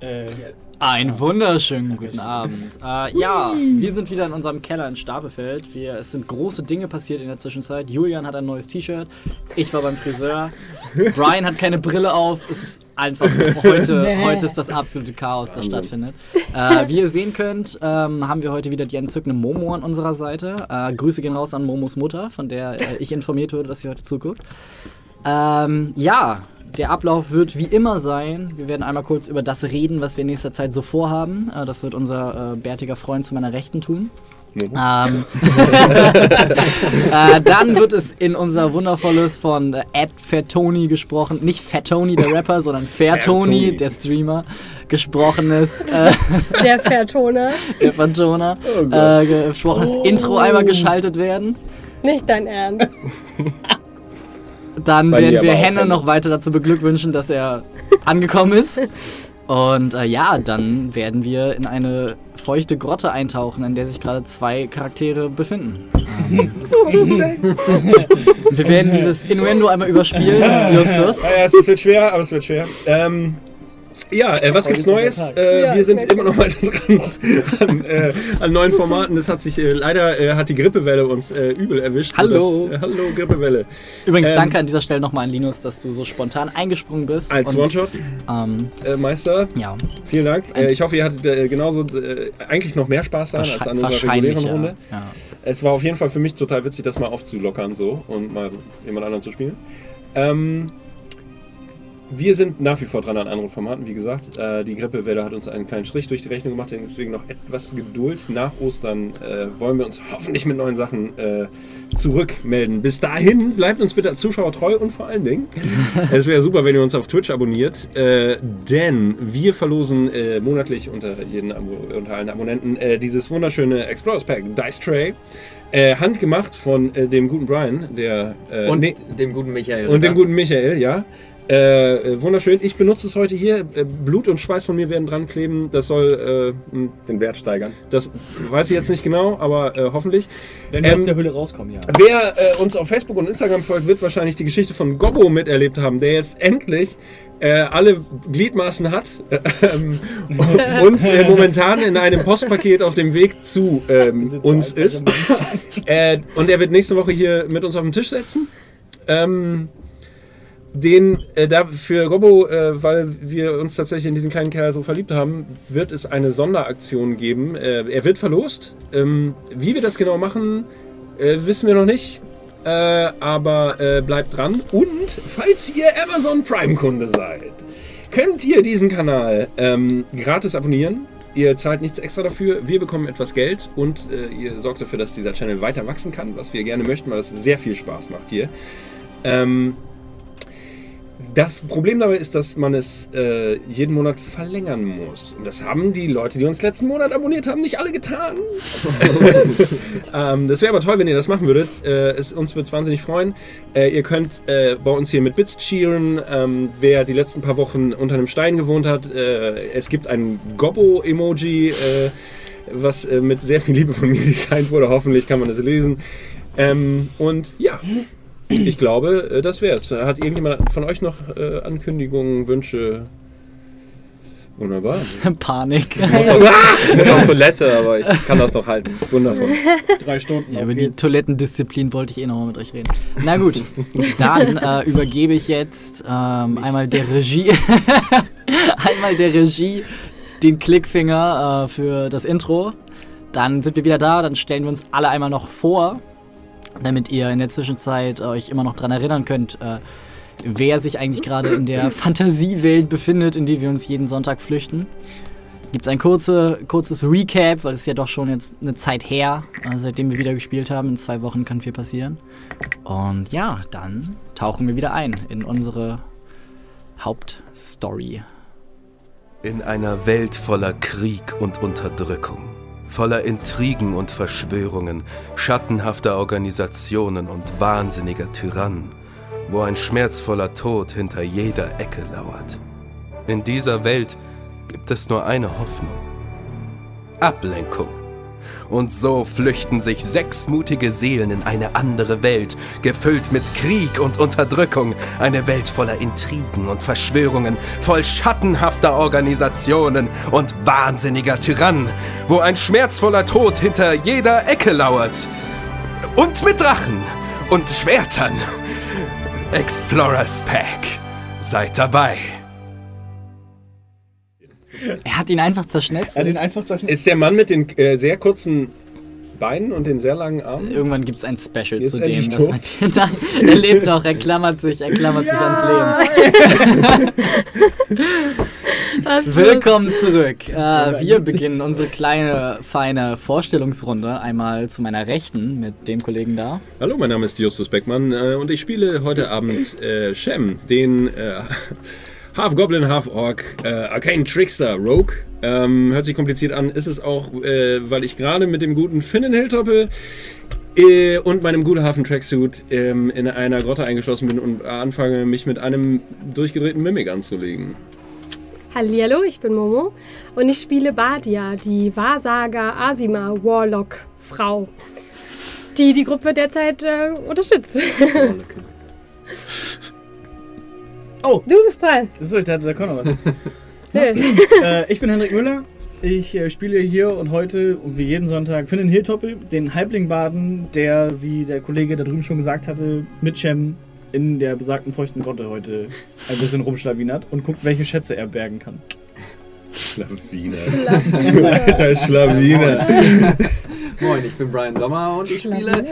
Äh. Einen wunderschönen guten Abend. Äh, ja, wir sind wieder in unserem Keller in Stapelfeld. Wir, es sind große Dinge passiert in der Zwischenzeit. Julian hat ein neues T-Shirt. Ich war beim Friseur. Brian hat keine Brille auf. Es ist einfach heute, heute ist das absolute Chaos, das stattfindet. Äh, wie ihr sehen könnt, ähm, haben wir heute wieder die entzückende Momo an unserer Seite. Äh, Grüße gehen raus an Momos Mutter, von der äh, ich informiert wurde, dass sie heute zuguckt. Ähm, ja, der Ablauf wird wie immer sein. Wir werden einmal kurz über das reden, was wir in nächster Zeit so vorhaben. Äh, das wird unser äh, bärtiger Freund zu meiner Rechten tun. Ähm, äh, dann wird es in unser wundervolles von Ed Fairtoni gesprochen, nicht Fairtoni der Rapper, sondern Fairtoni der Streamer gesprochenes äh, Der Vertoner. der Fairtoner Oh äh, gesprochenes Intro einmal geschaltet werden. Nicht dein Ernst. Dann Bei werden wir Henne noch weiter dazu beglückwünschen, dass er angekommen ist. Und äh, ja, dann werden wir in eine feuchte Grotte eintauchen, in der sich gerade zwei Charaktere befinden. Wir werden dieses Innuendo einmal überspielen, Justus. Ja, ja, es wird schwer, aber es wird schwer. Ähm, ja, äh, was gibt's Neues? Äh, Ja, wir sind immer noch weiter dran an, äh, an neuen Formaten. Es hat sich äh, leider äh, hat die Grippewelle uns äh, übel erwischt. Hallo. Das, äh, hallo Grippewelle. Übrigens, Ähm, danke an dieser Stelle nochmal an Linus, dass du so spontan eingesprungen bist. Als One-Shot, Ähm, äh, Meister. ja, Vielen Dank. Äh, ich hoffe, ihr hattet äh, genauso äh, eigentlich noch mehr Spaß daran als an unserer regulären Ja. Runde. Ja. Es war auf jeden Fall für mich total witzig, das mal aufzulockern so und mal jemand anderen zu spielen. Ähm, wir sind nach wie vor dran an anderen Formaten, wie gesagt. Äh, die Grippewelle hat uns einen kleinen Strich durch die Rechnung gemacht, deswegen noch etwas Geduld. Nach Ostern äh, wollen wir uns hoffentlich mit neuen Sachen äh, zurückmelden. Bis dahin bleibt uns bitte als Zuschauer treu und vor allen Dingen, es wäre super, wenn ihr uns auf Twitch abonniert, äh, denn wir verlosen äh, monatlich unter, jeden Abo unter allen Abonnenten äh, dieses wunderschöne Explorers Pack Dice Tray. Äh, handgemacht von äh, dem guten Brian, der äh, Und nee, dem guten Michael. und dem oder? guten Michael, ja. Äh, äh, wunderschön. Ich benutze es heute hier. Äh, Blut und Schweiß von mir werden dran kleben. Das soll, äh, Den Wert steigern. das weiß ich jetzt nicht genau, aber äh, hoffentlich. Wenn wir Ähm, aus der Hülle rauskommen, ja. Wer äh, uns auf Facebook und Instagram folgt, wird wahrscheinlich die Geschichte von Gobbo miterlebt haben, der jetzt endlich äh, alle Gliedmaßen hat ähm, und äh, momentan in einem Postpaket auf dem Weg zu ähm, uns ist. Äh, und er wird nächste Woche hier mit uns auf den Tisch setzen. Ähm, den äh, da für Robbo, äh, weil wir uns tatsächlich in diesen kleinen Kerl so verliebt haben, wird es eine Sonderaktion geben. Äh, er wird verlost. Ähm, wie wir das genau machen, äh, wissen wir noch nicht. Äh, aber äh, bleibt dran. Und falls ihr Amazon Prime-Kunde seid, könnt ihr diesen Kanal ähm, gratis abonnieren. Ihr zahlt nichts extra dafür. Wir bekommen etwas Geld und äh, ihr sorgt dafür, dass dieser Channel weiter wachsen kann, was wir gerne möchten, weil es sehr viel Spaß macht hier. Ähm, das Problem dabei ist, dass man es äh, jeden Monat verlängern muss. Und das haben die Leute, die uns letzten Monat abonniert haben, nicht alle getan. ähm, das wäre aber toll, wenn ihr das machen würdet. Äh, es, uns würde es wahnsinnig freuen. Äh, ihr könnt äh, bei uns hier mit Bits cheeren. Ähm, wer die letzten paar Wochen unter einem Stein gewohnt hat, äh, es gibt ein Gobbo-Emoji, äh, was mit sehr viel Liebe von mir designt wurde. Hoffentlich kann man das lesen. Ähm, und ja, ich glaube, äh, das wär's. Hat irgendjemand von euch noch äh, Ankündigungen, Wünsche? Wunderbar. Panik. Ich muss auf Toilette, aber ich kann das noch halten. Wundervoll. Drei Stunden. Ja, über die geht's. Toilettendisziplin wollte ich eh nochmal mit euch reden. Na gut, dann äh, übergebe ich jetzt ähm, einmal der Regie, einmal der Regie den Klickfinger äh, für das Intro. Dann sind wir wieder da, dann stellen wir uns alle einmal noch vor, damit ihr in der Zwischenzeit euch immer noch dran erinnern könnt, äh, wer sich eigentlich gerade in der Fantasiewelt befindet, in die wir uns jeden Sonntag flüchten. Gibt es ein kurze, kurzes Recap, weil es ist ja doch schon jetzt eine Zeit her, äh, seitdem wir wieder gespielt haben. In zwei Wochen kann viel passieren. Und ja, dann tauchen wir wieder ein in unsere Hauptstory. In einer Welt voller Krieg und Unterdrückung, voller Intrigen und Verschwörungen, schattenhafter Organisationen und wahnsinniger Tyrannen, wo ein schmerzvoller Tod hinter jeder Ecke lauert. In dieser Welt gibt es nur eine Hoffnung. Ablenkung. Und so flüchten sich sechs mutige Seelen in eine andere Welt, gefüllt mit Krieg und Unterdrückung. Eine Welt voller Intrigen und Verschwörungen, voll schattenhafter Organisationen und wahnsinniger Tyrannen, wo ein schmerzvoller Tod hinter jeder Ecke lauert. Und mit Drachen und Schwertern. Explorers Pack. Seid dabei. Er hat ihn einfach zerschnetzt. Er hat ihn einfach zerschnitten. Ist der Mann mit den äh, sehr kurzen Beinen und den sehr langen Armen? Irgendwann gibt es ein Special Jetzt zu dem. Das hat, er lebt noch, er klammert sich, er klammert sich ans Leben. Willkommen zurück. Äh, wir beginnen unsere kleine, feine Vorstellungsrunde. Einmal zu meiner Rechten mit dem Kollegen da. Hallo, mein Name ist Justus Beckmann äh, und ich spiele heute Abend äh, Shem, den äh, Half Goblin, Half Orc, äh, Arcane Trickster Rogue. Ähm, hört sich kompliziert an, ist es auch, äh, weil ich gerade mit dem guten Finnen Hilltoppel äh, und meinem Gulehafen Tracksuit ähm, in einer Grotte eingeschlossen bin und anfange, mich mit einem durchgedrehten Mimik anzulegen. Hallihallo, ich bin Momo und ich spiele Badia, die Wahrsager Asima Warlock Frau, die die Gruppe derzeit äh, unterstützt. Oh, Du bist dran. das ist euch, da, kommt noch was. Hey. äh, ich bin Henrik Müller. Ich äh, spiele hier und heute und wie jeden Sonntag Finn Hilltoppel, den Halblingbaden, der, wie der Kollege da drüben schon gesagt hatte, mit Cem in der besagten feuchten Grotte heute ein bisschen rumschlawinert und guckt, welche Schätze er bergen kann. Schlawiner. Du alter Schlawiner. Moin, ich bin Brian Sommer und ich spiele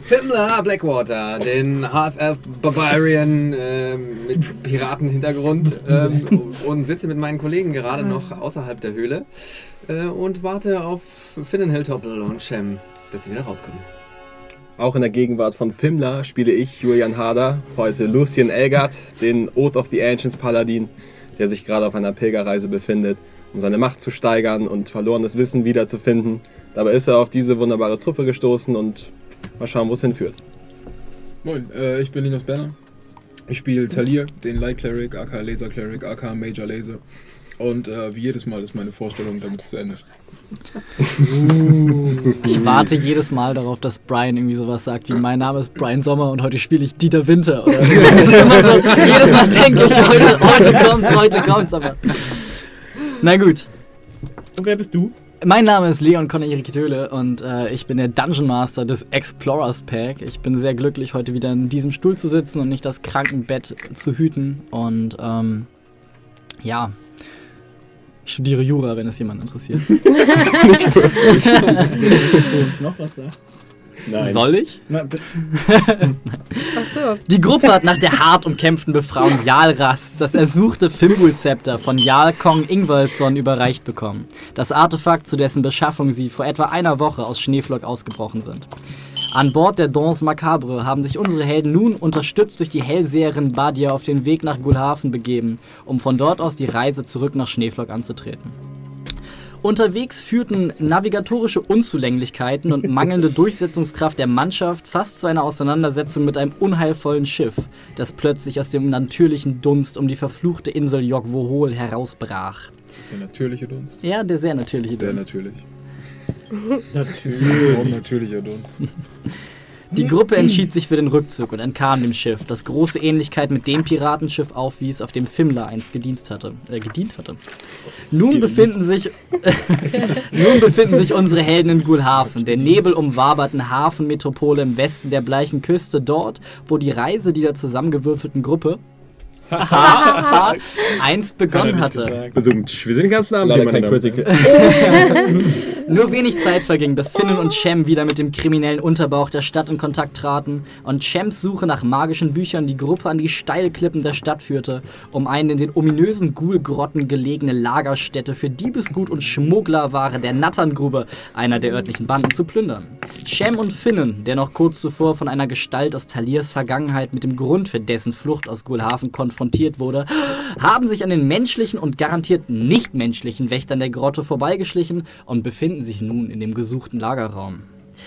Fimler Blackwater, den Half-Elf Barbarian ähm, mit Piratenhintergrund ähm, und sitze mit meinen Kollegen gerade noch außerhalb der Höhle äh, und warte auf Finnen Hilltoppel und Shem, dass sie wieder rauskommen. Auch in der Gegenwart von Fimler spiele ich Julian Harder, heute Lucien Elgard, den Oath of the Ancients Paladin, der sich gerade auf einer Pilgerreise befindet, um seine Macht zu steigern und verlorenes Wissen wiederzufinden. Dabei ist er auf diese wunderbare Truppe gestoßen und mal schauen, wo es hinführt. Moin, äh, ich bin Linus Berner. Ich spiele Talir, den Light Cleric, aka Laser Cleric, aka Major Laser. Und äh, wie jedes Mal ist meine Vorstellung damit zu Ende. Ich warte jedes Mal darauf, dass Brian irgendwie sowas sagt wie mein Name ist Brian Sommer und heute spiele ich Dieter Winter. Oder das ist immer so, jedes Mal denke ich, heute, heute kommt's, heute kommt's, aber. Na gut. Und wer bist du? Mein Name ist Leon Conner Erik Töle und äh, ich bin der Dungeon Master des Explorers Pack. Ich bin sehr glücklich, heute wieder in diesem Stuhl zu sitzen und nicht das Krankenbett zu hüten. Und ähm, ja, ich studiere Jura, wenn es jemand interessiert. Willst du uns noch was sagen? Nein. Soll ich? Na, bitte. Ach so. Die Gruppe hat nach der hart umkämpften Befreiung Jarl-Rasts das ersuchte Fimbul-Zepter von Jarl Kong Ingvaldsson überreicht bekommen. Das Artefakt, zu dessen Beschaffung sie vor etwa einer Woche aus Schneeflock ausgebrochen sind. An Bord der Dons Macabre haben sich unsere Helden nun unterstützt durch die Hellseherin Badia auf den Weg nach Gulhafen begeben, um von dort aus die Reise zurück nach Schneeflock anzutreten. Unterwegs führten navigatorische Unzulänglichkeiten und mangelnde Durchsetzungskraft der Mannschaft fast zu einer Auseinandersetzung mit einem unheilvollen Schiff, das plötzlich aus dem natürlichen Dunst um die verfluchte Insel Jogwohol herausbrach. Der natürliche Dunst. Ja, der sehr natürliche Sehr Dunst. natürlich. Natürlich. Warum natürlicher Dunst? Die Gruppe entschied sich für den Rückzug und entkam dem Schiff, das große Ähnlichkeit mit dem Piratenschiff aufwies, auf dem Fimler einst gedient hatte. Äh, gedient hatte. Nun befinden sich nun befinden sich unsere Helden in Gulhafen, der nebelumwaberten Hafenmetropole im Westen der bleichen Küste, dort, wo die Reise dieser zusammengewürfelten Gruppe einst begonnen hatte. Wir sind den ganzen Abend Leider kein Critical. Nur wenig Zeit verging, bis Finnen und Shem wieder mit dem kriminellen Unterbauch der Stadt in Kontakt traten und Shems Suche nach magischen Büchern die Gruppe an die Steilklippen der Stadt führte, um eine in den ominösen Ghoul-Grotten gelegene Lagerstätte für Diebesgut und Schmugglerware der Natterngrube, einer der örtlichen Banden, zu plündern. Shem und Finnen, der noch kurz zuvor von einer Gestalt aus Talirs Vergangenheit mit dem Grund für dessen Flucht aus Gulhafen konfrontiert wurde, haben sich an den menschlichen und garantiert nicht menschlichen Wächtern der Grotte vorbeigeschlichen und befinden sich nun in dem gesuchten Lagerraum.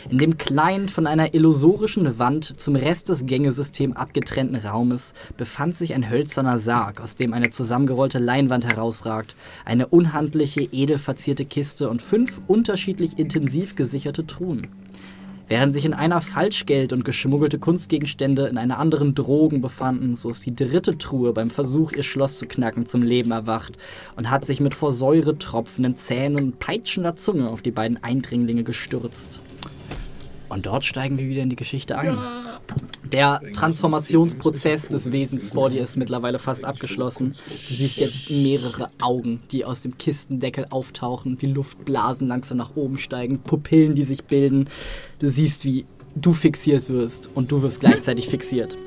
In dem kleinen, von einer illusorischen Wand zum Rest des Gängesystems abgetrennten Raumes befand sich ein hölzerner Sarg, aus dem eine zusammengerollte Leinwand herausragt, eine unhandliche, edel verzierte Kiste und fünf unterschiedlich intensiv gesicherte Truhen. Während sich in einer Falschgeld und geschmuggelte Kunstgegenstände in einer anderen Drogen befanden, so ist die dritte Truhe beim Versuch, ihr Schloss zu knacken, zum Leben erwacht und hat sich mit vor Säure tropfenden Zähnen und peitschender Zunge auf die beiden Eindringlinge gestürzt. Und dort steigen wir wieder in die Geschichte ein. Der Transformationsprozess des Wesens vor dir ist mittlerweile fast abgeschlossen. Du siehst jetzt mehrere Augen, die aus dem Kistendeckel auftauchen, wie Luftblasen langsam nach oben steigen, Pupillen, die sich bilden. Du siehst, wie du fixiert wirst und du wirst gleichzeitig fixiert.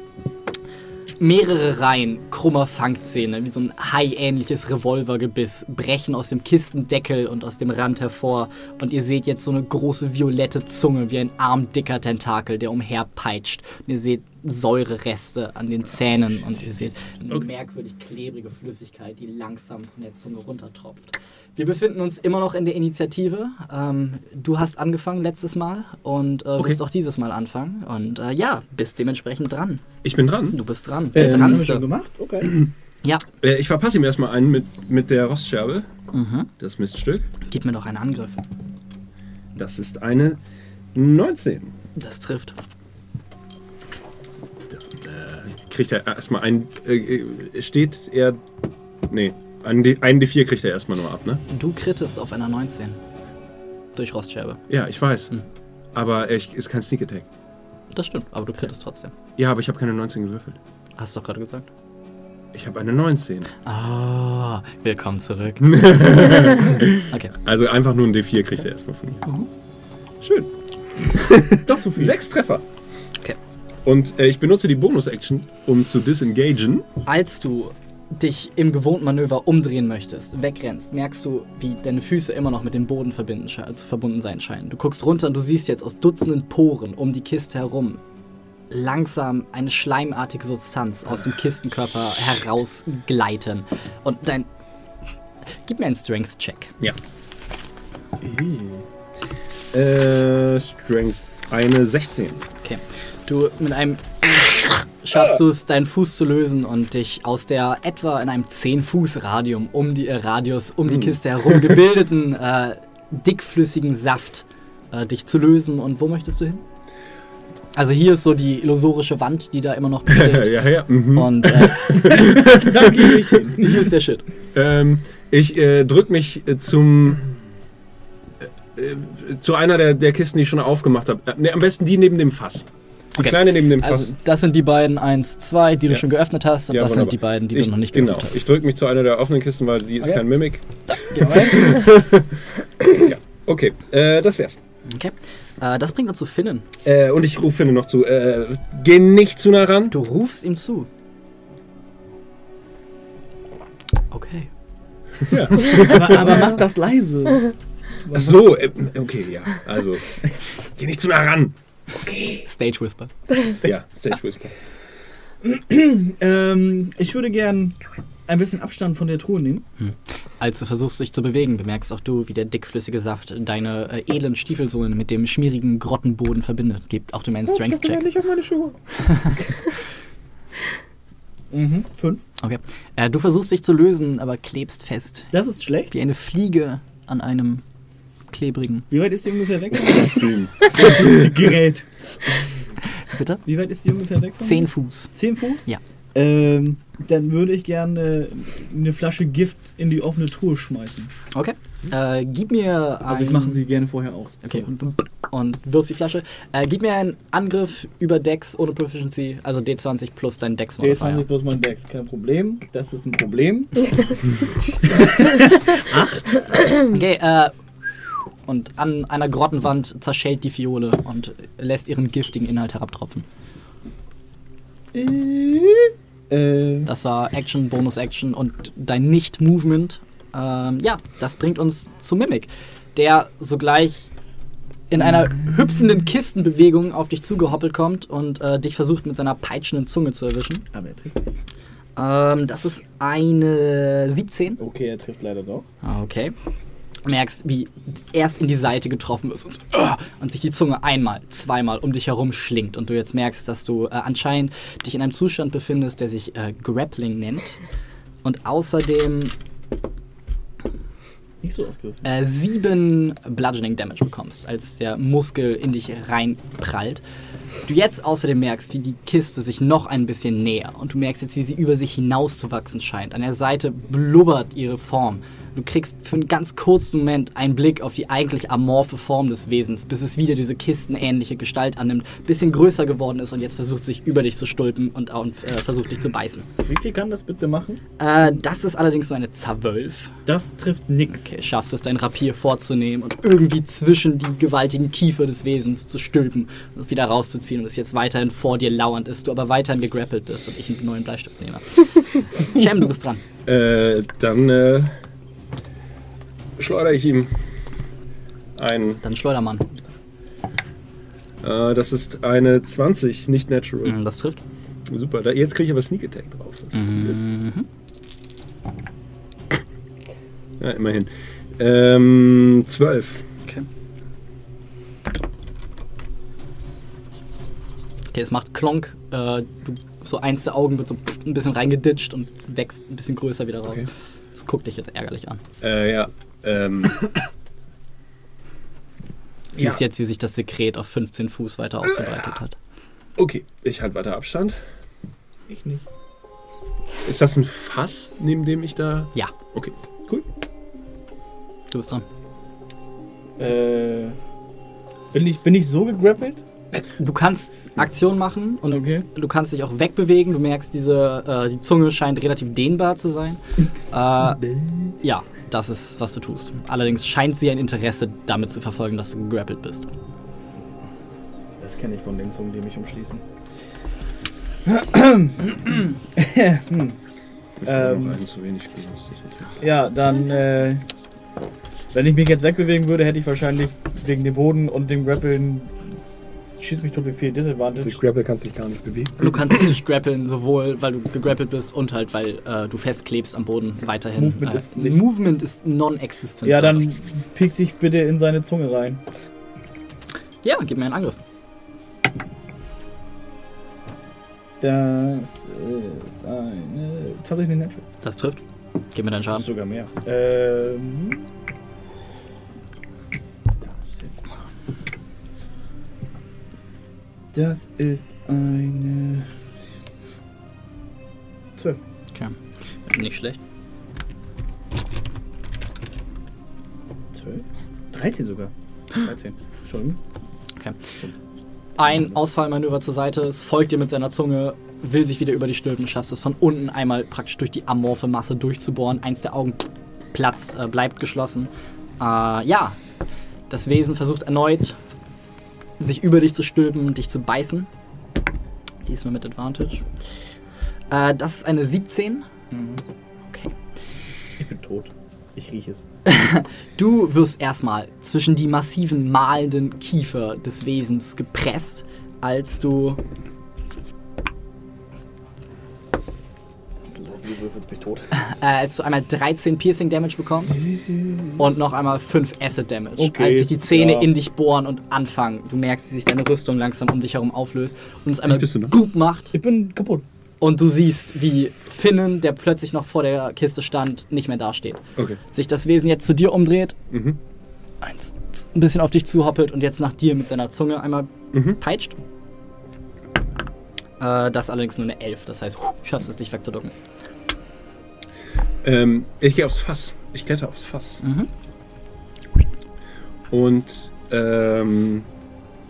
Mehrere Reihen krummer Fangzähne, wie so ein Hai-ähnliches Revolvergebiss, brechen aus dem Kistendeckel und aus dem Rand hervor. Und ihr seht jetzt so eine große violette Zunge wie ein armdicker Tentakel, der umherpeitscht. Und ihr seht Säurereste an den Zähnen und ihr seht eine Okay. merkwürdig klebrige Flüssigkeit, die langsam von der Zunge runtertropft. Wir befinden uns immer noch in der Initiative. Ähm, du hast angefangen letztes Mal und äh, Okay. wirst auch dieses Mal anfangen. Und äh, ja, bist dementsprechend dran. Ich bin dran. Du bist dran. Der Das haben wir schon gemacht? Okay. Ja. Äh, ich verpasse ihm erstmal einen mit, mit der Rostscherbe. Mhm. Das Miststück. Gib mir doch einen Angriff. Das ist eine 19. Das trifft. Kriegt er erstmal ein. Äh, äh, steht er. Nee, einen, D- einen D4 kriegt er erstmal nur ab, ne? Du krittest auf einer 19. Durch Rostscherbe. Ja, ich weiß. Hm. Aber ich, ist kein Sneak Attack. Das stimmt, aber du krittest trotzdem. Ja, aber ich habe keine 19 gewürfelt. Hast du doch gerade gesagt. Ich habe eine 19. Ah, willkommen zurück. okay. Also einfach nur ein D4 kriegt er erstmal von mir. Mhm. Schön. Doch so viel. Sechs Treffer. Okay. Und äh, ich benutze die Bonus-Action, um zu disengagen. Als du dich im gewohnten Manöver umdrehen möchtest, wegrennst, merkst du, wie deine Füße immer noch mit dem Boden also verbunden sein scheinen. Du guckst runter und du siehst jetzt aus Dutzenden Poren um die Kiste herum langsam eine schleimartige Substanz aus dem Kistenkörper herausgleiten. Und dein. Gib mir einen Strength-Check. Ja. Äh, Strength eine 16. Okay. Du mit einem schaffst du es, deinen Fuß zu lösen und dich aus der etwa in einem 10-Fuß-Radium um die äh, Radius um die Kiste herum gebildeten äh, dickflüssigen Saft äh, dich zu lösen. Und wo möchtest du hin? Also hier ist so die illusorische Wand, die da immer noch besteht. ja, ja. Mhm. Und äh, Da gehe ich hin. hier ist der Shit. Ähm, ich äh, drück mich äh, zum. Äh, äh, zu einer der, der Kisten, die ich schon aufgemacht habe. Äh, nee, am besten die neben dem Fass. Die Okay. kleine neben dem Fass. Also das sind die beiden 1, 2, die du Ja. schon geöffnet hast. Und Ja, das wunderbar. sind die beiden, die ich, du noch nicht Genau. geöffnet hast. Ich drücke mich zu einer der offenen Kisten, weil die ist Okay. kein Mimik. Rein. Ja. Okay, äh, das wär's. Okay. Äh, das bringt uns zu Finnen. Äh, und ich rufe Finne noch zu. Äh, geh nicht zu nah ran. Du rufst ihm zu. Okay. Aber, aber mach das leise. Ach so, äh, okay, ja. Also, geh nicht zu nah ran. Stage Whisper. Ja, Stage Whisper. Ähm, ich würde gern ein bisschen Abstand von der Truhe nehmen. Als du versuchst, dich zu bewegen, bemerkst auch du, wie der dickflüssige Saft deine äh, edlen Stiefelsohlen mit dem schmierigen Grottenboden verbindet. Gib auch du mir einen Strength-Check. auf meine Schuhe. Mhm. Fünf. Okay. Äh, du versuchst dich zu lösen, aber klebst fest. Das ist schlecht. Wie eine Fliege an einem klebrigen. Wie weit ist die ungefähr weg? Gerät. Bitte? Wie weit ist die ungefähr weg? von Zehn mir? Fuß. Zehn Fuß? Ja. Ähm, dann würde ich gerne eine Flasche Gift in die offene Truhe schmeißen. Okay. Äh, gib mir Also ich ein- mache sie gerne vorher auch. Okay. Und wirfst die Flasche. Äh, gib mir einen Angriff über Dex ohne Proficiency, also D20 plus dein Dex D20 Modifier. plus mein Dex, kein Problem. Das ist ein Problem. Okay, äh, und an einer Grottenwand zerschellt die Fiole und lässt ihren giftigen Inhalt herabtropfen. Äh, Das war Action, Bonus-Action und dein Nicht-Movement. Ähm, ja, das bringt uns zu Mimic, der sogleich in einer hüpfenden Kistenbewegung auf dich zugehoppelt kommt und äh, dich versucht mit seiner peitschenden Zunge zu erwischen. aber er trifft. Ähm, das ist eine 17. Okay, er trifft leider doch. Ah, Okay. Merkst, wie erst in die Seite getroffen wirst und, so, "Ugh", und sich die Zunge einmal, zweimal um dich herum schlingt und du jetzt merkst, dass du äh, anscheinend dich in einem Zustand befindest, der sich äh, Grappling nennt und außerdem Nicht so oft würfeln. äh, sieben Bludgeoning Damage bekommst, als der Muskel in dich reinprallt. Du jetzt außerdem merkst, wie die Kiste sich noch ein bisschen näher und du merkst jetzt, wie sie über sich hinauszuwachsen scheint. An der Seite blubbert ihre Form. Du kriegst für einen ganz kurzen Moment einen Blick auf die eigentlich amorphe Form des Wesens, bis es wieder diese kistenähnliche Gestalt annimmt, bisschen größer geworden ist und jetzt versucht sich über dich zu stulpen und, und äh, versucht dich zu beißen. Wie viel kann das bitte machen? Äh, das ist allerdings nur eine Zwölf. Das trifft nix. Okay, schaffst es, dein Rapier vorzunehmen und irgendwie zwischen die gewaltigen Kiefer des Wesens zu stülpen und es wieder rauszuziehen und es jetzt weiterhin vor dir lauernd ist, du aber weiterhin gegrappelt bist und ich einen neuen Bleistift nehme. Shem, du bist dran. Äh, dann äh, schleudere ich ihm ein. Dann Schleudermann. Äh, das ist eine 20, nicht natural. Mhm, Das trifft. Super, da, jetzt kriege ich aber Sneak Attack drauf. Mhm. Ja, immerhin. Ähm, 12. Okay. Okay, es macht Klonk. Äh, du, so eins der Augen wird so ein bisschen reingeditscht und wächst ein bisschen größer wieder raus. Okay. Das guckt dich jetzt ärgerlich an. Äh, ja. Ähm, Siehst Ja. jetzt, wie sich das Sekret auf 15 Fuß weiter ausgebreitet hat. okay, ich halte weiter Abstand. Ich nicht. Ist das ein Fass, neben dem ich da. Ja, Okay, cool. du bist dran. Äh, bin, ich, bin ich so gegrappelt? Du kannst Aktion machen und Okay. du kannst dich auch wegbewegen. Du merkst, diese, äh, die Zunge scheint relativ dehnbar zu sein. äh, ja, das ist, was du tust. Allerdings scheint sie ein Interesse damit zu verfolgen, dass du gegrappelt bist. Das kenne ich von den Zungen, die mich umschließen. hm. Ich Ähm. Ja, dann, äh, wenn ich mich jetzt wegbewegen würde, hätte ich wahrscheinlich wegen dem Boden und dem Grappeln schieß mich tot wie viel Disadvantage. Durch Grapple kannst du dich gar nicht bewegen. Du kannst dich durch grappeln, sowohl weil du gegrappelt bist und halt weil äh, du festklebst am Boden weiterhin. Movement äh, ist nicht- Movement ist non-existent. Ja, dann piek sich bitte in seine Zunge rein. Ja, gib mir einen Angriff. Das ist eine. Tatsächlich eine Natural. Das trifft. Gib mir deinen Das ist Schaden. sogar mehr. Ähm. Das ist eine. 12. Okay. Nicht schlecht. 12? 13 sogar. 13. Entschuldigung. Ein Ausfallmanöver zur Seite, es folgt dir mit seiner Zunge, will sich wieder über die Stülpen, schaffst es von unten einmal praktisch durch die amorphe Masse durchzubohren. Eins der Augen platzt, äh, bleibt geschlossen. Äh, ja, das Wesen versucht erneut, sich über dich zu stülpen und dich zu beißen. Diesmal mit Advantage. Äh, das ist eine 17. Okay. Ich bin tot. Ich rieche es. Du wirst erstmal zwischen die massiven malenden Kiefer des Wesens gepresst, als du Viel würfelst mich tot. äh, als du einmal 13 Piercing Damage bekommst und noch einmal 5 Acid Damage. Okay, als sich die Zähne ja. in dich bohren und anfangen. Du merkst, wie sich deine Rüstung langsam um dich herum auflöst und es einmal du? Goop macht Ich bin kaputt. und du siehst, wie Finnen, der plötzlich noch vor der Kiste stand, nicht mehr dasteht. Okay. Sich das Wesen jetzt zu dir umdreht, Mhm. eins, ein bisschen auf dich zuhoppelt und jetzt nach dir mit seiner Zunge einmal Mhm. peitscht. Äh, das ist allerdings nur eine 11, das heißt, schaffst es dich wegzuducken. Ähm, ich gehe aufs Fass. Ich kletter aufs Fass. Mhm. Und ähm,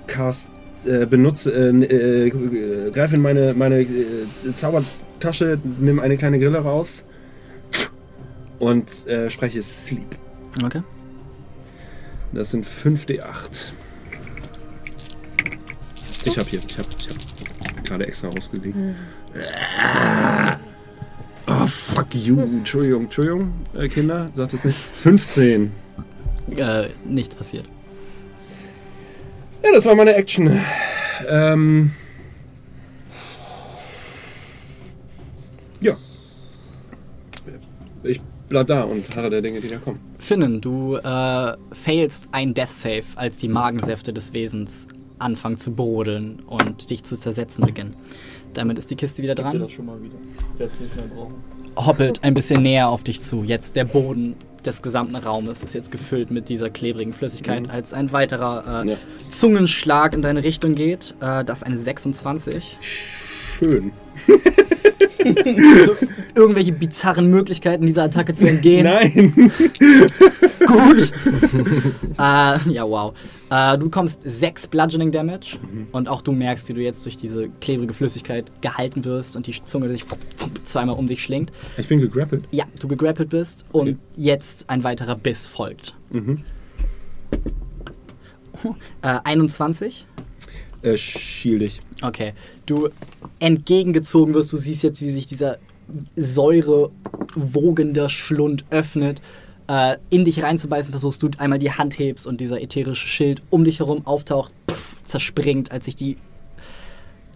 cast, äh, benutze, äh, äh, greife in meine, meine äh, Zaubertasche, nimm eine kleine Grille raus und äh, spreche Sleep. Okay. Das sind 5d8. Ich habe hier, ich habe ich hab gerade extra rausgelegt. Oh, fuck you. Entschuldigung, Entschuldigung, äh, Kinder, sagt es nicht. 15. Äh, nichts passiert. Ja, das war meine Action. Ähm. Ja. Ich bleib da und harre der Dinge, die da kommen. Finnen, du äh, failst ein Death Save, als die Magensäfte des Wesens anfangen zu brodeln und dich zu zersetzen beginnen. Damit ist die Kiste wieder dran. schon mal wieder. Werde es nicht mehr brauchen. hoppelt ein bisschen näher auf dich zu. Jetzt der Boden des gesamten Raumes ist jetzt gefüllt mit dieser klebrigen Flüssigkeit, als ein weiterer äh, Ja. Zungenschlag in deine Richtung geht. Äh, das ist eine 26. Schön. so, irgendwelche bizarren Möglichkeiten, dieser Attacke zu entgehen. Nein! Gut. äh, ja, wow. Äh, du bekommst 6 Bludgeoning Damage und auch du merkst, wie du jetzt durch diese klebrige Flüssigkeit gehalten wirst und die Zunge sich zweimal um dich schlingt. Ich bin gegrappelt. Ja, du gegrappelt bist und Okay. jetzt ein weiterer Biss folgt. Mhm. Äh, 21. Äh, shield ich. Okay. Du entgegengezogen wirst, du siehst jetzt, wie sich dieser säurewogender Schlund öffnet. Äh, in dich reinzubeißen versuchst du einmal die Hand hebst und dieser ätherische Schild um dich herum auftaucht, pff, zerspringt, als sich die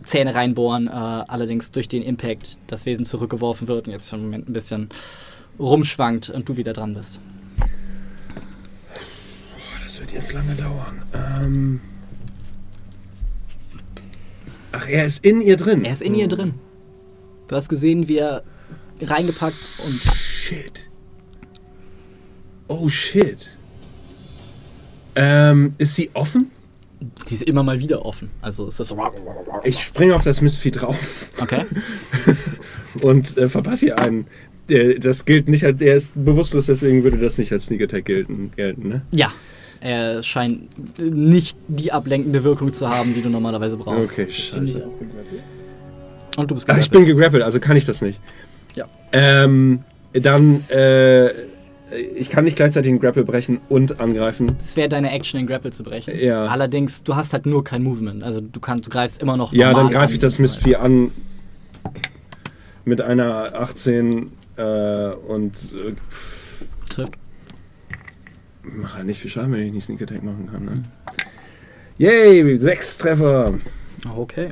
Zähne reinbohren, äh, allerdings durch den Impact das Wesen zurückgeworfen wird und jetzt für einen Moment ein bisschen rumschwankt und du wieder dran bist. Das wird jetzt lange dauern. Ähm. Ach, er ist in ihr drin. Er ist in ihr drin. Du hast gesehen, wie er reingepackt und Shit. Oh shit. Ähm, ist sie offen? sie ist immer mal wieder offen. Also ist das so. Ich springe auf das Mistvieh drauf Okay. und äh, verpasse ihr einen. Der, das gilt nicht als. Er ist bewusstlos, deswegen würde das nicht als Sneak Attack gelten, gelten ne? Ja. Er scheint nicht die ablenkende Wirkung zu haben, die du normalerweise brauchst. Okay, scheiße. Und du bist Ach, ich gegrappelt. bin gegrappelt, also kann ich das nicht. Ja. Ähm, dann, äh, ich kann nicht gleichzeitig einen Grapple brechen und angreifen. Es wäre deine Action, den Grapple zu brechen. Ja. Allerdings, du hast halt nur kein Movement. Also du kannst, du greifst immer noch. Ja, dann greife ich das Mistvieh an mit einer 18 äh, und äh, Trifft. Mache halt nicht viel Schaden, wenn ich nicht Sneak Attack machen kann. Ne? Yay, sechs Treffer. Okay.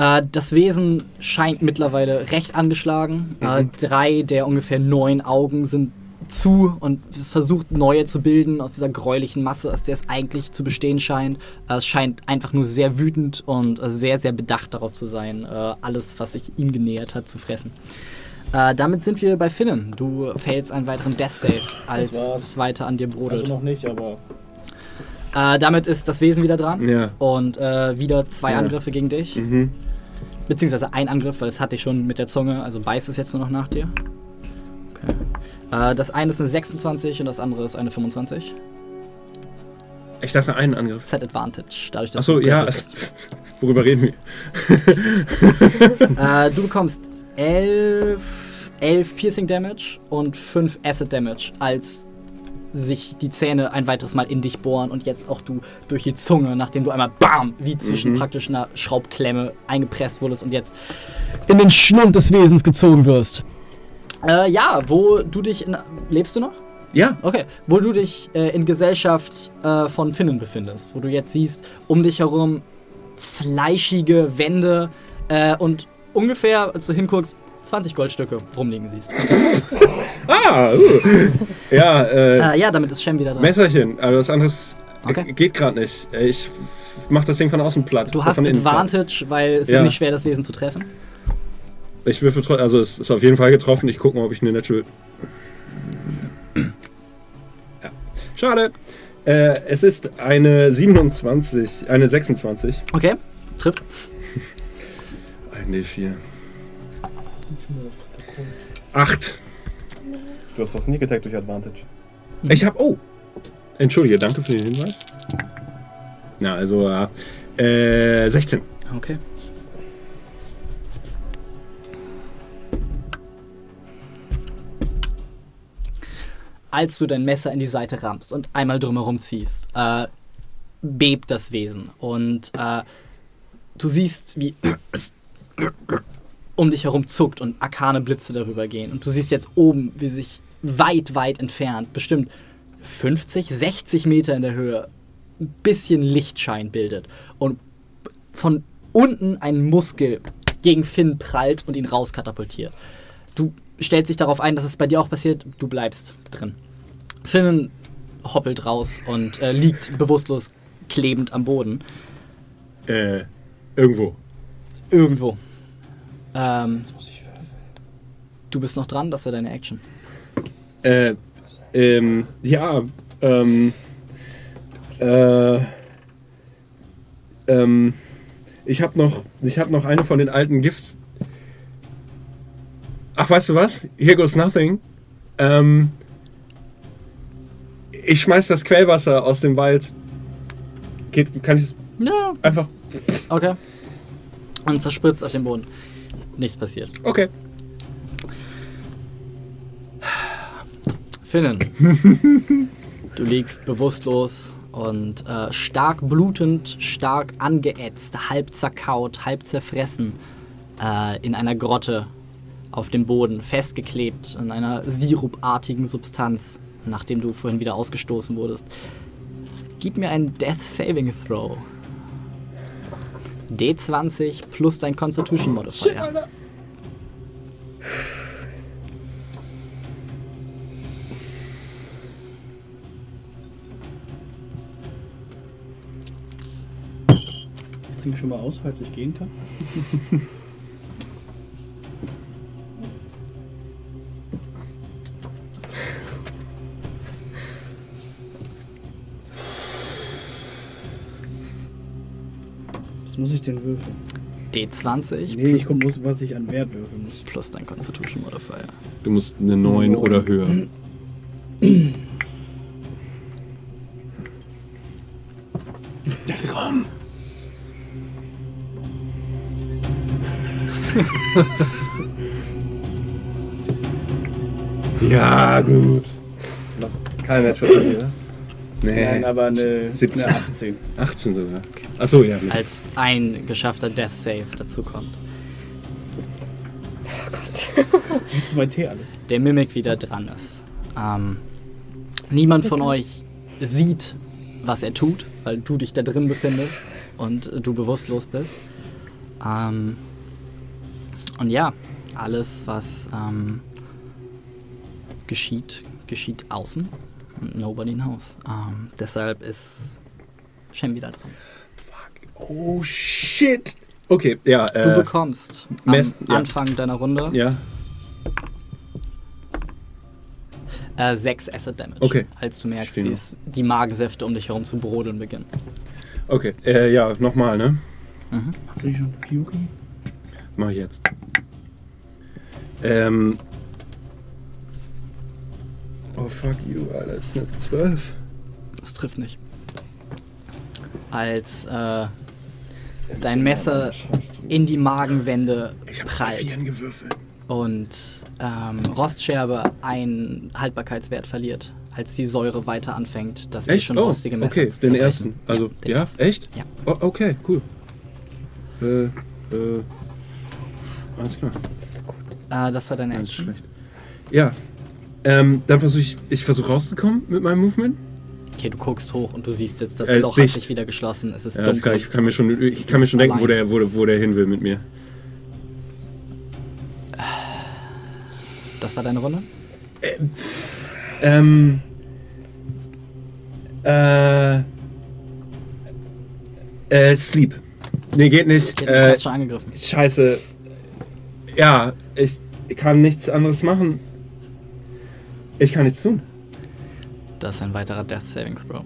Äh, das Wesen scheint mittlerweile recht angeschlagen. Äh, drei der ungefähr neun Augen sind zu und es versucht neue zu bilden aus dieser gräulichen Masse, aus der es eigentlich zu bestehen scheint. Äh, es scheint einfach nur sehr wütend und sehr, sehr bedacht darauf zu sein, alles, was sich ihm genähert hat, zu fressen. Äh, damit sind wir bei Finnen. Du failst einen weiteren Death Save, als das weiter an dir brodelt. Also noch nicht, aber. Äh, damit ist das Wesen wieder dran. Ja. Und äh, wieder zwei Ja. Angriffe gegen dich. Mhm. Beziehungsweise ein Angriff, weil es hatte ich schon mit der Zunge. Also beißt es jetzt nur noch nach dir. Okay. Äh, das eine ist eine 26 und das andere ist eine 25. Ich dachte einen Angriff. Hat Advantage, dadurch, dass Achso, du ja, worüber reden wir? äh, du bekommst 11, 11 Piercing Damage und 5 Acid Damage, als sich die Zähne ein weiteres Mal in dich bohren und jetzt auch du durch die Zunge, nachdem du einmal BAM, wie zwischen Mhm. praktisch einer Schraubklemme eingepresst wurdest und jetzt in den Schlund des Wesens gezogen wirst. Äh, ja, wo du dich in. Lebst du noch? Ja. Okay, wo du dich äh, in Gesellschaft äh, von Finnen befindest, wo du jetzt siehst, um dich herum fleischige Wände äh, und ungefähr, als du hinguckst, 20 Goldstücke rumliegen siehst. Ah, uh. ja, äh, Äh, ja, damit ist Shem wieder dran. Messerchen, also was anderes Okay. äh, geht gerade nicht. Äh, Ich mach das Ding von außen platt. Du hast von innen platt. Advantage, weil es Ja. ist nicht schwer, das Wesen zu treffen. Ich würfel trotzdem, also es ist auf jeden Fall getroffen. Ich gucke mal, ob ich eine Natural. Ja. Schade. Äh, es ist eine 27, eine 26. Okay, trifft. Ein D4. Acht. Du hast doch Sneak Attack durch Advantage. Ich hab. Oh! Entschuldige, danke für den Hinweis. Na, also, äh, äh, 16. Okay. Als du dein Messer in die Seite rammst und einmal drumherum ziehst, äh, bebt das Wesen. Und äh, du siehst, wie es um dich herum zuckt und arkane Blitze darüber gehen. Und du siehst jetzt oben, wie sich weit, weit entfernt, bestimmt 50, 60 Meter in der Höhe, ein bisschen Lichtschein bildet. Und von unten ein Muskel gegen Finn prallt und ihn rauskatapultiert. Du stellt sich darauf ein, dass es bei dir auch passiert. Du bleibst drin. Finnen hoppelt raus und äh, liegt bewusstlos klebend am Boden. Äh, irgendwo. Irgendwo. Ähm, du bist noch dran, das wäre deine Action. Äh, ähm, ja, ähm, äh, ähm, ich habe noch, ich habe noch eine von den alten Gift. Ach, weißt du was? Here goes nothing. Ähm, ich schmeiß das Quellwasser aus dem Wald. Geht, kann ich Ja. einfach? Okay. Und zerspritzt auf den Boden. Nichts passiert. Okay. Finnen. du liegst bewusstlos und äh, stark blutend, stark angeätzt, halb zerkaut, halb zerfressen äh, in einer Grotte auf dem Boden, festgeklebt in einer sirupartigen Substanz, nachdem du vorhin wieder ausgestoßen wurdest. Gib mir einen Death Saving Throw. D20 plus dein Constitution Modifier. Ich trinke schon mal aus, falls ich gehen kann. muss ich denn würfeln? D20 Nee, ich guck, muss, was ich an Wert würfeln muss. plus dein Constitution Modifier. Du musst eine 9 oder höher. ja, gut. Was? Kein Natural hier, ne? Nee, Nein, aber eine, 17. eine 18. 18 sogar. Achso, ja. Als ein geschaffter Death Save dazukommt. Jetzt mein Tee alle. Der Mimik wieder dran ist. Ähm, niemand von euch sieht, was er tut, weil du dich da drin befindest und du bewusstlos bist. Ähm, und ja, alles, was ähm, geschieht, geschieht außen und nobody knows. Ähm, deshalb ist Shem wieder dran. Oh, shit. Okay, ja. Du Äh, bekommst am Mess- ja. Anfang deiner Runde ja. äh, 6 Acid Damage, Okay. als du merkst, wie es die Magensäfte um dich herum zu brodeln beginnen. Okay, äh, ja, nochmal, ne? Mhm. Hast du nicht schon Fury? Mach ich jetzt. Ähm. Oh, fuck you, Alter. Das ist eine 12. Das trifft nicht. Als äh, dein Messer in die Magenwände prallt und ähm, Rostscherbe einen Haltbarkeitswert verliert, als die Säure weiter anfängt, das Echt? schon Oh, rostige Messer okay, zu den ersten. Also, den ja, ersten. echt? Ja. Oh, okay, cool. Äh, äh. Alles klar. Äh, das war deine Ganz Action. schlecht. Ja. Ähm, dann versuche ich, ich versuche rauszukommen mit meinem Movement. Okay, du guckst hoch und du siehst jetzt, das Er Loch hat sich wieder geschlossen. Es ist Ja, ist klar, dunkel. ich kann mir schon, ich kann mir schon denken, wo der, wo, wo der hin will mit mir. Das war deine Runde? Ähm. Äh. Äh, Sleep. Nee, geht nicht. Du Äh, hast schon angegriffen. scheiße. Ja, ich kann nichts anderes machen. Ich kann nichts tun. Das ist ein weiterer Death Saving Throw.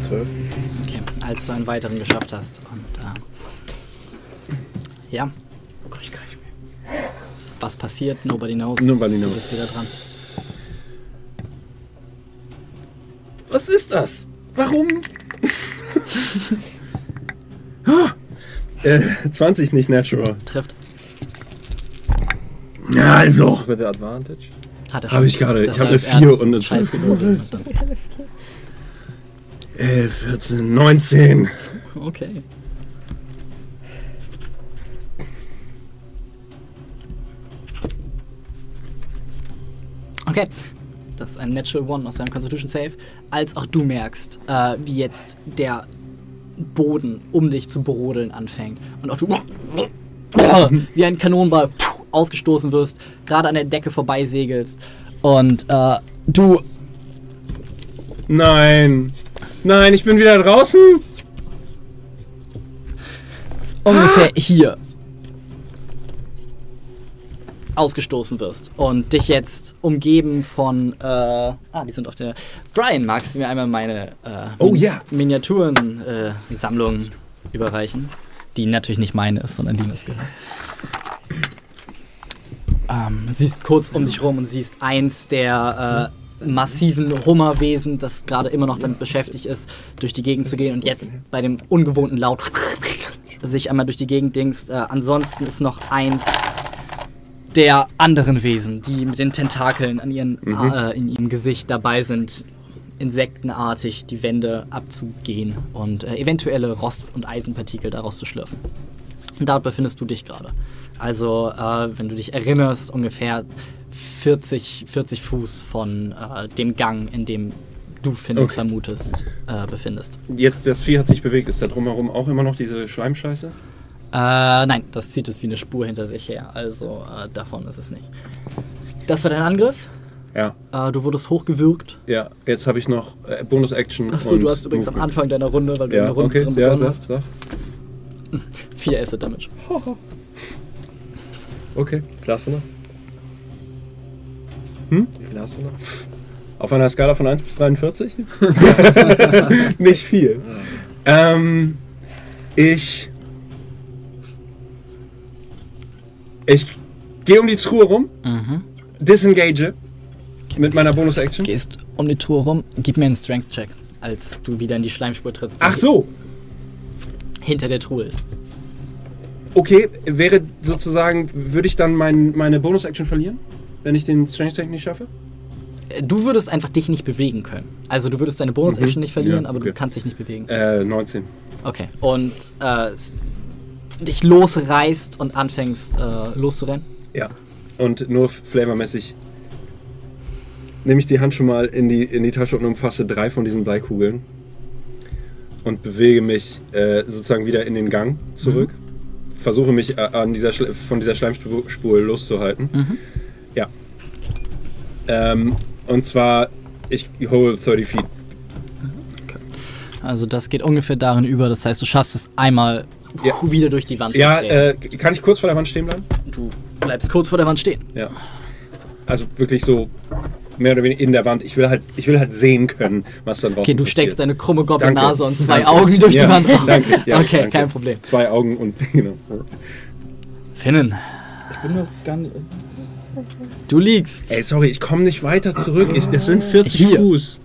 Zwölf. Okay, als du einen weiteren geschafft hast. Und äh, ja, was passiert? Nobody knows. Nobody Du knows. bist wieder dran. Ist das? Warum? Äh, 20 nicht natural. Trifft. Ja, also. Was mit der Advantage? Hat er Hab ich gerade. Ich hab Deshalb, eine vier er hat und eine Scheiß fünf gewürfelt. 11, 14, 19. Okay. Das ist ein Natural One aus seinem Constitution Save. Als auch du merkst, äh, wie jetzt der Boden um dich zu brodeln anfängt. Und auch du wie ein Kanonenball ausgestoßen wirst, gerade an der Decke vorbeisegelst. Und äh, du Nein. Nein, ich bin wieder draußen. ungefähr hier ausgestoßen wirst und dich jetzt umgeben von äh, ah die sind auf der Brian magst du mir einmal meine äh, Oh, ja. Miniaturen äh, überreichen die natürlich nicht meine ist sondern Linas gehört ähm, siehst kurz um dich rum und siehst eins der äh, massiven Hummerwesen, das gerade immer noch damit beschäftigt ist, durch die Gegend zu gehen und jetzt bei dem ungewohnten Laut sich einmal durch die Gegend dingst. Äh, ansonsten ist noch eins der anderen Wesen, die mit den Tentakeln an ihren, äh, in ihrem Gesicht dabei sind, insektenartig die Wände abzugehen und äh, eventuelle Rost- und Eisenpartikel daraus zu schlürfen. Und dort befindest du dich gerade. Also, äh, wenn du dich erinnerst, ungefähr 40, 40 Fuß von äh, dem Gang, in dem du Finn Okay. vermutest, äh, befindest. Jetzt, das Vieh hat sich bewegt. Ist da drumherum auch immer noch diese Schleimscheiße? Äh, nein, das zieht es wie eine Spur hinter sich her. Also, äh, davon ist es nicht. Das war dein Angriff. Ja. Äh, du wurdest hochgewürgt. Ja, jetzt habe ich noch äh, Bonus-Action. Achso, du hast übrigens am Movement. Anfang deiner Runde, weil du Ja, der Runde okay. drin Ja, sag, hast, sag. 4 Acid Damage. Okay. Wie viel hast du noch? Hm? Wie viel hast du noch? Auf einer Skala von 1 bis 43? Nicht viel. Ähm, ich. Ich gehe um die Truhe rum, Mhm. disengage mit meiner Bonus-Action. Gehst um die Tour rum, gib mir einen Strength-Check, als du wieder in die Schleimspur trittst. Ach so, Hinter der Truhe okay. Wäre sozusagen, würde ich dann mein, meine Bonus-Action verlieren, wenn ich den Strange-Tank nicht schaffe? Äh, Du würdest einfach dich nicht bewegen können. Also du würdest deine Bonus-Action Mhm. nicht verlieren, Ja, aber okay. du kannst dich nicht bewegen. Äh, 19. Okay. Und äh, dich losreißt und anfängst äh, loszurennen. Ja. Und nur flamermäßig nehme ich die Hand schon mal in die, in die Tasche und umfasse drei von diesen Bleikugeln und bewege mich äh, sozusagen wieder in den Gang zurück. Versuche mich äh, an dieser Schle von dieser Schleimspur loszuhalten. Mhm. Ja. Ähm, und zwar, ich hole 30 Feet. Also das geht ungefähr darin über. Das heißt, du schaffst es einmal Ja. wieder durch die Wand Ja, zu treten. äh, kann ich kurz vor der Wand stehen bleiben? du bleibst kurz vor der Wand stehen. Ja. Also wirklich so mehr oder weniger in der Wand. Ich will halt, ich will halt sehen können, was dann draußen Okay, du passiert. steckst deine krumme. Goblin-Nase und zwei Danke. Augen durch Ja, die Wand. danke, ja, okay, danke. kein Problem. Zwei Augen und genau. Finnen, Ich bin noch gar nicht. du liegst. Ey, sorry, ich komme nicht weiter zurück. Ich, das sind 40 Hier. Fuß.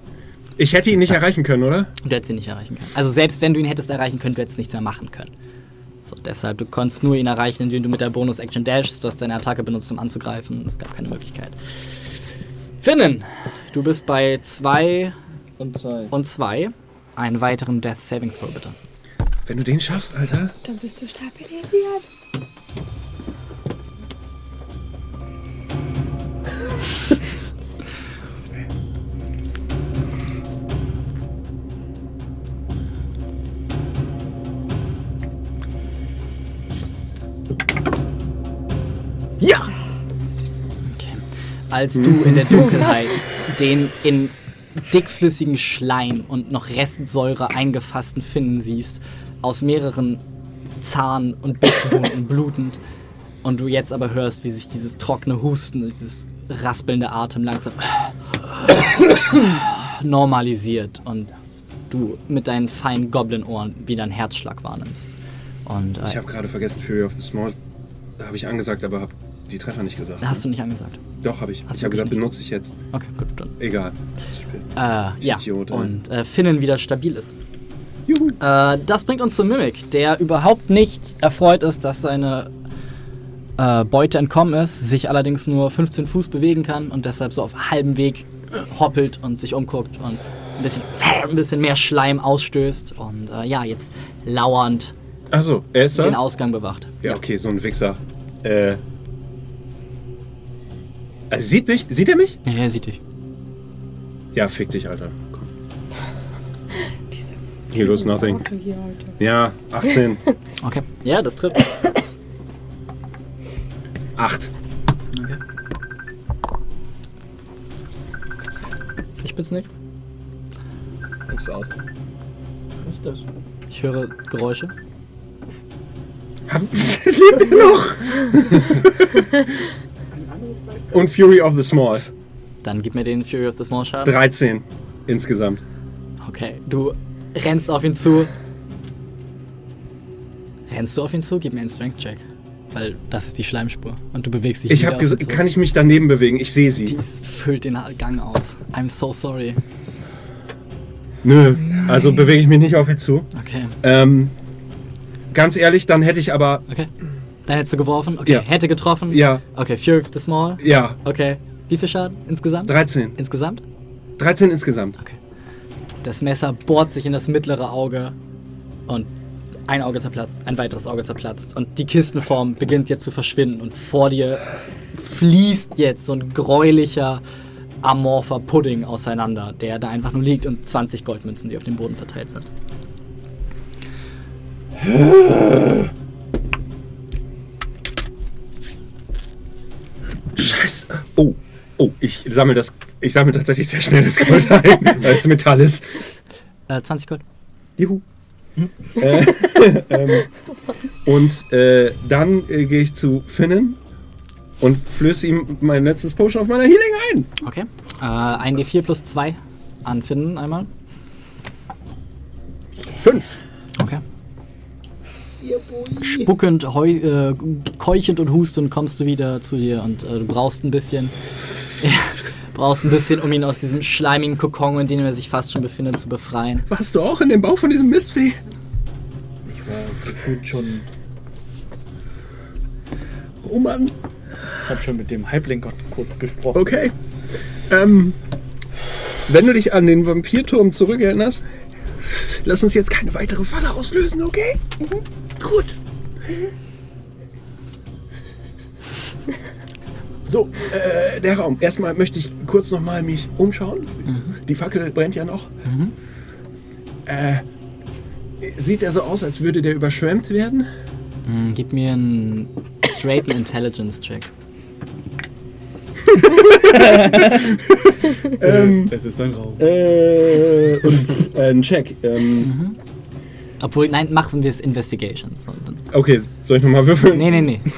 Ich hätte ihn nicht erreichen können, oder? Du hättest ihn nicht erreichen können. Also selbst wenn du ihn hättest erreichen können, du hättest nichts mehr machen können. So, deshalb, du konntest nur ihn erreichen, indem du mit der Bonus-Action dashst. Du hast deine Attacke benutzt, um anzugreifen. Es gab keine Möglichkeit. Finnen, du bist bei 2 Und zwei. und 2. Einen weiteren Death Saving Throw, bitte. Wenn du den schaffst, Alter. Dann bist du stabilisiert. Ja! Okay. Als du in der Dunkelheit den in dickflüssigen Schleim und noch Restsäure eingefassten Finnen siehst, aus mehreren Zahn- und Bisswunden blutend, und du jetzt aber hörst, wie sich dieses trockene Husten, dieses raspelnde Atem langsam normalisiert und du mit deinen feinen Goblin-Ohren wieder einen Herzschlag wahrnimmst. Und Ich äh, habe gerade vergessen, Fury of the Small. Da habe ich angesagt, aber habe die Treffer nicht gesagt. hast du nicht angesagt. Doch, habe ich. Hast ich du habe gesagt, wirklich benutze ich jetzt. Okay, gut, dann. Egal. Zu spät. Äh, ja, Idiot, und äh, Finnen wieder stabil ist. Juhu. Äh, das bringt uns zu Mimic, der überhaupt nicht erfreut ist, dass seine äh, Beute entkommen ist, sich allerdings nur 15 Fuß bewegen kann und deshalb so auf halbem Weg äh, hoppelt und sich umguckt und ein bisschen, ein bisschen mehr Schleim ausstößt und äh, ja, jetzt lauernd er da? den Ausgang bewacht. Ja, okay, so ein Wichser. Äh. Also sieht mich? Sieht er mich? Ja, er sieht dich. Ja, fick dich, Alter. Komm. Here goes nothing. Ja, 18. Okay. Ja, das trifft. 8. Okay. Ich bin's nicht. Nichts out. Was ist das? Ich höre Geräusche. Lebt er noch? Und Fury of the Small. Dann gib mir den Fury of the Small Schaden. 13 insgesamt. Okay, du rennst auf ihn zu. Rennst du auf ihn zu? Gib mir einen Strength-Check. Weil das ist die Schleimspur. Und du bewegst dich Ich habe gesagt, kann ich mich daneben bewegen? Ich sehe Die sie. ist- füllt den Gang aus. I'm so sorry. Nö. Also bewege ich mich nicht auf ihn zu. Okay, Ähm, ganz ehrlich, dann hätte ich aber. okay. Dann hättest du geworfen. Okay, Ja. hätte getroffen. Ja, Okay, Fury of the Small. ja. Okay. Wie viel Schaden insgesamt? 13. Insgesamt? 13 insgesamt. Okay. Das Messer bohrt sich in das mittlere Auge und ein Auge zerplatzt, ein weiteres Auge zerplatzt und die Kistenform beginnt jetzt zu verschwinden und vor dir fließt jetzt so ein gräulicher, amorpher Pudding auseinander, der da einfach nur liegt und 20 Goldmünzen, die auf dem Boden verteilt sind. Oh, ich sammle das. Ich sammle tatsächlich sehr schnell das Gold ein, weil es Metall ist. Äh, 20 Gold. Juhu. äh, ähm, und äh, dann äh, gehe ich zu Finnen und flöße ihm mein letztes Potion auf meiner Healing ein. Okay. Äh, ein D4 plus 2 anfinden einmal. Fünf. Okay. Spuckend, heu, äh, keuchend und hustend kommst du wieder zu dir und äh, du brauchst ein bisschen. Ja, brauchst ein bisschen, um ihn aus diesem schleimigen Kokon, in dem er sich fast schon befindet, zu befreien. Warst du auch in dem Bauch von diesem Mistvieh? Ich war gefühlt schon. Oh Mann. Ich habe schon mit dem Halbling-Gott kurz gesprochen. Okay. Ähm, wenn du dich an den Vampirturm zurückerinnerst, lass uns jetzt keine weitere Falle auslösen, okay? Gut. So, äh, der Raum. Erstmal möchte ich kurz nochmal mich umschauen. Die Fackel brennt ja noch. Äh, sieht er so aus, als würde der überschwemmt werden? Hm, gib mir einen straighten Intelligence-Check. Ähm, Es ist ein Raum. äh, und äh, ein Check. Ähm, Obwohl, nein, machen wir es Investigation. So, dann- okay, soll ich nochmal würfeln? nee, nee, nee.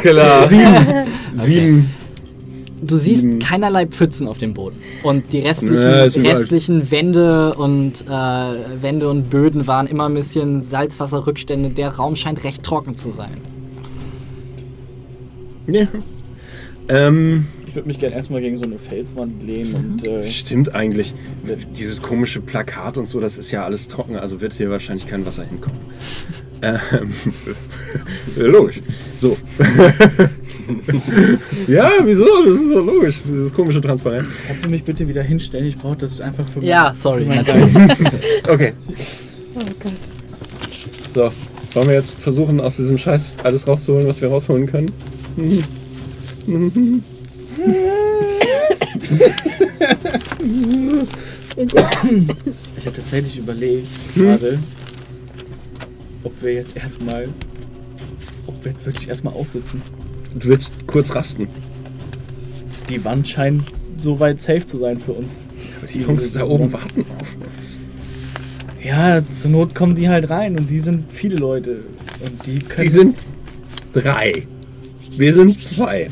Klar. Sieben. Sieben. Du siehst Sieben. keinerlei Pfützen auf dem Boden. Und die restlichen, Ja, restlichen Wände und äh, Wände und Böden waren immer ein bisschen Salzwasserrückstände. Der Raum scheint recht trocken zu sein. Ja. Ähm, würde mich gerne erstmal gegen so eine Felswand lehnen und. Äh, stimmt eigentlich. Dieses komische Plakat und so, das ist ja alles trocken, also wird hier wahrscheinlich kein Wasser hinkommen. ähm, logisch. So. ja, wieso? Das ist doch logisch. Dieses komische Transparent. kannst du mich bitte wieder hinstellen? Ich brauche das einfach für Ja, mein- sorry, natürlich. Okay. Oh Gott. So. Wollen wir jetzt versuchen, aus diesem Scheiß alles rauszuholen, was wir rausholen können? Ich habe tatsächlich überlegt, gerade, ob wir jetzt erstmal. Ob wir jetzt wirklich erstmal aussitzen. Du willst kurz rasten. Die Wand scheint so weit safe zu sein für uns. Die Jungs da oben warten auf uns. Ja, zur Not kommen die halt rein und die sind viele Leute. Und die können. Die sind drei. Wir sind zwei.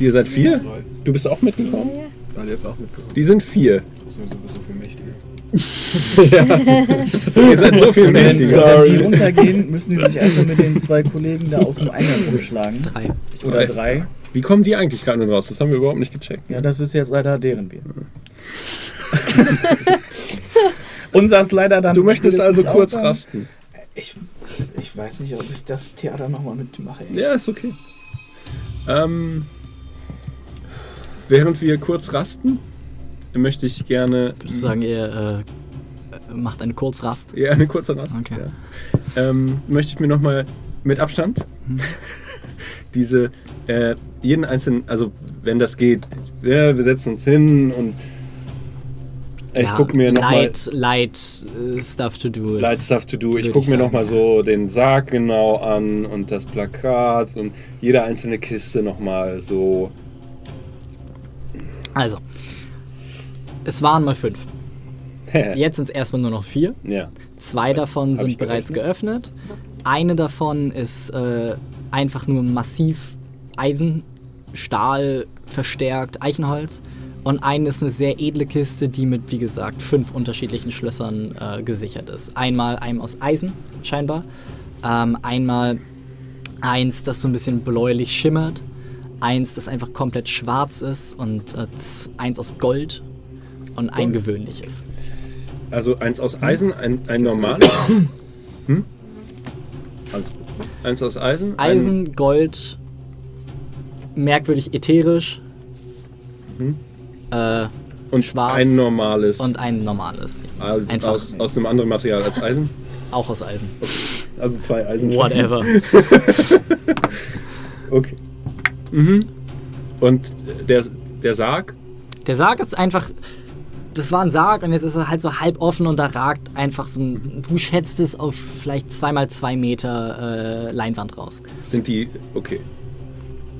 Ihr seid vier? Du bist auch mitgekommen? Ah, der ist auch mitgekommen. Die sind vier. Außerdem sind wir so viel mächtiger. Ihr seid so viel Wenn mächtiger. die runtergehen, müssen die sich erstmal mit den zwei Kollegen da aus dem Eingang rumschlagen. Drei. Oder drei. Wie kommen die eigentlich gerade raus? Das haben wir überhaupt nicht gecheckt. Ja, das ist jetzt leider deren Bier. Unser ist leider dann. Du möchtest also kurz rasten. Ich, ich weiß nicht, ob ich das Theater nochmal mitmache. ey. Ja, ist okay. Ähm, während wir kurz rasten, möchte ich gerne Würdest du sagen, ihr äh, macht eine Kurzrast? Ja, eine kurze Rast. Okay. Ja. Ähm, möchte ich mir nochmal mit Abstand diese äh, jeden einzelnen, also wenn das geht, ja, wir setzen uns hin und ich Ja, gucke mir nochmal light, light äh, stuff to do. Light Stuff to Do. Ich gucke mir nochmal so den Sarg genau an und das Plakat und jede einzelne Kiste nochmal so. Also, es waren mal fünf. Jetzt sind es erstmal nur noch vier. ja. Zwei davon Hab sind bereits geöffnet. Eine davon ist äh, einfach nur massiv Eisen, Stahl verstärkt, Eichenholz. Und eine ist eine sehr edle Kiste, die mit, wie gesagt, fünf unterschiedlichen Schlössern äh, gesichert ist. Einmal einem aus Eisen, scheinbar. Ähm, einmal eins, das so ein bisschen bläulich schimmert. Eins, das einfach komplett schwarz ist. Und äh, eins aus Gold. Und ein gewöhnliches. Also eins aus Eisen, ein, ein normales. Hm? Alles gut. Eins aus Eisen. Eisen, Gold, merkwürdig ätherisch. Mhm. Äh, Ein, und schwarz ein normales. und ein normales. also einfach- aus, aus einem anderen Material als Eisen. Auch aus Eisen. Also zwei Eisen. Whatever. Okay. Mhm. Und der, der Sarg, Der Sarg ist einfach. Das war ein Sarg und jetzt ist er halt so halb offen und da ragt einfach so ein. Du schätzt es auf vielleicht zweimal zwei Meter äh, Leinwand raus. sind die. Okay.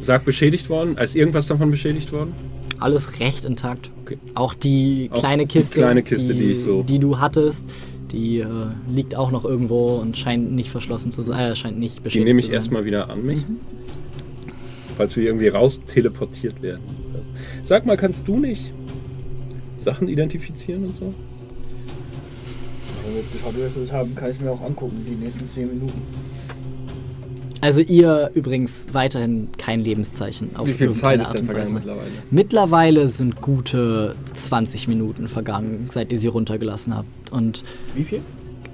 Sarg beschädigt worden? Ist irgendwas davon beschädigt worden? Alles recht intakt. Okay. Auch die Auch kleine die Kiste, kleine Kiste, die ich so- die du hattest, die äh, liegt auch noch irgendwo und scheint nicht verschlossen zu sein, äh, scheint nicht Die beschädigt nehme zu ich sein. erstmal wieder an mich. Falls wir irgendwie raus teleportiert werden. Sag mal, kannst du nicht Sachen identifizieren und so? Wenn wir jetzt geschaut gewesen haben, kann ich mir auch angucken, die nächsten 10 Minuten. Also ihr übrigens weiterhin kein Lebenszeichen auf Wie viel Zeit ist denn vergangen Weise. mittlerweile? Mittlerweile sind gute 20 Minuten vergangen, seit ihr sie runtergelassen habt. Und Wie viel?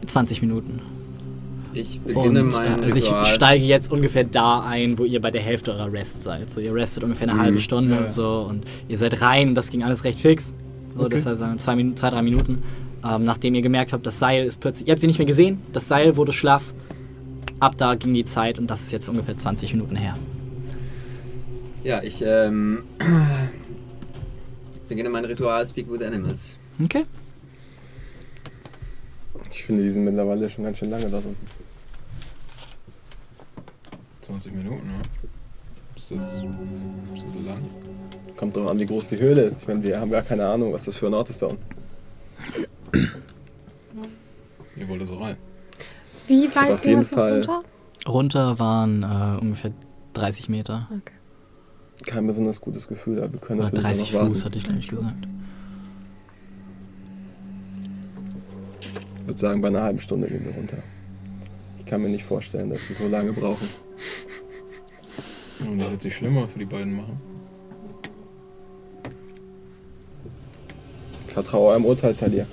20 Minuten. Ich Und beginne äh, mein also ich Ritual. steige jetzt ungefähr da ein, wo ihr bei der Hälfte eurer Rest seid. So, ihr restet ungefähr eine Mhm. halbe Stunde Ja, ja. so und ihr seid rein und das ging alles recht fix. So, Okay. deshalb sagen wir zwei, Minuten, zwei drei Minuten. Ähm, nachdem ihr gemerkt habt, das Seil ist plötzlich. Ihr habt sie nicht mehr gesehen, das Seil wurde schlaff. Ab da ging die Zeit und das ist jetzt ungefähr 20 Minuten her. Ja, ich ähm, beginne mein Ritual Speak with Animals. Okay. Ich finde, die sind mittlerweile schon ganz schön lange da unten. 20 Minuten, ja. Ist das, ist das so lang? Kommt drauf an, wie groß die Höhle ist. Ich meine, wir haben gar keine Ahnung, was das für ein Ort ist da unten. Ihr wollt da so rein. Wie auf weit ging jeden das Fall- runter? Runter waren äh, ungefähr 30 Meter. Okay. Kein besonders gutes Gefühl, aber wir können Oder natürlich 30 noch warten. Fuß, hatte ich, glaube ich, gesagt. Ich würde sagen, bei einer halben Stunde gehen wir runter. Ich kann mir nicht vorstellen, dass wir so lange brauchen. Und das wird sich schlimmer für die beiden machen. Ich vertraue eurem Urteil, Talia.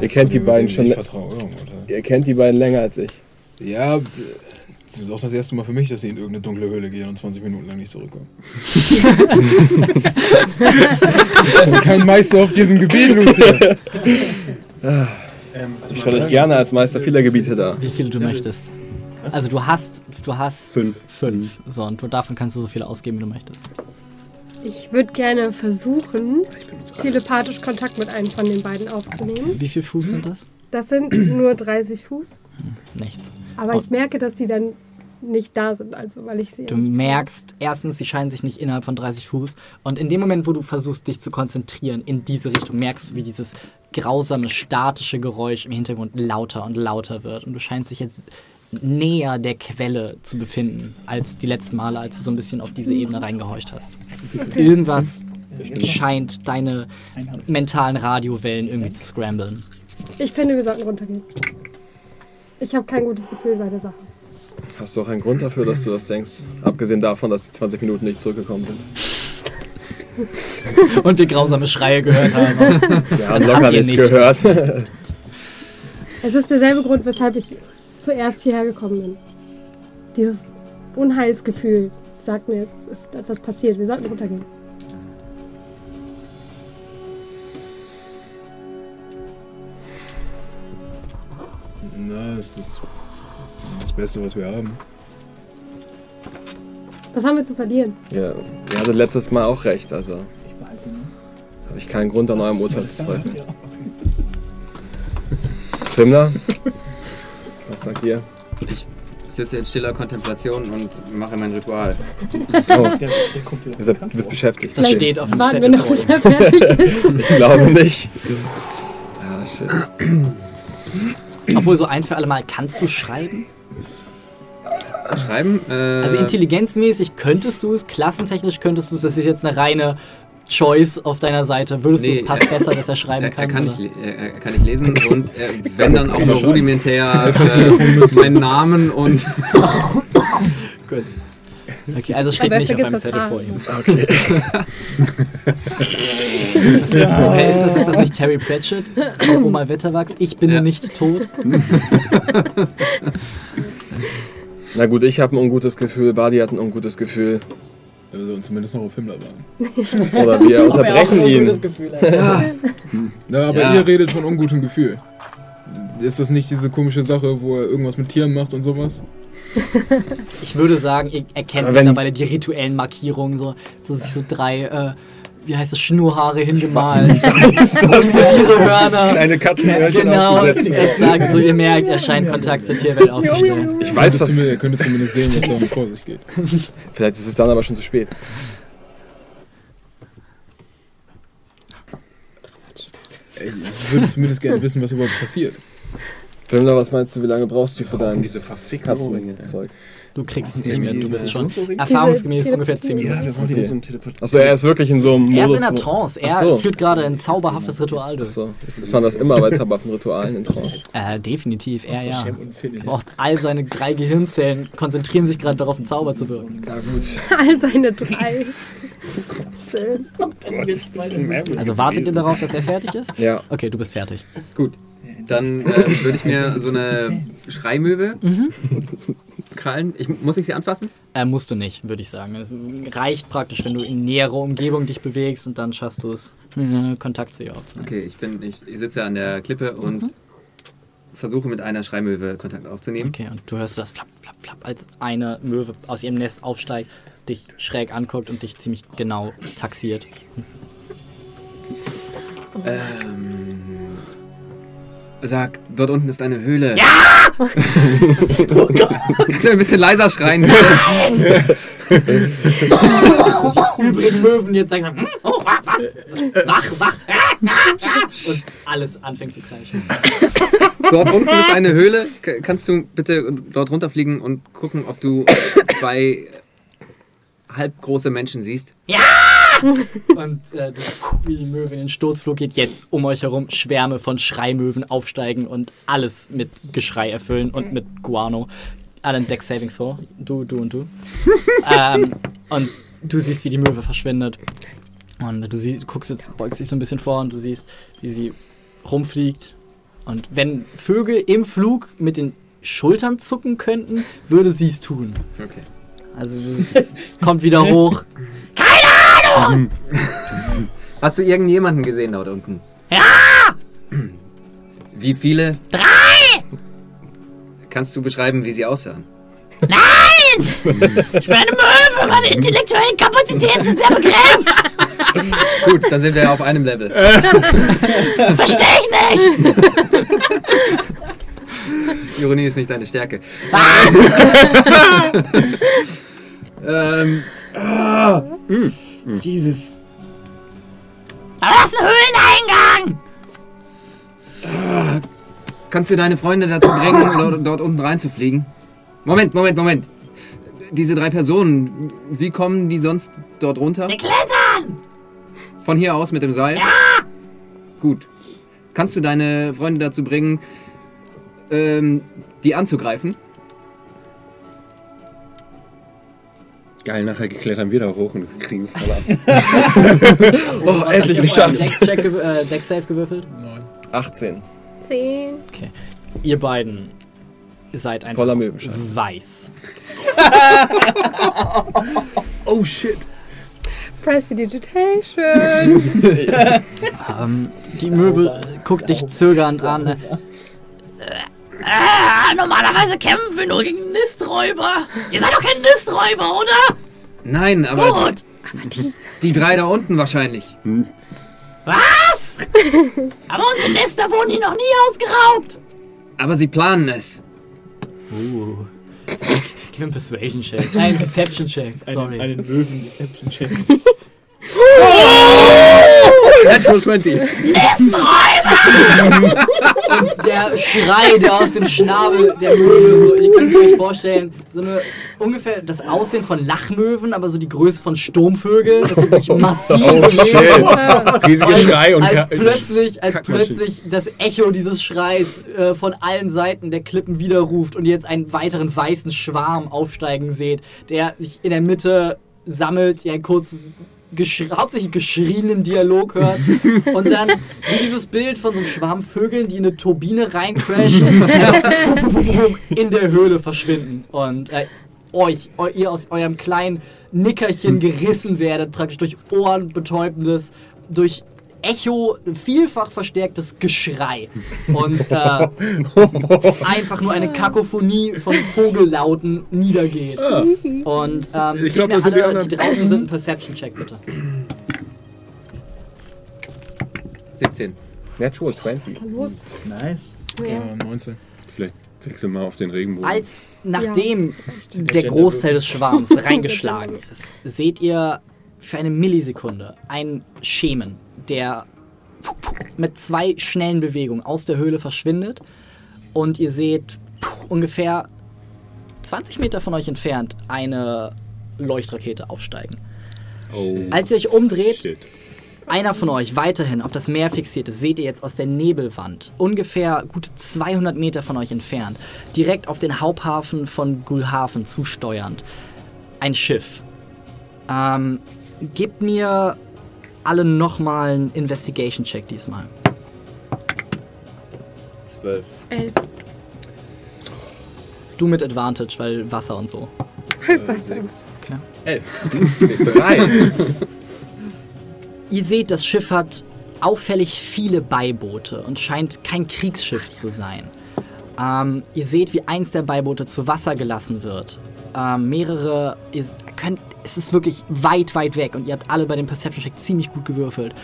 Ihr kennt die beiden Ich schon- vertraue eurem Urteil. Ihr kennt die beiden länger als ich. Ja, das ist auch das erste Mal für mich, dass sie in irgendeine dunkle Höhle gehen und 20 Minuten lang nicht zurückkommen. ich kein Meister auf diesem Gebiet, Lucy. Ich stelle euch gerne als Meister vieler Gebiete dar. Wie viele du möchtest. Also du hast, du hast Fünf. Fünf. So, und davon kannst du so viele ausgeben, wie du möchtest. Ich würde gerne versuchen, telepathisch Kontakt mit einem von den beiden aufzunehmen. Wie viel Fuß sind das? Das sind nur 30 Fuß. Nichts. Aber ich merke, dass sie dann nicht da sind, also weil ich sie. Du merkst, erstens, sie scheinen sich nicht innerhalb von 30 Fuß. Und in dem Moment, wo du versuchst, dich zu konzentrieren in diese Richtung, merkst du, wie dieses grausame, statische Geräusch im Hintergrund lauter und lauter wird. Und du scheinst dich jetzt näher der Quelle zu befinden, als die letzten Male, als du so ein bisschen auf diese Ebene reingehorcht hast. Irgendwas scheint deine mentalen Radiowellen irgendwie zu scramblen. Ich finde, wir sollten runtergehen. Ich habe kein gutes Gefühl bei der Sache. Hast du auch einen Grund dafür, dass du das denkst? Abgesehen davon, dass die 20 Minuten nicht zurückgekommen sind. Und wir grausame Schreie gehört haben. Wir haben locker nicht nicht. gehört. Es ist derselbe Grund, weshalb ich zuerst hierher gekommen bin. Dieses Unheilsgefühl sagt mir, es ist etwas passiert. Wir sollten runtergehen. Na, es ist das Beste, was wir haben. Was haben wir zu verlieren? Ja, ihr hattet letztes Mal auch recht, also habe ich keinen Grund an eurem Urteil zu zweifeln. Schwimmler? Was sagt ihr? Ich sitze in stiller Kontemplation und mache mein Ritual. Oh, Der, der guckt dir ihr seid- du bist beschäftigt. Das steht auf dem Warten wir noch, bis er fertig ist. Ich glaube nicht. Ah, shit. Obwohl, so ein für alle Mal, kannst du schreiben? Schreiben? Äh, Also intelligenzmäßig könntest du es, klassentechnisch könntest du es, das ist jetzt eine reine Choice auf deiner Seite. Würdest du Nee, es passt er- besser, dass er schreiben er, kann? er, kann oder? nicht, er, er kann nicht lesen und äh, wenn dann auch nur rudimentär äh, meinen Namen und Gut. Okay, also es steht nicht auf einem Zettel vor ihm. Woher ist das? Ist das nicht Terry Pratchett? Oma Wetterwachs? Ich bin Ja. nicht tot. Na gut, ich habe ein ungutes Gefühl, Badi hat ein ungutes Gefühl. Wir sollen zumindest noch auf Himmler warten. Oder wir unterbrechen ihn. Na, aber Ja. ihr redet von ungutem Gefühl. Ist das nicht diese komische Sache, wo er irgendwas mit Tieren macht und sowas? Ich würde sagen, ihr erkennt wenn- mittlerweile die rituellen Markierungen, so, so, so drei, äh, wie heißt es, Schnurhaare hingemalt. so Tierehörner. Kleine Katzenöhrchen Genau, exakt. So, ihr merkt, er scheint Kontakt zur Tierwelt aufzustellen. Ich weiß, was. ihr könntet zumindest sehen, was da vor sich geht. Vielleicht ist es dann aber schon zu spät. Ich würde zumindest gerne wissen, was überhaupt passiert. Schwimmler, was meinst du, wie lange brauchst du für dein Diese verfickten Ohrringe. Du kriegst es nicht mehr, du bist schon erfahrungsgemäß ungefähr 10 Ja, Minuten. wir wollen Okay. okay. so einen Teleport. Achso, er ist wirklich in so einem Modus. Er ist in der wo- Trance. Er so. führt gerade ein zauberhaftes Ritual durch. Achso, ich fand das immer bei zauberhaften Ritualen in Trance. Äh, definitiv, er ja. Braucht all seine drei Gehirnzellen, konzentrieren sich gerade darauf, einen Zauber zu wirken. Na gut. All seine drei. Schön. Also wartet ihr darauf, dass er fertig ist? Ja. Okay, du bist fertig. gut. Dann äh, würde ich mir so eine Schreimöwe krallen. Ich muss ich sie anfassen? Äh, musst du nicht, würde ich sagen. Es reicht praktisch, wenn du in nähere Umgebung dich bewegst und dann schaffst du es, Kontakt zu ihr aufzunehmen. Okay, ich bin ich, ich sitze an der Klippe und versuche mit einer Schreimöwe Kontakt aufzunehmen. Okay, und du hörst das flapp, flapp, flapp, als eine Möwe aus ihrem Nest aufsteigt, dich schräg anguckt und dich ziemlich genau taxiert. Ähm, sag, dort unten ist eine Höhle. Ja! Kannst du ein bisschen leiser schreien, bitte? Übrigen Möwen jetzt sagen, hm, oh, wa- was? Wach, wach, und alles anfängt zu kreischen. Dort unten ist eine Höhle. Kannst du bitte dort runterfliegen und gucken, ob du zwei halbgroße Menschen siehst? Und äh, wie die Möwe in den Sturzflug geht, jetzt um euch herum Schwärme von Schreimöwen aufsteigen und alles mit Geschrei erfüllen und mit Guano. Allen Deck Saving Throw. Du, du und du. ähm, und du siehst, wie die Möwe verschwindet. Und du siehst, du guckst jetzt, beugst dich so ein bisschen vor und du siehst, wie sie rumfliegt. Und wenn Vögel im Flug mit den Schultern zucken könnten, würde sie es tun. Okay. Also du- kommt wieder hoch. Hast du irgendjemanden gesehen dort unten? Ja! Wie viele? Drei! Kannst du beschreiben, wie sie aussahen? Ich bin eine Möwe, meine intellektuellen Kapazitäten sind sehr begrenzt. Gut, dann sind wir auf einem Level. Verstehe ich nicht. Ironie ist nicht deine Stärke. ähm, Jesus. Aber das ist ein Höhleneingang. kannst du deine Freunde dazu bringen, dort, dort unten reinzufliegen? Moment, Moment, Moment. Diese drei Personen, wie kommen die sonst dort runter? Wir klettern. Von hier aus mit dem Seil? Ja! Gut. Kannst du deine Freunde dazu bringen, ähm, die anzugreifen? Geil, nachher klettern wir da hoch und kriegen es voll ab. Oh, endlich geschafft. Deck, äh, Deck Save gewürfelt? 18. Zehn. Ihr beiden seid einfach Voller Möwenschein. weiß. Oh shit. Prestidigitation. Ähm, die Möwe guckt dich zögernd an. Äh, Ah, normalerweise kämpfen wir nur gegen Nisträuber. Ihr seid doch kein Nisträuber, oder? Nein, aber Gut. die drei da unten wahrscheinlich. Was? Aber unsere Nester wurden hier noch nie ausgeraubt. Aber sie planen es. Uh. Gib mir einen Persuasion Check. Nein, Deception Check. Sorry. Einen, einen Löwen-Deception-Check. Natural 20. Und der Schrei, der aus dem Schnabel der Möwe, so, ihr könnt euch vorstellen, so eine ungefähr das Aussehen von Lachmöwen, aber so die Größe von Sturmvögeln. Das sind wirklich massive Oh, shit. Riesiges als, Schrei und als plötzlich, als plötzlich das Echo dieses Schreis äh, von allen Seiten der Klippen widerruft und ihr jetzt einen weiteren weißen Schwarm aufsteigen seht, der sich in der Mitte sammelt, ihr einen kurzen, geschri hauptsächlich geschrienen Dialog hört und dann dieses Bild von so einem Schwarm Vögeln, die in eine Turbine reincrashen, in der Höhle verschwinden und äh, euch, eu, ihr aus eurem kleinen Nickerchen gerissen werdet, praktisch durch ohrenbetäubendes, durch Echo, vielfach verstärktes Geschrei. Und äh, einfach nur eine Kakophonie von Vogellauten niedergeht. Und ähm, Ich ich glaub, glaube, sind die alle, anderen. die draußen sind, einen Perception-Check, bitte. 17. Natural 20. Los. Nice. Äh, 19. Vielleicht wechseln wir mal auf den Regenbogen. Als nachdem Ja, der Großteil des Schwarms reingeschlagen ist, seht ihr für eine Millisekunde einen Schemen, der mit zwei schnellen Bewegungen aus der Höhle verschwindet und ihr seht ungefähr 20 Meter von euch entfernt eine Leuchtrakete aufsteigen. oh. Als ihr euch umdreht, Shit. einer von euch weiterhin auf das Meer fixiert ist, seht ihr jetzt aus der Nebelwand, ungefähr gut 200 Meter von euch entfernt, direkt auf den Haupthafen von Gulhafen zusteuernd, ein Schiff. Ähm, gebt mir alle nochmal einen Investigation-Check diesmal. 12. Elf. Du mit Advantage, weil Wasser und so. Was? 6. 11. Drei. Ihr seht, das Schiff hat auffällig viele Beiboote und scheint kein Kriegsschiff zu sein. Ähm, ihr seht, wie eins der Beiboote zu Wasser gelassen wird. Ähm, mehrere, ihr könnt, es ist wirklich weit, weit weg und ihr habt alle bei dem Perception Check ziemlich gut gewürfelt.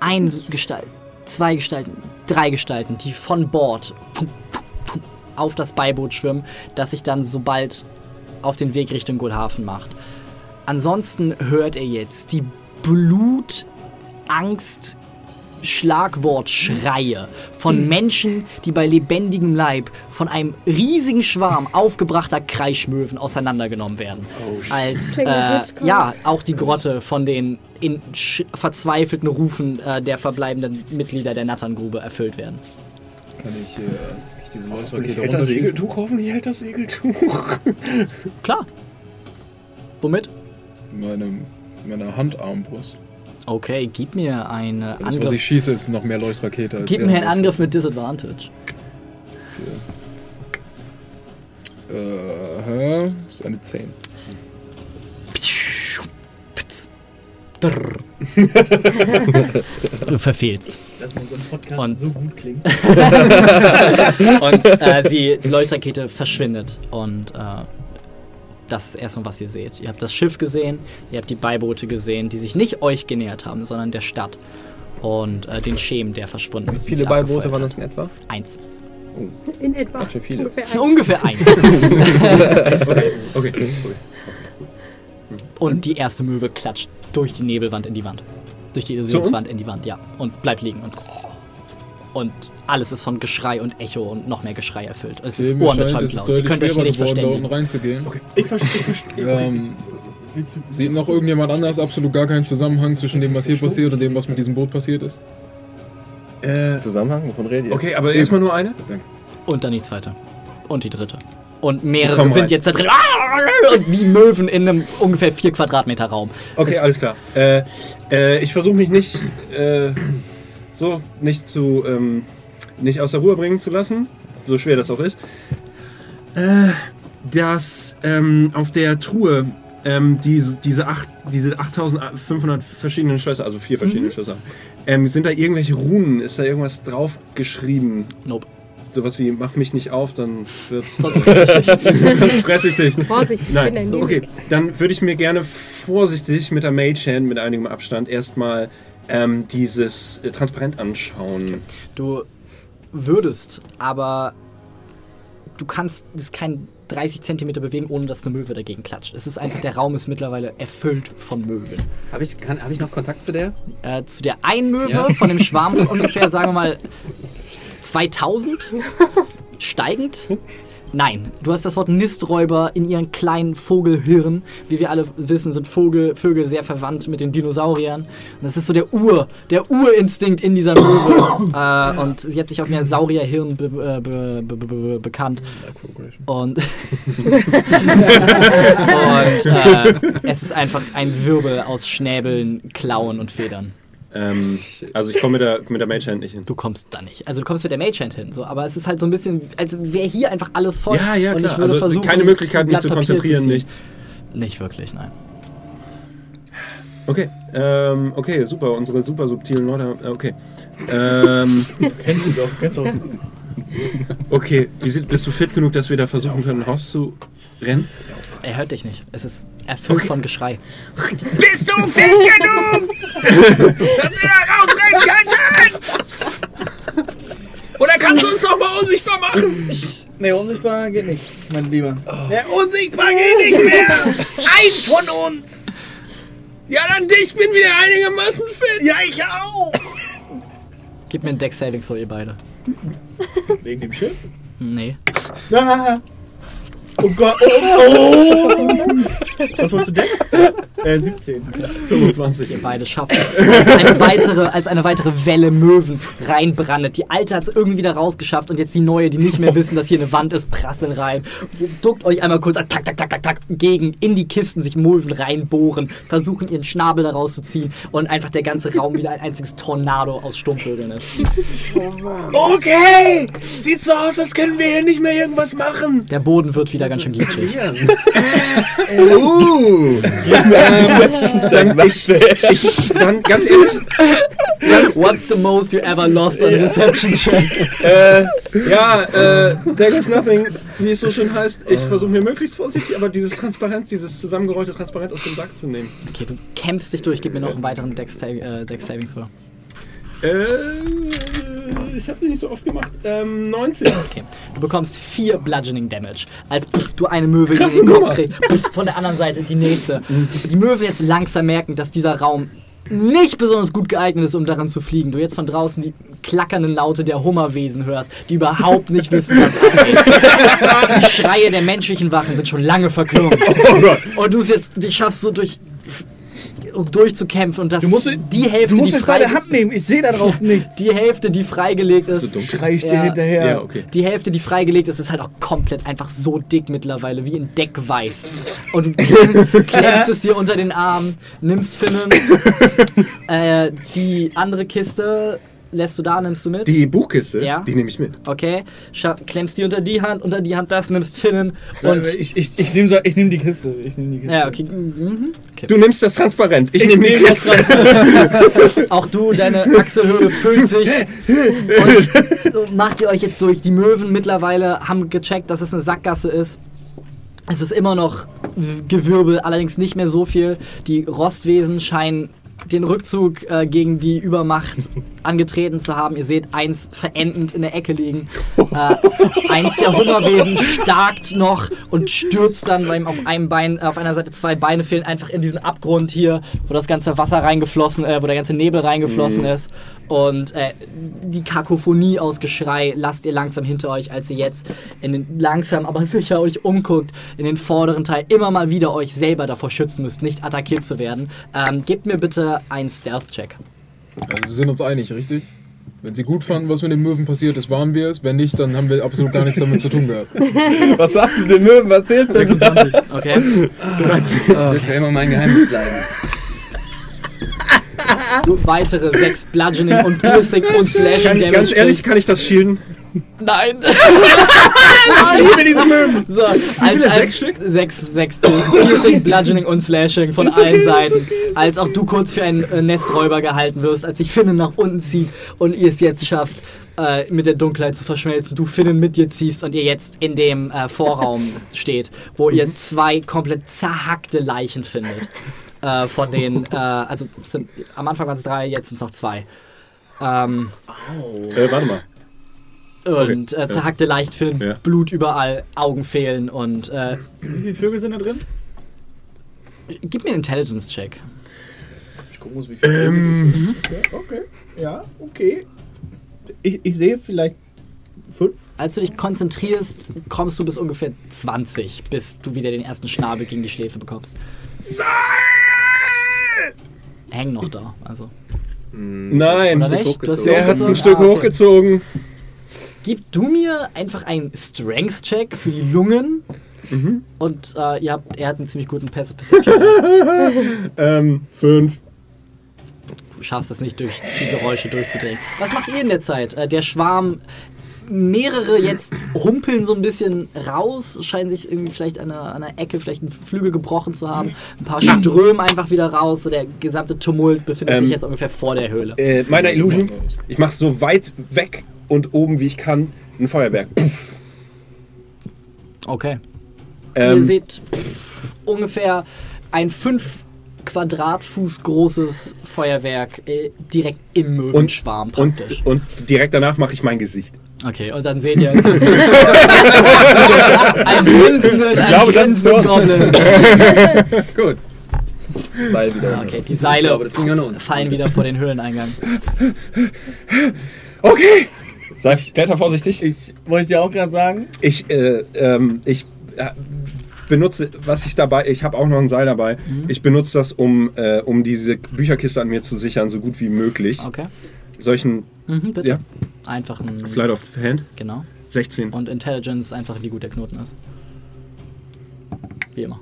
Ein Gestalt, zwei Gestalten, drei Gestalten, die von Bord auf das Beiboot schwimmen, das sich dann sobald auf den Weg Richtung Gulhafen macht. Ansonsten hört ihr jetzt die Blut, Angst, Schlagwortschreie von Menschen, die bei lebendigem Leib von einem riesigen Schwarm aufgebrachter Kreischmöwen auseinandergenommen werden. Als Klingt äh, ja auch die Grotte von den in verzweifelten Rufen äh, der verbleibenden Mitglieder der Natterngrube erfüllt werden. Kann ich, äh, ich diese Hoffentlich Leuchtrakete hält das? Segeltuch, hoffentlich hält das Segeltuch. Klar. Womit? Meine, meine Handarmbrust. Okay, gib mir einen Das, was Angriff. ich schieße, ist noch mehr Leuchtrakete als Gib mir einen Angriff mit Disadvantage. Äh, hä? Das ist eine 10. Du verfehlst. Dass man so ein Podcast Und- so gut klingt. Und äh, sie, die Leuchtrakete verschwindet. Und äh, das ist erstmal, was ihr seht. Ihr habt das Schiff gesehen, ihr habt die Beiboote gesehen, die sich nicht euch genähert haben, sondern der Stadt. Und äh, den Schemen, der verschwunden ist. Wie viele Beiboote waren das in etwa? Eins. In etwa. Ganz schön viele. Ungefähr eins. Ungefähr eins. Okay, okay. Und die erste Möwe klatscht durch die Nebelwand in die Wand. Durch die Illusionswand in die Wand, ja. Und bleibt liegen. Und, und alles ist von Geschrei und Echo und noch mehr Geschrei erfüllt. Es ist Okay, scheint, ohrenbetäubend es ist laut. Ihr deutlich könnt euch schwerer nicht geworden, da unten verständigen. reinzugehen. Ich verstehe. Ich verstehe. Ähm, sieht noch irgendjemand anders absolut gar keinen Zusammenhang zwischen dem, was hier passiert und dem, was mit diesem Boot passiert ist? Äh, Zusammenhang? Wovon redet ihr? okay, aber erstmal nur eine? Und dann die zweite. Und die dritte. Und mehrere Komm sind rein. jetzt da drin. Und wie Möwen in einem ungefähr 4 Quadratmeter Raum. Okay, alles klar. Äh, äh, ich versuche mich nicht äh, so nicht zu ähm, nicht aus der Ruhe bringen zu lassen, so schwer das auch ist. Äh, dass ähm, auf der Truhe ähm, diese, diese, acht, diese 8500 verschiedenen Schlösser, also vier verschiedene Schlösser, ähm, sind da irgendwelche Runen? Ist da irgendwas drauf geschrieben? Nope. sowas wie mach mich nicht auf, dann wird Sonst fress ich dich. ich. Vorsicht, ich bin ein Nein, okay. Dann würde ich mir gerne vorsichtig mit der Mage Hand mit einigem Abstand erstmal ähm, dieses äh, Transparent anschauen. Du würdest, aber du kannst es kein 30 Zentimeter bewegen, ohne dass eine Möwe dagegen klatscht. Es ist einfach, der Raum ist mittlerweile erfüllt von Möwen. Habe ich, kann- hab ich noch Kontakt zu der? Äh, zu der einen Möwe Ja. von dem Schwarm von ungefähr, sagen wir mal, 2000 steigend. Nein, du hast das Wort Nisträuber in ihren kleinen Vogelhirn. Wie wir alle wissen, sind Vogel, Vögel sehr verwandt mit den Dinosauriern. Und das ist so der Ur, der Urinstinkt in dieser Möwe. äh, und sie hat sich auf ihr Saurierhirn be, äh, be, be, be, be, bekannt. Und, und äh, es ist einfach ein Wirbel aus Schnäbeln, Klauen und Federn. Ähm, also ich komme mit der, mit der Mage Hand nicht hin. Du kommst da nicht. Also du kommst mit der Mage Hand hin, so, aber es ist halt so ein bisschen, als wäre hier einfach alles voll. Ja, ja, und klar. ich würde Also versuchen, keine Möglichkeit, mich zu konzentrieren, ziehen. nichts. Nicht wirklich, nein. Okay, ähm, okay, super, unsere super subtilen Leute. äh, Okay. Ähm, Kennst du doch, kennst du doch. okay, Wie sieht, bist du fit genug, dass wir da versuchen können, rauszurennen? Er hört dich nicht. Es ist erfüllt von Geschrei. Bist du fit genug, dass wir da rausrennen könnten? Oder kannst du uns doch mal unsichtbar machen? Nee, unsichtbar geht nicht, mein Lieber. Der unsichtbar geht nicht mehr. Ein von uns. Ja, dann ich bin wieder einigermaßen fit. Ja, ich auch. Gib mir ein Deck-Saving für ihr beide. Wegen dem Schiff? Nee. Ah. Oh Gott. Oh, oh. Was wolltest du Dex? Äh, 17. 25. Ihr beide schafft es. Als eine weitere, als eine weitere Welle Möwen reinbrandet. Die alte hat es irgendwie wieder rausgeschafft und jetzt die neue, die nicht mehr wissen, dass hier eine Wand ist, prasseln rein. Und ihr duckt euch einmal kurz an, tak, tak, tak, tak, tak, gegen, in die Kisten sich Möwen reinbohren, versuchen ihren Schnabel da rauszuziehen und einfach der ganze Raum wieder ein einziges Tornado aus Stummvögeln ist. Okay. Sieht so aus, als können wir hier nicht mehr irgendwas machen. Der Boden wird wieder ganz schön glitschig. Uh. dann, ich, ich, dann ganz ehrlich, What's the most you ever lost on a Deception Check? äh, ja, äh, there is nothing, wie es so schön heißt. Ich versuche mir möglichst vorsichtig, aber dieses Transparenz, dieses zusammengerollte Transparent aus dem Sack zu nehmen. Okay, du kämpfst dich durch. Gib mir noch einen weiteren Dex-Saving äh, Ich habe nicht so oft gemacht. Ähm, 19. Okay. Du bekommst vier Bludgeoning Damage, als pff, du eine Möwe gegen den Kopf kriegst. Pff, von der anderen Seite die nächste. Die Möwe jetzt langsam merken, dass dieser Raum nicht besonders gut geeignet ist, um darin zu fliegen. Du jetzt von draußen die klackernden Laute der Hummerwesen hörst, die überhaupt nicht wissen, was abgeht. Die Schreie der menschlichen Wachen sind schon lange verklungen. Und du es jetzt, die schaffst so durch durchzukämpfen und das Du musst, die Hälfte, du musst die mich bei der frei, Hand nehmen. Ich sehe da draußen nichts. die Hälfte, die freigelegt ist, Schrei ich dir Ja. hinterher. Ja, okay. die Hälfte, die freigelegt ist, ist halt auch komplett einfach so dick mittlerweile, wie ein Deckweiß. Und du klemm, klemmst es dir unter den Arm, nimmst Finnen. äh, die andere Kiste lässt du da, nimmst du mit? Die Buchkiste, Ja. die nehme ich mit. Okay, Scha klemmst die unter die Hand, unter die Hand das, nimmst Finnen und... ich ich, ich nehme so, ich nehm die Kiste. Ich die Kiste. Ja, okay. Mhm. okay. Du nimmst das Transparent. Ich, Ich nehme die nehm das Kiste. Auch du, deine Achselhöhle füllt sich. Und macht ihr euch jetzt durch. Die Möwen mittlerweile haben gecheckt, dass es eine Sackgasse ist. Es ist immer noch Gewirbel, allerdings nicht mehr so viel. Die Rostwesen scheinen den Rückzug äh, gegen die Übermacht angetreten zu haben. Ihr seht eins verendend in der Ecke liegen. Äh, eins der Hummerwesen starkt noch und stürzt dann, weil ihm auf einem Bein, äh, auf einer Seite zwei Beine fehlen, einfach in diesen Abgrund hier, wo das ganze Wasser reingeflossen, äh, wo der ganze Nebel reingeflossen ist. Und äh, die Kakophonie aus Geschrei lasst ihr langsam hinter euch, als ihr jetzt in den langsam, aber sicher euch umguckt, in den vorderen Teil immer mal wieder euch selber davor schützen müsst, nicht attackiert zu werden. Ähm, gebt mir bitte einen Stealth-Check. Also wir sind uns einig, richtig? Wenn sie gut fanden, was mit den Möwen passiert ist, waren wir es. Wenn nicht, dann haben wir absolut gar nichts damit zu tun gehabt. Was sagst du den Möwen? Erzähl bitte. 26, okay. Das wird für immer mein Geheimnis bleiben. Du, weitere 6 Bludgeoning und Piercing und Slashing Ganz, Damage. ganz ehrlich, kann ich das shielden? Nein! Ich liebe diese Möwen. So, als, als, Sechs Stück? Sechs, sechs Piercing, Bludgeoning und Slashing von allen Seiten. Als auch du kurz für einen äh, Nesträuber gehalten wirst, als sich Finnen nach unten zieht und ihr es jetzt schafft, äh, mit der Dunkelheit zu verschmelzen. Du Finnen mit dir ziehst und ihr jetzt in dem äh, Vorraum steht, wo ihr zwei komplett zerhackte Leichen findet. Äh, von den, äh, also sind, am Anfang waren es drei, jetzt sind es noch zwei. Ähm, Äh, warte mal. Und äh, zerhackte Leichen finden, Ja. Blut überall, Augen fehlen und äh, Wie viele Vögel sind da drin? gib mir einen Intelligence-Check. Ich gucken muss, wie viele ähm. ja, Okay, ja, okay. Ich, ich sehe vielleicht fünf. Als du dich konzentrierst, kommst du bis ungefähr 20, bis du wieder den ersten Schnabel gegen die Schläfe bekommst. Hängen noch da, also. Nein, Oder nicht? Du hast der hat ein hochgezogen? Stück Ah, okay. Gib du mir einfach einen Strength-Check für die Lungen. Mhm. Und äh, ihr habt, er hat einen ziemlich guten Passive Perception. Ähm, fünf. Du schaffst es nicht, durch die Geräusche durchzudrehen. Was macht ihr in der Zeit? Äh, der Schwarm, mehrere jetzt humpeln so ein bisschen raus, scheinen sich irgendwie vielleicht an einer, an einer Ecke, vielleicht ein Flügel gebrochen zu haben. Ein paar strömen einfach wieder raus. So der gesamte Tumult befindet Ähm, sich jetzt ungefähr vor der Höhle. Äh, meiner Illusion. Ich mach so weit weg und oben wie ich kann ein Feuerwerk. Puff. Okay. ihr Ähm, seht pff, ungefähr ein 5 Quadratfuß großes Feuerwerk äh, direkt im Möwenschwarm und, praktisch. und direkt danach mache ich mein Gesicht. Okay, und dann seht ihr ein grinsenden, ein glaube, das ist grinsenden so. Goblin. Gut. Seil wieder. Okay, die Ich Seile glaube, das ging an uns. fallen wieder vor den Höhleneingang. Okay! Sei kletter vorsichtig. Ich wollte dir auch gerade sagen. Ich, äh, ähm, ich äh, benutze, was ich dabei, ich habe auch noch ein Seil dabei. Mhm. Ich benutze das, um, äh, um diese Bücherkiste an mir zu sichern, so gut wie möglich. Okay. Solchen Mhm, bitte. Ja. Einfach ein. Slide of Hand. Genau. 16. Und Intelligence einfach, wie gut der Knoten ist. Wie immer.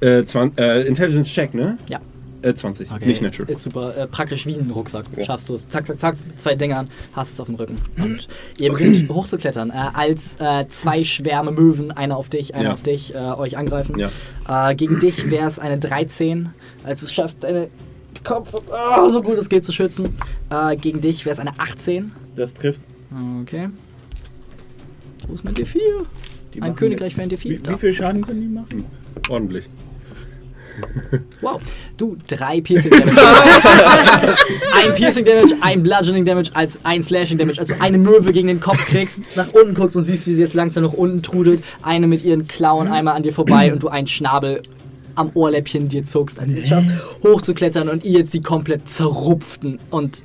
Äh, zwan- äh, Intelligence Check, ne? Ja. Äh, 20. Okay. Nicht natural. Ist super. Äh, praktisch wie ein Rucksack. Schaffst du es. Zack, zack, zack. Zwei Dingern. Hast es auf dem Rücken. Und ihr beginnt hochzuklettern. Äh, als äh, zwei Schwärme Möwen, einer auf dich, einer Ja. auf dich, äh, euch angreifen. Ja. Äh, gegen dich wäre es eine 13. Als du es schaffst, deine Kopf ah, so gut es geht zu schützen. Äh, gegen dich wäre es eine 18. Das trifft. Okay. Wo ist mein D4? Die Ein Königreich für ein D4. Wie, wie viel Schaden können die machen? Ordentlich. Wow. Du, drei Piercing Damage. ein Piercing Damage, ein Bludgeoning Damage als ein Slashing Damage. Also eine Möwe gegen den Kopf kriegst, nach unten guckst und siehst, wie sie jetzt langsam nach unten trudelt. Eine mit ihren Klauen einmal an dir vorbei und du einen Schnabel am Ohrläppchen dir zuckst, als sie es schaffst, hochzuklettern und ihr jetzt die komplett zerrupften und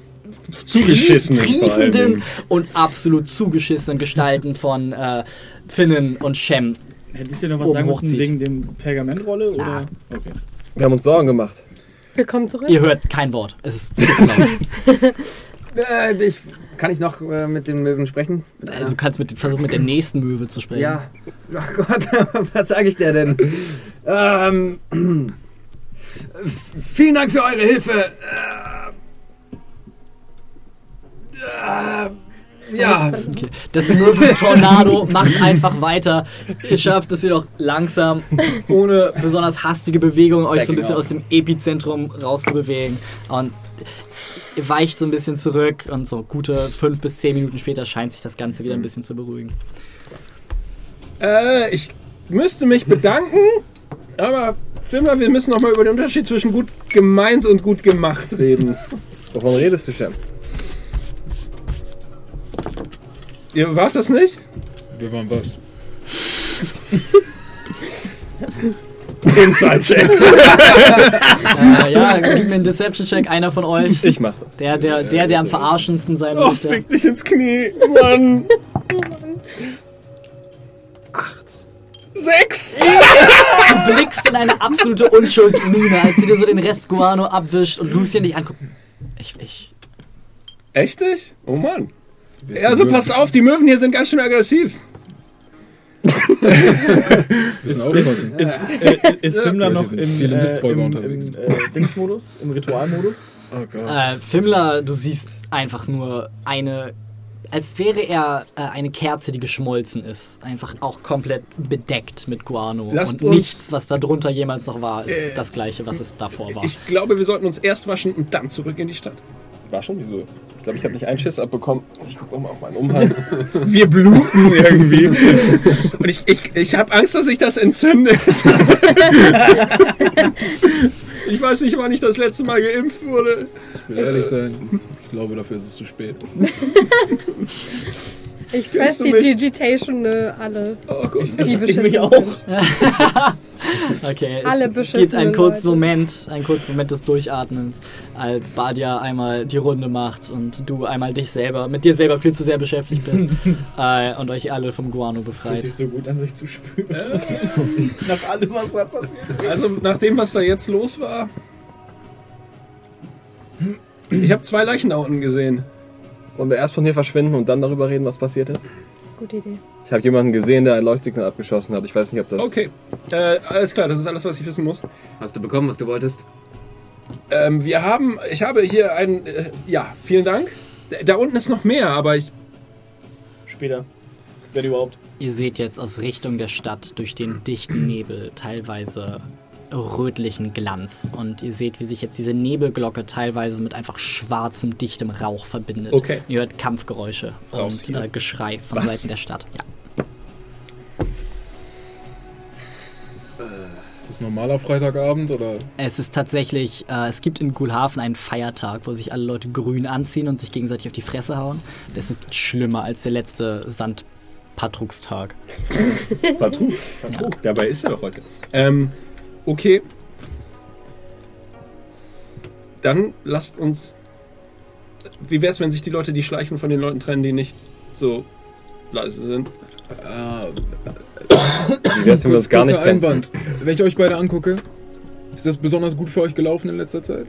Zugeschissenen triefenden und absolut zugeschissenen Gestalten von äh, Finnen und Shem. Hätte ich dir noch was sagen müssen wegen dem Pergamentrolle? Oder? Okay. Wir haben uns Sorgen gemacht. Willkommen zurück. Ihr hört kein Wort. Es ist viel zu laut. Äh, ich, kann ich noch äh, mit den Möwen sprechen? Also du kannst mit, versuchen, mit der nächsten Möwe zu sprechen. Ja. Ach Gott, was sage ich der denn? ähm, vielen Dank für eure Hilfe. Äh, äh, ja, Okay. Das Möwen-Tornado macht einfach weiter. Ihr schafft es jedoch langsam, ohne besonders hastige Bewegungen, euch so ein bisschen aus dem Epizentrum rauszubewegen. Und ihr weicht so ein bisschen zurück und so gute fünf bis zehn Minuten später scheint sich das Ganze wieder ein bisschen zu beruhigen. Äh, ich müsste mich bedanken, aber Firma, wir müssen noch mal über den Unterschied zwischen gut gemeint und gut gemacht reden. Wovon redest du, Shem? Ihr wart das nicht? Wir waren was? Inside-Check. Äh, ja, gib mir einen Deception-Check, einer von euch. Ich mach das. Der, der, der, der am verarschendsten sein Oh, möchte. fick dich ins Knie, Mann. Acht. Sechs. Du blickst in eine absolute Unschuldsmine, als sie dir so den Rest Guano abwischt und Lucien dich anguckt. Ich, ich, Echt nicht? Oh Mann. Ist also passt auf, die Möwen hier sind ganz schön aggressiv. Müssen aufpassen. Ist, äh, ist Fimmler Ja, noch im, äh, im, unterwegs. im äh, Dingsmodus, im Ritualmodus? Oh Gott. Äh, Fimmler, du siehst einfach nur eine als wäre er äh, eine Kerze, die geschmolzen ist. Einfach auch komplett bedeckt mit Guano. Lasst und nichts, was da drunter jemals noch war, ist Äh, das gleiche, was es davor war. Ich glaube, wir sollten uns erst waschen und dann zurück in die Stadt. War schon wieso? Ich glaube, ich habe nicht einen Schiss abbekommen. Ich gucke nochmal auf meinen Umhang. Wir bluten irgendwie. Und ich, ich, ich habe Angst, dass sich das entzündet. ich weiß nicht, wann ich das letzte Mal geimpft wurde. Ich will ehrlich sein, ich glaube, dafür ist es zu spät. Ich press die? Digitation äh, alle. Oh Gott. Die Ich mich auch. Okay, Alle es gibt einen kurzen Leute. Moment, einen kurzen Moment des Durchatmens, als Badia einmal die Runde macht und du einmal dich selber, mit dir selber viel zu sehr beschäftigt bist äh, und euch alle vom Guano Fühlt befreit. sich so gut an, sich zu spüren. Nach allem, was da passiert ist. Also nach dem, was da jetzt los war. Ich habe zwei Leichen da unten gesehen. Wollen wir erst von hier verschwinden und dann darüber reden, was passiert ist? Gute Idee. Ich habe jemanden gesehen, der ein Leuchtsignal abgeschossen hat. Ich weiß nicht, ob das. Okay, äh, alles klar, das ist alles, was ich wissen muss. Hast du bekommen, was du wolltest? Ähm, wir haben, ich habe hier ein, äh, ja, vielen Dank. Da- Da unten ist noch mehr, aber ich, Später. Wenn überhaupt. Ihr seht jetzt aus Richtung der Stadt durch den dichten Nebel teilweise rötlichen Glanz und ihr seht, wie sich jetzt diese Nebelglocke teilweise mit einfach schwarzem, dichtem Rauch verbindet. Okay. Ihr hört Kampfgeräusche Raus und äh, Geschrei von Was? Seiten der Stadt. Ja. Ist das normaler Freitagabend oder? Es ist tatsächlich, äh, es gibt in Gulhafen einen Feiertag, wo sich alle Leute grün anziehen und sich gegenseitig auf die Fresse hauen. Das ist schlimmer als der letzte Sandpatrugstag. Vertrug. Vertrug. Dabei ist er doch heute. Ähm, okay. Dann lasst uns. Wie wär's, wenn sich die Leute, die schleichen, von den Leuten trennen, die nicht so leise sind? Äh, Wie wär's, wenn wir uns gar nicht kurzer trennen? Einwand. Wenn ich euch beide angucke, ist das besonders gut für euch gelaufen in letzter Zeit?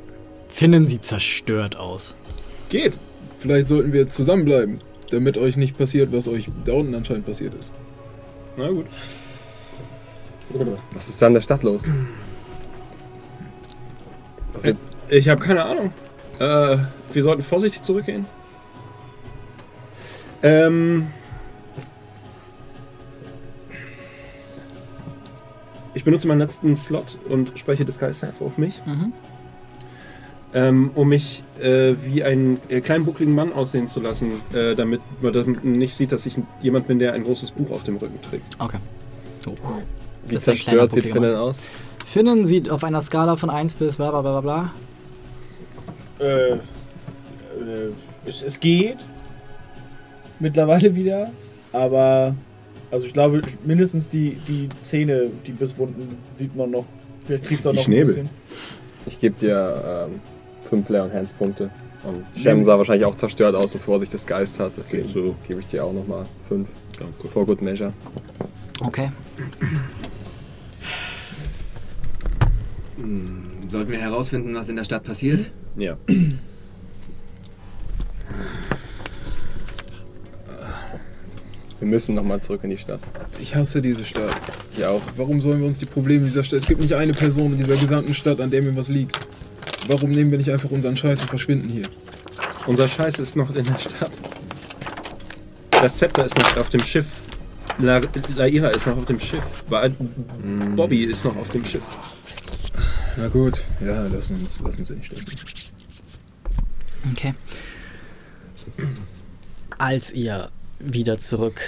Finden sie zerstört aus. Geht. Vielleicht sollten wir zusammenbleiben, damit euch nicht passiert, was euch da unten anscheinend passiert ist. Na gut. Was ist da in der Stadt los? Was ist, Ich habe keine Ahnung. Äh, wir sollten vorsichtig zurückgehen. Ähm. Ich benutze meinen letzten Slot und spreche Disguise Self auf mich, Mhm. ähm, um mich äh, wie einen äh, kleinen buckligen Mann aussehen zu lassen, äh, damit man das nicht sieht, dass ich jemand bin, der ein großes Buch auf dem Rücken trägt. Okay. Oh. Wie zerstört sieht Finnen aus? Finnen sieht auf einer Skala von 1 bis bla bla bla bla bla. Äh, äh, es, es geht. Mittlerweile wieder. Aber, also ich glaube, mindestens die, die Zähne, die Bisswunden, sieht man noch. Vielleicht kriegt es auch Die noch Schnäbel. ein bisschen. Ich gebe dir ähm, fünf Leon Hands Punkte. Und Shem sah wahrscheinlich auch zerstört aus, bevor sich das Geist hat. Deswegen Geht so. gebe ich dir auch nochmal fünf. For good measure. Okay. Hm, sollten wir herausfinden, was in der Stadt passiert? Ja. Wir müssen nochmal zurück in die Stadt. Ich hasse diese Stadt. Ich auch. Warum sollen wir uns die Probleme dieser Stadt... Es gibt nicht eine Person in dieser gesamten Stadt, an der mir was liegt. Warum nehmen wir nicht einfach unseren Scheiß und verschwinden hier? Unser Scheiß ist noch in der Stadt. Das Zepter ist noch auf dem Schiff. La Laira ist noch auf dem Schiff. Ba- Bobby ist noch auf dem Schiff. Na gut, ja, lass uns, lass uns nicht stecken. Okay. Als ihr wieder zurück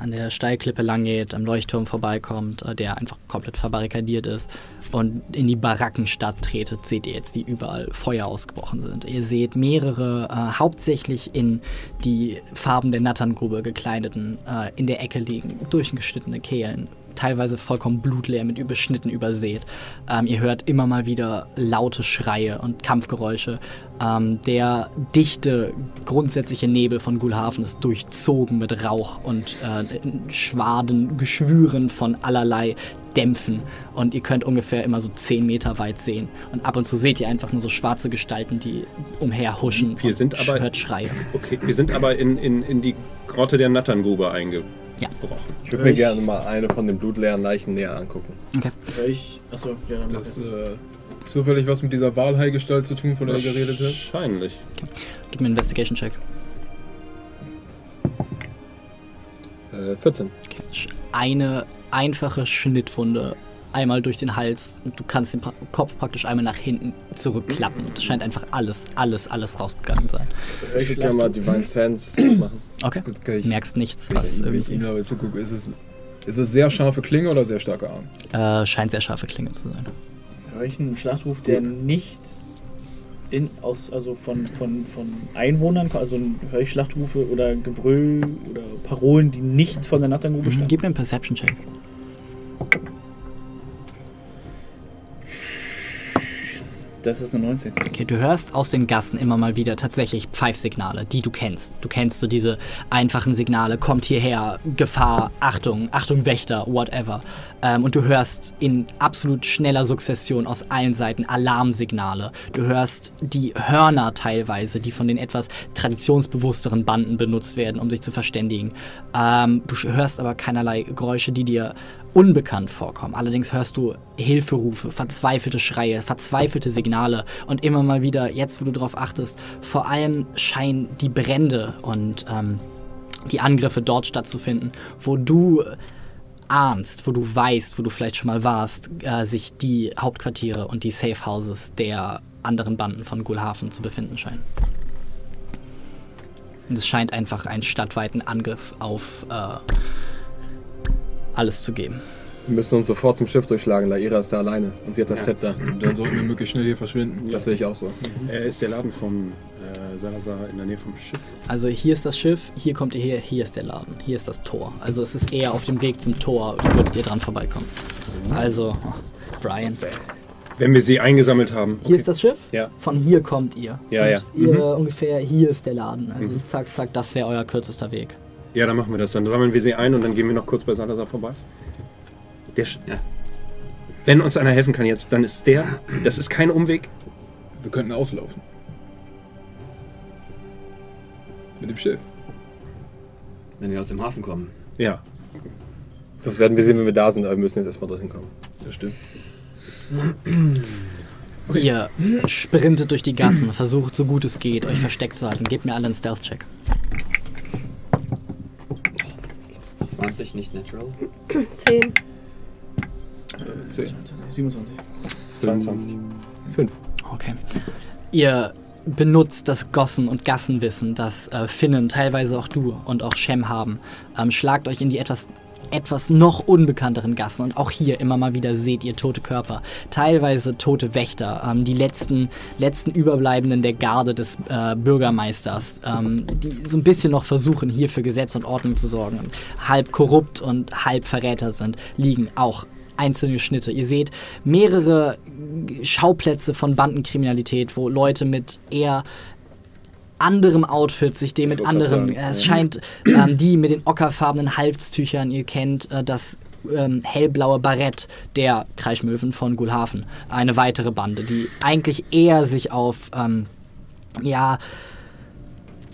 an der Steilklippe lang geht, am Leuchtturm vorbeikommt, äh, der einfach komplett verbarrikadiert ist, und in die Barackenstadt tretet, seht ihr jetzt, wie überall Feuer ausgebrochen sind. Ihr seht mehrere, äh, hauptsächlich in die Farben der Natterngrube gekleideten, äh, in der Ecke liegen, durchgeschnittene Kehlen, teilweise vollkommen blutleer mit Überschnitten übersät. Ähm, ihr hört immer mal wieder laute Schreie und Kampfgeräusche. Ähm, der dichte, grundsätzliche Nebel von Gulhafen ist durchzogen mit Rauch und äh, Schwaden, Geschwüren von allerlei Dämpfen. Und ihr könnt ungefähr immer so 10 Meter weit sehen. Und ab und zu seht ihr einfach nur so schwarze Gestalten, die umherhuschen. Wir und sind aber- hört Schreie. Okay, wir sind aber in, in, in die Grotte der Natterngrube eingebrochen. Ja. Brauchen. Ich würde mir gerne mal eine von den blutleeren Leichen näher angucken. Okay. Ich, achso, ja, dann das, äh, zufällig was mit dieser Wahlheilgestalt zu tun, von der ihr geredet habt? Wahrscheinlich. Okay. Gib mir einen Investigation-Check. Äh, 14. Okay. Eine einfache Schnittwunde einmal durch den Hals und du kannst den Kopf praktisch einmal nach hinten zurückklappen. Es scheint einfach alles, alles, alles rausgegangen sein. Ich würde gerne mal Divine Sense machen. Okay. Gut, ich, Merkst nichts, was wenn ich irgendwie. aber zugucke, ist es, ist es sehr scharfe Klinge oder sehr starker Arm? Äh, scheint sehr scharfe Klinge zu sein. Höre ich einen Schlachtruf, der nicht in, aus, also von, von, von Einwohnern, kommt? also höre ich Schlachtrufe oder Gebrüll oder Parolen, die nicht von der Natterngrube stammen? Gib mir einen Perception-Check. Das ist eine 19. Okay, du hörst aus den Gassen immer mal wieder tatsächlich Pfeifsignale, die du kennst. Du kennst so diese einfachen Signale, kommt hierher, Gefahr, Achtung, Achtung Wächter, whatever. Ähm, und du hörst in absolut schneller Sukzession aus allen Seiten Alarmsignale. Du hörst die Hörner teilweise, die von den etwas traditionsbewussteren Banden benutzt werden, um sich zu verständigen. Ähm, du hörst aber keinerlei Geräusche, die dir unbekannt vorkommen. Allerdings hörst du Hilferufe, verzweifelte Schreie, verzweifelte Signale und immer mal wieder, jetzt wo du darauf achtest, vor allem scheinen die Brände und ähm, die Angriffe dort stattzufinden, wo du ahnst, wo du weißt, wo du vielleicht schon mal warst, äh, sich die Hauptquartiere und die Safe Houses der anderen Banden von Gulhafen zu befinden scheinen. Und es scheint einfach einen stadtweiten Angriff auf äh, alles zu geben. Wir müssen uns sofort zum Schiff durchschlagen. Laira ist da alleine und sie hat das Ja. Zepter. Und dann sollten wir möglichst schnell hier verschwinden. Das sehe ich auch so. Er ist der Laden vom äh, Salazar in der Nähe vom Schiff. Also hier ist das Schiff, hier kommt ihr her, hier ist der Laden, hier ist das Tor. Also es ist eher auf dem Weg zum Tor, würdet ihr dran vorbeikommen. Also, oh, Brian. Wenn wir sie eingesammelt haben. Hier ist das Schiff, Ja. von hier kommt ihr. Ja, Und ja. Ihr Mhm. ungefähr, hier ist der Laden. Also Mhm. zack, zack, das wäre euer kürzester Weg. Ja, dann machen wir das. Dann sammeln wir sie ein und dann gehen wir noch kurz bei Salazar vorbei. Der Sch Ja. Wenn uns einer helfen kann jetzt, dann ist der. Das ist kein Umweg. Wir könnten auslaufen. Mit dem Schiff. Wenn wir aus dem Hafen kommen. Ja. Das werden wir sehen, wenn wir da sind, aber wir müssen jetzt erstmal dorthin kommen. Das stimmt. Ihr sprintet durch die Gassen, versucht so gut es geht, euch versteckt zu halten. Gebt mir alle einen Stealth-Check. 20, nicht natural. 10. Äh, 10. 27. 22. 5. Okay. Ihr benutzt das Gossen- und Gassenwissen, das äh, Finnen, teilweise auch du und auch Shem haben. Ähm, schlagt euch in die etwas, etwas noch unbekannteren Gassen und auch hier immer mal wieder seht ihr tote Körper. Teilweise tote Wächter, ähm, die letzten, letzten Überbleibenden der Garde des äh, Bürgermeisters, ähm, die so ein bisschen noch versuchen, hier für Gesetz und Ordnung zu sorgen und halb korrupt und halb Verräter sind, liegen auch einzelne Schnitte. Ihr seht mehrere Schauplätze von Bandenkriminalität, wo Leute mit eher anderem Outfit sich dem mit sagen, äh, es scheint ähm, die mit den ockerfarbenen Halstüchern, ihr kennt äh, das ähm, hellblaue Barett der Kreischmöwen von Gulhafen. Eine weitere Bande, die eigentlich eher sich auf ähm, ja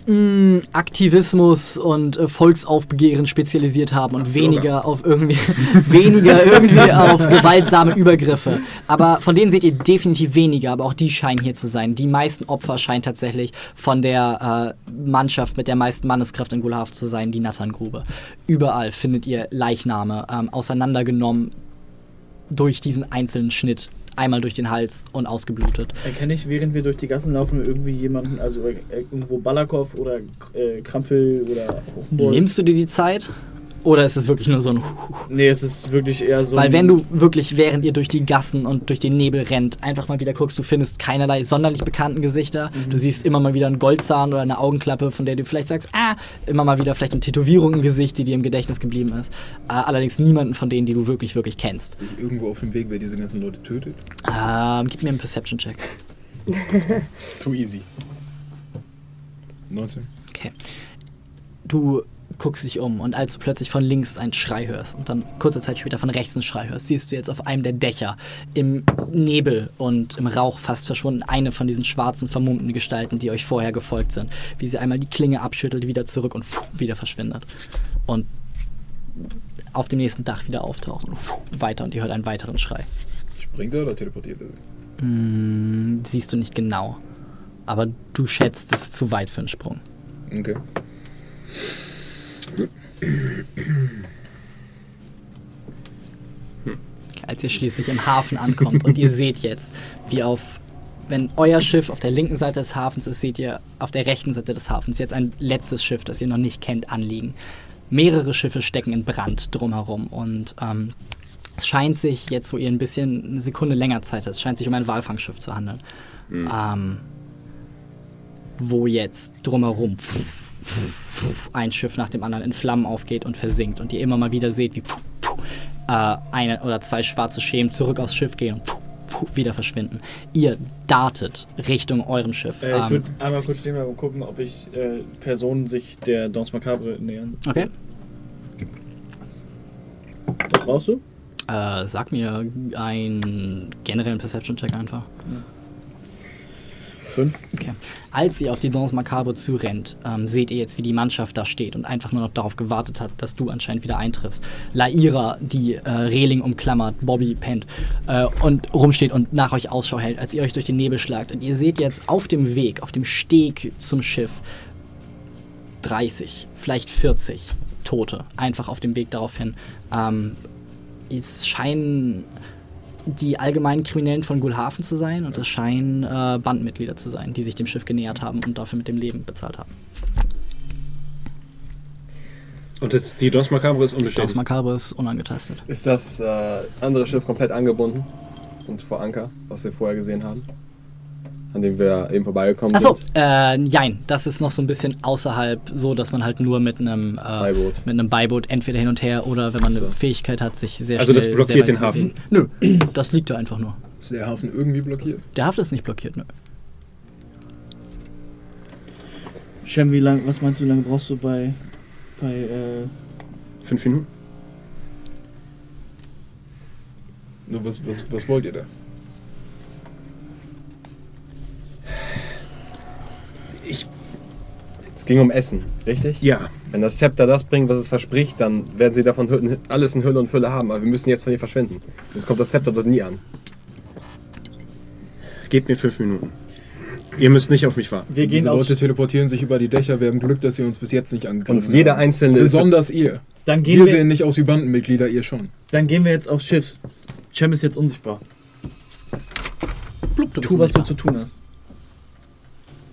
mh, Aktivismus und äh, Volksaufbegehren spezialisiert haben und weniger auf irgendwie weniger irgendwie auf gewaltsame Übergriffe. Aber von denen seht ihr definitiv weniger, aber auch die scheinen hier zu sein. Die meisten Opfer scheinen tatsächlich von der äh, Mannschaft mit der meisten Manneskraft in Gulhaft zu sein, die Natterngrube. Überall findet ihr Leichname, ähm, auseinandergenommen durch diesen einzelnen Schnitt. Einmal durch den Hals und ausgeblutet. Erkenne ich, während wir durch die Gassen laufen, irgendwie jemanden, also äh, irgendwo Balakow oder äh, Krampel oder Humboldt? Nimmst du dir die Zeit? Oder ist es wirklich nur so ein Nee, es ist wirklich eher so. Weil wenn du wirklich, während ihr durch die Gassen und durch den Nebel rennt, einfach mal wieder guckst, du findest keinerlei sonderlich bekannten Gesichter. Du siehst immer mal wieder einen Goldzahn oder eine Augenklappe, von der du vielleicht sagst, ah, immer mal wieder vielleicht eine Tätowierung im Gesicht, die dir im Gedächtnis geblieben ist. Äh, allerdings niemanden von denen, die du wirklich, wirklich kennst. Sehe ich irgendwo auf dem Weg, wer diese ganzen Leute tötet? Ähm, gib mir einen Perception-Check. Too easy. 19. Okay. Du guckst dich um und als du plötzlich von links einen Schrei hörst und dann kurze Zeit später von rechts einen Schrei hörst, siehst du jetzt auf einem der Dächer im Nebel und im Rauch fast verschwunden eine von diesen schwarzen, vermummten Gestalten, die euch vorher gefolgt sind. Wie sie einmal die Klinge abschüttelt, wieder zurück und pfuh, wieder verschwindet. Und auf dem nächsten Dach wieder auftaucht und pfuh, weiter und ihr hört einen weiteren Schrei. Springt er oder teleportiert er sich? Hm, siehst du nicht genau. Aber du schätzt, es ist zu weit für einen Sprung. Okay. Als ihr schließlich im Hafen ankommt und ihr seht jetzt, wie auf, wenn euer Schiff auf der linken Seite des Hafens ist, seht ihr auf der rechten Seite des Hafens jetzt ein letztes Schiff, das ihr noch nicht kennt, anliegen. Mehrere Schiffe stecken in Brand drumherum und ähm, es scheint sich jetzt, wo ihr ein bisschen eine Sekunde länger Zeit habt, es scheint sich um ein Walfangschiff zu handeln. Ähm, wo jetzt drumherum ein Schiff nach dem anderen in Flammen aufgeht und versinkt und ihr immer mal wieder seht, wie äh, eine oder zwei schwarze Schemen zurück aufs Schiff gehen und wieder verschwinden. Ihr dartet Richtung eurem Schiff. Äh, ich Ähm, würde einmal kurz stehen bleiben und gucken, ob ich äh, Personen sich der Danse Macabre nähern. okay. Was brauchst du? Äh, sag mir einen generellen Perception-Check einfach. Fünf. Okay. Als ihr auf die Danse Macabre zurennt, ähm, seht ihr jetzt, wie die Mannschaft da steht und einfach nur noch darauf gewartet hat, dass du anscheinend wieder eintriffst. Laira, die äh, Reling umklammert, Bobby pennt äh, und rumsteht und nach euch Ausschau hält, als ihr euch durch den Nebel schlagt. Und ihr seht jetzt auf dem Weg, auf dem Steg zum Schiff 30, vielleicht 40 Tote, einfach auf dem Weg darauf hin. Ähm, es scheinen die allgemeinen Kriminellen von Gulhafen zu sein und es scheinen äh, Bandmitglieder zu sein, die sich dem Schiff genähert haben und dafür mit dem Leben bezahlt haben. Und das, die Dos Macabre ist Das unbeschädigt. Macabre ist unangetastet. Ist das äh, andere Schiff komplett angebunden und vor Anker, was wir vorher gesehen haben? An dem wir eben vorbeigekommen Achso, sind? äh, jein, das ist noch so ein bisschen außerhalb, so dass man halt nur mit einem äh, Beiboot. mit einem Beiboot entweder hin und her oder wenn man eine So. Fähigkeit hat, sich sehr Also das schnell blockiert sehr den weit zu bewegen. Nö, das liegt da einfach nur. Ist der Hafen irgendwie blockiert? Der Hafen ist nicht blockiert, nö. Shem, wie lang, was meinst du, wie lange brauchst du bei, bei äh, Fünf Minuten? Nur was, was, was wollt ihr da? Es ging um Essen, richtig? Ja. Wenn das Zepter das bringt, was es verspricht, dann werden sie davon alles in Hülle und Fülle haben. Aber wir müssen jetzt von hier verschwinden. Jetzt kommt das Zepter dort nie an. Gebt mir fünf Minuten. Ihr müsst nicht auf mich warten. wir gehen Diese aus, Leute teleportieren sich über die Dächer. Wir haben Glück, dass sie uns bis jetzt nicht angegriffen Und jeder haben. einzelne ist. Besonders ihr. dann gehen Wir wir, sehen nicht aus wie Bandenmitglieder, ihr schon. dann gehen wir jetzt aufs Schiff. Shem ist jetzt unsichtbar. Blub, Tu, was du zu tun hast.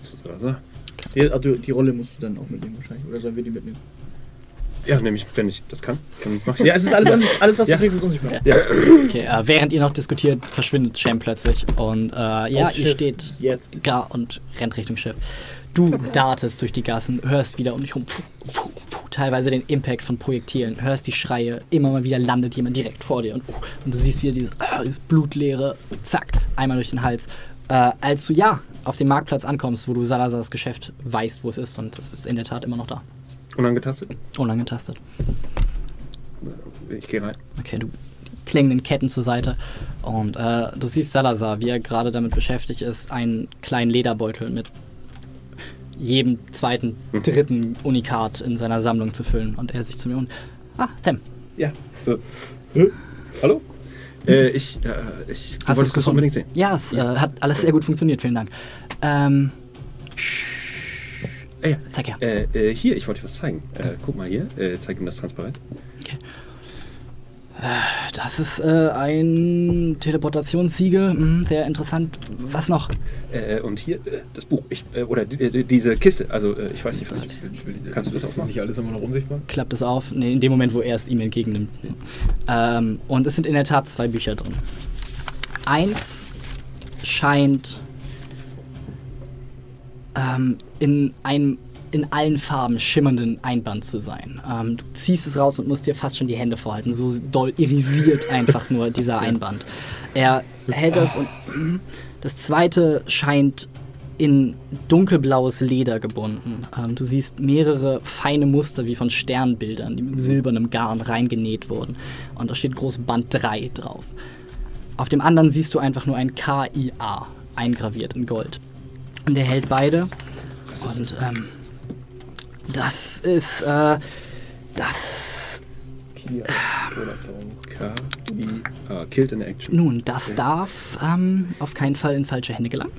Was ist das? Die, also die Rolle musst du dann auch mitnehmen wahrscheinlich. Oder sollen wir die mitnehmen? Ja, nämlich, wenn ich das kann, dann mach ich Ja, es ist alles, alles was Ja. du trägst, ist unsichtbar. Ja. Okay, äh, während ihr noch diskutiert, verschwindet Sham plötzlich und äh, ja, Aufs ihr Schiff. steht Jetzt. gar und rennt Richtung Schiff. Du dartest durch die Gassen, hörst wieder um dich rum, pfuh, pfuh, pfuh, teilweise den Impact von Projektilen, hörst die Schreie, immer mal wieder landet jemand direkt vor dir und, uh, und du siehst wieder dieses, ah, dieses blutleere, zack, einmal durch den Hals. Äh, als du ja auf dem Marktplatz ankommst, wo du Salazars Geschäft weißt, wo es ist und es ist in der Tat immer noch da. Unangetastet? Unangetastet. Ich gehe rein. Okay, du klingenden Ketten zur Seite. Und äh, du siehst Salazar, wie er gerade damit beschäftigt ist, einen kleinen Lederbeutel mit jedem zweiten, Mhm. dritten Unikat in seiner Sammlung zu füllen. Und er sich zu mir und. Ah, Tem, Ja. Äh, hallo? Äh, ich, äh, ich hast wollte es unbedingt sehen. Ja, es äh, hat alles sehr gut funktioniert, vielen Dank. Ähm. Äh, ja. Zeig her. Äh, äh, hier, ich wollte dir was zeigen. Äh, guck mal hier. Zeig ihm das transparent. Das ist äh, ein Teleportationssiegel. Hm, sehr interessant. Was noch? Äh, und hier äh, das Buch. Ich, äh, oder die, die, diese Kiste. Also, äh, ich weiß nicht, was. Kannst du das ist das nicht alles immer noch unsichtbar? klappt es auf. Nee, in dem Moment, wo er es ihm entgegennimmt. Ähm, und es sind in der Tat zwei Bücher drin. Eins scheint ähm, in einem in allen Farben schimmernden Einband zu sein. Ähm, du ziehst es raus und musst dir fast schon die Hände vorhalten. So doll irisiert einfach nur dieser Einband. Er hält das und das zweite scheint in dunkelblaues Leder gebunden. Ähm, du siehst mehrere feine Muster wie von Sternbildern, die mit silbernem Garn reingenäht wurden. Und da steht groß Band 3 drauf. Auf dem anderen siehst du einfach nur ein KIA eingraviert in Gold. Und er hält beide. Und ähm, das ist äh, das. K-I-A. Killed in Action. Nun, das darf ähm, auf keinen Fall in falsche Hände gelangen.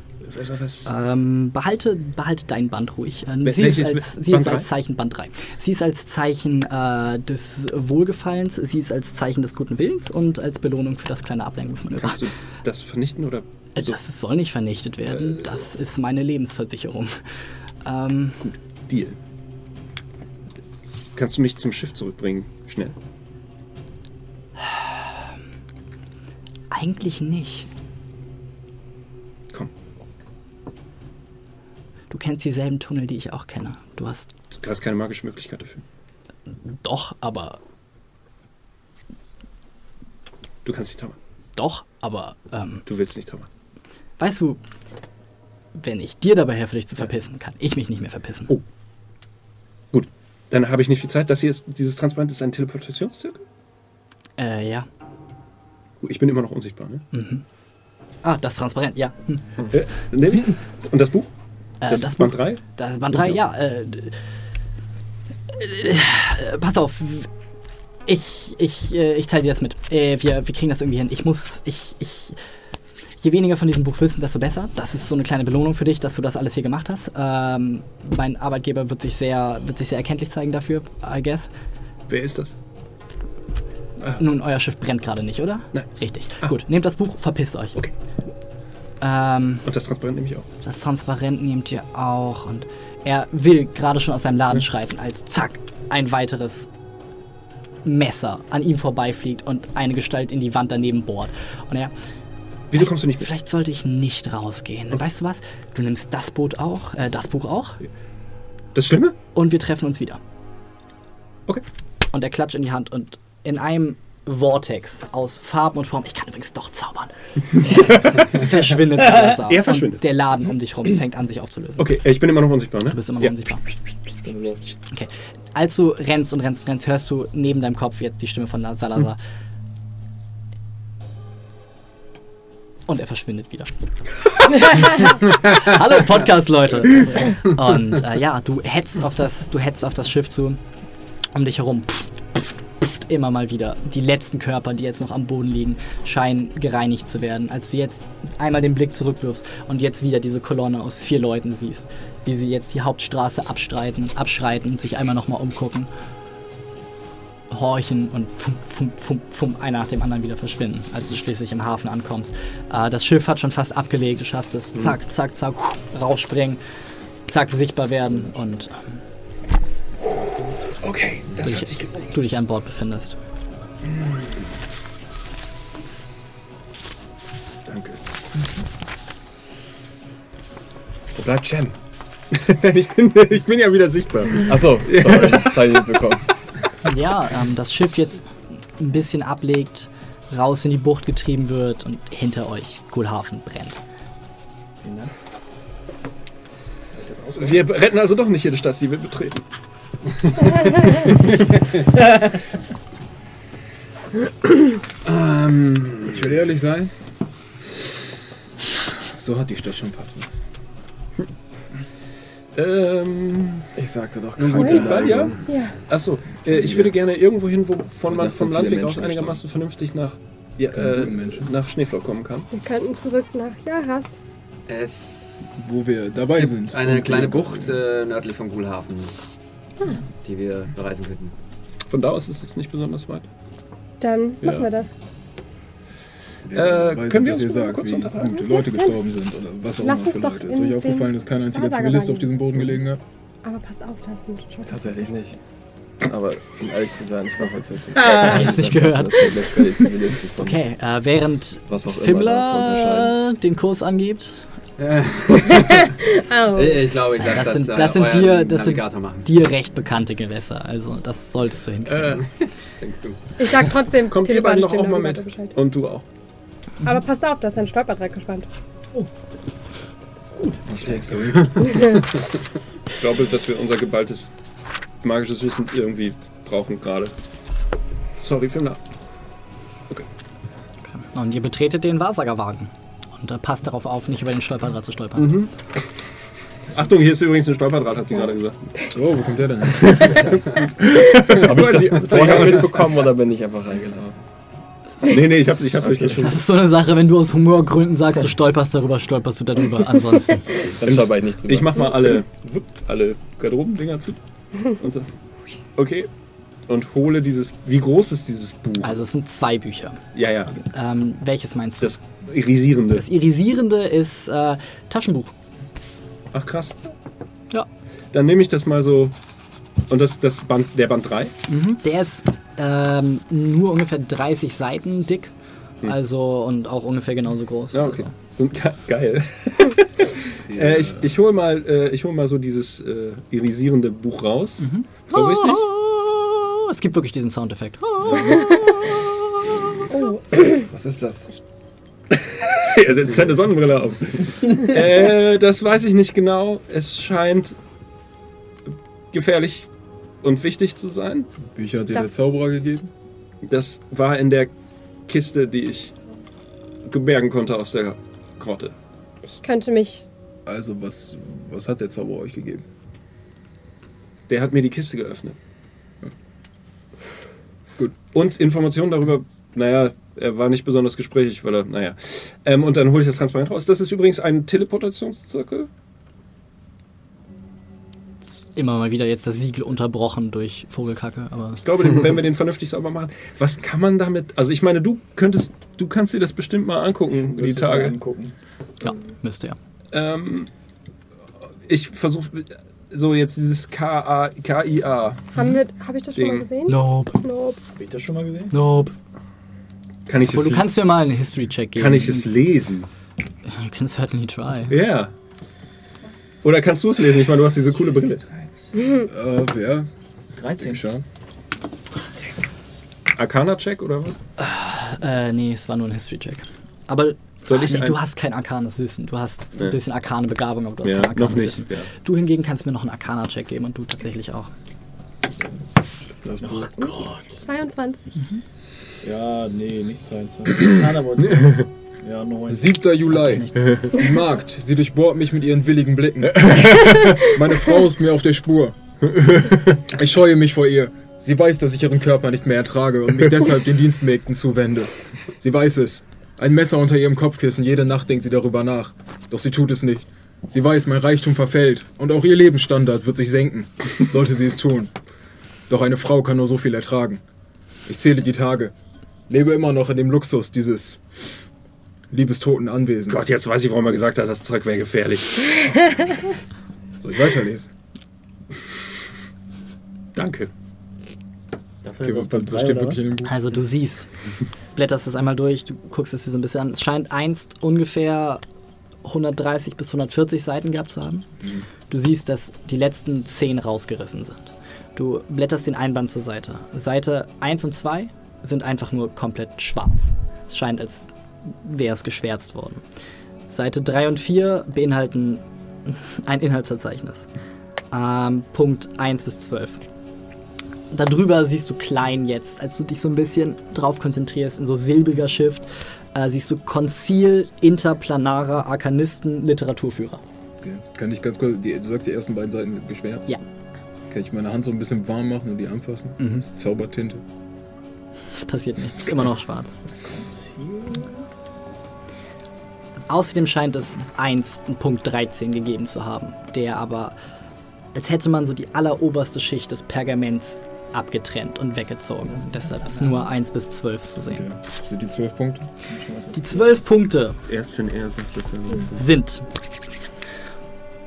Ähm, behalte, behalte dein Band ruhig. Äh, Wel- sie ist, als, sie Band ist als? Zeichen Band 3. Sie ist als Zeichen äh, des Wohlgefallens, sie ist als Zeichen des guten Willens und als Belohnung für das kleine Ablenkungsmanöver. Kannst du das vernichten oder? Äh, Das soll nicht vernichtet werden. Äh. Das ist meine Lebensversicherung. Ähm, Deal. Kannst du mich zum Schiff zurückbringen? Schnell. eigentlich nicht. Komm. Du kennst dieselben Tunnel, die ich auch kenne. Du hast Du hast keine magische Möglichkeit dafür. doch, aber Du kannst nicht zaubern. doch, aber ähm, Du willst nicht zaubern. weißt du, wenn ich dir dabei helfe, dich zu verpissen, kann ich mich nicht mehr verpissen. Oh. Dann habe ich nicht viel Zeit. Das hier ist, dieses Transparent ist ein Teleportationszirkel? Äh, ja. Ich bin immer noch unsichtbar, ne? Mhm. Ah, das transparent, ja. Hm. Äh, ich. Und das Buch? Äh, Das, ist Band 3? Das ist Band 3, ja. Äh, äh, pass auf. Ich, ich, äh, ich teile dir das mit. Äh, wir, wir kriegen das irgendwie hin. Ich muss, ich, ich. Je weniger von diesem Buch wissen, desto besser. Das ist so eine kleine Belohnung für dich, dass du das alles hier gemacht hast. Ähm, mein Arbeitgeber wird sich sehr, wird sich sehr erkenntlich zeigen dafür, I guess. Wer ist das? Nun, euer Schiff brennt gerade nicht, oder? Nein. Richtig. Gut, nehmt das Buch, verpisst euch. Okay. Ähm, Und das Transparent nehme ich auch. Das Transparent nehmt ihr auch. Und er will gerade schon aus seinem Laden schreiten, als zack, ein weiteres Messer an ihm vorbeifliegt und eine Gestalt in die Wand daneben bohrt. Und er, Wieso kommst du nicht mit? vielleicht sollte ich nicht rausgehen. Weißt du was? Du nimmst das Boot auch, äh, das Buch auch Das Schlimme? und wir treffen uns wieder. Okay. Und er klatscht in die Hand und in einem Vortex aus Farben und Formen, ich kann übrigens doch zaubern, verschwindet Salazar. Er verschwindet. Und der Laden um dich rum fängt an, sich aufzulösen. Okay, ich bin immer noch unsichtbar, ne? Du bist immer noch ja. unsichtbar. Okay. Als du rennst und rennst und rennst, hörst du neben deinem Kopf jetzt die Stimme von La- Salazar. Und er verschwindet wieder. Hallo Podcast-Leute. Und äh, ja, du hetzt auf das, du hetzt auf das Schiff zu, um dich herum. Immer mal wieder. Die letzten Körper, die jetzt noch am Boden liegen, scheinen gereinigt zu werden. Als du jetzt einmal den Blick zurückwirfst und jetzt wieder diese Kolonne aus vier Leuten siehst, wie sie jetzt die Hauptstraße abstreiten, abschreiten, sich einmal nochmal umgucken, horchen und fum, fum, fum, fum, einer nach dem anderen wieder verschwinden, als du schließlich im Hafen ankommst. Äh, das Schiff hat schon fast abgelegt, du schaffst es, zack, zack, zack, rausspringen, zack, sichtbar werden und ähm, Okay, das du, hat sich du dich an Bord befindest. Danke. Wo bleibt Cem? ich, bin, ich bin ja wieder sichtbar. Achso, sorry, das habe ich nicht bekommen. Ja, ähm, das Schiff jetzt ein bisschen ablegt, raus in die Bucht getrieben wird und hinter euch Kohlhafen brennt. Wir retten also doch nicht jede Stadt, die wir betreten. ähm, Ich will ehrlich sein. So hat die Stadt schon fast was. Ähm, Ich sagte doch Gut, kranke bald, ja? Ja. Achso, äh, ich würde gerne irgendwo hin, wovon man vom Landweg aus einigermaßen vernünftig nach, ja, äh, nach Schneeflock kommen kann. Wir könnten zurück nach Jarast. Es Wo wir dabei sind. eine Und kleine Bucht äh, nördlich von Gulhafen, die wir bereisen könnten. Von da aus ist es nicht besonders weit. Dann Ja. machen wir das. Äh, können wir dass uns sagt, kurz wie unterhalten? gute Leute gestorben sind oder was auch Lass immer uns für doch Leute. Ist euch aufgefallen, dass kein einziger Zivilist auf diesem Boden gelegen hat? Aber pass auf, das sind Schotten. Tatsächlich nicht. Aber um ehrlich zu sein, ich war heute zum Ah, jetzt nicht gehört. Okay, äh, während was auch immer da zu unterscheiden. Fimmler den Kurs angibt. Äh, Ich glaube, ich lasse das das, sind, das sind dir, das sind dir recht bekannte Gewässer. Also das solltest du hinkriegen. Äh, Denkst du? Ich sag trotzdem, kommt ihr beiden doch auch mal mit? Und du auch. Aber passt auf, da ist ein Stolperdraht gespannt. Ich denke, Ich glaube, dass wir unser geballtes magisches Wissen irgendwie brauchen gerade. Sorry, Filmler. Und ihr betretet den Wahrsagerwagen. Und äh, passt darauf auf, nicht über den Stolperdraht zu stolpern. Mhm. Achtung, hier ist übrigens ein Stolperdraht, hat sie gerade gesagt. Oh, wo kommt der denn habe ich das vorher mitbekommen oder bin ich einfach reingelaufen? Nee, nee, ich hab, ich hab euch das schon. Das ist so eine Sache, wenn du aus Humorgründen sagst, du stolperst darüber, stolperst du darüber. Ansonsten. Dann stolper ich nicht drüber. Ich mach mal alle, alle Garderobendinger zu. Und so. Okay. Und hole dieses. Wie groß ist dieses Buch? Also es sind zwei Bücher. Ja, ja. Ähm, welches meinst du? Das Irisierende. Das Irisierende ist äh, Taschenbuch. Ach krass. Ja. Dann nehme ich das mal so. Und das, das Band, der Band 3? Mhm. Der ist ähm, nur ungefähr 30 Seiten dick. Hm. Also und auch ungefähr genauso groß. Ja, okay. Also. Geil. äh, ich ich hole mal, äh, ich hol mal so dieses äh, irisierende Buch raus. Mhm. Vorsichtig. Oh, es gibt wirklich diesen Soundeffekt. Was ist das? er setzt seine Sonnenbrille auf. äh, das weiß ich nicht genau. Es scheint gefährlich und wichtig zu sein. Bücher hat dir der Zauberer gegeben? Das war in der Kiste, die ich bergen konnte aus der Grotte. Ich könnte mich. Also, was, was hat der Zauberer euch gegeben? Der hat mir die Kiste geöffnet. Gut. Und Informationen darüber, naja, er war nicht besonders gesprächig, weil er, naja. Ähm, und dann hole ich das transparent raus. Das ist übrigens ein Teleportationszirkel. Immer mal wieder jetzt das Siegel unterbrochen durch Vogelkacke, aber Ich glaube, den, wenn wir den vernünftig sauber machen, was kann man damit? Also ich meine, du könntest, du kannst dir das bestimmt mal angucken die Müsstest du mal Tage. angucken. ja, müsste ja. Ähm, ich versuche so jetzt dieses KIA. Haben wir. Habe ich das schon mal gesehen? Nope. Nope. Hab ich das schon mal gesehen? Nope. Kann ich Aber es, du kannst mir mal einen History-Check geben. kann ich es lesen? You can certainly try. Ja. Oder kannst du es lesen? Ich meine, du hast diese coole Brille. Äh, wer? 13. Denk schon. Arcana-Check oder was? Äh, nee, es war nur ein History-Check. Aber Soll ich nee, ein- du hast kein arkanes Wissen. Du hast ein Nee. bisschen arkane Begabung, aber du hast Ja, kein arkanes noch nicht. Wissen. Ja. Du hingegen kannst mir noch einen Arcana-Check geben und du tatsächlich auch. Das Buch. 22. Ja, nee, nicht 22. Keiner wollte Ja, 9. 7. Juli. Die Magd, sie durchbohrt mich mit ihren willigen Blicken. Meine Frau ist mir auf der Spur. Ich scheue mich vor ihr. Sie weiß, dass ich ihren Körper nicht mehr ertrage und mich deshalb den Dienstmägden zuwende. Sie weiß es. Ein Messer unter ihrem Kopfkissen, jede Nacht denkt sie darüber nach. Doch sie tut es nicht. Sie weiß, mein Reichtum verfällt und auch ihr Lebensstandard wird sich senken, sollte sie es tun. Doch eine Frau kann nur so viel ertragen. Ich zähle die Tage. Lebe immer noch in dem Luxus dieses liebestoten Anwesens. Gott, jetzt weiß ich, warum er gesagt hat, das Zeug wäre gefährlich. Soll ich weiterlesen? Danke. Das Okay, was, was, steht wirklich in dem Buch? Also du siehst, blätterst es einmal durch, du guckst es dir so ein bisschen an. Es scheint einst ungefähr 130 bis 140 Seiten gehabt zu haben. Du siehst, dass die letzten 10 rausgerissen sind. Du blätterst den Einband zur Seite. Seite 1 und 2 sind einfach nur komplett schwarz. Es scheint, als wäre es geschwärzt worden. Seite 3 und 4 beinhalten ein Inhaltsverzeichnis. Ähm, Punkt 1 bis 12 darüber siehst du klein jetzt, als du dich so ein bisschen drauf konzentrierst, in so silbriger Schrift, äh, siehst du Konzil interplanarer Arkanisten Literaturführer. Okay. Kann ich ganz kurz, die, du sagst, die ersten beiden Seiten sind geschwärzt? Ja. Kann ich meine Hand so ein bisschen warm machen und die anfassen? Mhm. Das ist Zaubertinte. Es passiert nichts, ist immer noch schwarz. Außerdem scheint es einst einen Punkt 13 gegeben zu haben, der aber, als hätte man so die alleroberste Schicht des Pergaments abgetrennt und weggezogen. Deshalb ist nur 1 bis 12 zu sehen. Okay. Das sind die zwölf Punkte. Die 12 Punkte Erst wenn er sagt, dass er sind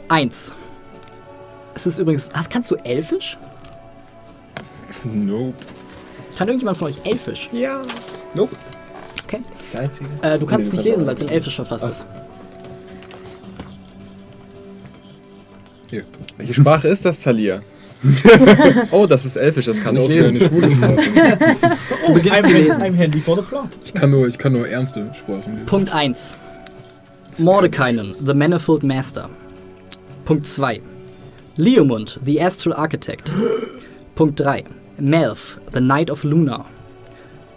1. Es ist übrigens. Hast, kannst du Elfisch? Nope. Kann irgendjemand von euch Elfisch? Ja. Nope. Okay. Das einzige. Äh, du kannst es nicht lesen, weil es in Elfisch verfasst ist. Hier. Welche Sprache ist das, Talia? oh, das ist Elfisch, das kann ich wie eine lesen. schwule Sprache. Du beginnst zu I'm, lesen. I'm handy for the plot. Ich kann nur, ich kann nur ernste Sprachen lesen. Punkt 1. Mordekainen, the Manifold Master. Punkt 2. Leomund, the Astral Architect. Punkt 3. Melf, the Knight of Luna.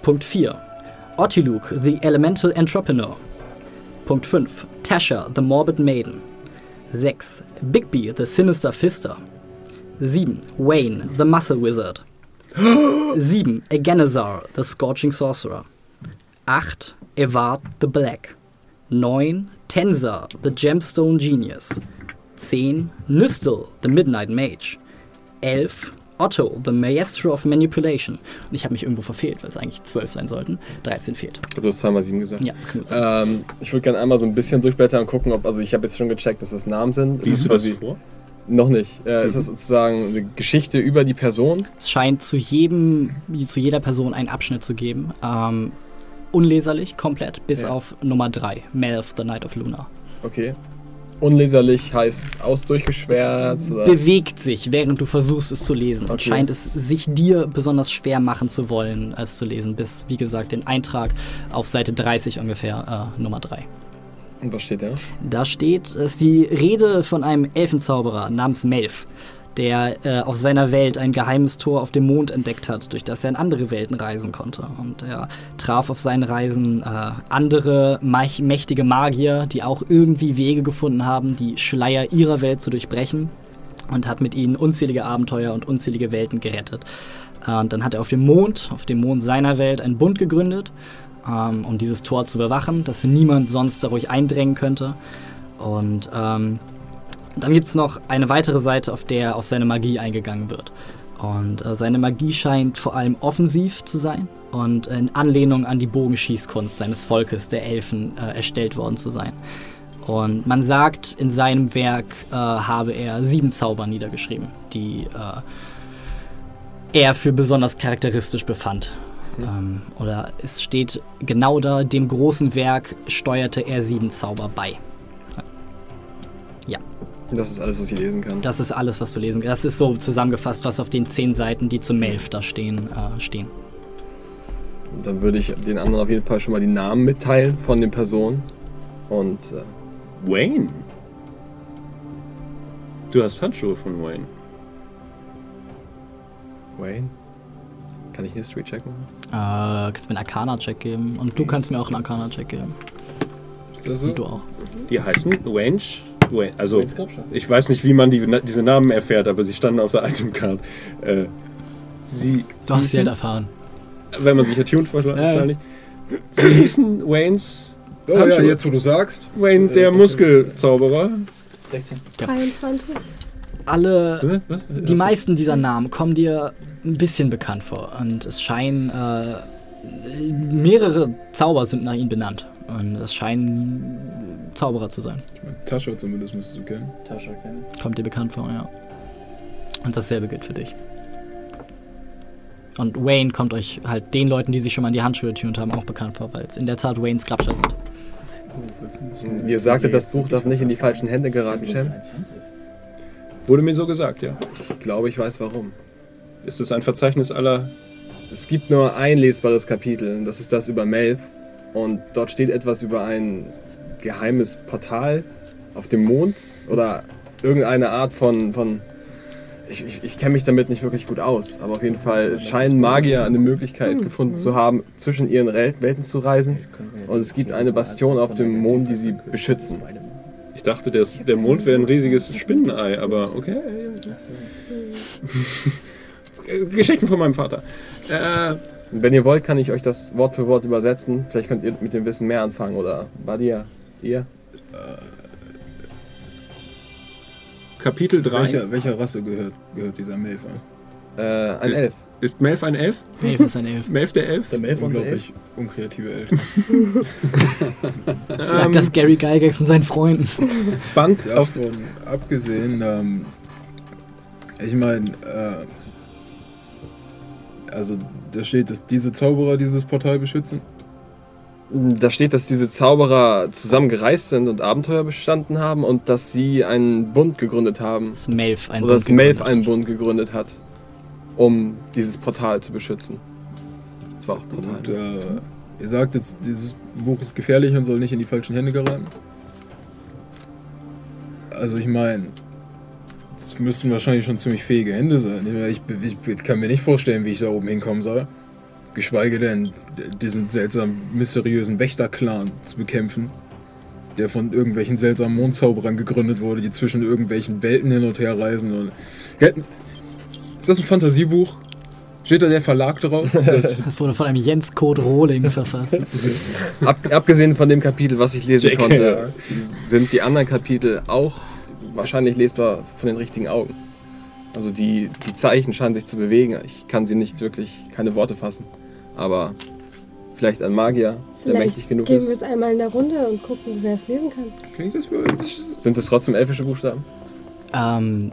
Punkt 4. Otiluk, the Elemental Entrepreneur. Punkt 5. Tasha, the Morbid Maiden. 6. Bigby, the Sinister Fister. 7. Wayne, the Muscle Wizard. 7. Aganazar, the Scorching Sorcerer. 8. Evad the Black. 9. Tensor, the Gemstone Genius. 10. Nystel, the Midnight Mage. 11. Otto, the Maestro of Manipulation. Und ich habe mich irgendwo verfehlt, weil es eigentlich 12 sein sollten. 13 fehlt. Du hast zweimal sieben gesagt. Ja. Ähm, ich würde gerne einmal so ein bisschen durchblättern und gucken, ob, also ich habe jetzt schon gecheckt, dass das Namen sind. Ist das quasi vor? noch nicht. Äh, Ist es sozusagen eine Geschichte über die Person? Es scheint zu jedem, zu jeder Person einen Abschnitt zu geben. Ähm, unleserlich, komplett, bis Ja. auf Nummer 3, Melf, the Night of Luna. Okay. Unleserlich heißt aus durchgeschwärzt oder? Bewegt sich, während du versuchst es zu lesen. Und Okay. scheint es sich dir besonders schwer machen zu wollen, es zu lesen, bis, wie gesagt, den Eintrag auf Seite 30 ungefähr, äh, Nummer 3. Und was steht da? Da steht, es ist die Rede von einem Elfenzauberer namens Melf, der äh, auf seiner Welt ein geheimes Tor auf dem Mond entdeckt hat, durch das er in andere Welten reisen konnte. Und er traf auf seinen Reisen äh, andere mächtige Magier, die auch irgendwie Wege gefunden haben, die Schleier ihrer Welt zu durchbrechen und hat mit ihnen unzählige Abenteuer und unzählige Welten gerettet. Äh, Und dann hat er auf dem Mond, auf dem Mond seiner Welt, einen Bund gegründet, ähm, um dieses Tor zu bewachen, dass niemand sonst dadurch eindrängen könnte. Und ähm, dann gibt es noch eine weitere Seite, auf der auf seine Magie eingegangen wird. Und äh, seine Magie scheint vor allem offensiv zu sein und in Anlehnung an die Bogenschießkunst seines Volkes, der Elfen, äh, erstellt worden zu sein. Und man sagt, in seinem Werk äh, habe er sieben Zauber niedergeschrieben, die äh, er für besonders charakteristisch befand. Ähm, oder es steht genau da, dem großen Werk steuerte er sieben Zauber bei. Das ist alles, was ich lesen kann. Das ist alles, was du lesen kannst. Das ist so zusammengefasst, was auf den zehn Seiten, die zum Melf da stehen, äh, stehen. Dann würde ich den anderen auf jeden Fall schon mal die Namen mitteilen von den Personen. Und äh, Wayne. Du hast Handschuhe von Wayne. Wayne. Kann ich einen History-Check machen? Äh, kannst mir einen Arcana-Check geben. Und du kannst mir auch einen Arcana-Check geben. Ist das so? Und du auch. Die heißen Wayne. Wayne also, ich weiß nicht, wie man die, diese Namen erfährt, aber sie standen auf der Itemcard. Äh, sie Du hast sie halt erfahren. wenn man sich attuned Ja, ja. wahrscheinlich. Sie hießen Waynes. Oh ja, Handschuhe. jetzt wo du sagst. Wayne, Äh, der Muskelzauberer. 16. 23. Alle, Was? die meisten dieser Namen kommen dir ein bisschen bekannt vor. Und es scheinen äh, mehrere Zauber sind nach ihnen benannt. Und es scheinen Zauberer zu sein. Tasche zumindest müsstest du kennen. Tasche kennen. Kommt dir bekannt vor, ja. Und dasselbe gilt für dich. Und Wayne kommt euch halt den Leuten, die sich schon mal an die Handschuhe getunt haben, auch bekannt vor, weil es in der Tat Waynes Grabscher sind. Ihr sagtet, das Buch darf nicht in die falschen Hände geraten, Shem. 23. Wurde mir so gesagt, ja. Ich glaube, ich weiß warum. Ist es ein Verzeichnis aller. Es gibt nur ein lesbares Kapitel, und das ist das über Melf. Und dort steht etwas über ein geheimes Portal auf dem Mond oder irgendeine Art von. von ich ich, ich kenne mich damit nicht wirklich gut aus, aber auf jeden Fall scheinen Magier eine Möglichkeit gefunden zu haben, zwischen ihren Welten zu reisen. Und es gibt eine Bastion auf dem Mond, die sie beschützen. Ich dachte, der, der Mond wäre ein riesiges Spinnenei, aber okay. Geschichten von meinem Vater. Äh, wenn ihr wollt, kann ich euch das Wort für Wort übersetzen. Vielleicht könnt ihr mit dem Wissen mehr anfangen oder Badia, ihr? Kapitel 3. Welcher, welcher Rasse gehört, gehört dieser Melf an? Äh, ein Ist- Elf. Ist Melf ein Elf? Elf ist ein Elf. Melf der Elf? Der Melf und der Elf. Unglaublich unkreative Eltern. Sagt das Gary Gygax und seinen Freunden. Band. Davon abgesehen, ähm, ich meine, äh, also da steht, dass diese Zauberer dieses Portal beschützen. Da steht, dass diese Zauberer zusammen gereist sind und Abenteuer bestanden haben und dass sie einen Bund gegründet haben. Das Melf ein oder Bund dass Melf gegründet einen Bund gegründet hat, um dieses Portal zu beschützen. Das war auch Portal. Und äh, ihr sagt jetzt, dieses Buch ist gefährlich und soll nicht in die falschen Hände geraten. Also ich meine, es müssten wahrscheinlich schon ziemlich fähige Hände sein. Ich, ich, ich kann mir nicht vorstellen, wie ich da oben hinkommen soll. Geschweige denn, diesen seltsamen, mysteriösen Wächter-Clan zu bekämpfen, der von irgendwelchen seltsamen Mondzauberern gegründet wurde, die zwischen irgendwelchen Welten hin und her reisen. Und Ist das ein Fantasiebuch? Steht da der Verlag drauf? Das, Das wurde von einem Jens Code Rohling verfasst. Ab, abgesehen von dem Kapitel, was ich lesen JK, konnte, sind die anderen Kapitel auch wahrscheinlich lesbar von den richtigen Augen. Also die, die Zeichen scheinen sich zu bewegen. Ich kann sie nicht wirklich, keine Worte fassen. Aber vielleicht ein Magier, der Vielleicht mächtig genug gehen wir ist. es einmal in der Runde und gucken, wer es lesen kann. klingt das wohl? Sind es trotzdem elfische Buchstaben? ähm,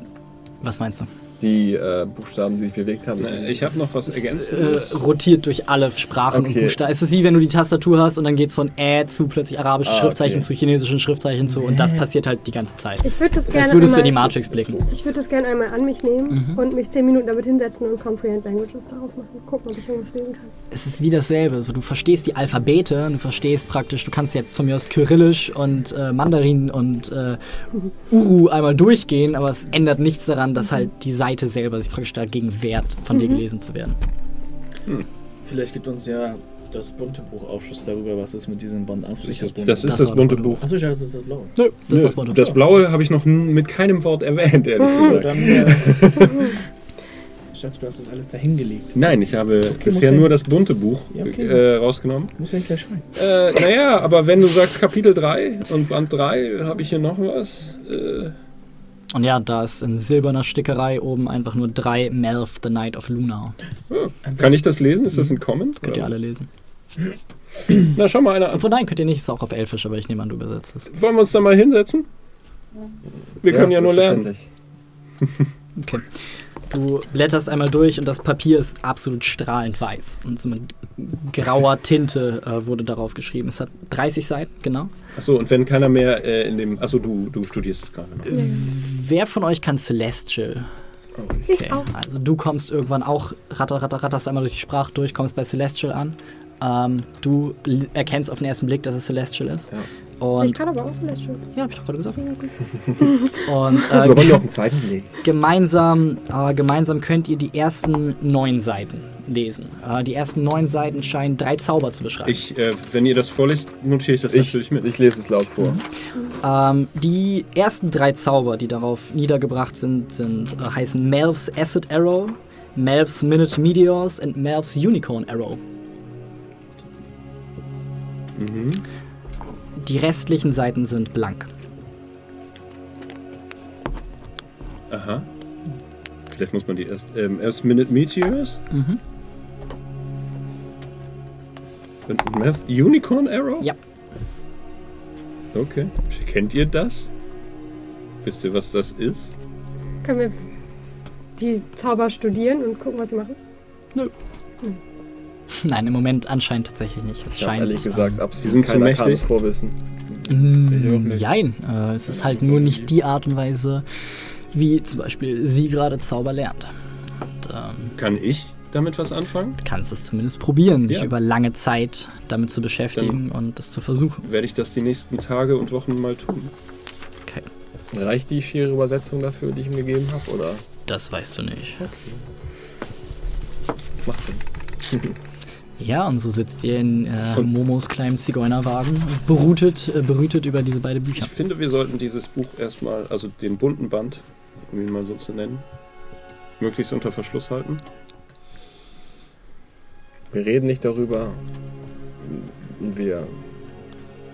was meinst du? Die äh, Buchstaben, die sich bewegt haben? Äh, Ich habe noch was ergänzt. Äh, rotiert durch alle Sprachen und Okay. Buchstaben. Es ist wie wenn du die Tastatur hast und dann geht es von Ä zu plötzlich arabischen Ah, Schriftzeichen okay. zu chinesischen Schriftzeichen zu und das passiert halt die ganze Zeit. Ich würde das gerne als würdest du in die einmal, Matrix blicken. ich würde das gerne einmal an mich nehmen Mhm. und mich zehn Minuten damit hinsetzen und Comprehend Languages darauf machen. Gucken, ob ich irgendwas lesen kann. Es ist wie dasselbe. So, du verstehst die Alphabete, du verstehst praktisch, du kannst jetzt von mir aus Kyrillisch und äh, Mandarin und äh, Uru einmal durchgehen, aber es ändert nichts daran, dass halt die Seite selber sich praktisch dagegen wehrt, von dir gelesen zu werden. Vielleicht gibt uns ja das bunte Buch Aufschluss darüber, was ist mit diesem Band an sich. Das ist Das das bunte das Buch. Achso, ich dachte, das ist das blaue. Nö, das Nö, war's mal das blaue habe ich noch mit keinem Wort erwähnt, ehrlich So, gesagt. dann. Äh, ich dachte, du hast das alles dahingelegt. Nein, ich habe muss bisher nur das bunte Buch Ja, okay. äh, rausgenommen. Muss ja gleich schreiben. Äh, naja, aber wenn du sagst Kapitel 3 und Band 3, habe ich hier noch was. Äh, Und ja, da ist in silberner Stickerei oben einfach nur drei Melf, The Night of Luna. oh, kann ich das lesen? Ist das ein Comment? Könnt ihr alle lesen. Na, schau mal einer an. Obwohl, nein, könnt ihr nicht, ist auch auf Elfisch, aber ich nehme an, du übersetzt es. Wollen wir uns da mal hinsetzen? Wir können ja nur lernen. selbstverständlich. Okay. Du blätterst einmal durch und das Papier ist absolut strahlend weiß. Und so mit grauer Tinte äh, wurde darauf geschrieben. Es hat 30 Seiten, genau. Achso, und wenn keiner mehr äh, in dem. Achso, du, du studierst es gerade noch. Wer von euch kann Celestial? Ich auch. Also du kommst irgendwann auch, ratter, ratter, ratterst einmal durch die Sprache durch, kommst bei Celestial an. Ähm, du erkennst auf den ersten Blick, dass es Celestial ist. Ja. Ich Und, kann aber auch vielleicht schon. ja, hab ich doch gerade gesagt. Und Wir äh, auf den zweiten Weg. gemeinsam, äh, gemeinsam könnt ihr die ersten neun Seiten lesen. Äh, die ersten neun Seiten scheinen drei Zauber zu beschreiben. Ich, äh, wenn ihr das vorlest, notiere ich das Ich, natürlich mit. ich lese es laut vor. Ähm, die ersten drei Zauber, die darauf niedergebracht sind, sind äh, heißen Melv's Acid Arrow, Melv's Minute Meteors und Melv's Unicorn Arrow. Mhm. Die restlichen Seiten sind blank. Aha. Vielleicht muss man die erst. Ähm, erst Minute Meteors Mhm. und Math Unicorn Arrow? Ja. Okay. Kennt ihr das? Wisst ihr, was das ist? Können wir die Zauber studieren und gucken, was sie machen? Nein, im Moment anscheinend tatsächlich nicht. Es Ich scheint. ehrlich gesagt die absolut sind zu mächtig. vorwissen. Ähm, nicht. nein, äh, es ist halt nur nicht die Art und Weise, wie zum Beispiel sie gerade Zauber lernt. Und, ähm, Kann ich damit was anfangen? du kannst es zumindest probieren, dich Ja. über lange Zeit damit zu beschäftigen und das zu versuchen. Werde ich das die nächsten Tage und Wochen mal tun. Reicht die schiere Übersetzung dafür, die ich ihm gegeben habe? Oder Das weißt du nicht. macht Sinn? Ja, und so sitzt ihr in äh, Momos kleinem Zigeunerwagen und berutet, äh, berütet über diese beiden Bücher. Ich finde, wir sollten dieses Buch erstmal, also den bunten Band, um ihn mal so zu nennen, möglichst unter Verschluss halten. Wir reden nicht darüber. Wir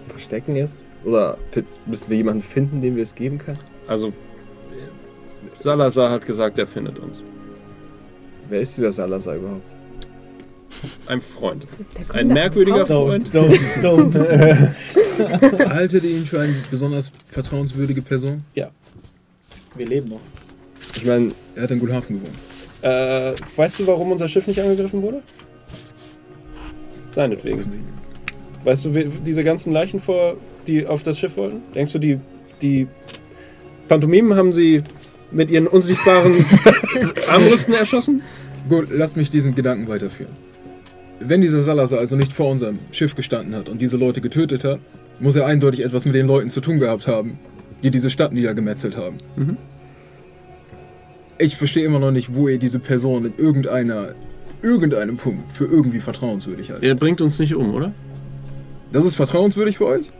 verstecken es. Oder müssen wir jemanden finden, dem wir es geben können? Also, Salazar hat gesagt, er findet uns. Wer ist dieser Salazar überhaupt? Ein Freund. Das ist der Ein merkwürdiger. Freund. Don't, don't, don't. Haltet ihr ihn für eine besonders vertrauenswürdige Person? Wir leben noch. Ich meine, Er hat in Gulhafen gewohnt. Äh, weißt du, warum unser Schiff nicht angegriffen wurde? Seinetwegen. Weißt du, wie- diese ganzen Leichen vor, die auf das Schiff wollten? Denkst du, die, die Pantomimen haben sie mit ihren unsichtbaren Armbrüsten erschossen? Gut, lasst mich diesen Gedanken weiterführen. Wenn dieser Salazar also nicht vor unserem Schiff gestanden hat und diese Leute getötet hat, muss er eindeutig etwas mit den Leuten zu tun gehabt haben, die diese Stadt niedergemetzelt haben. Mhm. Ich verstehe immer noch nicht, wo ihr diese Person in irgendeiner, irgendeinem Punkt für irgendwie vertrauenswürdig haltet. Er bringt uns nicht um, oder? Das ist vertrauenswürdig für euch?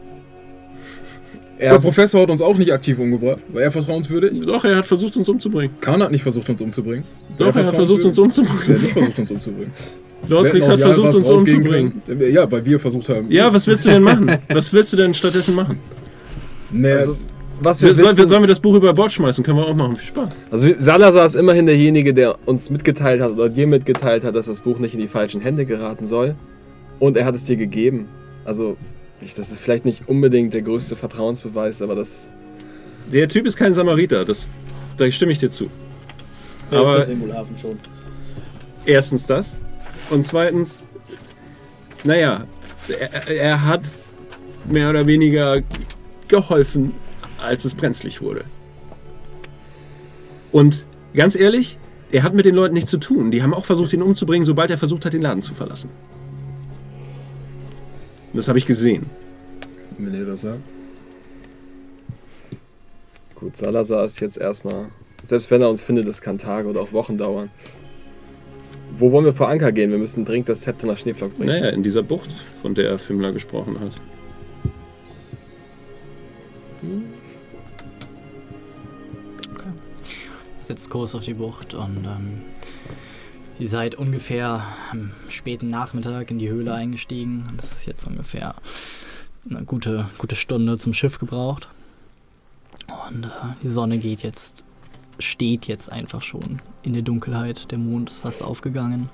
Der er, Professor hat uns auch nicht aktiv umgebracht. War er vertrauenswürdig? doch, er hat versucht, uns umzubringen. Khan hat nicht versucht, uns umzubringen. Doch, er hat versucht, uns umzubringen. hat nicht versucht, uns umzubringen? Lordrix Wir hat versucht, uns umzubringen. können. Ja, weil wir versucht haben. Ja, was willst du denn machen? Was willst du denn stattdessen machen? Naja, Also, was wir wir, wissen, sollen wir das Buch über Bord schmeißen? Können wir auch machen. Viel Spaß. also Salazar ist immerhin derjenige, der uns mitgeteilt hat oder dir mitgeteilt hat, dass das Buch nicht in die falschen Hände geraten soll. Und er hat es dir gegeben. Also, ich- das ist vielleicht nicht unbedingt der größte Vertrauensbeweis, aber das. Der Typ ist kein Samariter. Das, da stimme ich dir zu. Aber- ist das Wohlhafen schon? Erstens das. Und zweitens, naja, er, er hat mehr oder weniger geholfen, als es brenzlig wurde. Und ganz ehrlich, er hat mit den Leuten nichts zu tun. Die haben auch versucht, ihn umzubringen, sobald er versucht hat, den Laden zu verlassen. Das habe ich gesehen. wenn ihr das sagt. Gut, Salazar ist jetzt erstmal. Selbst wenn er uns findet, das kann Tage oder auch Wochen dauern. Wo wollen wir vor Anker gehen? Wir müssen dringend das Zepter nach Schneeflock bringen. Naja, in dieser Bucht, von der Fimmler gesprochen hat. Setzt Kurs auf die Bucht und ähm, ihr seid ungefähr am späten Nachmittag in die Höhle eingestiegen. Das ist jetzt ungefähr eine gute, gute Stunde zum Schiff gebraucht. Und äh, die Sonne geht jetzt, steht jetzt einfach schon in der Dunkelheit. Der Mond ist fast aufgegangen.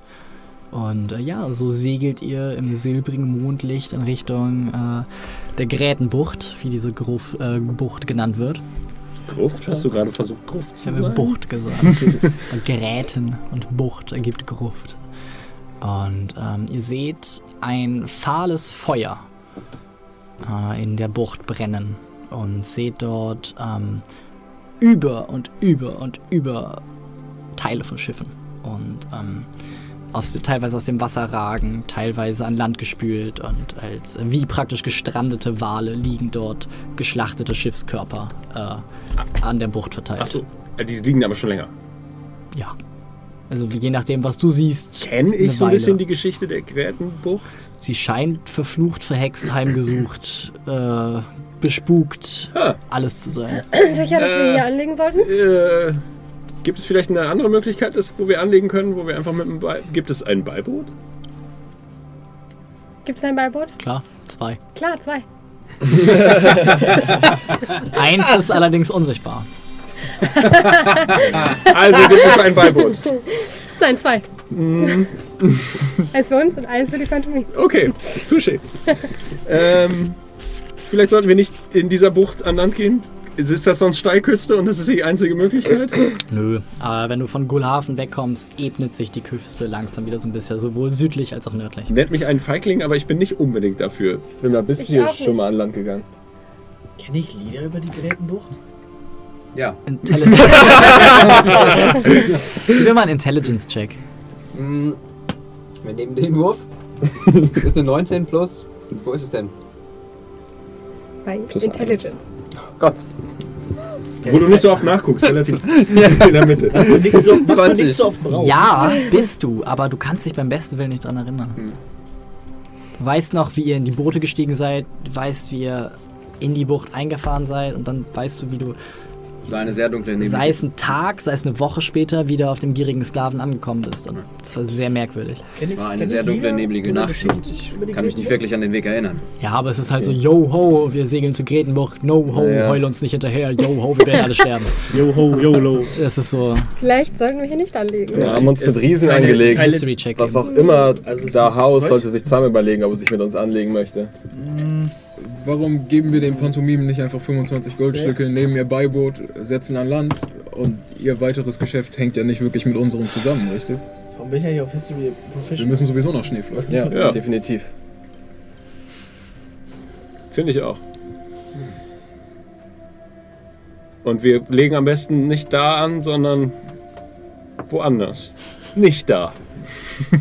Und äh, ja, so segelt ihr im silbrigen Mondlicht in Richtung äh, der Grätenbucht, wie diese Gruf, äh, Bucht genannt wird. Gruft? Hast du gerade versucht, Gruft Ich zu habe sagen? Bucht gesagt. Und Gräten und Bucht ergibt Gruft. Und ähm, ihr seht ein fahles Feuer äh, in der Bucht brennen. Und seht dort ähm, über und über und über Teile von Schiffen. Und ähm, aus, teilweise aus dem Wasser ragen, teilweise an Land gespült und als wie praktisch gestrandete Wale liegen dort geschlachtete Schiffskörper äh, an der Bucht verteilt. Achso, die liegen aber schon länger. Ja. Also je nachdem, was du siehst. Kenne ich so ein bisschen die Geschichte der Grätenbucht? Sie scheint verflucht, verhext, heimgesucht, äh, bespukt, Ah. alles zu sein. Sicher, dass wir Äh. hier anlegen sollten? Äh, gibt es vielleicht eine andere Möglichkeit, das, wo wir anlegen können, wo wir einfach mit dem Be Gibt es ein Beiboot? Gibt es ein Beiboot? Klar, zwei. Klar, zwei. Eins ist allerdings unsichtbar. Also gibt es ein Beiboot. Nein, zwei. eins für uns und eins für die Pantomime. Okay, touché. ähm, vielleicht sollten wir nicht in dieser Bucht an Land gehen. Ist das sonst Steilküste und das ist die einzige Möglichkeit? Nö, aber wenn du von Gulhafen wegkommst, ebnet sich die Küste langsam wieder so ein bisschen, sowohl südlich als auch nördlich. Nennt mich einen Feigling, aber ich bin nicht unbedingt dafür. Filmer, bist Ich du hier schon mal an Land gegangen? Kenne ich Lieder über die Grätenbucht? Ja. Intelli Gib mir mal einen Intelligence-Check. Mm, Wir nehmen den Wurf. Ist eine 19 plus. Wo ist es denn? Bei Plus Intelligence. Gott. Wo du nicht so oft nachguckst, relativ in der Mitte. Was du nicht so, was du 20. nicht so oft brauchst. Ja, bist du, aber du kannst dich beim besten Willen nicht dran erinnern. Du weißt noch, wie ihr in die Boote gestiegen seid, du weißt, wie ihr in die Bucht eingefahren seid und dann weißt du, wie du, Es war eine sehr dunkle Nebel. sei es ein Tag, sei es eine Woche später, wieder auf dem gierigen Sklaven angekommen bist. Und das war sehr merkwürdig. Es war eine sehr dunkle, neblige Nacht und ich kann mich nicht wirklich an den Weg erinnern. Ja, aber es ist halt so, yo ho, wir segeln zu Gretenbucht, no ho, Ja, ja. heul uns nicht hinterher, yo ho, wir werden alle sterben. Yo ho, YOLO. Das ist so Vielleicht sollten wir hier nicht anlegen. Wir haben uns mit Riesen angelegt. Was auch immer Also da Haus sollte sich zweimal überlegen, ob es sich mit uns anlegen möchte. Warum geben wir den Pantomimen nicht einfach 25 Goldstücke, nehmen ihr Beiboot, setzen an Land und ihr weiteres Geschäft hängt ja nicht wirklich mit unserem zusammen, richtig? Warum bin ich ja hier auf History Wir Professional? müssen sowieso nach Schneeflock. Was ist Ja, Ja. definitiv. Finde ich auch. Und wir legen am besten nicht da an, sondern woanders. Nicht da.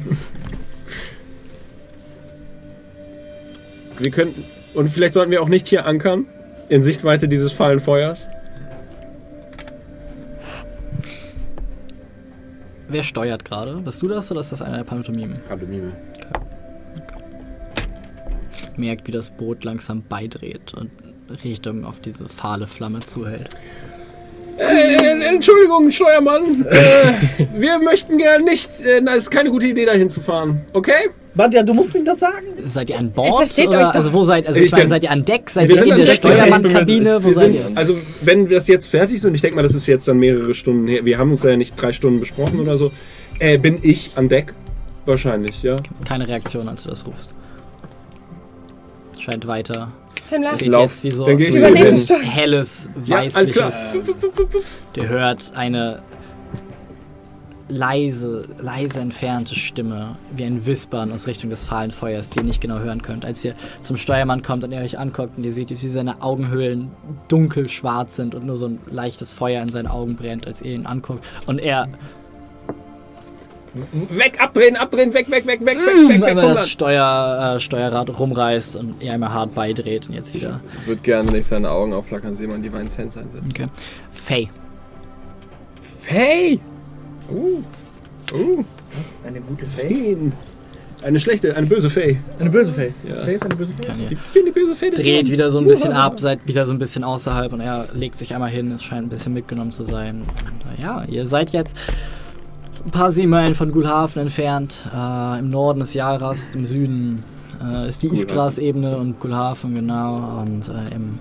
wir könnten. Und vielleicht sollten wir auch nicht hier ankern, in Sichtweite dieses fahlen Feuers. Wer steuert gerade? Bist du das oder ist das einer der Pantomimen? Pantomime. Merkt, wie das Boot langsam beidreht und Richtung auf diese fahle Flamme zuhält. Äh, Entschuldigung, Steuermann. Äh, wir möchten gerne nicht. Äh, na, es ist keine gute Idee, dahin zu fahren. Okay? Badja, du musst ihm das sagen. Seid ihr an Bord? versteht euch Oder, doch. also wo seid also Ich meine, seid ihr an Deck? Seid ihr in der Steuermannkabine? Wo seid ihr? Also, wenn das jetzt fertig ist, und ich denke mal, das ist jetzt dann mehrere Stunden her, wir haben uns ja nicht drei Stunden besprochen oder so, äh, bin ich an Deck? Wahrscheinlich, ja. Keine Reaktion, als du das rufst. Scheint weiter. Himmler, Sieht lauf. jetzt wie so Dann ich Steuer. helles, Ja, alles klar. weißliches. Der hört eine leise, leise entfernte Stimme, wie ein Wispern aus Richtung des fahlen Feuers, die ihr nicht genau hören könnt. Als ihr zum Steuermann kommt und er euch anguckt und ihr seht, wie seine Augenhöhlen dunkel schwarz sind und nur so ein leichtes Feuer in seinen Augen brennt, als ihr ihn anguckt. Und er Weg, abdrehen, abdrehen, weg, weg, weg, weg, weg, weg, weg, einmal vom das. Steuer, äh, Steuerrad rumreißt und ihr einmal hart beidreht und jetzt wieder. Ich würde gerne, wenn ich seine Augen aufflackern sehe, man die Divine Sense einsetzen. Okay. Faye. Hey! Uh, uh, Eine gute Fee. eine schlechte, eine böse Fee. Eine böse Fee. Ja. Fee ist eine böse Fee. Kann ihr. Ich bin die böse Fee des dreht Landes. wieder so ein bisschen ab, seid wieder so ein bisschen außerhalb und er legt sich einmal hin. Es scheint ein bisschen mitgenommen zu sein. Und, äh, ja, ihr seid jetzt ein paar Seemeilen von Gulhafen entfernt. Äh, Im Norden ist Jalrast, im Süden äh, ist die. Isgras-Ebene und Gulhafen, genau. Und äh, im,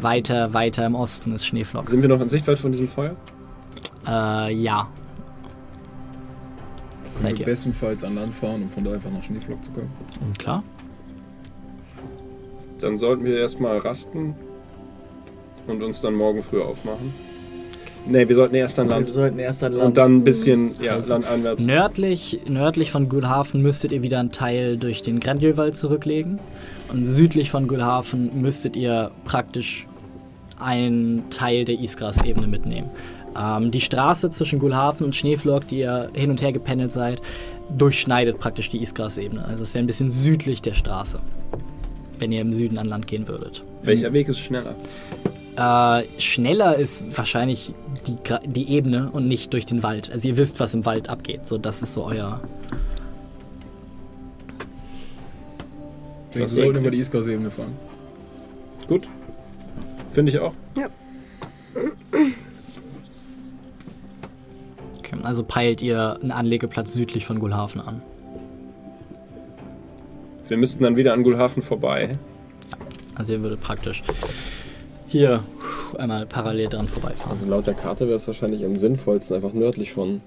weiter, weiter im Osten ist Schneeflock. Sind wir noch in Sichtweite von diesem Feuer? Äh, ja. Seid wir ihr? bestenfalls an Land fahren, um von da einfach nach Schneeflock zu kommen. Klar. Dann sollten wir erstmal rasten und uns dann morgen früh aufmachen. Ne, wir sollten erst an Wir Land sollten erst an Land. und dann ein bisschen ja, landeinwärts. Nördlich, nördlich von Gulhafen müsstet ihr wieder einen Teil durch den Grandjelwald zurücklegen. Und südlich von Gulhafen müsstet ihr praktisch einen Teil der Isgras-Ebene mitnehmen. Ähm, die Straße zwischen Gulhafen und Schneeflock, die ihr hin und her gependelt seid, durchschneidet praktisch die Isgras-Ebene. Also es wäre ein bisschen südlich der Straße, wenn ihr im Süden an Land gehen würdet. Welcher Weg ist schneller? Äh, schneller ist wahrscheinlich die, die Ebene und nicht durch den Wald. Also ihr wisst, was im Wald abgeht. So, das ist so euer. Ich denke, wir sollten über die Isgras-Ebene fahren. Gut. Finde ich auch. Okay, also peilt ihr einen Anlegeplatz südlich von Gulhafen an. Wir müssten dann wieder an Gulhafen vorbei. Also ihr würdet praktisch hier einmal parallel dran vorbeifahren. Also laut der Karte wäre es wahrscheinlich am sinnvollsten, einfach nördlich von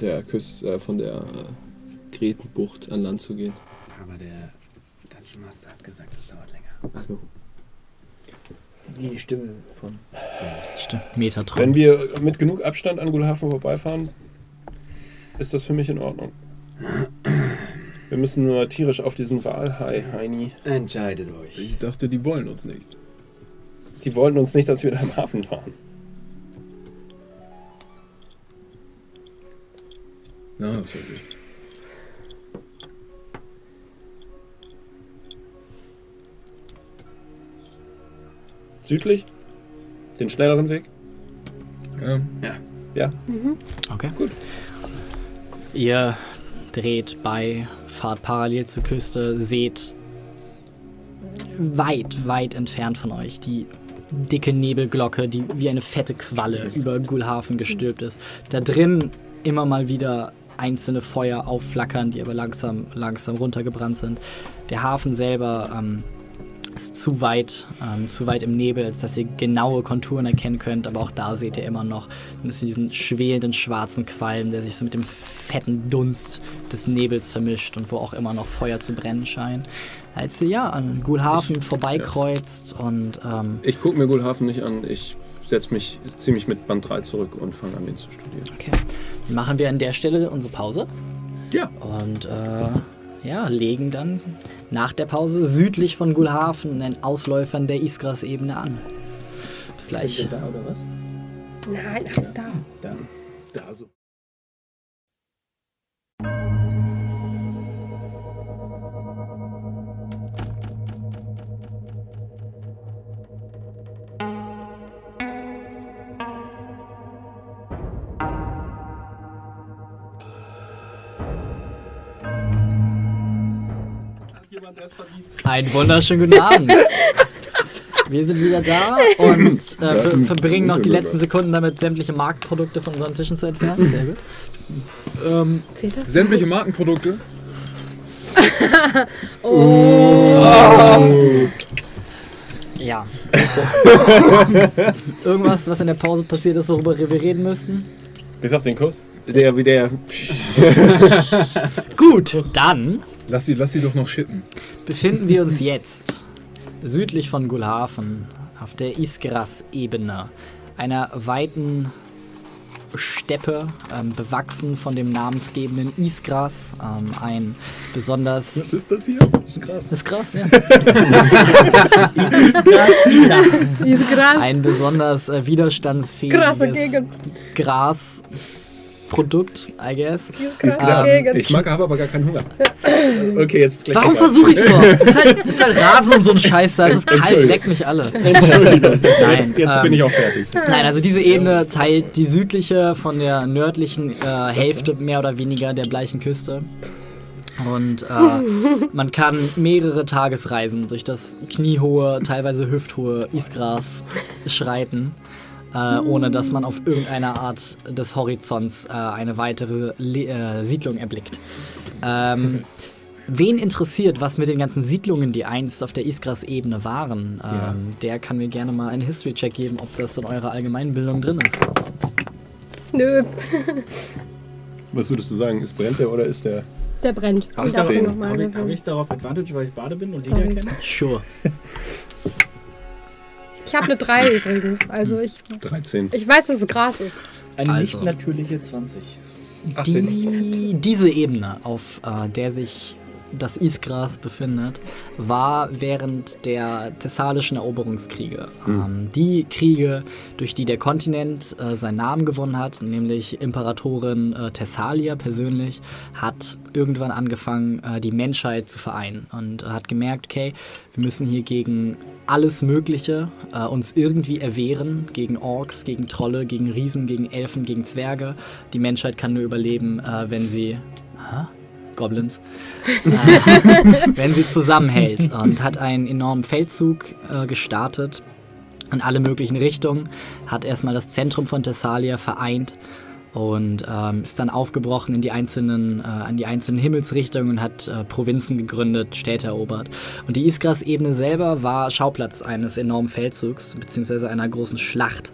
der Küste, äh, von der äh, Gretenbucht an Land zu gehen. Aber der Dungeon Master hat gesagt, es dauert länger. Achso. Die Stimme von. Stimmt, Metatron. Wenn wir mit genug Abstand an Gulhafen vorbeifahren, ist das für mich in Ordnung. Wir müssen nur tierisch auf diesen Walhai, Heini. Entscheidet euch. Ich dachte, die wollen uns nicht. Die wollten uns nicht, als wir da im Hafen waren. Na, was weiß ich. Südlich? Den schnelleren Weg? Ja. Ja. Okay. Gut. Ihr dreht bei, fahrt parallel zur Küste, seht weit, weit entfernt von euch die dicke Nebelglocke, die wie eine fette Qualle über Gulhafen gestülpt ist. Da drin immer mal wieder einzelne Feuer aufflackern, die aber langsam, langsam runtergebrannt sind. Der Hafen selber ähm, ist zu weit, ähm, zu weit im Nebel, als dass ihr genaue Konturen erkennen könnt, aber auch da seht ihr immer noch diesen schwelenden schwarzen Qualm, der sich so mit dem fetten Dunst des Nebels vermischt und wo auch immer noch Feuer zu brennen scheint. Als ihr ja an Gulhafen vorbeikreuzt und ähm, Ich gucke mir Gulhafen nicht an. Ich setze mich ziemlich mit Band 3 zurück und fange an, ihn zu studieren. okay, dann machen wir an der Stelle unsere Pause. Ja. Und äh, ja, legen dann nach der Pause südlich von Gulhafen den Ausläufern der Isgras-Ebene an. Bis gleich. Sind wir da oder was? Nein, nein, da. Da. Da so. Einen wunderschönen guten Abend. Wir sind wieder da und äh, ver verbringen noch die letzten Sekunden damit, sämtliche Marktprodukte von unseren Tischen zu entfernen. Sehr gut. Ähm? Sämtliche Markenprodukte. ja. Irgendwas, was in der Pause passiert ist, worüber wir reden müssten? Bis auf den Kuss. Der wie der. Gut, dann Lass sie, lass sie doch noch schippen. befinden wir uns jetzt südlich von Gulhafen auf der Isgras-Ebene, einer weiten Steppe, ähm, bewachsen von dem namensgebenden Isgras, ähm, ein besonders... Was ist das hier? Das ist krass. ist Gras, ja. Diese Gras. Ein besonders äh, widerstandsfähiges Krasse Grasprodukt, I guess. Ah, krasse Gegend. Ich mag, habe aber gar keinen Hunger. Okay, jetzt gleich. Warum versuche ich es doch? Das ist, halt, das ist halt Rasen und so ein Scheiß da. Es ist kalt, leck mich alle. Entschuldigung. Nein, Jetzt, jetzt ähm, bin ich auch fertig. Nein, also diese Ebene teilt die südliche von der nördlichen äh, Hälfte mehr oder weniger der bleichen Küste. Und äh, man kann mehrere Tagesreisen durch das kniehohe, teilweise hüfthohe Isgras schreiten, äh, ohne dass man auf irgendeine Art des Horizonts äh, eine weitere Le äh, Siedlung erblickt. Ähm, Wen interessiert, was mit den ganzen Siedlungen, die einst auf der Isgras-Ebene waren, ähm, Ja. der kann mir gerne mal einen History-Check geben, ob das in eurer Allgemeinbildung drin ist. Nö, Was würdest du sagen? Ist brennt der oder ist der? der brennt. Habe ich, hab ich darauf Advantage, weil ich Bade bin und Sorry. Lieder kenne? Sure. Ich habe eine 3 übrigens. Also ich, 13. ich weiß, dass es Gras ist. Eine Also. nicht natürliche 20. Die, diese Ebene, auf äh, der sich das Isgras befindet, war während der thessalischen Eroberungskriege. Ähm, die Kriege, durch die der Kontinent äh, seinen Namen gewonnen hat, nämlich Imperatorin äh, Thessalia persönlich, hat irgendwann angefangen, äh, die Menschheit zu vereinen und hat gemerkt, okay, wir müssen hier gegen alles Mögliche äh, uns irgendwie erwehren, gegen Orks, gegen Trolle, gegen Riesen, gegen Elfen, gegen Zwerge. Die Menschheit kann nur überleben, äh, wenn sie... Hä? Goblins. wenn sie zusammenhält und hat einen enormen Feldzug äh, gestartet in alle möglichen Richtungen, hat erstmal das Zentrum von Thessalia vereint und ähm, ist dann aufgebrochen in die einzelnen, äh, an die einzelnen Himmelsrichtungen und hat äh, Provinzen gegründet, Städte erobert. Und die Isgras-Ebene selber war Schauplatz eines enormen Feldzugs, beziehungsweise einer großen Schlacht.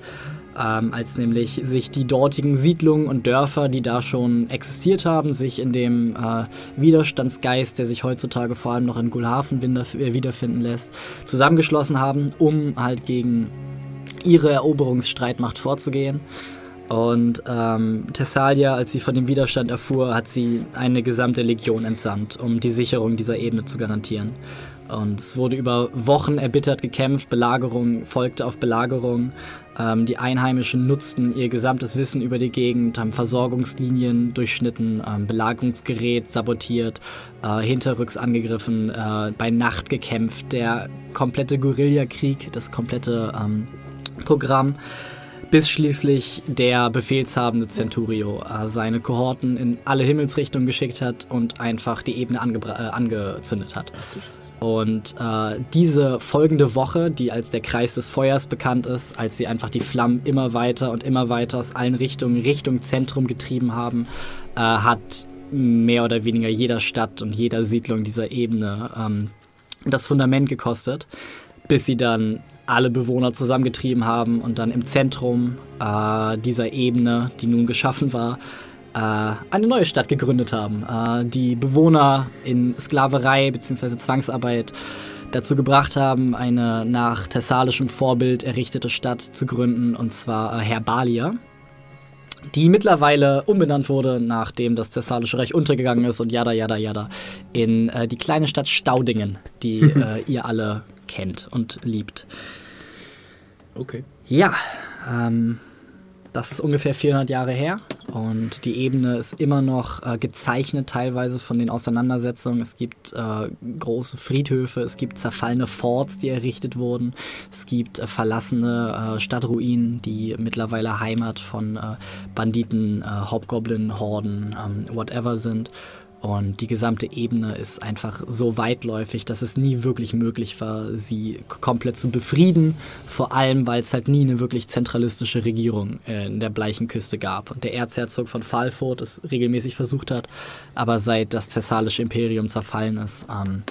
Ähm, als nämlich sich die dortigen Siedlungen und Dörfer, die da schon existiert haben, sich in dem äh, Widerstandsgeist, der sich heutzutage vor allem noch in Gulhafen äh, wiederfinden lässt, zusammengeschlossen haben, um halt gegen ihre Eroberungsstreitmacht vorzugehen. Und ähm, Thessalia, als sie von dem Widerstand erfuhr, hat sie eine gesamte Legion entsandt, um die Sicherung dieser Ebene zu garantieren. Und es wurde über Wochen erbittert gekämpft, Belagerung folgte auf Belagerung. Ähm, die Einheimischen nutzten ihr gesamtes Wissen über die Gegend, haben Versorgungslinien durchschnitten, ähm, Belagerungsgerät sabotiert, äh, hinterrücks angegriffen, äh, bei Nacht gekämpft. Der komplette Guerillakrieg, das komplette ähm, Programm bis schließlich der befehlshabende Centurio äh, seine Kohorten in alle Himmelsrichtungen geschickt hat und einfach die Ebene äh, angezündet hat. Und äh, diese folgende Woche, die als der Kreis des Feuers bekannt ist, als sie einfach die Flammen immer weiter und immer weiter aus allen Richtungen Richtung Zentrum getrieben haben, äh, hat mehr oder weniger jeder Stadt und jeder Siedlung dieser Ebene ähm, das Fundament gekostet, bis sie dann alle Bewohner zusammengetrieben haben und dann im Zentrum äh, dieser Ebene, die nun geschaffen war, eine neue Stadt gegründet haben. Äh, die Bewohner in Sklaverei bzw. Zwangsarbeit dazu gebracht haben, eine nach thessalischem Vorbild errichtete Stadt zu gründen, und zwar äh, Herbalia die mittlerweile umbenannt wurde, nachdem das Thessalische Reich untergegangen ist und jada, jada, jada, in äh, die kleine Stadt Staudingen, die äh, ihr alle kennt und liebt. Okay. Ja, ähm, das ist ungefähr 400 Jahre her und die Ebene ist immer noch äh, gezeichnet teilweise von den Auseinandersetzungen. Es gibt äh, große Friedhöfe, es gibt zerfallene Forts, die errichtet wurden, es gibt äh, verlassene äh, Stadtruinen, die mittlerweile Heimat von äh, Banditen, äh, Hobgoblin-Horden, ähm, whatever sind. Und die gesamte Ebene ist einfach so weitläufig, dass es nie wirklich möglich war, sie komplett zu befrieden. Vor allem, weil es halt nie eine wirklich zentralistische Regierung äh, in der Bleichenküste gab. Und der Erzherzog von Falfurt es regelmäßig versucht hat. Aber seit das Thessalische Imperium zerfallen ist, ähm,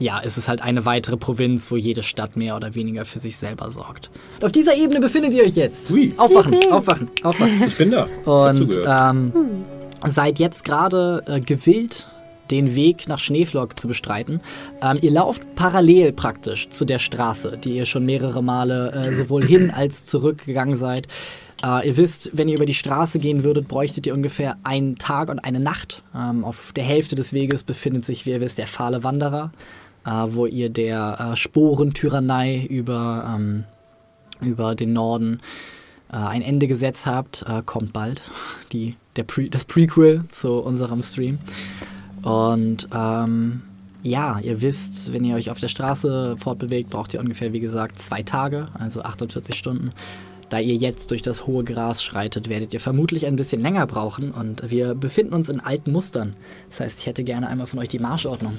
ja, ist es halt eine weitere Provinz, wo jede Stadt mehr oder weniger für sich selber sorgt. Und auf dieser Ebene befindet ihr euch jetzt. Ui. Aufwachen, aufwachen, aufwachen. Ich bin da. Und ähm, seid jetzt gerade äh, gewillt, den Weg nach Schneeflock zu bestreiten. Ähm, ihr lauft parallel praktisch zu der Straße, die ihr schon mehrere Male äh, sowohl hin als zurück gegangen seid. Äh, ihr wisst, wenn ihr über die Straße gehen würdet, bräuchtet ihr ungefähr einen Tag und eine Nacht. Ähm, auf der Hälfte des Weges befindet sich, wie ihr wisst, der fahle Wanderer, äh, wo ihr der äh, Sporentyrannei über, ähm, über den Norden äh, ein Ende gesetzt habt, äh, kommt bald. Die, der Pre das Prequel zu unserem Stream. Und ähm, ja, ihr wisst, wenn ihr euch auf der Straße fortbewegt, braucht ihr ungefähr, wie gesagt, zwei Tage, also 48 Stunden. Da ihr jetzt durch das hohe Gras schreitet, werdet ihr vermutlich ein bisschen länger brauchen und wir befinden uns in alten Mustern. Das heißt, ich hätte gerne einmal von euch die Marschordnung.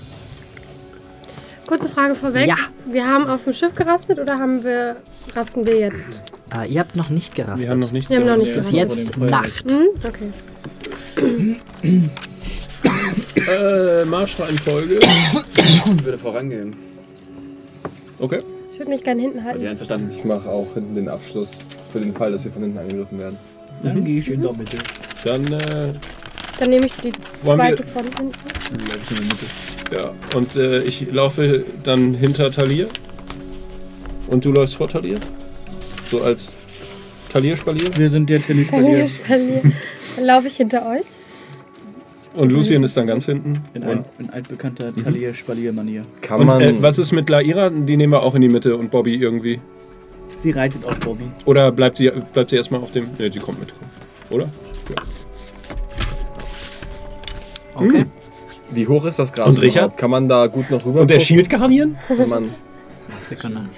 Kurze Frage vorweg. Ja. Wir haben auf dem Schiff gerastet oder haben wir, rasten wir jetzt? Äh, ihr habt noch nicht gerastet. Wir haben noch nicht. Wir haben noch nicht es ist gerastet. jetzt Nacht. Hm? Okay. Äh, Marschreihenfolge. Ich würde vorangehen. Okay. Ich würde mich gerne hinten ihr halten. einverstanden? Ich mache auch hinten den Abschluss für den Fall, dass wir von hinten angegriffen werden. Dann gehe ich in der Mitte. Dann, äh, Dann nehme ich die zweite von hinten. Bleib ich in der Mitte. Ja. Und äh, ich laufe dann hinter Talir. Und du läufst vor Talir? So als Talir-Spalier? Wir sind der Tilly Verlier, Spalier. verlier. Dann laufe ich hinter euch. Und Lucien ist dann ganz hinten. In, ein, in altbekannter Talier-Spalier-Manier. Kann und man. äh, was ist mit Laira? Die nehmen wir auch in die Mitte und Bobby irgendwie. Sie reitet auf Bobby. Oder bleibt sie, bleibt sie erstmal auf dem. Ne, die kommt mit. Oder? Okay. Hm. Wie hoch ist das Gras? Und Richard? überhaupt? Kann man da gut noch rüber? Und der? Shield Guardian? Kann man.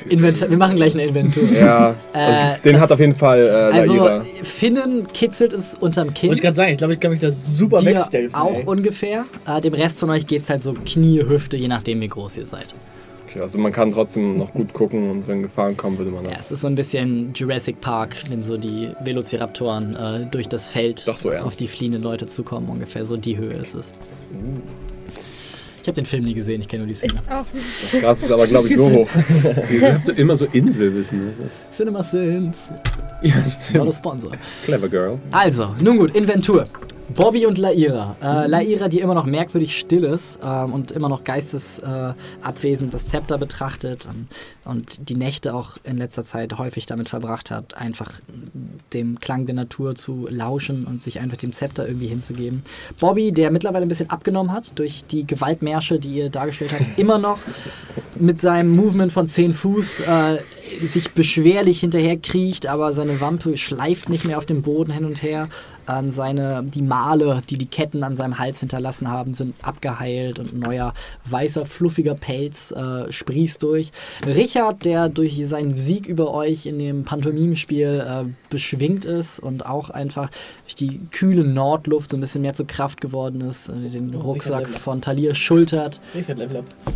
Inventar wir machen gleich eine Inventur. ja, also Äh, den das- hat auf jeden Fall äh, Also, Laira. Finnen kitzelt es unterm Kinn. Wollte ich gerade sagen, ich glaube, ich kann mich das super Dir wegstealthen. auch ey. ungefähr. Äh, dem Rest von euch geht es halt so Knie, Hüfte, je nachdem, wie groß ihr seid. Okay, also man kann trotzdem noch gut gucken und wenn Gefahren kommen, würde man Ja, das. es ist so ein bisschen Jurassic Park, wenn so die Velociraptoren äh, durch das Feld Doch so auf die fliehenden Leute zukommen. Ungefähr so die Höhe ist es. Ich habe den Film nie gesehen, ich kenne nur die Ich Szene. auch nicht. Das Gras ist aber, glaube ich, so hoch. Ihr habt immer so Inselwissen. Das ist- Cinema Sins. Ja, Not a stimmt. Sponsor. Clever Girl. Also, nun gut, Inventur. Bobby und Laira. Äh, Laira, die immer noch merkwürdig still ist ähm, und immer noch geistesabwesend äh, das Zepter betrachtet ähm, und die Nächte auch in letzter Zeit häufig damit verbracht hat, einfach dem Klang der Natur zu lauschen und sich einfach dem Zepter irgendwie hinzugeben. Bobby, der mittlerweile ein bisschen abgenommen hat durch die Gewaltmärsche, die ihr dargestellt habt, immer noch mit seinem Movement von 10 Fuß äh, sich beschwerlich hinterher kriecht, aber seine Wampe schleift nicht mehr auf dem Boden hin und her. Ähm, seine, die Male, die die Ketten an seinem Hals hinterlassen haben, sind abgeheilt und ein neuer weißer, fluffiger Pelz äh, sprießt durch. Richard, der durch seinen Sieg über euch in dem Pantomimenspiel äh, beschwingt ist und auch einfach durch die kühle Nordluft so ein bisschen mehr zur Kraft geworden ist, äh, den Oh, Rucksack von Talir schultert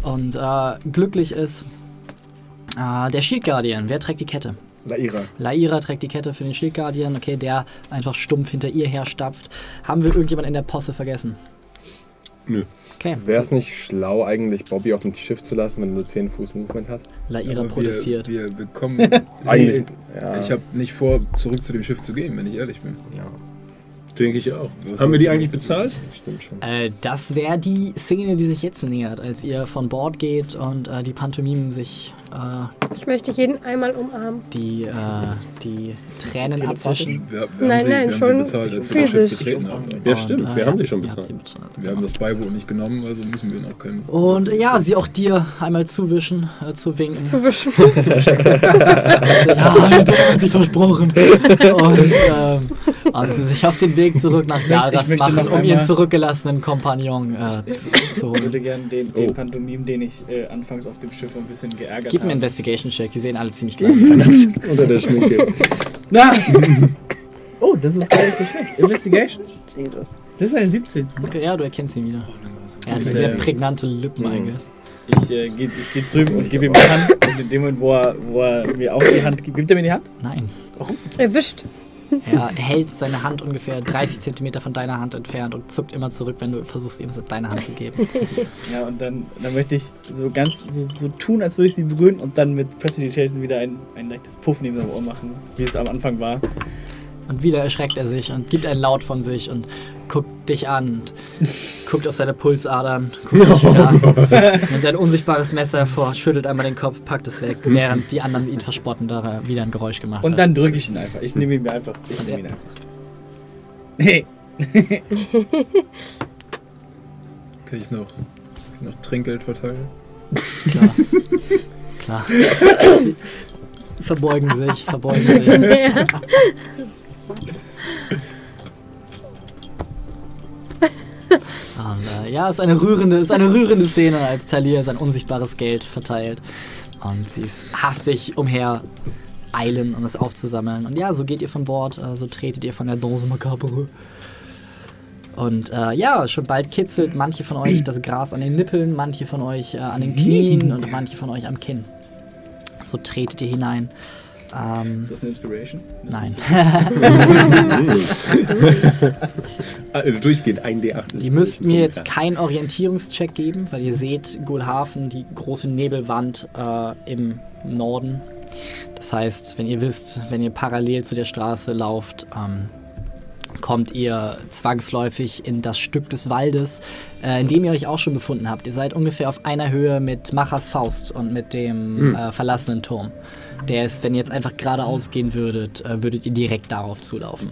und äh, glücklich ist. Äh, der Shield Guardian, wer trägt die Kette? Laira. Laira trägt die Kette für den Shield Guardian, okay, der einfach stumpf hinter ihr herstapft. Haben wir irgendjemand in der Posse vergessen? Nö. Okay, Wäre es nicht schlau, eigentlich Bobby auf dem Schiff zu lassen, wenn er nur 10 Fuß Movement hat? Laira Aber protestiert. Wir, wir bekommen. Eigentlich. Ja. Ich habe nicht vor, zurück zu dem Schiff zu gehen, wenn ich ehrlich bin. ja, Denke ich auch. Was Haben wir die eigentlich bezahlt? stimmt schon. Äh, das wäre die Szene, die sich jetzt nähert, als ihr von Bord geht und äh, die Pantomimen sich äh, Ich möchte jeden einmal umarmen. die, äh, die Tränen abwischen. Wir, wir Nein, haben sie, nein, wir schon bezahlt, als wir das physisch. Schiff betreten haben. Ja, Und, stimmt, äh, wir haben die schon bezahlt. bezahlt. Wir haben das Beiboot nicht genommen, also müssen wir noch keinen. Und äh, ja, sie auch dir einmal zuwischen, äh, zuwinken. Zuwischen. ja, du hast sie versprochen. Und, ähm, und sie sich auf den Weg zurück nach Jaras machen, um ihren zurückgelassenen Kompagnon äh, zu, zu Ich holen. würde gerne den, Oh. den Pantomim, den ich äh, anfangs auf dem Schiff ein bisschen geärgert Gib mir einen. Investigation-Check, die sehen alle ziemlich gleich aus. Unter der Schminke. Na! oh, das ist gar nicht so schlecht. Investigation? Jesus. Das ist eine 17. Okay, ja, du erkennst ihn wieder. Er hat sehr prägnante Lippen, I Mhm. guess. Ich äh, gehe ich geh zu ihm und gebe ihm die Hand. Und in dem Moment, wo er, wo er mir auch die Hand gibt, gibt er mir die Hand? Nein. Erwischt. Er hält seine Hand ungefähr 30 Zentimeter von deiner Hand entfernt und zuckt immer zurück, wenn du versuchst, ihm deine Hand zu geben. Ja, und dann, dann möchte ich so ganz so, so tun, als würde ich sie berühren und dann mit Prestidigitation wieder ein, ein leichtes Puff neben seinem Ohr machen, wie es am Anfang war. Und wieder erschreckt er sich und gibt einen Laut von sich und guckt dich an und guckt auf seine Pulsadern, guckt dich wieder an, nimmt ein unsichtbares Messer hervor, schüttelt einmal den Kopf, packt es weg, während die anderen ihn verspotten, da er wieder ein Geräusch gemacht Und hat. dann drücke ich ihn einfach. Ich nehme ihn mir einfach. Ich nehme ihn einfach. Hey, Kann ich noch, noch Trinkgeld verteilen? Klar. Klar. verbeugen sich, verbeugen sich. Ja. Und, äh, ja, es ist eine rührende, ist eine rührende Szene, als Talia sein unsichtbares Geld verteilt. Und sie ist hastig umher eilen, um es aufzusammeln. Und ja, so geht ihr von Bord, äh, so tretet ihr von der Dose Macabre. Und äh, ja, schon bald kitzelt manche von euch das Gras an den Nippeln, manche von euch äh, an den Knien und manche von euch am Kinn. So tretet ihr hinein. Ähm, ist das eine Inspiration? Das nein. Also durchgehend 1D8. Ihr müsst mir jetzt keinen Orientierungscheck geben, weil ihr seht Gulhafen, die große Nebelwand äh, im Norden. Das heißt, wenn ihr wisst, wenn ihr parallel zu der Straße lauft, ähm, kommt ihr zwangsläufig in das Stück des Waldes, äh, in dem ihr euch auch schon befunden habt. Ihr seid ungefähr auf einer Höhe mit Machers Faust und mit dem äh, verlassenen Turm. Der ist, wenn ihr jetzt einfach geradeaus gehen würdet, äh, würdet ihr direkt darauf zulaufen.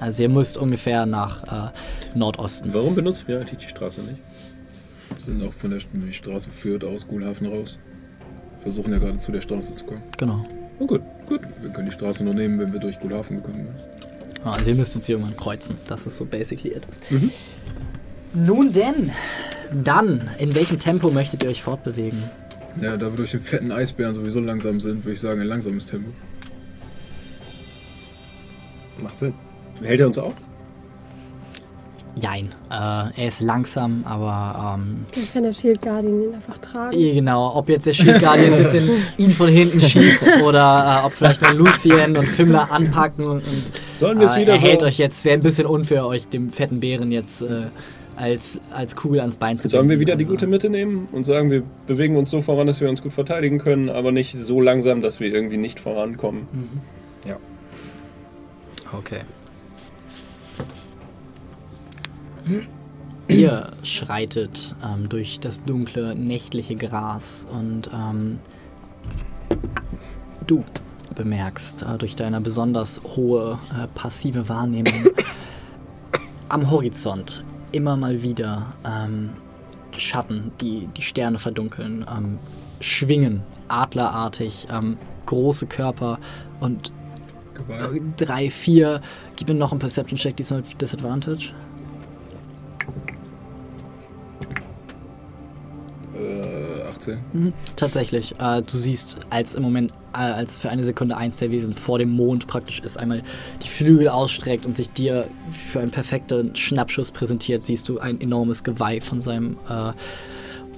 Also ihr müsst ungefähr nach äh, Nordosten. Warum benutzen wir eigentlich die Straße nicht? Sind auch von der Straße führt aus Gulhafen raus. Versuchen ja gerade zu der Straße zu kommen. Genau. Oh gut, gut. Wir können die Straße nur nehmen, wenn wir durch Gulhafen gekommen sind. Also ihr müsstet sie irgendwann kreuzen. Das ist so basically it. Nun denn, dann, in welchem Tempo möchtet ihr euch fortbewegen? Ja, da wir durch den fetten Eisbären sowieso langsam sind, würde ich sagen, ein langsames Tempo. Macht Sinn. Hält er uns auf? Jein. Äh, er ist langsam, aber ähm, Dann kann der Shield Guardian ihn einfach tragen. genau, ob jetzt der Shield Guardian ein bisschen ihn von hinten schiebt oder äh, ob vielleicht mal Lucien und Fimmler anpacken und, und Sollen wir es äh, wieder er hält so? euch jetzt, wäre ein bisschen unfair, euch dem fetten Bären jetzt äh, als, als Kugel ans Bein zu Sollen wir wieder die gute Mitte nehmen und sagen, wir bewegen uns so voran, dass wir uns gut verteidigen können, aber nicht so langsam, dass wir irgendwie nicht vorankommen? Okay. Ihr schreitet ähm, durch das dunkle, nächtliche Gras und ähm, du bemerkst äh, durch deine besonders hohe äh, passive Wahrnehmung am Horizont immer mal wieder ähm, Schatten, die die Sterne verdunkeln, ähm, schwingen adlerartig, ähm, große Körper und Gewalt. drei, vier. Gib mir noch einen Perception-Check, diesmal mit Disadvantage. Äh, 18. Mhm. Tatsächlich. Äh, du siehst, als im Moment, als für eine Sekunde eins der Wesen vor dem Mond praktisch ist, einmal die Flügel ausstreckt und sich dir für einen perfekten Schnappschuss präsentiert, siehst du ein enormes Geweih von seinem äh,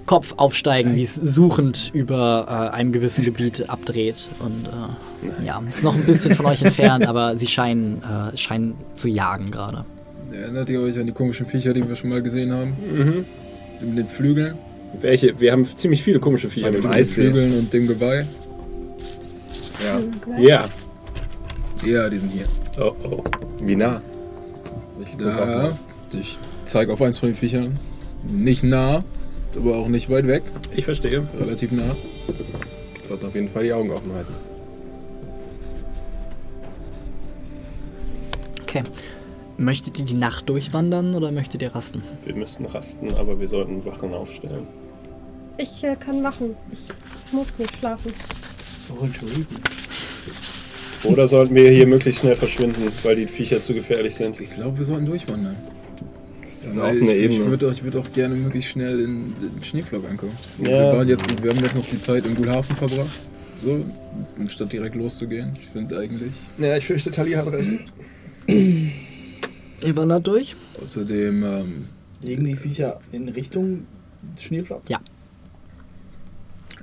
Kopf aufsteigen, wie es suchend über äh, einem gewissen Gebiet abdreht. Und äh, ja, ist noch ein bisschen von euch entfernt, aber sie scheinen, äh, scheinen zu jagen gerade. Erinnert ihr euch an die komischen Viecher, die wir schon mal gesehen haben? Mhm. Mit den Flügeln? Welche? Wir haben ziemlich viele komische Viecher. Mit Mit den. Flügeln und dem Geweih? Ja. Ja. Ja, die sind hier. Oh, oh. Wie nah? Ich mal. ich zeige auf eins von den Viechern. Nicht nah, aber auch nicht weit weg. Ich verstehe. Relativ nah. Sollten auf jeden Fall die Augen offen halten. Okay. Möchtet ihr die Nacht durchwandern oder möchtet ihr rasten? Wir müssten rasten, aber wir sollten Wachen aufstellen. Ich äh, kann wachen. Ich muss nicht schlafen. Oder sollten wir hier möglichst schnell verschwinden, weil die Viecher zu gefährlich sind? Ich glaube, wir sollten durchwandern. Das ist auch eine ich, ich würde auch, ich würd auch gerne möglichst schnell in den Schneeflock ankommen. Ja. Wir, waren jetzt, wir haben jetzt noch die Zeit im Gulhafen verbracht. So, anstatt direkt loszugehen. Ich finde eigentlich. Ja, ich fürchte, Tali hat recht. Ihr wandert durch? Außerdem, ähm, Legen die Viecher in Richtung Schneeflock?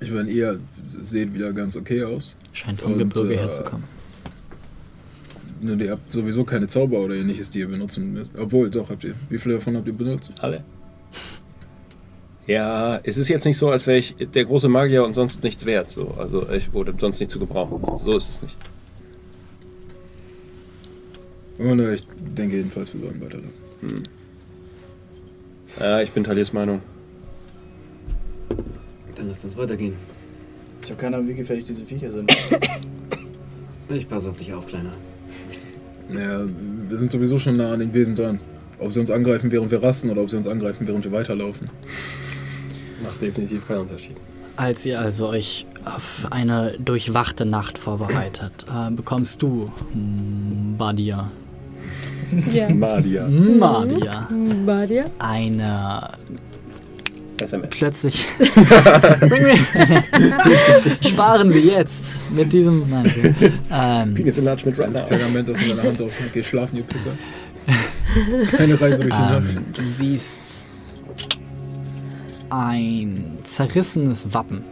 Ich meine, ihr seht wieder ganz okay aus. Scheint vom Und, Gebirge äh, herzukommen. Ne, ihr habt sowieso keine Zauber oder ähnliches, die ihr benutzen müsst. Obwohl, doch, habt ihr. Wie viele davon habt ihr benutzt? Alle. Ja, es ist jetzt nicht so, als wäre ich der große Magier und sonst nichts wert. So. Also ich wurde sonst nicht zu gebrauchen. So ist es nicht. Oh ne, ich denke jedenfalls, wir sollen weiterlaufen. Ja, ich bin Taliers Meinung. Dann lasst uns weitergehen. Ich habe keine Ahnung, wie gefährlich diese Viecher sind. Ich passe auf dich auf, Kleiner. Naja, wir sind sowieso schon nah an den Wesen dran. Ob sie uns angreifen, während wir rasten oder ob sie uns angreifen, während wir weiterlaufen. Macht definitiv keinen Unterschied. Als ihr also euch auf eine durchwachte Nacht vorbereitet, äh, bekommst du, mm, Badia, Ja. Madia. Badia, War dir? eine SMS. plötzlich. Sparen wir jetzt mit diesem. Nein, okay. ähm, Penis Enlargement right Das now. Pergament, das in deiner Hand auf. Geh schlafen, ihr Pisser. Keine Reise durch die Nacht. ähm, du siehst ein zerrissenes Wappen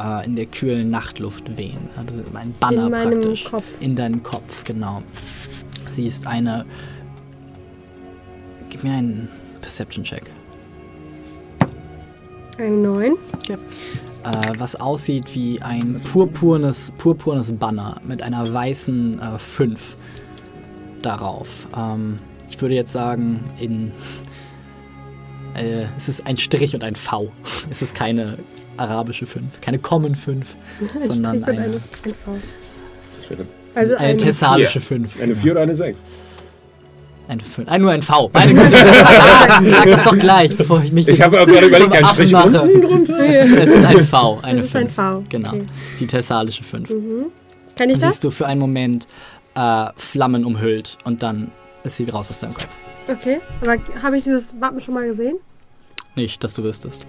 äh, in der kühlen Nachtluft wehen. Also ein Banner In meinem praktisch. Kopf. In deinem Kopf, genau. Siehst eine. Gib mir einen Perception-Check. Eine 9. äh, was aussieht wie ein purpurnes, purpurnes Banner mit einer weißen äh, 5 darauf. Ähm, ich würde jetzt sagen, in. Äh, es ist ein Strich und ein V. Es ist keine arabische 5, keine Common 5, Ein sondern Strich und eine, eine, ein V. Das wäre Also eine eine, thessalische 5. eine 4 oder eine 6. Ein, fünf. ein, nur ein V. Meine Güte, sag, das doch gleich, bevor ich mich Ich habe auch gerade überlegt, zum ein Affen Strich mache. unten drunter. Es, es ist ein V, eine Das ist ein 5. V. Genau, Okay. die thessalische 5. Mhm. Kann ich das? siehst du für einen Moment äh, Flammen umhüllt und dann ist sie raus aus deinem Kopf. Okay. Aber habe ich dieses Wappen schon mal gesehen? Nicht, dass du wüsstest.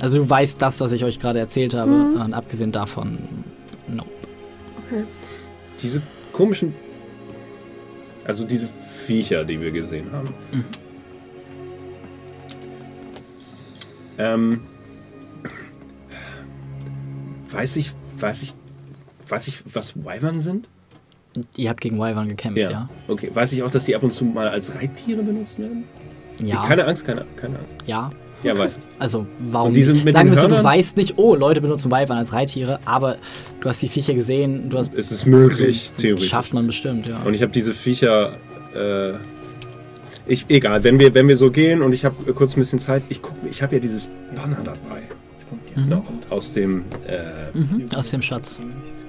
Also du weißt das, was ich euch gerade erzählt habe Mhm. und abgesehen davon, no. Okay. Diese komischen. Also diese Viecher, die wir gesehen haben. Mhm. Ähm. Weiß ich, weiß ich, weiß ich, was Wyvern sind? Ihr habt gegen Wyvern gekämpft, ja? Okay. Weiß ich auch, dass die ab und zu mal als Reittiere benutzt werden? Ja. Keine Angst, keine, keine Angst. Ja. Ja, weiß ich. Also, warum die sind mit Sagen wir so, du weißt nicht, oh, Leute benutzen Wyvern als Reittiere, aber du hast die Viecher gesehen, du hast. Es ist möglich, theoretisch. Schafft man bestimmt, ja. Und ich habe diese Viecher. Äh, ich, egal, wenn wir, wenn wir so gehen und ich habe kurz ein bisschen Zeit, ich gucke, ich habe ja dieses Banner dabei. Mhm. Noch aus dem. Äh, Mhm, aus dem Schatz.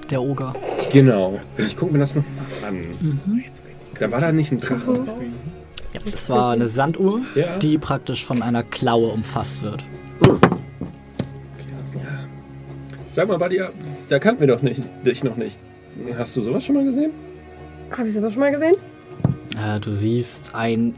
Der Oger. genau. Und ich gucke mir das noch mal an. Mhm. Da war da nicht ein Drache. drauf? Ja, das war eine Sanduhr, Ja. die praktisch von einer Klaue umfasst wird. Sag mal, Badia, da kannten wir doch nicht, dich noch nicht. Hast du sowas schon mal gesehen? Habe ich sowas schon mal gesehen? Äh, du siehst ein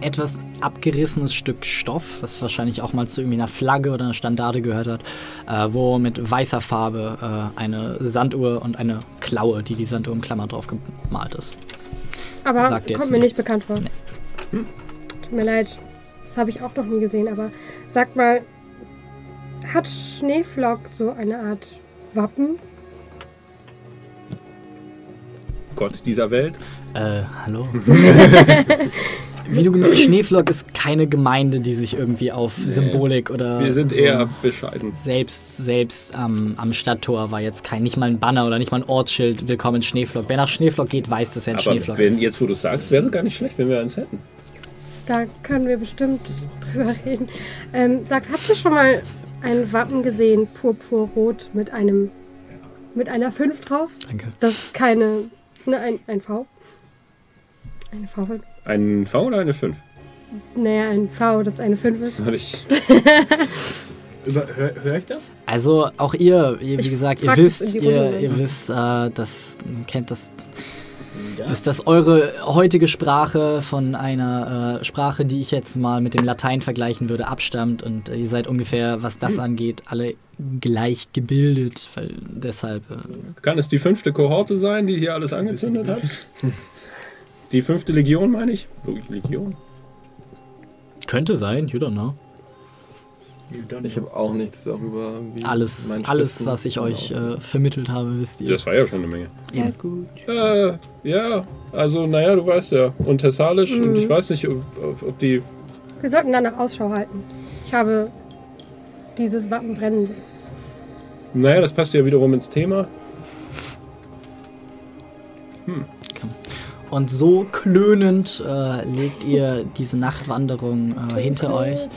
etwas abgerissenes Stück Stoff, was wahrscheinlich auch mal zu irgendwie einer Flagge oder einer Standarte gehört hat, äh, wo mit weißer Farbe äh, eine Sanduhr und eine Klaue, die die Sanduhr im Klammer drauf gemalt ist. Aber Sagt jetzt kommt mir nicht bekannt vor. Nee. Tut mir leid. Das habe ich auch noch nie gesehen. Aber sag mal, hat Schneeflock so eine Art Wappen? Gott dieser Welt. Äh, hallo? Wie du gemerkt Schneeflock ist keine Gemeinde, die sich irgendwie auf Symbolik oder Wir sind so eher bescheiden. Selbst, selbst am, am Stadttor war jetzt kein, nicht mal ein Banner oder nicht mal ein Ortsschild, willkommen in Schneeflock. Wer nach Schneeflock geht, weiß, dass er ein Aber Schneeflock wenn, ist. jetzt, wo du sagst, wäre gar nicht schlecht, wenn wir eins hätten. Da können wir bestimmt drüber reden. Ähm, sag, habt ihr schon mal ein Wappen gesehen, purpurrot mit einem mit einer 5 drauf? Danke. Das ist keine. Ne, ein, ein V. Eine V. Ein V oder eine 5? Naja, ein V, das eine 5 ist. Soll ich. Über, hör, hör ich das? Also auch ihr, ihr wie Ich gesagt, ihr das wisst, ihr, ihr wisst, äh, dass, ihr kennt das, Ja. wisst, dass eure heutige Sprache von einer äh, Sprache, die ich jetzt mal mit dem Latein vergleichen würde, abstammt und äh, ihr seid ungefähr, was das angeht, alle gleich gebildet, weil deshalb äh, Kann es die fünfte Kohorte sein, die hier alles angezündet hat? Die fünfte Legion, meine ich. Legion? Könnte sein, you don't know. Ich habe auch nichts darüber. Wie Alles, alles was ich euch äh, vermittelt habe, wisst ihr. Das war ja schon eine Menge. Ja, gut. Äh, ja, also naja, du weißt ja. Und Thessalisch und ich weiß nicht, ob, ob, ob die. Wir sollten danach Ausschau halten. Ich habe dieses Wappen brennen sehen. Naja, das passt ja wiederum ins Thema. Und so klönend äh, legt ihr diese Nachtwanderung äh, hinter euch.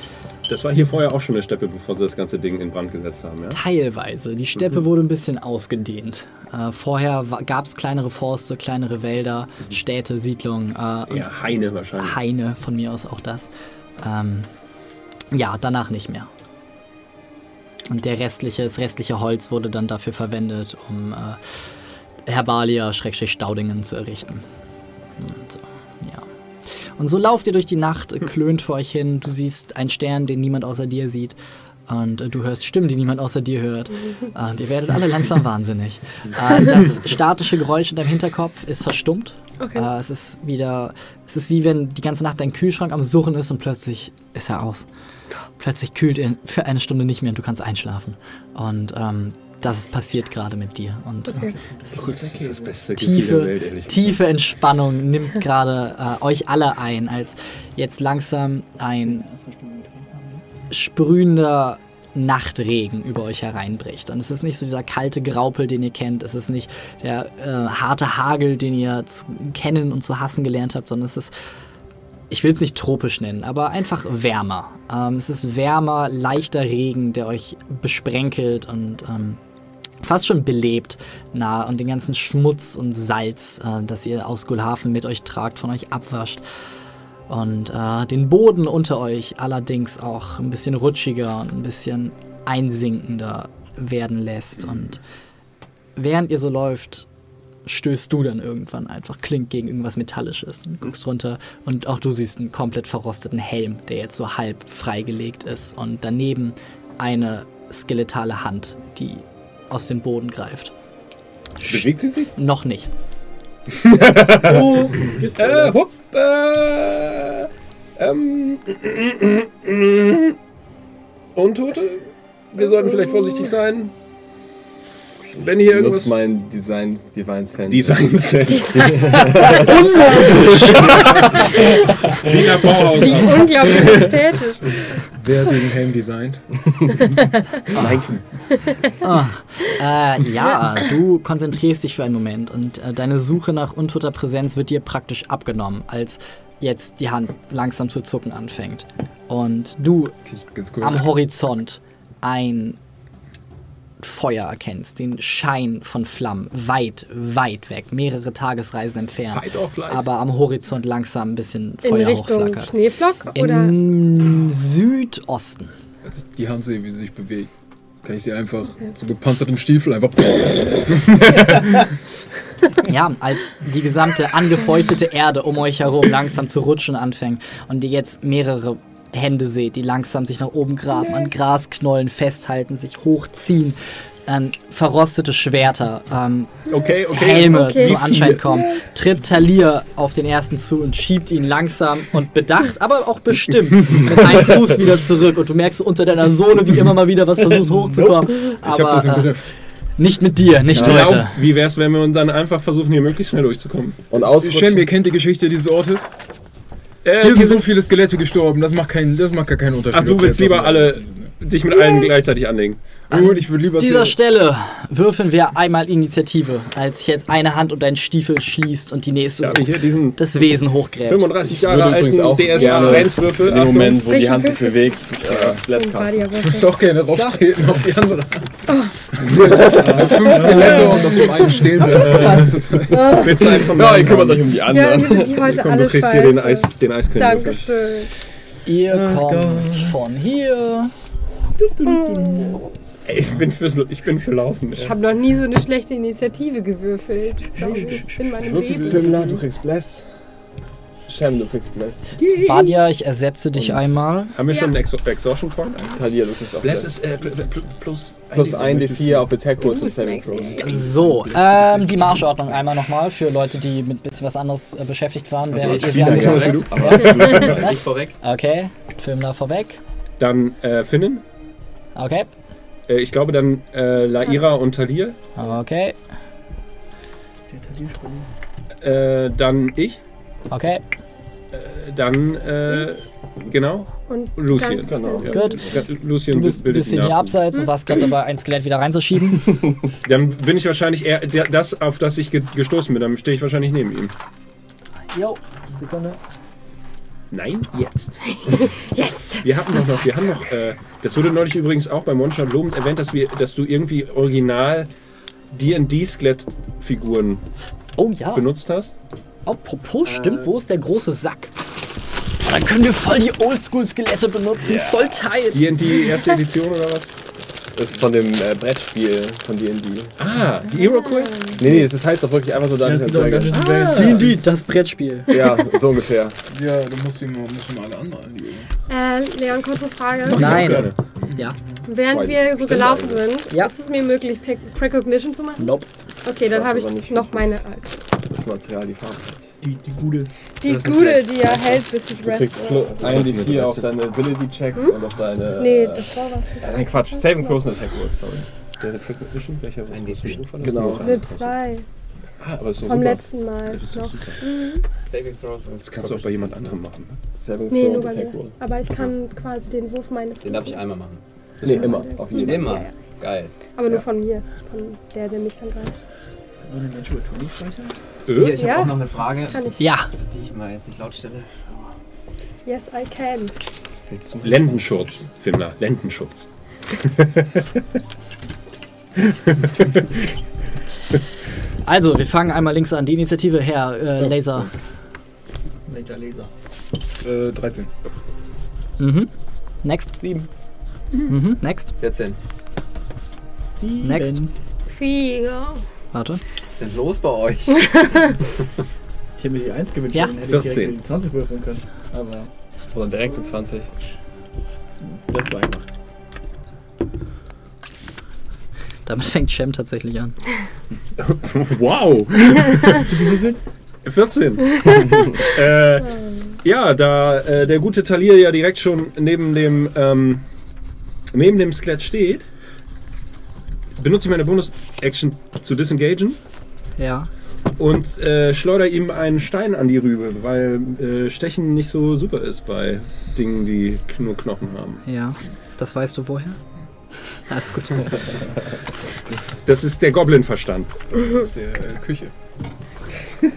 Das war hier vorher auch schon eine Steppe, bevor sie das ganze Ding in Brand gesetzt haben, ja? Teilweise. Die Steppe wurde ein bisschen ausgedehnt. Äh, vorher gab es kleinere Forste, kleinere Wälder, Städte, Siedlungen. Äh, Ja, Heine wahrscheinlich. Haine, von mir aus auch das. Ähm, ja, danach nicht mehr. Und der restliche, das restliche Holz wurde dann dafür verwendet, um äh, Herbalia, Schrägstrich Staudingen zu errichten. Und, ja. Und so lauft ihr durch die Nacht, äh, klönt vor euch hin. Du siehst einen Stern, den niemand außer dir sieht. Und äh, du hörst Stimmen, die niemand außer dir hört. Und ihr werdet alle langsam wahnsinnig. Äh, das statische Geräusch in deinem Hinterkopf ist verstummt. Okay. Äh, es ist wieder, es ist wie wenn die ganze Nacht dein Kühlschrank am Surren ist und plötzlich ist er aus. Plötzlich kühlt er für eine Stunde nicht mehr und du kannst einschlafen. Und ähm, das ist passiert gerade mit dir. Und Okay. äh, es ist so Das ist das beste tiefe, der Welt, ehrlich tiefe Entspannung nimmt gerade äh, euch alle ein, als jetzt langsam ein sprühender Nachtregen über euch hereinbricht. Und es ist nicht so dieser kalte Graupel, den ihr kennt. Es ist nicht der äh, harte Hagel, den ihr zu kennen und zu hassen gelernt habt, sondern es ist, ich will es nicht tropisch nennen, aber einfach wärmer. Ähm, es ist wärmer, leichter Regen, der euch besprenkelt und ähm, fast schon belebt nah und den ganzen Schmutz und Salz, äh, das ihr aus Gulhafen mit euch tragt, von euch abwascht. Und äh, den Boden unter euch allerdings auch ein bisschen rutschiger und ein bisschen einsinkender werden lässt. Und während ihr so läuft, stößt du dann irgendwann einfach, klingt gegen irgendwas Metallisches und guckst runter und auch du siehst einen komplett verrosteten Helm, der jetzt so halb freigelegt ist und daneben eine skeletale Hand, die aus dem Boden greift. Bewegt sie sich? Noch nicht. Oh, äh, hup, äh, ähm, Untote? Wir sollten vielleicht vorsichtig sein. Wenn hier irgendwas... Nutz mein Design, Divine Sense. Design Set. Wiener Bauhaus. Wie unglaublich ästhetisch. Wer diesen Helm designt? Ah, äh, ja, du konzentrierst dich für einen Moment und äh, deine Suche nach untoter Präsenz wird dir praktisch abgenommen, als jetzt die Hand langsam zu zucken anfängt. Und du am Horizont ein Feuer erkennst, den Schein von Flammen, weit, weit weg, mehrere Tagesreisen entfernt. Fight or flight. Aber am Horizont langsam ein bisschen In Feuer Richtung hochflackert. Schneeflock oder? Im Südosten. Als ich die Hand sehe, wie sie sich bewegt, kann ich sie einfach zu gepanzertem Stiefel einfach. Ja, als die gesamte angefeuchtete Erde um euch herum langsam zu rutschen anfängt und ihr jetzt mehrere Hände seht, die langsam sich nach oben graben, an Grasknollen festhalten, sich hochziehen, an verrostete Schwerter, ähm, Okay, okay. Helme Okay. zum Anschein kommen, tritt Talir auf den ersten zu und schiebt ihn langsam und bedacht, aber auch bestimmt mit einem Fuß wieder zurück und du merkst unter deiner Sohle, wie immer mal wieder was versucht hochzukommen. Ich hab das im Aber äh, Griff. nicht mit dir, nicht Lauf, heute. wie wär's, wenn wir uns dann einfach versuchen, hier möglichst schnell durchzukommen? Und Shem, ausrutschen. ihr kennt die Geschichte dieses Ortes? Äh, Hier sind so viele Skelette gestorben, das macht, keinen, das macht gar keinen Unterschied. Ach, du willst lieber alle dich mit allen gleichzeitig anlegen. Gut, ich würde lieber dieser zu- Stelle würfeln wir einmal Initiative, als sich jetzt eine Hand um deinen Stiefel schließt und die nächste Ja, hier diesen das Wesen hochgräbt. 35 würde Jahre übrigens alten auch DSA gerne 1 Würfel. In dem Moment, wo die Hand sich bewegt, äh, Und casten. Guardian-Würfel. kannst auch gerne rauftreten auf die andere Hand. Skelette, fünf Skelette und auf dem einen stehen bleiben du einen von Ja, ihr kümmert euch um die Ja, anderen. sind die heute Komm, alle du kriegst hier den. Eis, den Eiscreme-Würfel. Dankeschön. Ihr Ach kommt Gott. von hier. Ey, ich bin, fürs, ich bin für Laufen. Ich habe noch nie so eine schlechte Initiative gewürfelt. glaub ich, In meinem Würfel Leben. Timla, du kriegst Bless. Shem, du kriegst Bless. Badia, ich ersetze dich einmal. Haben wir Ja. schon einen Exhaustion Point? Talia, du kriegst auch Bless Bless. ist äh, pl- pl- plus Plus 1 D4 auf Attack Rolls und Saving. So, ähm, die Marschordnung einmal nochmal für Leute, die mit bisschen was anderes äh, beschäftigt waren. Also sie Spieler angeguckt ja. habt. Aber vorweg. Okay, Film da vorweg. Dann äh, Finnen. Okay, Äh, ich glaube dann äh, Laira und Talir. okay, Der Talierspieler. Äh, dann ich. okay. Äh, dann, äh, genau, Und Lucien. ganz- Genau. Ja. Gut. Lucien Du bist ein bisschen hier ab. abseits und warst gerade dabei, ein Skelett wieder reinzuschieben. Dann bin ich wahrscheinlich eher der, das, auf das ich ge gestoßen bin. Dann stehe ich wahrscheinlich neben ihm. Jo, Sekunde. Nein, jetzt. Jetzt! Wir hatten doch noch, wir haben noch, äh, das wurde neulich übrigens auch beim One-Shot lobend erwähnt, dass, wir, dass du irgendwie original D&D-Skelettfiguren Oh ja. benutzt hast. Apropos, stimmt, wo ist der große Sack? Da können wir voll die Oldschool-Skelette benutzen, voll tight. D&D erste Edition oder was? Das ist von dem äh, Brettspiel von D&D. Ah, die Hero Quest? Nee, nee, es heißt doch wirklich einfach so Ja, Dungeons and auch Dragons. Dragons. D&D, das Brettspiel. Ja, so ungefähr. Ja, du musst ihn mal, musst ihn mal alle anderen lieben. Äh, Leon, kurze Frage. Nein. Ja, Während Weil- wir so gelaufen sind, Ja. ist es mir möglich, Pe- Precognition zu machen? nope. Okay, dann habe ich noch meine. Das Material, die Farbe. Die, die Gude. Die das Rest. die ja hält, bis ich Du rest. kriegst plus 1 D4 auf deine Ability-Checks und auf deine... Nee, das war was. äh, nein, Quatsch. Saving Throws und Attack Rolls, sorry. Der Recognition, welcher Ein D4. Genau. Eine 2 Ah, aber doch vom super. letzten Mal Das noch. super. Saving Throws und Das kannst du auch bei jemand anderem machen. Ne? Saving Nee, Throw nur und bei Attack mir. Roll. Aber ich kann quasi den Wurf meines Den darf ich einmal machen. Nee, immer. Auf jeden Fall. Immer. Geil. Aber nur von mir. Von der, der mich angreift. So eine Natural 20 speichern? Hier, Äh? ich Ja. habe auch noch eine Frage, Kann ich. Ja, die ich mal jetzt nicht laut stelle. Yes, I can. Willst du? Lendenschutz, Fimler, Lendenschutz. also wir fangen einmal links an. Die Initiative her, äh, Laser. Laser, Laser. Äh, 13. Mhm. Next. Sieben. Mhm. Next. 14. Sieben. Next. Vier. Warte. Was ist denn los bei euch? Ich hätte mir die 1 gewünscht, Ja. dann hätte ich 14. direkt die 20 würfeln können. Aber Oder direkt in 20. das ist so einfach. Damit fängt Shem tatsächlich an. Wow! Hast du gewürfelt? 14. äh, ja, da äh, der gute Talir ja direkt schon neben dem, ähm, neben dem Skelett steht, benutze ich meine Bonus-Action zu disengagen Ja. und äh, schleuder ihm einen Stein an die Rübe, weil äh, Stechen nicht so super ist bei Dingen, die nur Knochen haben. Ja. Das weißt du woher? Alles gut. Das ist der Goblin-Verstand, Aus der äh, Küche.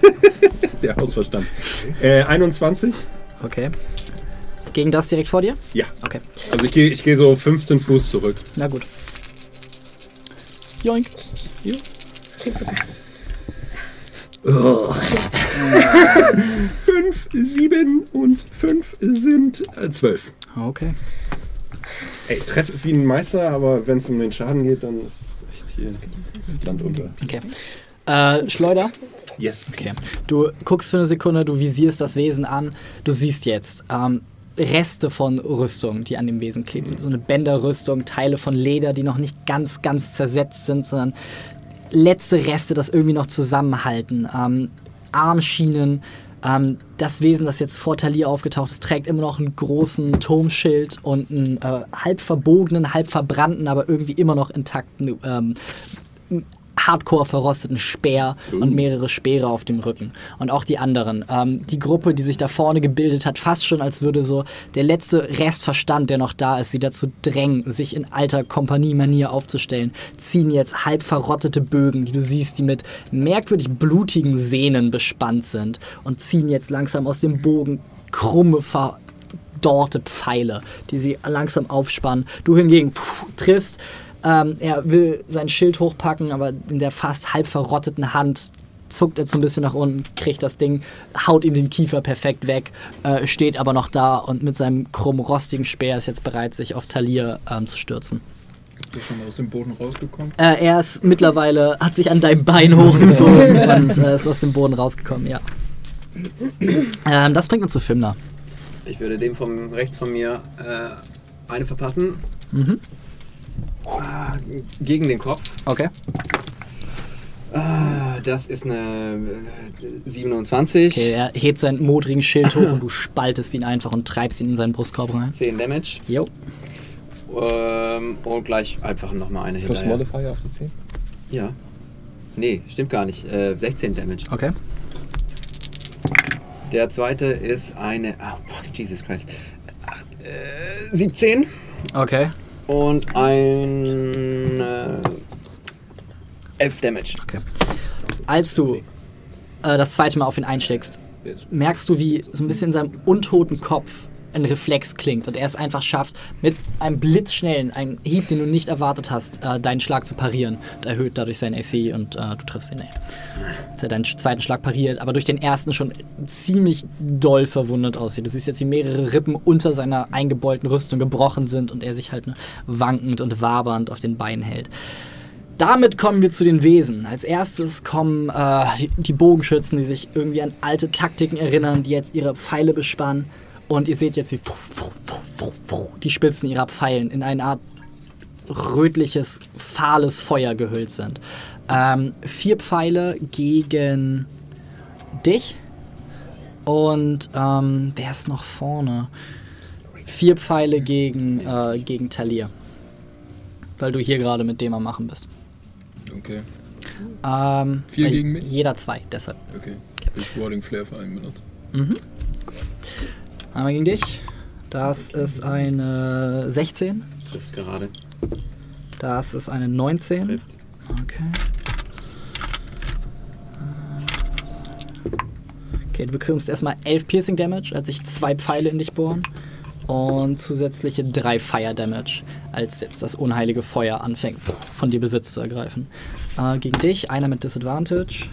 der Hausverstand. Äh, 21? Okay. Gegen das direkt vor dir? Ja. Okay. Also ich gehe ich geh so 15 Fuß zurück. Na gut. Joink. 5, 7 und 5 sind äh, 12. Okay. Ey, treffe wie ein Meister, aber wenn es um den Schaden geht, dann ist es echt hier Land unter. Okay. Äh, Schleuder. Yes. Okay. Du guckst für eine Sekunde, du visierst das Wesen an. Du siehst jetzt ähm, Reste von Rüstung, die an dem Wesen klebt. So eine Bänderrüstung, Teile von Leder, die noch nicht ganz, ganz zersetzt sind, sondern letzte Reste, das irgendwie noch zusammenhalten. Ähm, Armschienen. Ähm, das Wesen, das jetzt vor Talir aufgetaucht ist, trägt immer noch einen großen Turmschild und einen äh, halb verbogenen, halb verbrannten, aber irgendwie immer noch intakten ähm, hardcore verrosteten Speer und mehrere Speere auf dem Rücken. Und auch die anderen. Ähm, die Gruppe, die sich da vorne gebildet hat, fast schon als würde so der letzte Restverstand, der noch da ist, sie dazu drängen, sich in alter Kompaniemanier aufzustellen, ziehen jetzt halb verrottete Bögen, die du siehst, die mit merkwürdig blutigen Sehnen bespannt sind und ziehen jetzt langsam aus dem Bogen krumme, verdorrte Pfeile, die sie langsam aufspannen. Du hingegen pff, triffst ähm, er will sein Schild hochpacken, aber in der fast halb verrotteten Hand zuckt er so ein bisschen nach unten, kriegt das Ding, haut ihm den Kiefer perfekt weg, äh, steht aber noch da und mit seinem krumm rostigen Speer ist jetzt bereit, sich auf Talir ähm, zu stürzen. Ist er schon aus dem Boden rausgekommen? Äh, er ist mittlerweile, hat sich an deinem Bein hochgezogen und äh, ist aus dem Boden rausgekommen, ja. Ähm, das bringt uns zu Fimler. Ich würde dem vom rechts von mir äh, eine verpassen. Mhm. Gegen den Kopf. Okay. Ah, das ist eine äh, 27. Okay, er hebt seinen modrigen Schild hoch und du spaltest ihn einfach und treibst ihn in seinen Brustkorb rein. 10 Damage. Jo. Ähm, und gleich einfach nochmal eine Plus hinterher. Modifier auf die 10. Ja. Nee, stimmt gar nicht. Äh, 16 Damage. Okay. Der zweite ist eine. Ah, fuck, Jesus Christ. Ach, äh, 17. Okay. Und ein. Äh, 11 Damage. Okay. Als du äh, das zweite Mal auf ihn einschlägst, merkst du, wie so ein bisschen in seinem untoten Kopf ein Reflex klingt und er es einfach schafft, mit einem blitzschnellen, einem Hieb, den du nicht erwartet hast, äh, deinen Schlag zu parieren. Und erhöht dadurch sein AC und äh, du triffst ihn nicht. Als er deinen zweiten Schlag pariert, aber durch den ersten schon ziemlich doll verwundet aussieht. Du siehst jetzt, wie mehrere Rippen unter seiner eingebeulten Rüstung gebrochen sind und er sich halt ne, wankend und wabernd auf den Beinen hält. Damit kommen wir zu den Wesen. Als erstes kommen äh, die, die Bogenschützen, die sich irgendwie an alte Taktiken erinnern, die jetzt ihre Pfeile bespannen. Und ihr seht jetzt, wie die Spitzen ihrer Pfeilen in eine Art rötliches, fahles Feuer gehüllt sind. Ähm, vier Pfeile gegen dich. Und ähm, wer ist noch vorne? Vier Pfeile gegen, äh, gegen Talir. Weil du hier gerade mit dem am Machen bist. Okay, Ähm, Vier äh, gegen mich? Jeder zwei, deshalb. okay. Ich Warding Flare für einen benutzt. Mhm. Einmal gegen dich. Das ist eine 16. Trifft gerade. Das ist eine 19. Trifft. Okay. Okay, du bekommst erstmal 11 Piercing Damage, als sich zwei Pfeile in dich bohren. Und zusätzliche 3 Fire Damage, als jetzt das unheilige Feuer anfängt, von dir Besitz zu ergreifen. Äh, gegen dich, einer mit Disadvantage.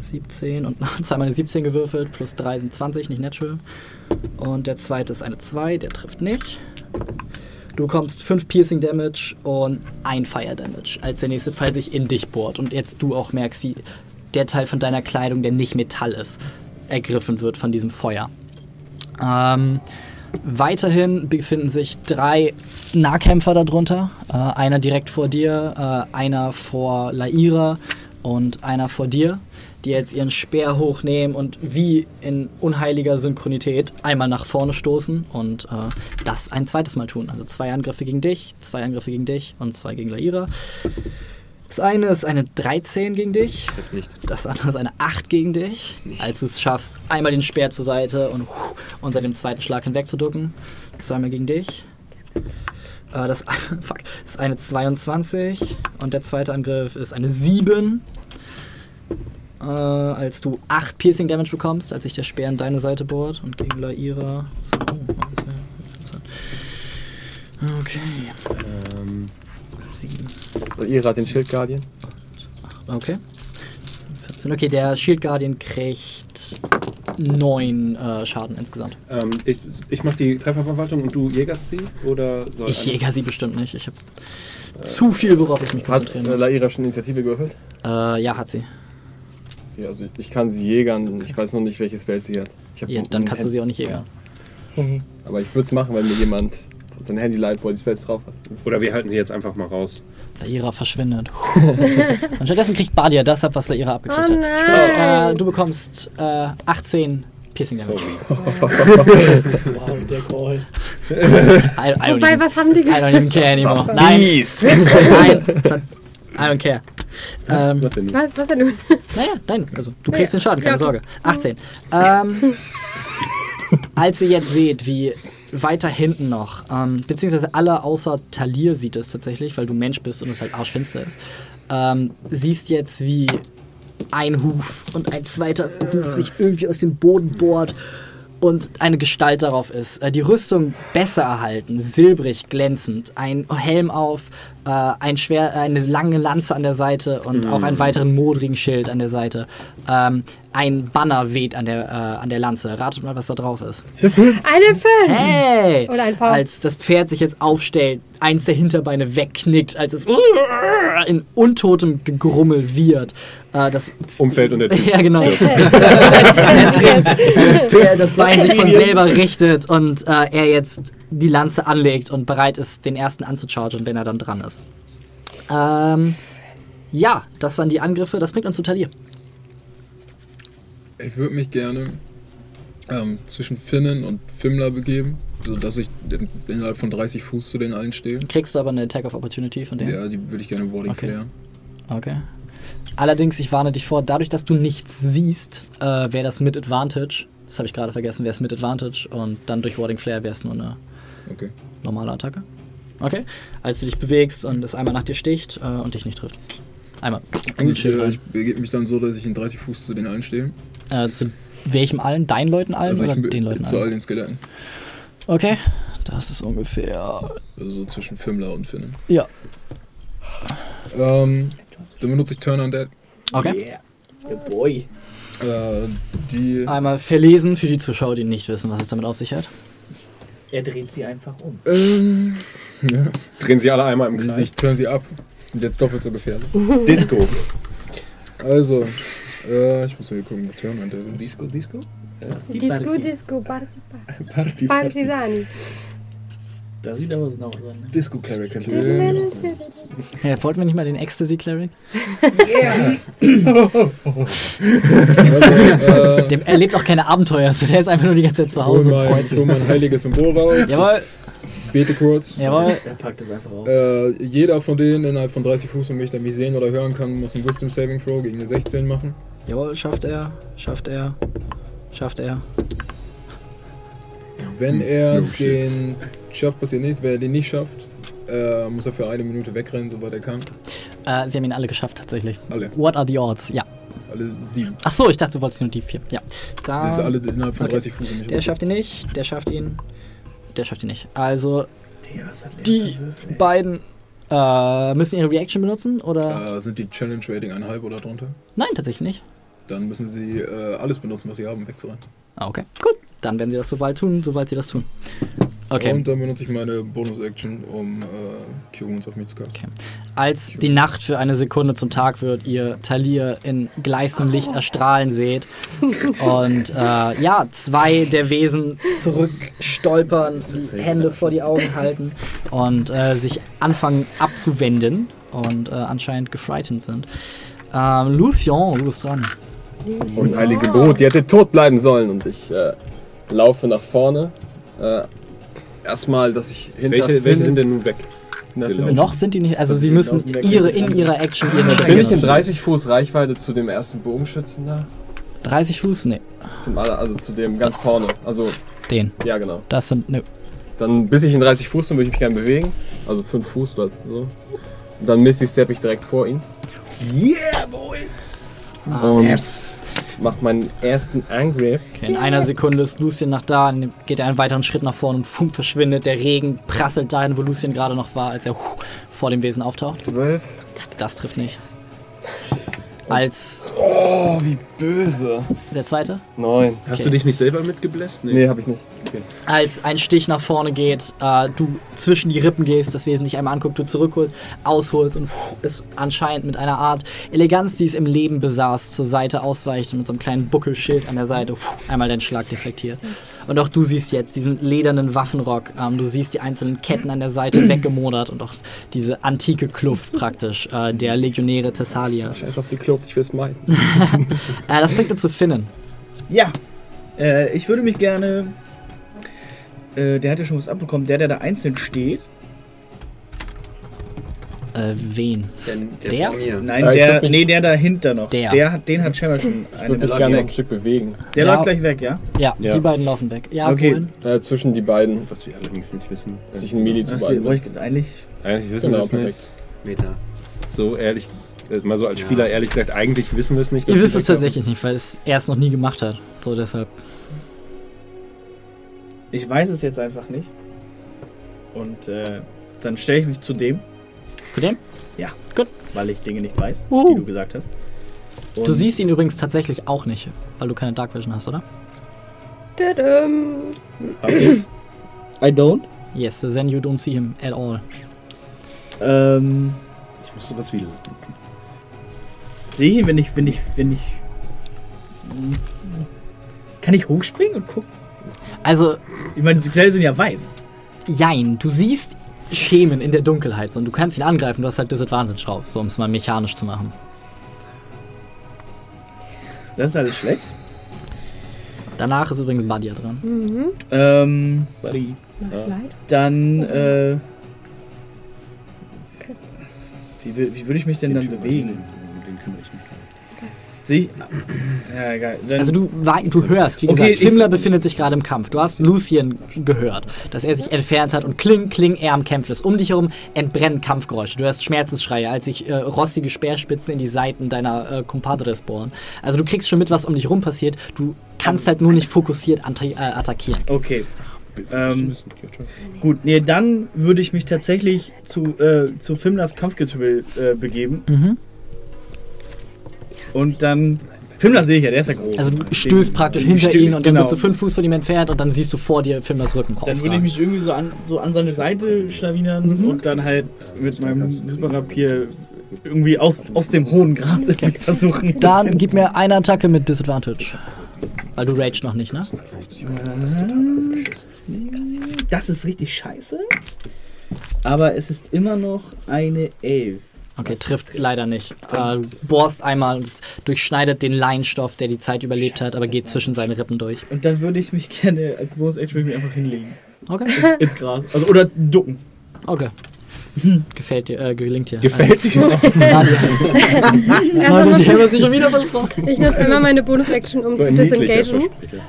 17 und zweimal eine 17 gewürfelt, plus 3 sind 20, nicht natural. Und der zweite ist eine 2, der trifft nicht. Du bekommst 5 Piercing Damage und 1 Fire Damage, als der nächste Pfeil sich in dich bohrt. Und jetzt du auch merkst, wie der Teil von deiner Kleidung, der nicht Metall ist, ergriffen wird von diesem Feuer. Ähm, weiterhin befinden sich drei Nahkämpfer darunter. Äh, einer direkt vor dir, äh, einer vor Laira und einer vor dir, die jetzt ihren Speer hochnehmen und wie in unheiliger Synchronität einmal nach vorne stoßen und äh, das ein zweites Mal tun. Also zwei Angriffe gegen dich, zwei Angriffe gegen dich und zwei gegen Laira. Das eine ist eine 13 gegen dich. Trifft nicht. Das andere ist eine 8 gegen dich. Als du es schaffst, einmal den Speer zur Seite und unter dem zweiten Schlag hinwegzuducken. Zweimal gegen dich. Äh, das, fuck, das ist eine 22 und der zweite Angriff ist eine 7. Äh, als du 8 Piercing Damage bekommst, als sich der Speer in deine Seite bohrt und gegen Laira. So, okay. Okay. Ähm, 7. ihr hat den Shield Guardian. Okay. 14. Okay, der Shield Guardian kriegt 9 äh, Schaden insgesamt. Ähm, ich ich mache die Trefferverwaltung und du jägerst sie? Oder soll Ich jäger sie bestimmt nicht. Ich habe zu viel, worauf ich mich Hat konzentrieren äh, muss. Laira schon Initiative gewürfelt? Äh, ja, hat sie. Ja, also ich, kann sie jägern. Ich weiß noch nicht, welche Spells sie hat. Ja, dann kannst du Hand- sie auch nicht jägern. Aber ich würde es machen, wenn mir jemand sein Handy leiht, wo die Spells drauf hat. Oder wir halten sie jetzt einfach mal raus. Laira verschwindet. Und stattdessen kriegt Badia das ab, was Laira abgekriegt Oh hat. Sprich, äh, du bekommst äh, 18 Piercing Damage. Wow, der Call. I, I don't Wobei, even, was haben die I don't even care anymore. Nein, nein, I don't care. Ähm, Was denn? Was, was denn nun? Naja, nein, also du kriegst den Schaden, keine Ja, Sorge. okay. 18. Ähm, als ihr jetzt seht, wie weiter hinten noch, ähm, beziehungsweise alle außer Talir sieht es tatsächlich, weil du Mensch bist und es halt arschfinster ist, ähm, siehst jetzt, wie ein Huf und ein zweiter Huf sich irgendwie aus dem Boden bohrt und eine Gestalt darauf ist. Äh, die Rüstung besser erhalten, silbrig, glänzend, ein Helm auf, äh, ein Schwer, eine lange Lanze an der Seite und auch einen weiteren modrigen Schild an der Seite. Ähm, ein Banner weht an der, äh, an der Lanze. Ratet mal, was da drauf ist. Eine 5! Hey! Oder ein V. Als das Pferd sich jetzt aufstellt, eins der Hinterbeine wegknickt, als es in untotem Gegrummel wird. Äh, das Umfällt und der Typ. ja, genau. das Bein sich von selber richtet und äh, er jetzt die Lanze anlegt und bereit ist, den ersten anzuchargen, wenn er dann dran ist. Ähm, ja, das waren die Angriffe. Das bringt uns zu Talir. Ich würde mich gerne ähm, zwischen Finnen und Fimmler begeben, sodass ich in- innerhalb von 30 Fuß zu den allen stehe. Kriegst du aber eine Attack of Opportunity von dem? Ja, die würde ich gerne Warding Okay. klären. Okay. Allerdings, ich warne dich vor, dadurch, dass du nichts siehst, äh, wäre das mit Advantage. Das habe ich gerade vergessen, wäre es mit Advantage und dann durch Warding Flare wäre es nur eine Okay. normale Attacke. Okay. Als du dich bewegst und es einmal nach dir sticht äh, und dich nicht trifft. Einmal. Gut, Schild äh, ich begebe mich dann so, dass ich in 30 Fuß zu den allen stehe. Äh, zu welchem allen? Deinen Leuten allen Also oder den Leuten zu all allen? den Skeletten. Okay. Das ist ungefähr. Also so zwischen Fimmler und Finnen. Ja. Ähm, dann benutze ich Turn Undead. Okay. The boy. Äh, die. Einmal verlesen für die Zuschauer, die nicht wissen, was es damit auf sich hat. Er dreht sie einfach um. Ähm, ja, Drehen sie alle einmal im Kreis. ich turn sie ab. Sind jetzt doppelt so gefährlich. Disco. Also, äh, ich muss mal hier gucken, Turn Undead ist. Disco, Disco? Disco, Disco, Party, Party, Party. Partisani. Da sieht aber so aus. ne? Disco Cleric. Okay. Ja, wollten wir nicht mal den Ecstasy Cleric? Also, äh, Dem, er lebt auch keine Abenteuer, also der ist einfach nur die ganze Zeit zu hol Hause und mein, hol mein heiliges Symbol raus. Jawohl, Bete kurz. jawohl. Er packt es einfach aus. Äh, jeder von denen innerhalb von 30 Fuß von mich, der mich sehen oder hören kann, muss ein Wisdom Saving Throw gegen eine 16 machen. Jawohl, schafft er, schafft er, schafft er. Wenn er no shit. den schafft, passiert nichts. Wenn er den nicht schafft, äh, muss er für eine Minute wegrennen, soweit er kann. Äh, sie haben ihn alle geschafft, tatsächlich. Alle. What are the odds? Ja. Alle sieben. Ach so, ich dachte, du wolltest nur die vier. Ja. Da, Das ist alle innerhalb von okay. 30 Fuß mich. der schafft ihn nicht, der schafft ihn, der schafft ihn nicht. Also, die beiden äh, müssen ihre Reaction benutzen oder? Äh, sind die Challenge Rating einhalb oder drunter? Nein, tatsächlich nicht. Dann müssen sie äh, alles benutzen, was sie haben, um wegzurennen. Ah, okay. Gut. Dann werden sie das sobald tun, sobald sie das tun. Okay. Und dann benutze ich meine Bonus-Action, um äh, Wounds auf mich zu casten. Okay. Als die Nacht für eine Sekunde zum Tag wird, ihr Talir in gleißendem Licht erstrahlen seht und äh, ja, zwei der Wesen zurückstolpern, die Hände vor die Augen halten und äh, sich anfangen abzuwenden und äh, anscheinend gefrightened sind. Ähm, Lucian, du bist dran. Und heilige Brut, die hätte tot bleiben sollen. Und ich äh, laufe nach vorne. Äh, erstmal, dass ich hinter Welche, welche sind denn nun weg? Gelaufen. Noch sind die nicht, also Das sie müssen ihre, in ihrer Action Schreck Bin ich in benutzen. 30 Fuß Reichweite zu dem ersten Bogenschützen da? 30 Fuß? Nee, Zum aller, also zu dem ganz vorne. Also, den. ja genau. Das sind, nö. Dann bis ich in 30 Fuß bin, würde ich mich gerne bewegen. Also 5 Fuß oder so. Und dann Misty Step ich direkt vor ihn. Yeah, boy! Und mach meinen ersten Angriff. Okay, in einer Sekunde ist Lucien nach da, dann geht er einen weiteren Schritt nach vorne und fum, verschwindet. Der Regen prasselt dahin, wo Lucien gerade noch war, als er vor dem Wesen auftaucht. 12. Das trifft nicht. Als Oh, wie böse. der zweite, 9. Hast Okay. du dich nicht selber mitgebläst? Nee, hab ich nicht. als ein Stich nach vorne geht, äh, du zwischen die Rippen gehst, das Wesen dich einmal anguckt, du zurückholst, ausholst und es anscheinend mit einer Art Eleganz, die es im Leben besaß, zur Seite ausweicht und mit so einem kleinen Buckelschild an der Seite einmal den Schlag deflektiert. Und auch du siehst jetzt diesen ledernen Waffenrock, ähm, du siehst die einzelnen Ketten an der Seite weggemodert und auch diese antike Kluft praktisch äh, der Legionäre Thessalia. Scheiß auf die Kluft, ich will's meiden. Äh, das bringt uns zu Finnen. Ja. Äh, ich würde mich gerne. Äh, der hat ja schon was abbekommen. Der, der da einzeln steht. Äh, wen? Der, der, Der? Nein, Ja, ich der. mich- Nee, der dahinter noch. Der. der hat, den hat Schemmer schon. Ich Eine würde mich gerne ein Stück bewegen. Der Ja. läuft gleich weg, ja? Ja, Ja. die beiden laufen weg. Ja, Okay. Äh, zwischen die beiden. Was wir allerdings nicht wissen. Sich ein Melee zu beiden. ich eigentlich. Eigentlich wissen wir Genau, das nicht. perfekt. Meter. So ehrlich, äh, mal so als Ja. Spieler ehrlich gesagt, eigentlich wissen wir es nicht. dass Ihr die wisst es tatsächlich nicht, weil es er es noch nie gemacht hat. So deshalb. Ich weiß es jetzt einfach nicht. Und äh, dann stelle ich mich zu dem. Zu dem? Ja. Gut. Weil ich Dinge nicht weiß, Uhu. die du gesagt hast. Du Und- siehst ihn übrigens tatsächlich auch nicht, weil du keine Dark Vision hast, oder? I don't. Yes, then you don't see him at all. Ähm, Ich muss sowas wie. sehe ich ihn, wenn ich, wenn ich, wenn ich. Kann ich hochspringen und gucken? Also, Ich meine, die Kleider sind ja weiß. jein, du siehst Schemen in der Dunkelheit so, und du kannst ihn angreifen, du hast halt Disadvantage drauf, so um es mal mechanisch zu machen. Das ist alles schlecht. Danach ist übrigens Badia dran. Mhm. Ähm, Buddy. Mach ich leid. dann, äh. Wie, wür- wie würde ich mich denn dann bewegen? Den kümmere ich mich. Sehe ich. Ja, egal. Dann, Also du, du hörst, wie Okay, gesagt, Fimmler befindet sich gerade im Kampf. Du hast Lucien gehört, dass er sich entfernt hat und kling, kling, er am Kämpfen ist. Um dich herum entbrennen Kampfgeräusche. Du hörst Schmerzensschreie, als sich äh, rostige Speerspitzen in die Seiten deiner äh, Compadres bohren. Also du kriegst schon mit, was um dich rum passiert. Du kannst halt nur nicht fokussiert äh, attackieren. Okay. Ähm, gut, nee, dann würde ich mich tatsächlich zu, äh, zu Fimlers Kampfgetümmel äh, begeben. Mhm. Und dann. Fimler sehe ich ja, der ist ja groß. Also du stößt praktisch hinter ihn und dann genau. bist du fünf Fuß von ihm entfernt und dann siehst du vor dir Fimmlers Rücken Dann würde ich mich irgendwie so an, so an seine Seite schlawinern Mhm. und dann halt mit meinem Superrapier irgendwie aus, aus dem hohen Gras irgendwie versuchen. Dann gib mir eine Attacke mit Disadvantage. Weil du rage noch nicht, ne? Das ist richtig scheiße. Aber es ist immer noch eine 11. Okay, trifft leider nicht. Äh, du bohrst einmal und es durchschneidet den Leinstoff, der die Zeit überlebt hat, aber geht zwischen seine Rippen durch. Und dann würde ich mich gerne als Bonus Action würde ich mich einfach hinlegen. Okay. Ins Gras. Also, oder ducken. Okay. Gefällt dir, äh, gelingt dir. Gefällt dir? Leute, die einmal- haben sich schon wieder versprochen. Ich nutze einmal meine Bonus-Action, um So zu disengagen.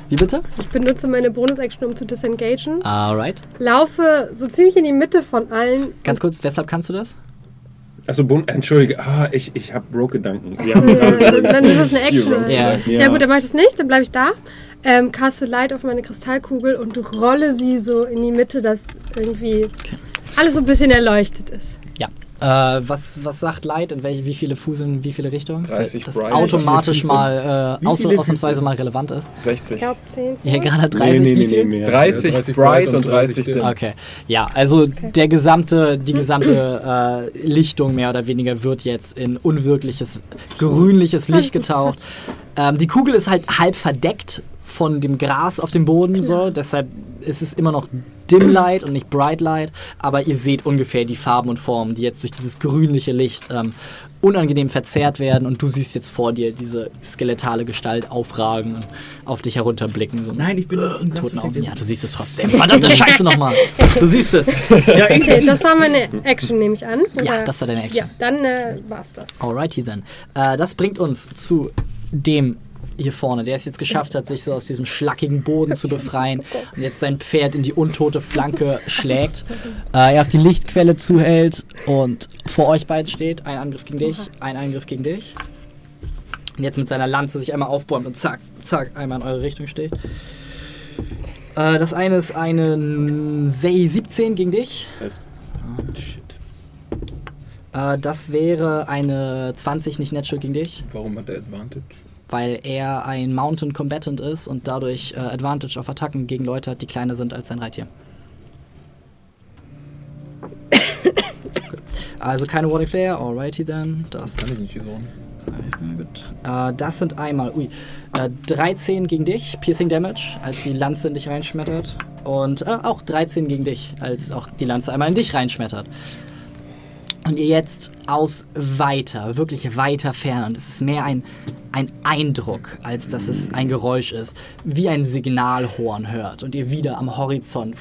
Wie bitte? Ich benutze meine Bonus-Action, um zu disengagen. Alright. Laufe so ziemlich in die Mitte von allen. Ganz kurz, weshalb kannst du das? Achso, Entschuldige, ah, ich, ich habe Broke-Gedanken. Ja, dann, ist das eine Action. Ja. Ja. gut, dann mache ich das nicht, dann bleibe ich da. Ähm, caste Light auf meine Kristallkugel und rolle sie so in die Mitte, dass irgendwie alles so ein bisschen erleuchtet ist. Ja. Äh, was, was sagt Light? In welche, wie viele Fuß in wie viele Richtungen? 30 das Bright. automatisch mal äh, viele ausnahmsweise mal relevant ist. 60. Ich glaube 10. Hier gerade Nee, 30, nee, nee, nee, mehr. 30, 30 Bright und 30 dim. Okay, ja, also der gesamte, die gesamte äh, Lichtung mehr oder weniger wird jetzt in unwirkliches, grünliches Licht getaucht. Ähm, die Kugel ist halt halb verdeckt von dem Gras auf dem Boden, so, deshalb ist es immer noch Dim Light und nicht Bright Light, aber ihr seht ungefähr die Farben und Formen, die jetzt durch dieses grünliche Licht ähm, unangenehm verzerrt werden und du siehst jetzt vor dir diese skeletale Gestalt aufragen und auf dich herunterblicken. So Nein, ich bin Gras toten Augen. Ja, du siehst es trotzdem. Verdammte Scheiße nochmal. Du siehst es. Ja, Okay, das war meine Action, nehme ich an. Ja, oder? das war deine Action. Ja, dann äh, war's das. Alrighty then. Äh, das bringt uns zu dem hier vorne, der es jetzt geschafft hat, sich so aus diesem schlackigen Boden zu befreien und jetzt sein Pferd in die untote Flanke schlägt. Äh, er auf die Lichtquelle zuhält und vor euch beiden steht. Ein Angriff gegen dich, ein Angriff gegen dich. Und jetzt mit seiner Lanze sich einmal aufbäumt und zack, zack, einmal in eure Richtung steht. Äh, das eine ist eine Sei 17 gegen dich. Shit. Äh, das wäre eine 20 nicht natural gegen dich. Warum hat er Advantage? Weil er ein Mountain Combatant ist und dadurch äh, Advantage auf Attacken gegen Leute hat, die kleiner sind als sein Reittier. Also keine Warning Flare, alrighty then. Das Kann ich nicht so. Gut. Äh, das sind einmal, ui, äh, 13 gegen dich, Piercing Damage, als die Lanze in dich reinschmettert. Und äh, auch 13 gegen dich, als auch die Lanze einmal in dich reinschmettert. Und ihr jetzt aus weiter, wirklich weiter fern, und es ist mehr ein, ein Eindruck, als dass es ein Geräusch ist, wie ein Signalhorn hört und ihr wieder am Horizont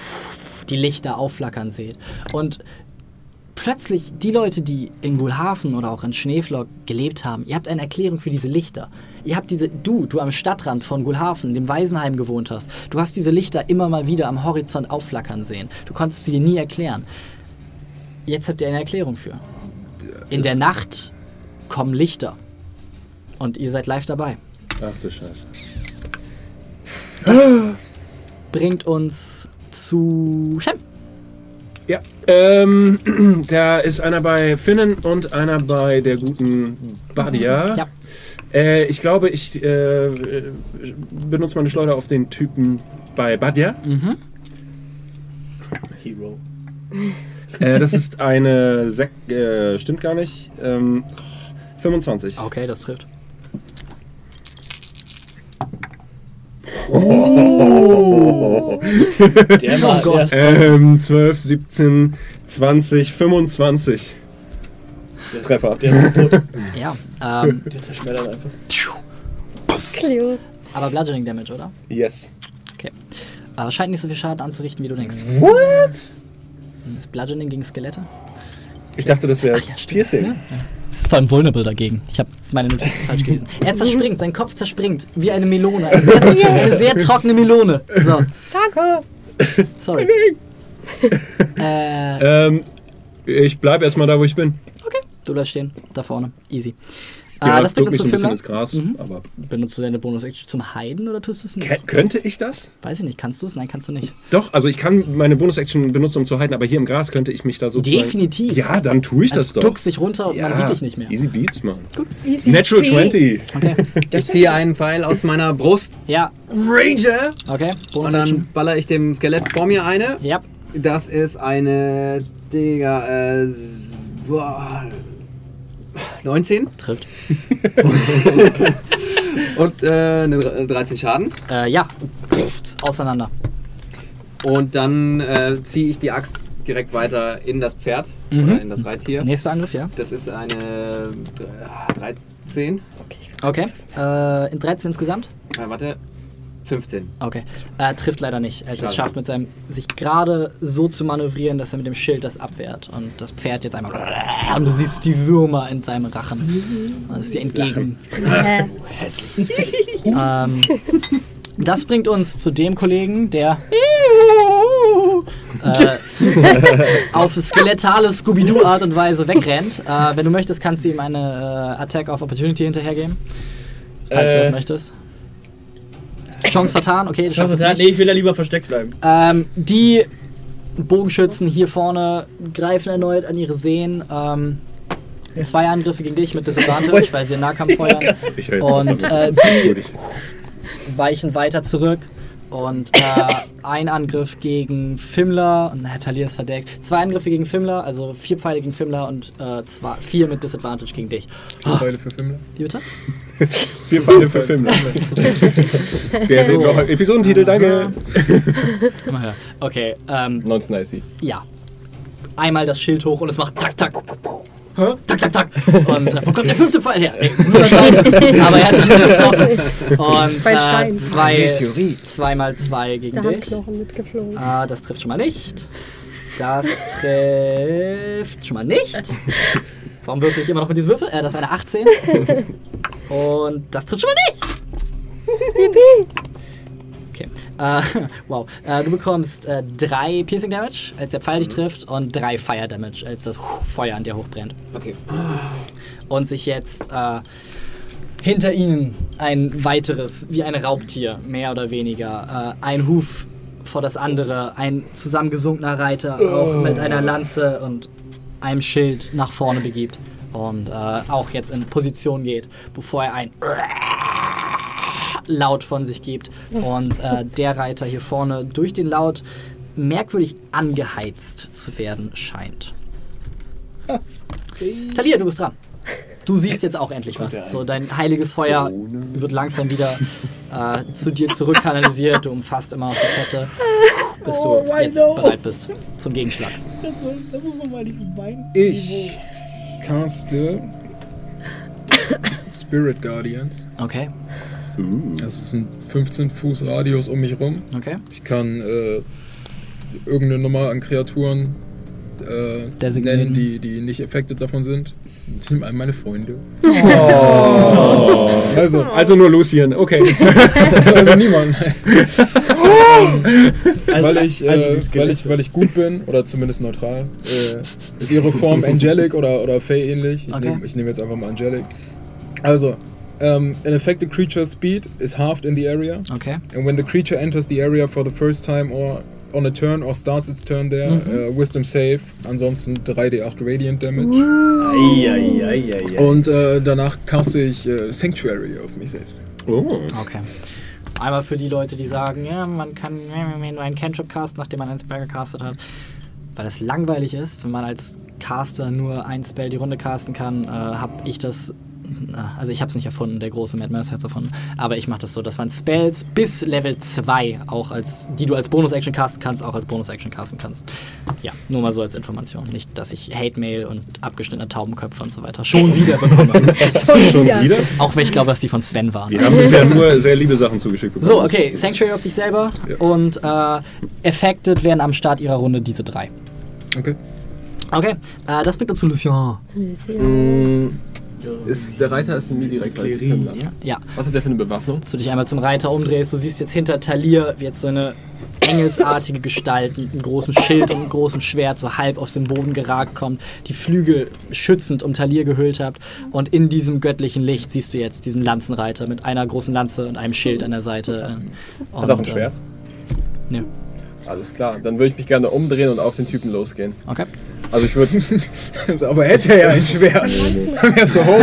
die Lichter aufflackern seht. Und plötzlich die Leute, die in Gulhafen oder auch in Schneeflock gelebt haben, ihr habt eine Erklärung für diese Lichter. Ihr habt diese, du, du am Stadtrand von Gulhafen, dem Waisenheim gewohnt hast, du hast diese Lichter immer mal wieder am Horizont aufflackern sehen. Du konntest sie dir nie erklären. Jetzt habt ihr eine Erklärung für. In der Nacht kommen Lichter. Und ihr seid live dabei. Ach du Scheiße. Bringt uns zu Shem. Ja, ähm, da ist einer bei Finnen und einer bei der guten Badia. Ja. Äh, ich glaube, ich äh, benutze meine Schleuder auf den Typen bei Badia. Mhm. Hero. Äh, das ist eine Sek äh, stimmt gar nicht. Ähm, 25. Okay, das trifft. Der war, Oh Gott. der, Ähm, 12, 17, 20, 25. Treffer. der ist kaputt. Ja, ähm, Der zerschmettert einfach. Cleo. aber Bludgeoning Damage, oder? Yes. Okay. Äh, scheint nicht so viel Schaden anzurichten, wie du denkst. What? Das Bludgeoning gegen Skelette? Ich dachte, das wäre Ach ja. Piercing. Das ist vor allem vulnerable dagegen. Ich habe meine Notizen falsch gelesen. Er zerspringt, sein Kopf zerspringt wie eine Melone. Eine sehr, eine sehr trockene Melone. So, Danke. sorry. äh, Ähm, ich bleibe erstmal da, wo ich bin. du bleibst stehen, da vorne. Easy. Äh, mal, das ein bisschen Fimmler. ins Gras. Mhm. Aber Benutzt du deine Bonus-Action zum Heiden oder tust du es nicht? Kä- könnte ich das? Weiß ich nicht. Kannst du es? Nein, kannst du nicht. Doch, also ich kann meine Bonus-Action benutzen, um zu halten, aber hier im Gras könnte ich mich da so. Definitiv. Ja, dann tue ich Also das doch. duckst dich runter und man sieht dich nicht mehr. Easy Beats, Mann. Easy Natural peasy. 20. Okay. Ich ziehe einen Pfeil aus meiner Brust, Ja, Ranger, okay. und Bonus-Action. dann baller ich dem Skelett vor mir eine. Ja, Das ist eine, Digga, äh, boah, 19 trifft. und äh, eine dr- 13 Schaden. Äh, ja. Pfft, auseinander. Und dann äh, ziehe ich die Axt direkt weiter in das Pferd Mhm. oder in das Reittier. Nächster Angriff, ja. Das ist eine äh, 13. Okay. Äh, in 13 insgesamt? Äh, warte, 15. Okay. Äh, trifft leider nicht. als Er es Schade. schafft, mit seinem sich gerade so zu manövrieren, dass er mit dem Schild das abwehrt. Und das Pferd jetzt einmal. Und du siehst die Würmer in seinem Rachen. Und es dir entgegen. Hä? ähm, das bringt uns zu dem Kollegen, der äh, auf skelettale Scooby-Doo-Art und Weise wegrennt. Äh, wenn du möchtest, kannst du ihm eine äh, Attack of Opportunity hinterhergeben. Falls du Äh. das möchtest. Chance vertan, okay, hoffe, nicht. nee, ich will da lieber versteckt bleiben. Ähm, die Bogenschützen hier vorne greifen erneut an ihre Sehnen. Ähm, zwei Angriffe gegen dich mit Disadvantage, weil sie in Nahkampf feuern. Ich höre Und äh, die weichen weiter zurück. Und äh, ein Angriff gegen Fimmler, und na, Talia ist verdeckt. Zwei Angriffe gegen Fimmler, also vier Pfeile gegen Fimmler und äh, zwei, vier mit Disadvantage gegen dich. Pfeile für Fimmler. Wie bitte? vier Pfeile für Film. Der sehen wir heute. Episodentitel, danke. Mal her. Okay, ähm, 19 IC. ja. Einmal das Schild hoch und es macht tak, tak. Hä? Tak, tak, tak. Und äh, wo kommt der fünfte Pfeil her? Nee. Aber er hat dich nicht getroffen. Und Zwei äh, Steine. zwei, zweimal zwei gegen Der dich. Mitgeflogen. Ah, das trifft schon mal nicht. Das trifft schon mal nicht. Warum würfel ich immer noch mit diesem Würfel? Äh, das ist eine 18. Und das trifft schon mal nicht. Okay. Äh, wow. Äh, du bekommst äh, drei Piercing Damage, als der Pfeil dich trifft, und drei Fire Damage, als das Feuer an dir hochbrennt. Okay. Und sich jetzt äh, hinter ihnen ein weiteres, wie ein Raubtier, mehr oder weniger, äh, ein Huf vor das andere, ein zusammengesunkener Reiter, auch mit einer Lanze und einem Schild nach vorne begibt. Und äh, auch jetzt in Position geht, bevor er ein Laut von sich gibt. Und äh, der Reiter hier vorne durch den Laut merkwürdig angeheizt zu werden scheint. Talia, du bist dran. Du siehst jetzt auch endlich was. So, dein heiliges Feuer wird langsam wieder äh, zu dir zurückkanalisiert. Du umfasst immer noch die Kette, bis du Oh, jetzt know. bereit bist zum Gegenschlag. Das ist, das ist so mein Ich caste Spirit Guardians. Okay, Das ist ein 15 Fuß Radius um mich rum. okay. Ich kann äh, irgendeine Nummer an Kreaturen äh, nennen, die, die nicht affected davon sind. Das sind all meine Freunde. Also, Also nur Lucien, okay. also, also niemand. weil, ich, also die äh, Skelette. weil, ich, weil ich gut bin, oder zumindest neutral, äh, ist ihre Form Angelic oder, oder Fey ähnlich. Ich Okay. nehme nehm jetzt einfach mal Angelic. Also, um, an affected creature's speed is halved in the area. Okay. And when the creature enters the area for the first time or on a turn or starts its turn there. Äh, Wisdom Save, ansonsten 3d8 Radiant Damage. Eieieiei. Und äh, danach caste ich äh, Sanctuary auf mich selbst. Oh. Okay. Einmal für die Leute, die sagen, ja, man kann nur einen Cantrip casten, nachdem man einen Spell gecastet hat. Weil das langweilig ist, wenn man als Caster nur ein Spell die Runde casten kann, äh, habe ich das. Na, Also ich habe es nicht erfunden, der große Mad Mercer hat es erfunden. Aber ich mache das so, dass man Spells bis Level 2 auch als, die du als Bonus-Action casten kannst, auch als Bonus-Action casten kannst. Ja, nur mal so als Information. Nicht, dass ich Hate-Mail und abgeschnittene Taubenköpfe und so weiter schon wieder bekomme. Schon wieder? auch wenn ich glaube, dass die von Sven waren. Wir haben bisher nur sehr liebe Sachen zugeschickt bekommen. So, okay, Sanctuary auf dich selber Ja. und äh, Affected werden am Start ihrer Runde diese drei. Okay. Okay, äh, das bringt uns zu Lucien. Mm, Ist, der Reiter ist in mir direkt als Fremder. Ja, Was hat der für eine Bewaffnung? dass du dich einmal zum Reiter umdrehst, du siehst jetzt hinter Talir wie jetzt so eine engelsartige Gestalt mit einem großen Schild und einem großen Schwert so halb auf den Boden geragt kommt, die Flügel schützend um Talir gehüllt habt und in diesem göttlichen Licht siehst du jetzt diesen Lanzenreiter mit einer großen Lanze und einem Schild an der Seite. äh, Hat auch ein und, äh, Schwert? Ja. Alles klar, dann würde ich mich gerne umdrehen und auf den Typen losgehen. Okay. Also ich würde. Also, aber hätte er ja ein Schwert. Wär so, oh,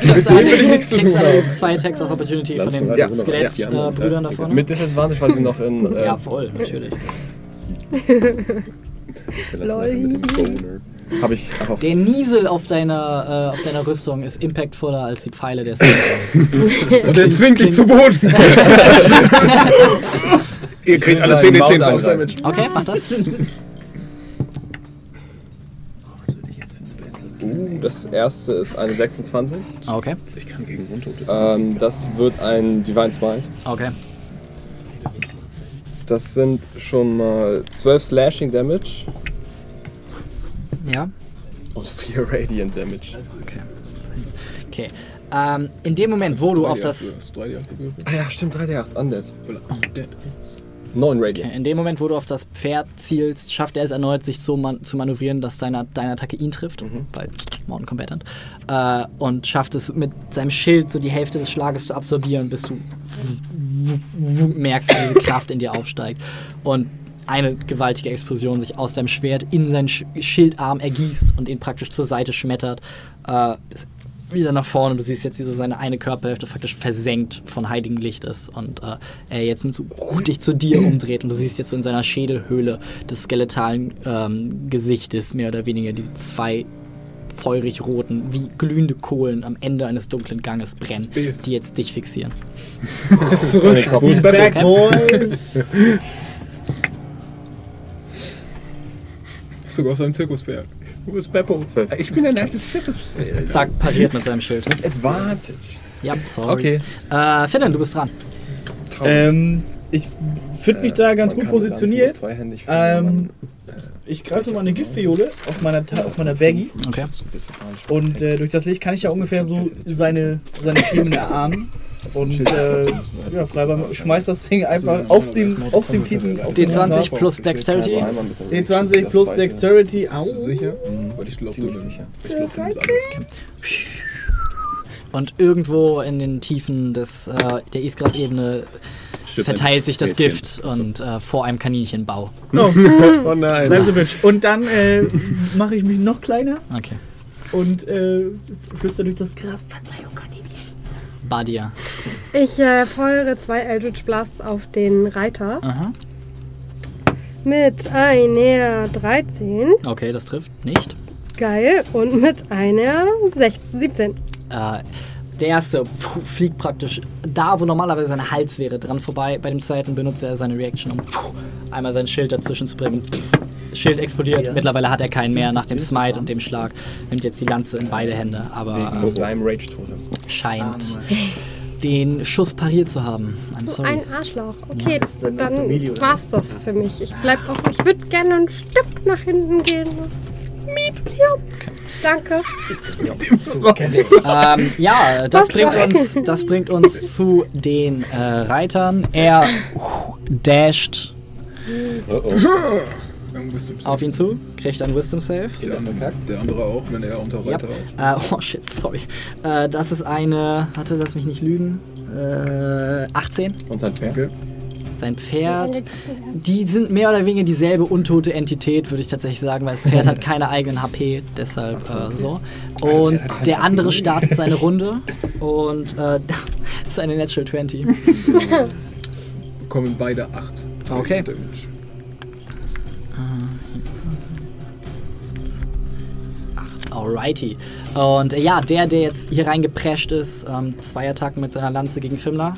Kriegst dem will ich nichts zu tun allerdings zwei Attacks of Opportunity von den Ja, Skelett-Brüdern da vorne. Mit Disadvantage, weil sie noch in. Äh, ja, voll, natürlich. Lol. Habe ich. Auf Der Niesel auf deiner, äh, auf deiner Rüstung ist impactvoller als die Pfeile der Skelett. Und er zwingt dich zu Boden. Ihr kriegt alle 10 D10 Faust Damage. Okay, mach das. Uh, das erste ist eine 26. Okay, Ich kann gegen Untote. Ähm, das wird ein Divine Smite. okay. Das sind schon mal 12 Slashing Damage Ja, und 4 Radiant Damage. okay. Okay. Ähm, in dem Moment, wo du auf das 3D8 gewürfelt. Ah ja, stimmt, 3D8, Undead. Voilà. 9 Radiant. Okay, in dem Moment, wo du auf das Pferd zielst, schafft er es erneut, sich so man zu manövrieren, dass seine, deine Attacke ihn trifft, bei Mountain Combatant, äh, und schafft es mit seinem Schild so die Hälfte des Schlages zu absorbieren, bis du merkst, wie diese Kraft in dir aufsteigt und eine gewaltige Explosion sich aus deinem Schwert in seinen Sch Schildarm ergießt und ihn praktisch zur Seite schmettert. Äh, wieder nach vorne. Du siehst jetzt, wie so seine eine Körperhälfte praktisch versenkt von heiligem Licht ist und äh, er jetzt mit so dich zu dir umdreht und du siehst jetzt so in seiner Schädelhöhle des skeletalen ähm, Gesichtes mehr oder weniger diese zwei feurig roten, wie glühende Kohlen am Ende eines dunklen Ganges brennen, die jetzt dich fixieren. Ist zurück. Who's back, boys? Sogar auf seinem Zirkuspferd. Wo ist Beppo? Ich bin ein altes Circus. Zack, pariert mit seinem Schild. Advantage. Ja, sorry. Okay. Äh, Finnen, du bist dran. ähm, ich finde mich da ganz gut positioniert. zweihändig Ähm, ich greife mal eine Giftfiole auf meiner, Ta- auf meiner Baggy. Okay. Und äh, durch das Licht kann ich ja ungefähr so seine, seine Themen erahnen. Und äh, ja, Freibar schmeißt das Ding einfach aus dem, aus dem tiefen. Aus dem D20 Wasser. plus Dexterity. D20 plus Dexterity. Au. Bist du sicher? Weil ich glaube, du bist sicher. Ich glaube, du bist anders. Und irgendwo in den Tiefen des, äh, der Isgras-Ebene verteilt sich das. Gift und äh, vor einem Kaninchenbau. Oh, Oh nein. Und dann äh, mache ich mich noch kleiner Okay. und äh, flüster durch das Gras. Verzeihung, Kaninchen. Badia. Ich äh, feuere zwei Eldritch Blasts auf den Reiter Aha. mit einer 13. Okay, das trifft nicht. Geil. Und mit einer 16, 17. Äh, der erste fliegt praktisch da, wo normalerweise sein Hals wäre, dran vorbei. Bei dem zweiten benutzt er seine Reaction, um einmal sein Schild dazwischen zu bringen. Schild explodiert. Mittlerweile hat er keinen mehr nach dem Smite und dem Schlag. Nimmt jetzt die Lanze in beide Hände, aber Wegen äh, seinem Rage-Totem. scheint den Schuss pariert zu haben. I'm So sorry. ein Arschloch. Okay, ist dann war's das für mich. Ich bleib auch. Ich würde gerne ein Stück nach hinten gehen. Miep, ja. Danke. Ähm, ja, das Was bringt, uns, das bringt uns zu den äh, Reitern. Er uh, dasht Oh oh. Auf ihn zu, kriegt ein Wisdom Save. der, der andere auch, wenn er unter. Reiter auch. Äh, oh shit, sorry. Äh, das ist eine, hatte lass mich nicht lügen, äh, 18. Und sein Pferd? Okay. sein Pferd. Die sind mehr oder weniger dieselbe untote Entität, würde ich tatsächlich sagen, weil das Pferd hat keine eigenen HP, deshalb äh, so. Und der andere startet seine Runde und das ist eine Natural 20. Bekommen beide 8. Okay. Damage. Alrighty. Und äh, ja, der, der jetzt hier reingeprescht ist, ähm, zwei Attacken mit seiner Lanze gegen Fimmler.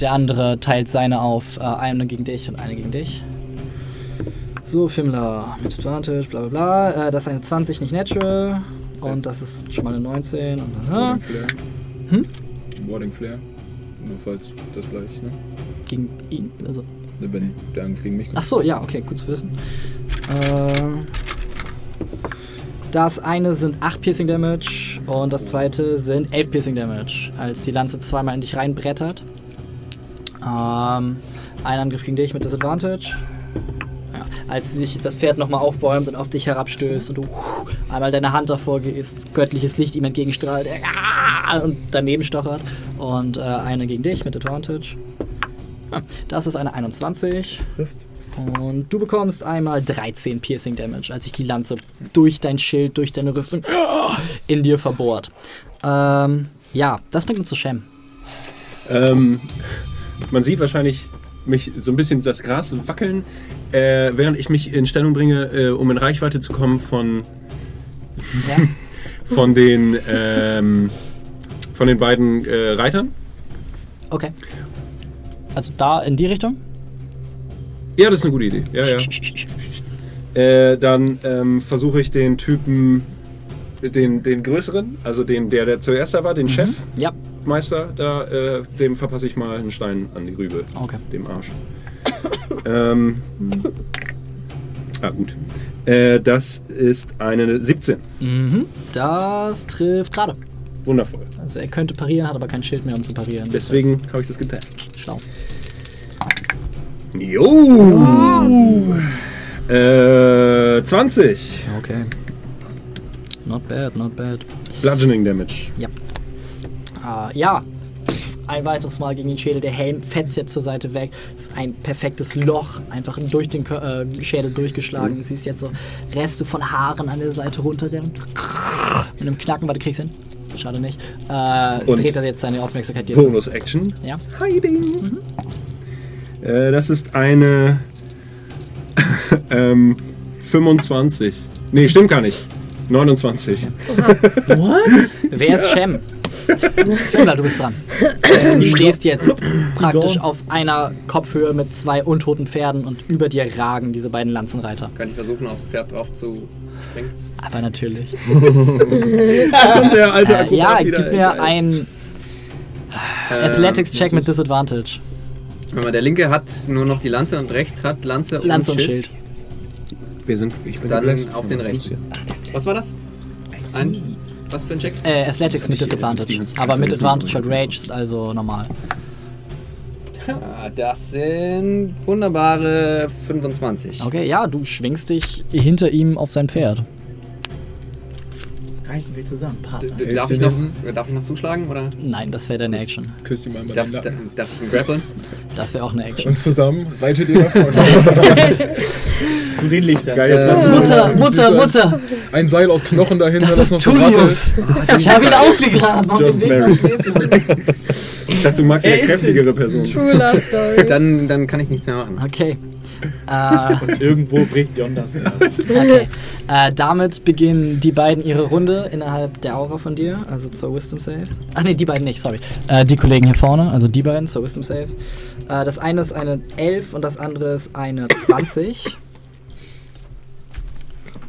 Der andere teilt seine auf, äh, eine gegen dich und eine gegen dich. So, Fimmler mit Advantage, bla bla bla. Äh, das ist eine 20, nicht natural. Und das ist schon mal eine 19. Und. Warding Flare. Hm? Warding Flare. Nur falls das gleich, ne? Gegen ihn. Also. Wenn der Angriff gegen mich kommt. Ach so, ja, okay, gut zu wissen. Äh, das eine sind 8 Piercing Damage und das zweite sind 11 Piercing Damage, als die Lanze zweimal in dich reinbrettert. Ähm, ein Angriff gegen dich mit Disadvantage. Ja, als sich das Pferd nochmal aufbäumt und auf dich herabstößt und du huh, einmal deine Hand davor gehst, göttliches Licht ihm entgegenstrahlt äh, und daneben stochert. Und äh, eine gegen dich mit Advantage. Ja, das ist eine 21. Und du bekommst einmal 13 Piercing Damage, als sich die Lanze durch dein Schild, durch deine Rüstung in dir verbohrt. Ähm, ja, das bringt uns zu Shem. Ähm, man sieht wahrscheinlich mich so ein bisschen das Gras wackeln, äh, während ich mich in Stellung bringe, äh, um in Reichweite zu kommen von, Ja? von den ähm, von den beiden äh, Reitern. Okay. Also da in die Richtung? Ja, das ist eine gute Idee. Ja, ja. Äh, dann ähm, versuche ich den Typen, den, den größeren, also den, der, der zuerst da war, den Ja, Chefmeister, da, äh, dem verpasse ich mal einen Stein an die Rübe, okay. dem Arsch. ähm, ah, gut. Äh, das ist eine 17. Mhm. Das trifft gerade. Wundervoll. Also er könnte parieren, hat aber kein Schild mehr, um zu parieren. Deswegen habe ich das getestet. Schlau. Jo! Äh, 20. Okay. Not bad, not bad. Bludgeoning Damage. Äh, ja. Ein weiteres Mal gegen den Schädel. Der Helm fetzt jetzt zur Seite weg. Es ist ein perfektes Loch, einfach durch den äh, Schädel durchgeschlagen. Du siehst jetzt so Reste von Haaren an der Seite runterrennen. Mit einem Knacken, warte, kriegst du hin? Schade nicht. Äh, Und dreht er jetzt seine Aufmerksamkeit dir zu. Bonus Action. Ja. Hiding. Äh, das ist eine ähm, 25. Nee, stimmt gar nicht. 29. Wer ist Shem? Fimmler, du bist dran. Äh, du stehst jetzt praktisch auf einer Kopfhöhe mit zwei untoten Pferden und über dir ragen diese beiden Lanzenreiter. Kann ich versuchen, aufs Pferd drauf zu springen? Aber natürlich. Der alte Äh, ja, gib mir ein Athletics-Check mit Disadvantage. Man der linke hat nur noch die Lanze und rechts hat Lanze, Lanze und Schild. Wir sind, ich bin Dann auf den rechten. Was war das? Ein, was für ein Check? Äh, Athletics mit Disadvantage. Aber mit Advantage halt Raged, also normal. Ah, Das sind wunderbare 25. Okay, ja, du schwingst dich hinter ihm auf sein Pferd. Reiten wir zusammen, Partner. D- Darf ich, noch, darf ich noch zuschlagen? Oder Nein, das wäre deine Action. Küsst ihm einmal darf, den da- Nacken. darf ich ihn grappeln? Das wäre auch eine Action. Und zusammen reitet ihr davon. Zu den Lichtern. Geil, jetzt Äh, Mutter, Mutter, Mutter! Ein Seil aus Knochen dahinter, Das das, noch ist so. Tullius! Ich habe ihn ausgegraben auf Just dem Weg nach married. Schwefel. Ich dachte, du magst eine Er kräftigere. Person. True Love Story. Dann, dann kann ich nichts mehr machen. Okay. Äh, Irgendwo bricht Jon das Herz. okay. Äh, damit beginnen die beiden ihre Runde innerhalb der Aura von dir, also zur Wisdom Saves. Ach nee, die beiden nicht, sorry. Äh, die Kollegen hier vorne, also die beiden zur Wisdom Saves. Äh, das eine ist eine 11 und das andere ist eine 20.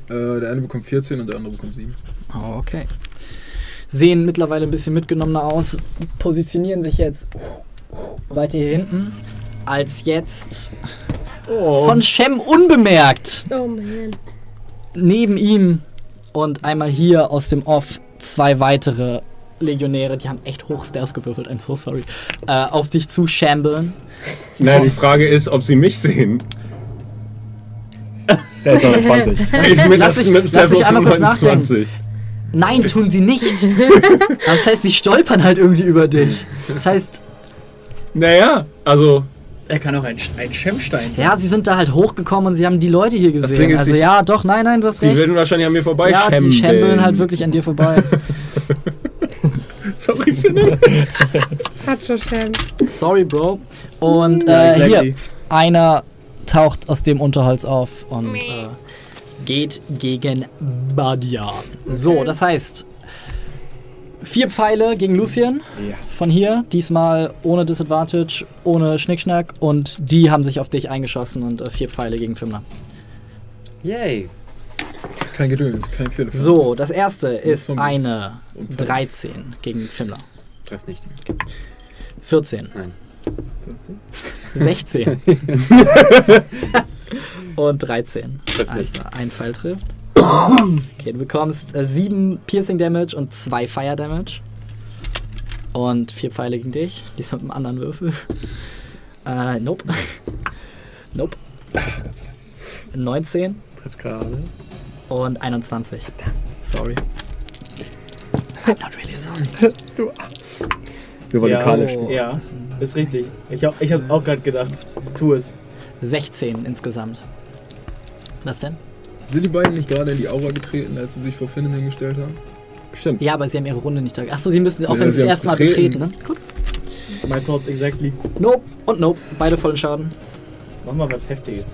Äh, der eine bekommt 14 und der andere bekommt 7. Okay. Sehen mittlerweile ein bisschen mitgenommener aus, positionieren sich jetzt weiter hier hinten, als jetzt von Shem unbemerkt Oh man. neben ihm und einmal hier aus dem Off zwei weitere Legionäre, die haben echt hoch Stealth gewürfelt, I'm so sorry, äh, auf dich zu shambeln. Na, die Frage ist, ob sie mich sehen. Stealth 29. Ich mit, Lass mich- mit lass Stealth mich einmal kurz 29. Nein, tun sie nicht. Das heißt, sie stolpern halt irgendwie über dich. Das heißt, Naja, also Er kann auch ein, ein Schemmstein sein. Ja, sie sind da halt hochgekommen und sie haben die Leute hier gesehen. Also ja, doch, nein, nein, du hast Die recht. würden wahrscheinlich an mir vorbei Ja, die schämbeln halt wirklich an dir vorbei. Sorry, Finne. Fatscho-Schem. Sorry, Bro. Und Ja, äh, exactly. hier, einer taucht aus dem Unterholz auf und äh, geht gegen Badia. So, das heißt, vier Pfeile gegen Lucien von hier. Diesmal ohne Disadvantage, ohne Schnickschnack. Und die haben sich auf dich eingeschossen und äh, vier Pfeile gegen Fimmler. Yay. Kein Gedöns, kein Fehler. So, das erste ist eine Und Pfeile. 13 gegen Fimmler. Treff nicht. 14. Nein. 16. und 13. Trifft nicht. Also ein Pfeil trifft. Okay, du bekommst 7 Piercing Damage und 2 Fire Damage. Und 4 Pfeile gegen dich. Diesmal mit einem anderen Würfel. Äh, nope. nope. 19 Trifft gerade. und 21. Sorry. I'm not really sorry. Wir wollen Ja. Lokale Oh. Ja, ist richtig. Ich, hab, ich hab's auch gerade gedacht. Tu es. 16 insgesamt. Was denn? Sind die beiden nicht gerade in die Aura getreten, als sie sich vor Finnen hingestellt haben? Stimmt. Ja, aber sie haben ihre Runde nicht da. Achso, sie müssen auch Sie- wenn sie das erste Mal betreten. betreten, ne? Gut. My thoughts exactly. Nope und nope. Beide vollen Schaden. Mach mal was Heftiges.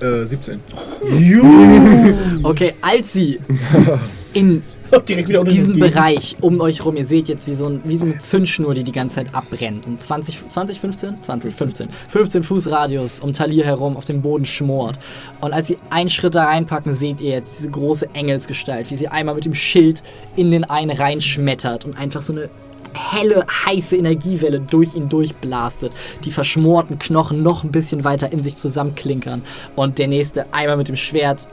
Äh, 17. Okay, als sie in Direkt wieder unter diesen. Bereich um euch rum, ihr seht jetzt wie so, ein, wie so eine Zündschnur, die die ganze Zeit abbrennt. Und 20, 20, 15? 20, 15. 15 Fuß Radius um Talir herum auf dem Boden schmort. Und als sie einen Schritt da reinpacken, seht ihr jetzt diese große Engelsgestalt, wie sie einmal mit dem Schild in den einen reinschmettert und einfach so eine helle, heiße Energiewelle durch ihn durchblastet. Die verschmorten Knochen noch ein bisschen weiter in sich zusammenklinkern. Und der nächste einmal mit dem Schwert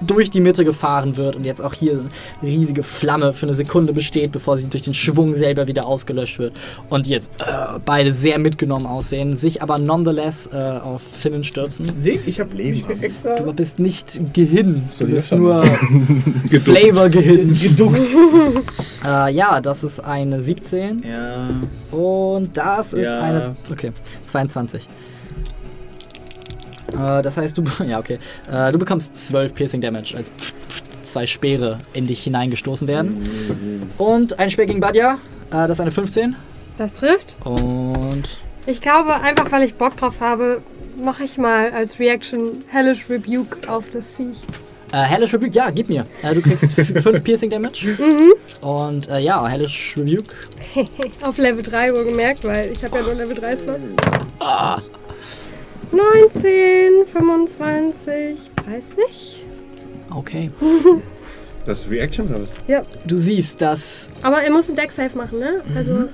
durch die Mitte gefahren wird und jetzt auch hier eine riesige Flamme für eine Sekunde besteht, bevor sie durch den Schwung selber wieder ausgelöscht wird. Und jetzt äh, beide sehr mitgenommen aussehen, sich aber nonetheless äh, auf Finnen stürzen. Seht, ich hab Leben extra. Du bist nicht gehidden, du bist nur Flavor gehidden. geduckt. Äh, ja, das ist eine 17 Ja. und das ist Ja. eine, okay, 22. Äh, das heißt, du, ja, okay. Äh, du bekommst 12 Piercing Damage, als zwei Speere in dich hineingestoßen werden. Und ein Speer gegen Badja, äh, das ist eine 15. Das trifft. Und Ich glaube, einfach weil ich Bock drauf habe, mache ich mal als Reaction Hellish Rebuke auf das Viech. äh, Hellish Rebuke, ja, gib mir. Äh, du kriegst 5 Piercing Damage. Mhm. Und äh, ja, Hellish Rebuke. Auf Level 3 wohlgemerkt, weil ich habe ja nur Level 3 Slots. 19, 25, 30. Okay. Das ist Reaction oder was? Ja, Du siehst, dass aber er muss einen Deck-Save machen, ne? Also,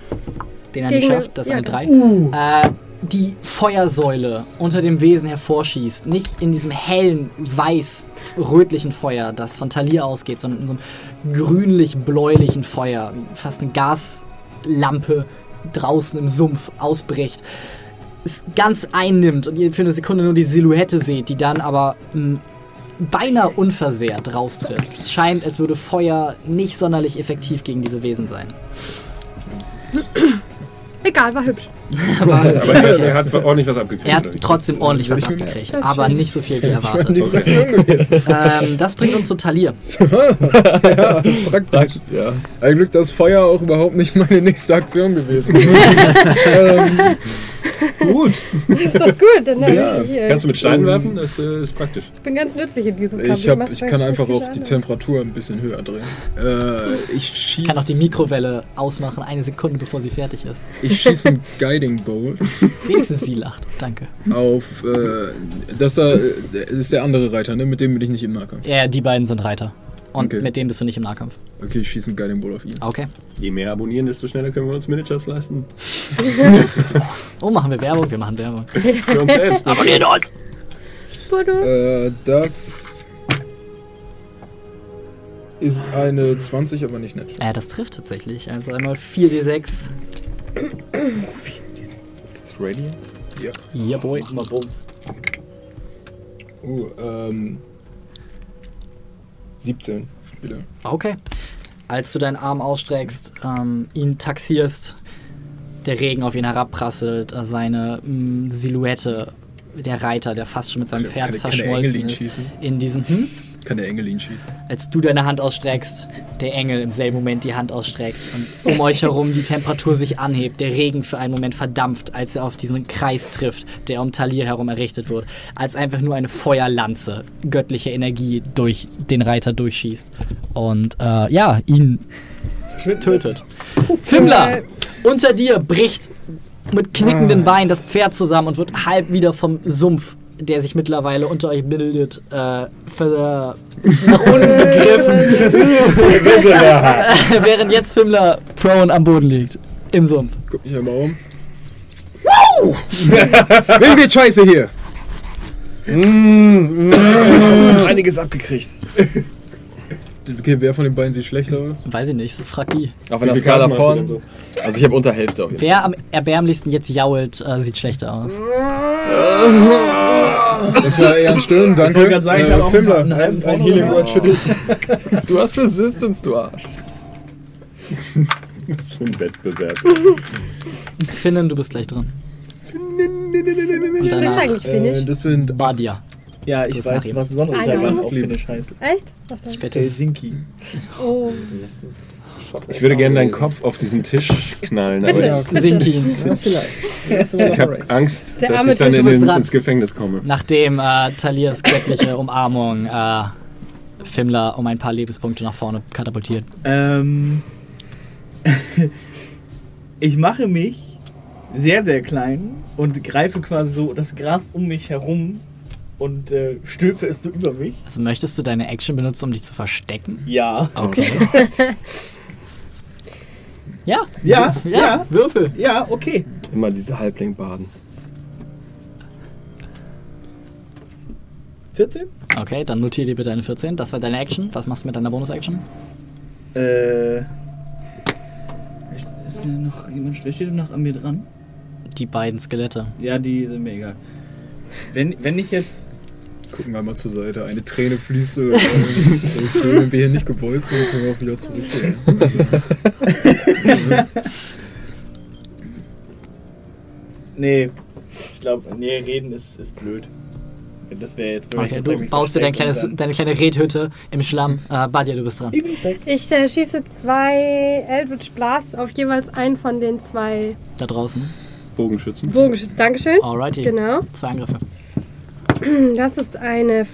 den er nicht schafft, das ist ja, eine 3. genau. Äh, die Feuersäule unter dem Wesen hervorschießt. Nicht in diesem hellen, weiß-rötlichen Feuer, das von Talir ausgeht, sondern in so einem grünlich-bläulichen Feuer. Fast eine Gaslampe draußen im Sumpf ausbricht. Es ganz einnimmt und ihr für eine Sekunde nur die Silhouette seht, die dann aber mh, beinahe unversehrt raustritt. Es scheint, als würde Feuer nicht sonderlich effektiv gegen diese Wesen sein. egal, war hübsch. Aber er, er hat ordentlich was abgekriegt. Er hat trotzdem ordentlich was abgekriegt, aber nicht so viel wie erwartet. Ähm, das bringt uns zu Talir. ja, praktisch. Ja. Ein Glück, dass Feuer auch überhaupt nicht meine nächste Aktion gewesen. ähm, gut. Ist doch gut, dann hab Ja. ich hier. Kannst du mit Steinen werfen? Das äh, ist praktisch. Ich bin ganz nützlich in diesem Kampf. Ich, hab, ich kann einfach auch die. Temperatur ein bisschen höher drehen. Äh, ich schieße. Kann auch die Mikrowelle ausmachen, eine Sekunde bevor sie fertig ist. Ich schieße einen Guiding Bolt Wenigstens sie lacht. Danke. auf. Äh, das, da, äh, das ist der andere Reiter, ne? Mit dem bin ich nicht im Nahkampf. Ja, die beiden sind Reiter. Und Okay. mit dem bist du nicht im Nahkampf. Okay, ich schieße einen Guiding Bolt auf ihn. Okay. Je mehr abonnieren, desto schneller können wir uns Miniatures leisten. Oh, machen wir Werbung? Wir machen Werbung. Für uns selbst. Abonniert uns! Bodo. Äh, das. Ist eine 20, aber nicht nett. Äh, das trifft tatsächlich. Also einmal 4d6. Ist das Radiant? Ja. Ja, boy. Mal Bums. Uh, ähm. 17. Wieder. Okay. Als du deinen Arm ausstreckst, ähm, ihn taxierst, der Regen auf ihn herabprasselt, äh, seine mh, Silhouette, der Reiter, der fast schon mit seinem Pferd kann der verschmolzen ist, in diesem, hm? Kann der Engel ihn schießen? als du deine Hand ausstreckst, der Engel im selben Moment die Hand ausstreckt und um euch herum die Temperatur sich anhebt, der Regen für einen Moment verdampft, als er auf diesen Kreis trifft, der um Talir herum errichtet wird, als einfach nur eine Feuerlanze göttliche Energie durch den Reiter durchschießt und äh, ja, ihn tötet. Fimmler, unter dir bricht mit knickenden Beinen das Pferd zusammen und wird halb wieder vom Sumpf, der sich mittlerweile unter euch bildet, äh, ver nach unten gegriffen. Während jetzt Fimmler prone am Boden liegt. Im Sumpf. Guck mich einmal um. Wem geht Scheiße hier? Einiges abgekriegt. Okay, wer von den beiden sieht schlechter aus? Weiß ich nicht, frag die. Auf einer Skala von. Also ich habe unter Hälfte auf jeden Fall. Wer am erbärmlichsten jetzt jault, äh, sieht schlechter aus. Das war eher ein Stöhnen, danke. wollte gerade sagen, ich hab auch Fimmler, einen ein, ein Healing Word für dich. Du hast Resistance, du Arsch. Was für ein Wettbewerb. Finnen, du bist gleich dran. Und Wer ist danach eigentlich Äh, Finnisch? das sind Badia. Ja, ich Das weiß, was Sonnenuntergang Ah, auf Finnisch heißt. Echt? Was denn? Später Helsinki. Oh, Ich würde gerne deinen Kopf auf diesen Tisch knallen, aber bitte, ja, bitte. Sinkins. ich habe Angst, Der dass ich dann in den, ins Gefängnis komme. Nachdem äh, Talias göttliche Umarmung äh, Fimmler um ein paar Lebenspunkte nach vorne katapultiert. Ähm, ich mache mich sehr, sehr klein und greife quasi so das Gras um mich herum und äh, stülpe es so über mich. Also möchtest du deine Action benutzen, um dich zu verstecken? Ja. Okay. ja. Ja, Ja, ja, Würfel. ja, okay. Immer diese Halbling-Baden. 14? Okay, dann notiere dir bitte eine 14. Das war deine Action. Was machst du mit deiner Bonus-Action? Äh. Ist denn noch jemand, wer steht denn noch an mir dran? Die beiden Skelette. Ja, die sind mir egal. Wenn, wenn ich jetzt. Gucken wir mal zur Seite. Eine Träne fließt. Äh, schön, wenn wir hier nicht gewollt sind, können wir auch wieder zurückgehen. Nee. Ich glaube, nee, reden ist, ist blöd. Das wäre jetzt Okay, du baust dir dein kleines, deine kleine Redhütte im Schlamm. Äh, Badia, du bist dran. Ich äh, schieße zwei Eldritch Blasts auf jeweils einen von den zwei Da draußen. Bogenschützen. Bogenschützen. Dankeschön. Alrighty. Genau. Zwei Angriffe. Das ist eine F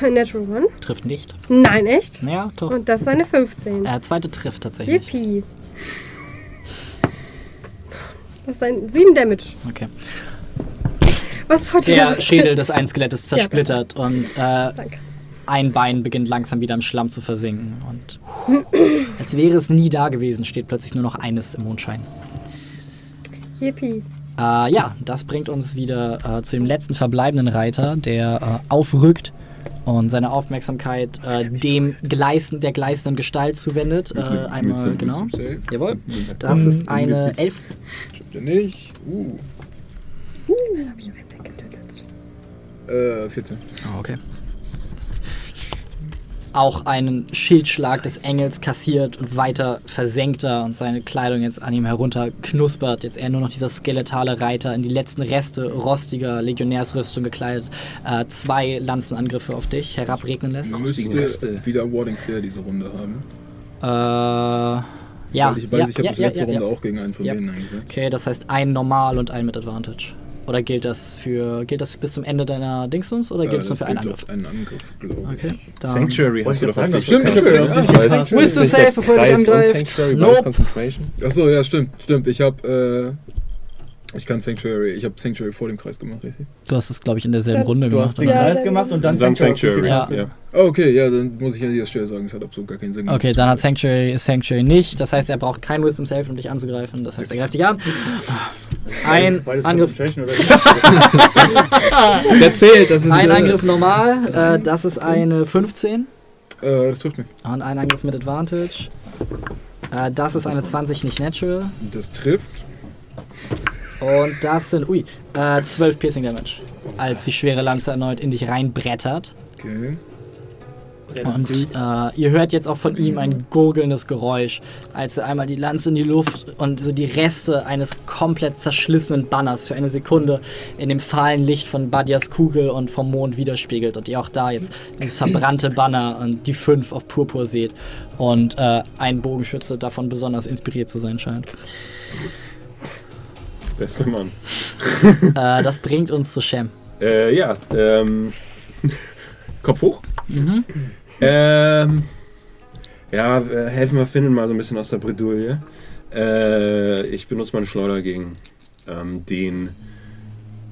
Natural One. Trifft nicht. Nein, echt? Ja, doch. Und das ist eine 15. Äh, zweite trifft tatsächlich. Yippie. Das ist ein 7 Damage. Okay. Was soll Der Schädel des einen Skelettes zersplittert und äh, ein Bein beginnt langsam wieder im Schlamm zu versinken. Und als wäre es nie da gewesen, steht plötzlich nur noch eines im Mondschein. Yippie. Äh, ja, das bringt uns wieder äh, zu dem letzten verbleibenden Reiter, der äh, aufrückt und seine Aufmerksamkeit äh, dem Gleisen, der gleißenden Gestalt zuwendet. Äh, einmal, genau. Jawohl. Das ist eine Elf. Stimmt ja nicht. Uh. Hab ich weggetötet. Äh, 14. Ah, okay. Auch einen Schildschlag des Engels kassiert und weiter versenkt er und seine Kleidung jetzt an ihm herunter knuspert. Jetzt eher nur noch dieser skeletale Reiter in die letzten Reste rostiger Legionärsrüstung gekleidet. Äh, zwei Lanzenangriffe auf dich herabregnen lässt. Man müsste wieder Warding Fair diese Runde haben. Äh, ja. Weil ich weiß, ja, ich habe ja, das letzte ja, Runde ja. auch gegen einen von Ja. denen eingesetzt. Okay, das heißt ein Normal und ein mit Advantage. Oder gilt das für gilt das bis zum Ende deiner Dingsums oder Äh, gilt es nur das für einen Angriff? einen Angriff, glaube ich. Okay. Dann Sanctuary hast du doch. Stimmt, ich Ich weiß, Wisdom save, bevor er und angreift. Sanctuary, Nope. Achso, ja, stimmt, stimmt. Ich habe, äh, ich kann Sanctuary, ich habe Sanctuary vor dem Kreis gemacht, richtig? Du hast es, glaube ich, in derselben Ja, Runde Du gemacht. hast den? Ja, Kreis gemacht und dann Dann Sanctuary. Sanctuary, Ja. ja. Oh, okay, ja, dann muss ich an dieser Stelle sagen, es hat absolut gar keinen Sinn Okay, dann hat Sanctuary Sanctuary nicht. Das heißt, er braucht kein Wisdom Save, um dich anzugreifen. Das heißt, er greift dich an. Ein Beides Angriff, nicht? Der zählt, das ist ein äh, Angriff normal. Äh, das ist eine 15. Äh, das trifft mich. Und ein Angriff mit Advantage. Äh, das ist eine 20 nicht natural. Das trifft. Und das sind, ui, äh, 12 Piercing Damage. Als die schwere Lanze erneut in dich reinbrettert. Okay. Und äh, ihr hört jetzt auch von ihm ein gurgelndes Geräusch, als er einmal die Lanze in die Luft und so die Reste eines komplett zerschlissenen Banners für eine Sekunde in dem fahlen Licht von Badias Kugel und vom Mond widerspiegelt. Und ihr auch da jetzt dieses verbrannte Banner und die fünf auf Purpur seht. Und äh, ein Bogenschütze davon besonders inspiriert zu sein scheint. Bester Mann. äh, das bringt uns zu Shem. Äh, ja, ähm. Kopf hoch. Mhm. Ähm. Ja, äh, helfen wir Finnen mal so ein bisschen aus der Bredouille. Äh, ich benutze meine Schleuder gegen ähm, den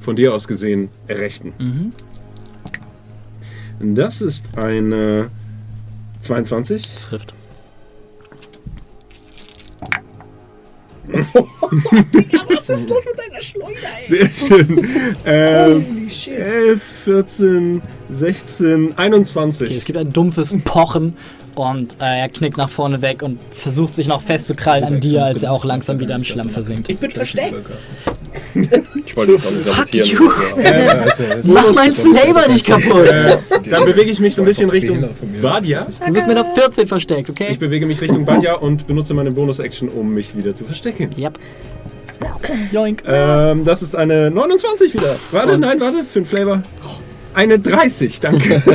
von dir aus gesehen Rechten. Mhm. Das ist eine 22. Trifft. Was ist los mit deiner Schleuder, ey? Sehr schön. Ähm, Holy shit. 11, 14, 16, 21. Okay, es gibt ein dumpfes Pochen und äh, er knickt nach vorne weg und versucht sich noch festzukrallen an dir, als er auch langsam wieder im Schlamm versinkt. Ich bin versteckt. Ich wollte jetzt auch nicht Fuck sabotieren. you! Ja. Mach meinen Flavor nicht kaputt! Dann bewege ich mich so ein bisschen Richtung Badia. Du bist mir noch 14 versteckt, okay? Ich bewege mich Richtung Badia und benutze meine Bonus-Action, um mich wieder zu verstecken. Yep. Joink. Ähm, das ist eine 29 wieder. Warte, nein, warte, für den Flavor. Eine 30, danke.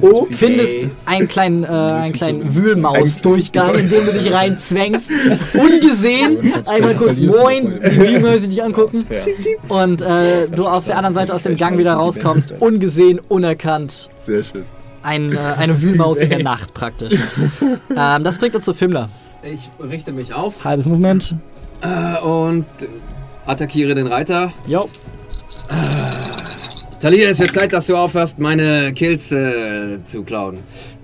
Du findest einen kleinen, äh, einen kleinen Wühlmaus-Durchgang, in dem du dich reinzwängst. Ungesehen. Einmal kurz Moin, die Wühlmäuse dich angucken. Und äh, du auf der anderen Seite aus dem Gang wieder rauskommst. Ungesehen, unerkannt. Sehr schön. Ein, äh, eine Wühlmaus in der Nacht praktisch. Ähm, das bringt uns zu Fimmler. Ich richte mich auf Halbes Movement. äh, und attackiere den Reiter. Jo. Talia, es wird Zeit, dass du aufhörst, meine Kills äh, zu klauen.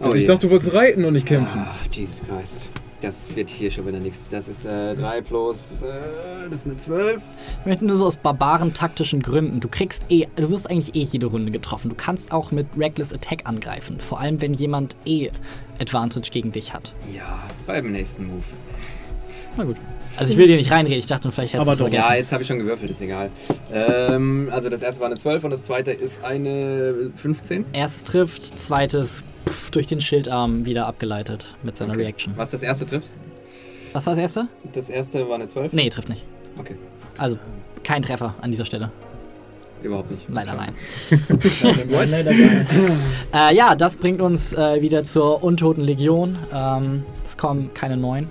Oh Ich je. dachte, du wolltest reiten und nicht kämpfen. Ach, Jesus Christ. Das wird hier schon wieder nichts. Das ist äh, 3 plus. Äh, das ist eine 12. Ich möchte nur so aus barbaren taktischen Gründen. Du kriegst eh, du wirst eigentlich eh jede Runde getroffen. Du kannst auch mit Reckless Attack angreifen. Vor allem, wenn jemand eh Advantage gegen dich hat. Ja, beim nächsten Move. Na gut. Also ich will dir nicht reinreden. Ich dachte, vielleicht hättest Aber du doch. vergessen. Ja, jetzt habe ich schon gewürfelt, ist egal. Ähm, also das erste war eine 12 und das zweite ist eine 15. Erstes trifft, zweites pff, durch den Schildarm wieder abgeleitet mit seiner Okay. Reaction. Was das erste trifft? Was war das erste? Das erste war eine 12? Nee, trifft nicht. Okay, Also kein Treffer an dieser Stelle. überhaupt nicht. Leider nein. Nein, leider nicht. Äh, ja, das bringt uns äh, wieder zur Untoten Legion. Ähm, es kommen keine neun.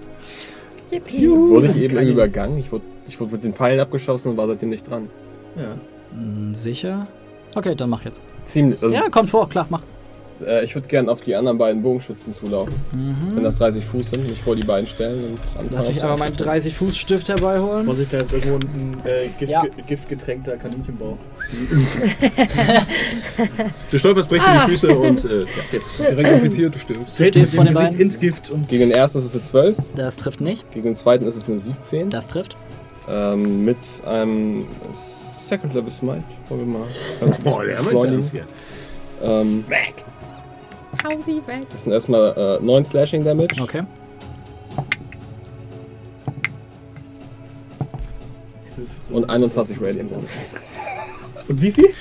Yippie. Wurde ich eben übergangen? Ich wurde, ich wurde mit den Pfeilen abgeschossen und war seitdem nicht dran. Ja. Hm, Sicher? Okay, dann mach jetzt. Ziemlich. Also, Ja, kommt vor, klar, mach. Äh, ich würde gern auf die anderen beiden Bogenschützen zulaufen. Mhm. Wenn das 30 Fuß sind, mich vor die beiden stellen und anfangen. Lass mich aber meinen 30-Fuß-Stift herbeiholen. Vorsicht, da ist irgendwo ein äh, Gift, Ja. giftgetränkter Kaninchenbauch. Du stolperst, brichst dir die Füße und äh, ja, jetzt. Direkt Offizier, du stirbst. Du stehst vor den Gesicht beiden. ins Gift und Gegen den ersten ist es eine 12, Das trifft nicht. gegen den zweiten ist es eine 17. Das trifft. Ähm, mit einem Second Level Smite. Wollen wir mal das Ganze Boah, der ernst hier. Ähm, Hau sie weg. das sind erstmal äh, 9 Slashing Damage. Okay. Und 21 Radiant Damage. Und wie viel?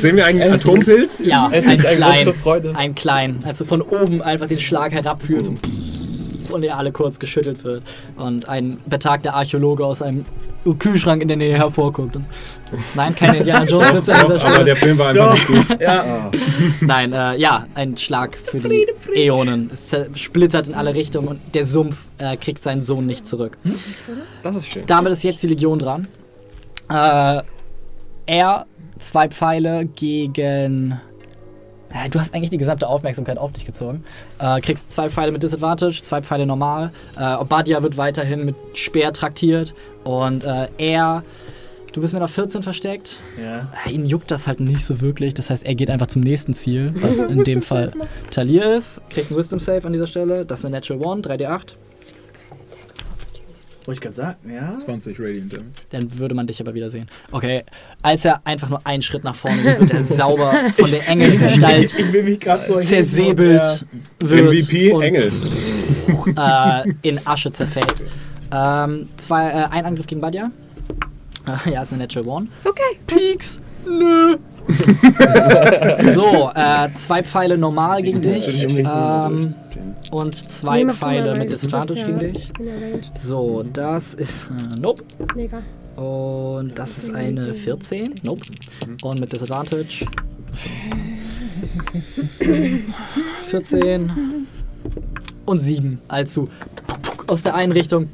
Sehen wir einen Atompilz? Ja, ein Endlich klein. Ein klein. Als du von oben einfach den Schlag herabfühlst und und ihr alle kurz geschüttelt wird. Und ein betagter Archäologe aus einem Kühlschrank in der Nähe hervorguckt. Und Nein, keine Indiana Jones Witze an dieser Doch, aber Stelle. der Film war einfach nicht gut. Ja. Nein, äh, ja, ein Schlag für die Äonen. Es splittert in alle Richtungen und der Sumpf äh, kriegt seinen Sohn nicht zurück. Das ist schön. Damit ist jetzt die Legion dran. Äh, er, zwei Pfeile gegen. Ja, du hast eigentlich die gesamte Aufmerksamkeit auf dich gezogen. Äh, kriegst zwei Pfeile mit Disadvantage, zwei Pfeile normal. Äh, Obadia wird weiterhin mit Speer traktiert. Und äh, er. Du bist mit einer 14 versteckt. Ja. Äh, Ihn juckt das halt nicht so wirklich. Das heißt, er geht einfach zum nächsten Ziel, was in dem Fall Talir ist. Kriegt einen Wisdom Save an dieser Stelle. Das ist eine Natural One, 3d8. Wollte ich gerade sagen, ja. 20 Radiant Damage. Dann würde man dich aber wieder sehen. Okay, als er einfach nur einen Schritt nach vorne geht, wird er sauber von der Engelsgestalt Ich will mich gerade so zersäbelt wird MVP und Engel. äh, in Asche zerfällt. Ähm, zwei, äh, ein Angriff gegen Badia. Äh, ja, ist eine Natural One. Okay. Peaks. Nö. So, äh, zwei Pfeile normal gegen dich. Ähm, und zwei Nee, Pfeile mit Disadvantage gegen dich. ja. So, das ist. Äh, nope. Mega. Und das ist eine 14. Nope. Und mit Disadvantage. 14. Und 7. Als du aus der einen Richtung,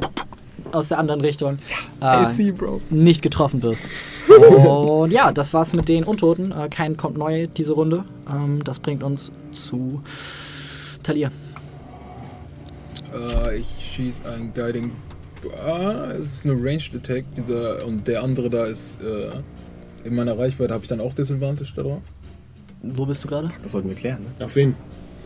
aus der anderen Richtung äh, nicht getroffen wirst. Und ja, das war's mit den Untoten. Äh, kein kommt neu diese Runde. Ähm, das bringt uns zu Talia. Äh, ich schieße einen Guiding. Ah, es ist eine Ranged Attack. Dieser, und der andere da ist äh, in meiner Reichweite. Habe ich dann auch Disadvantage da drauf? Wo bist du gerade? Das sollten wir klären, ne? Auf wen?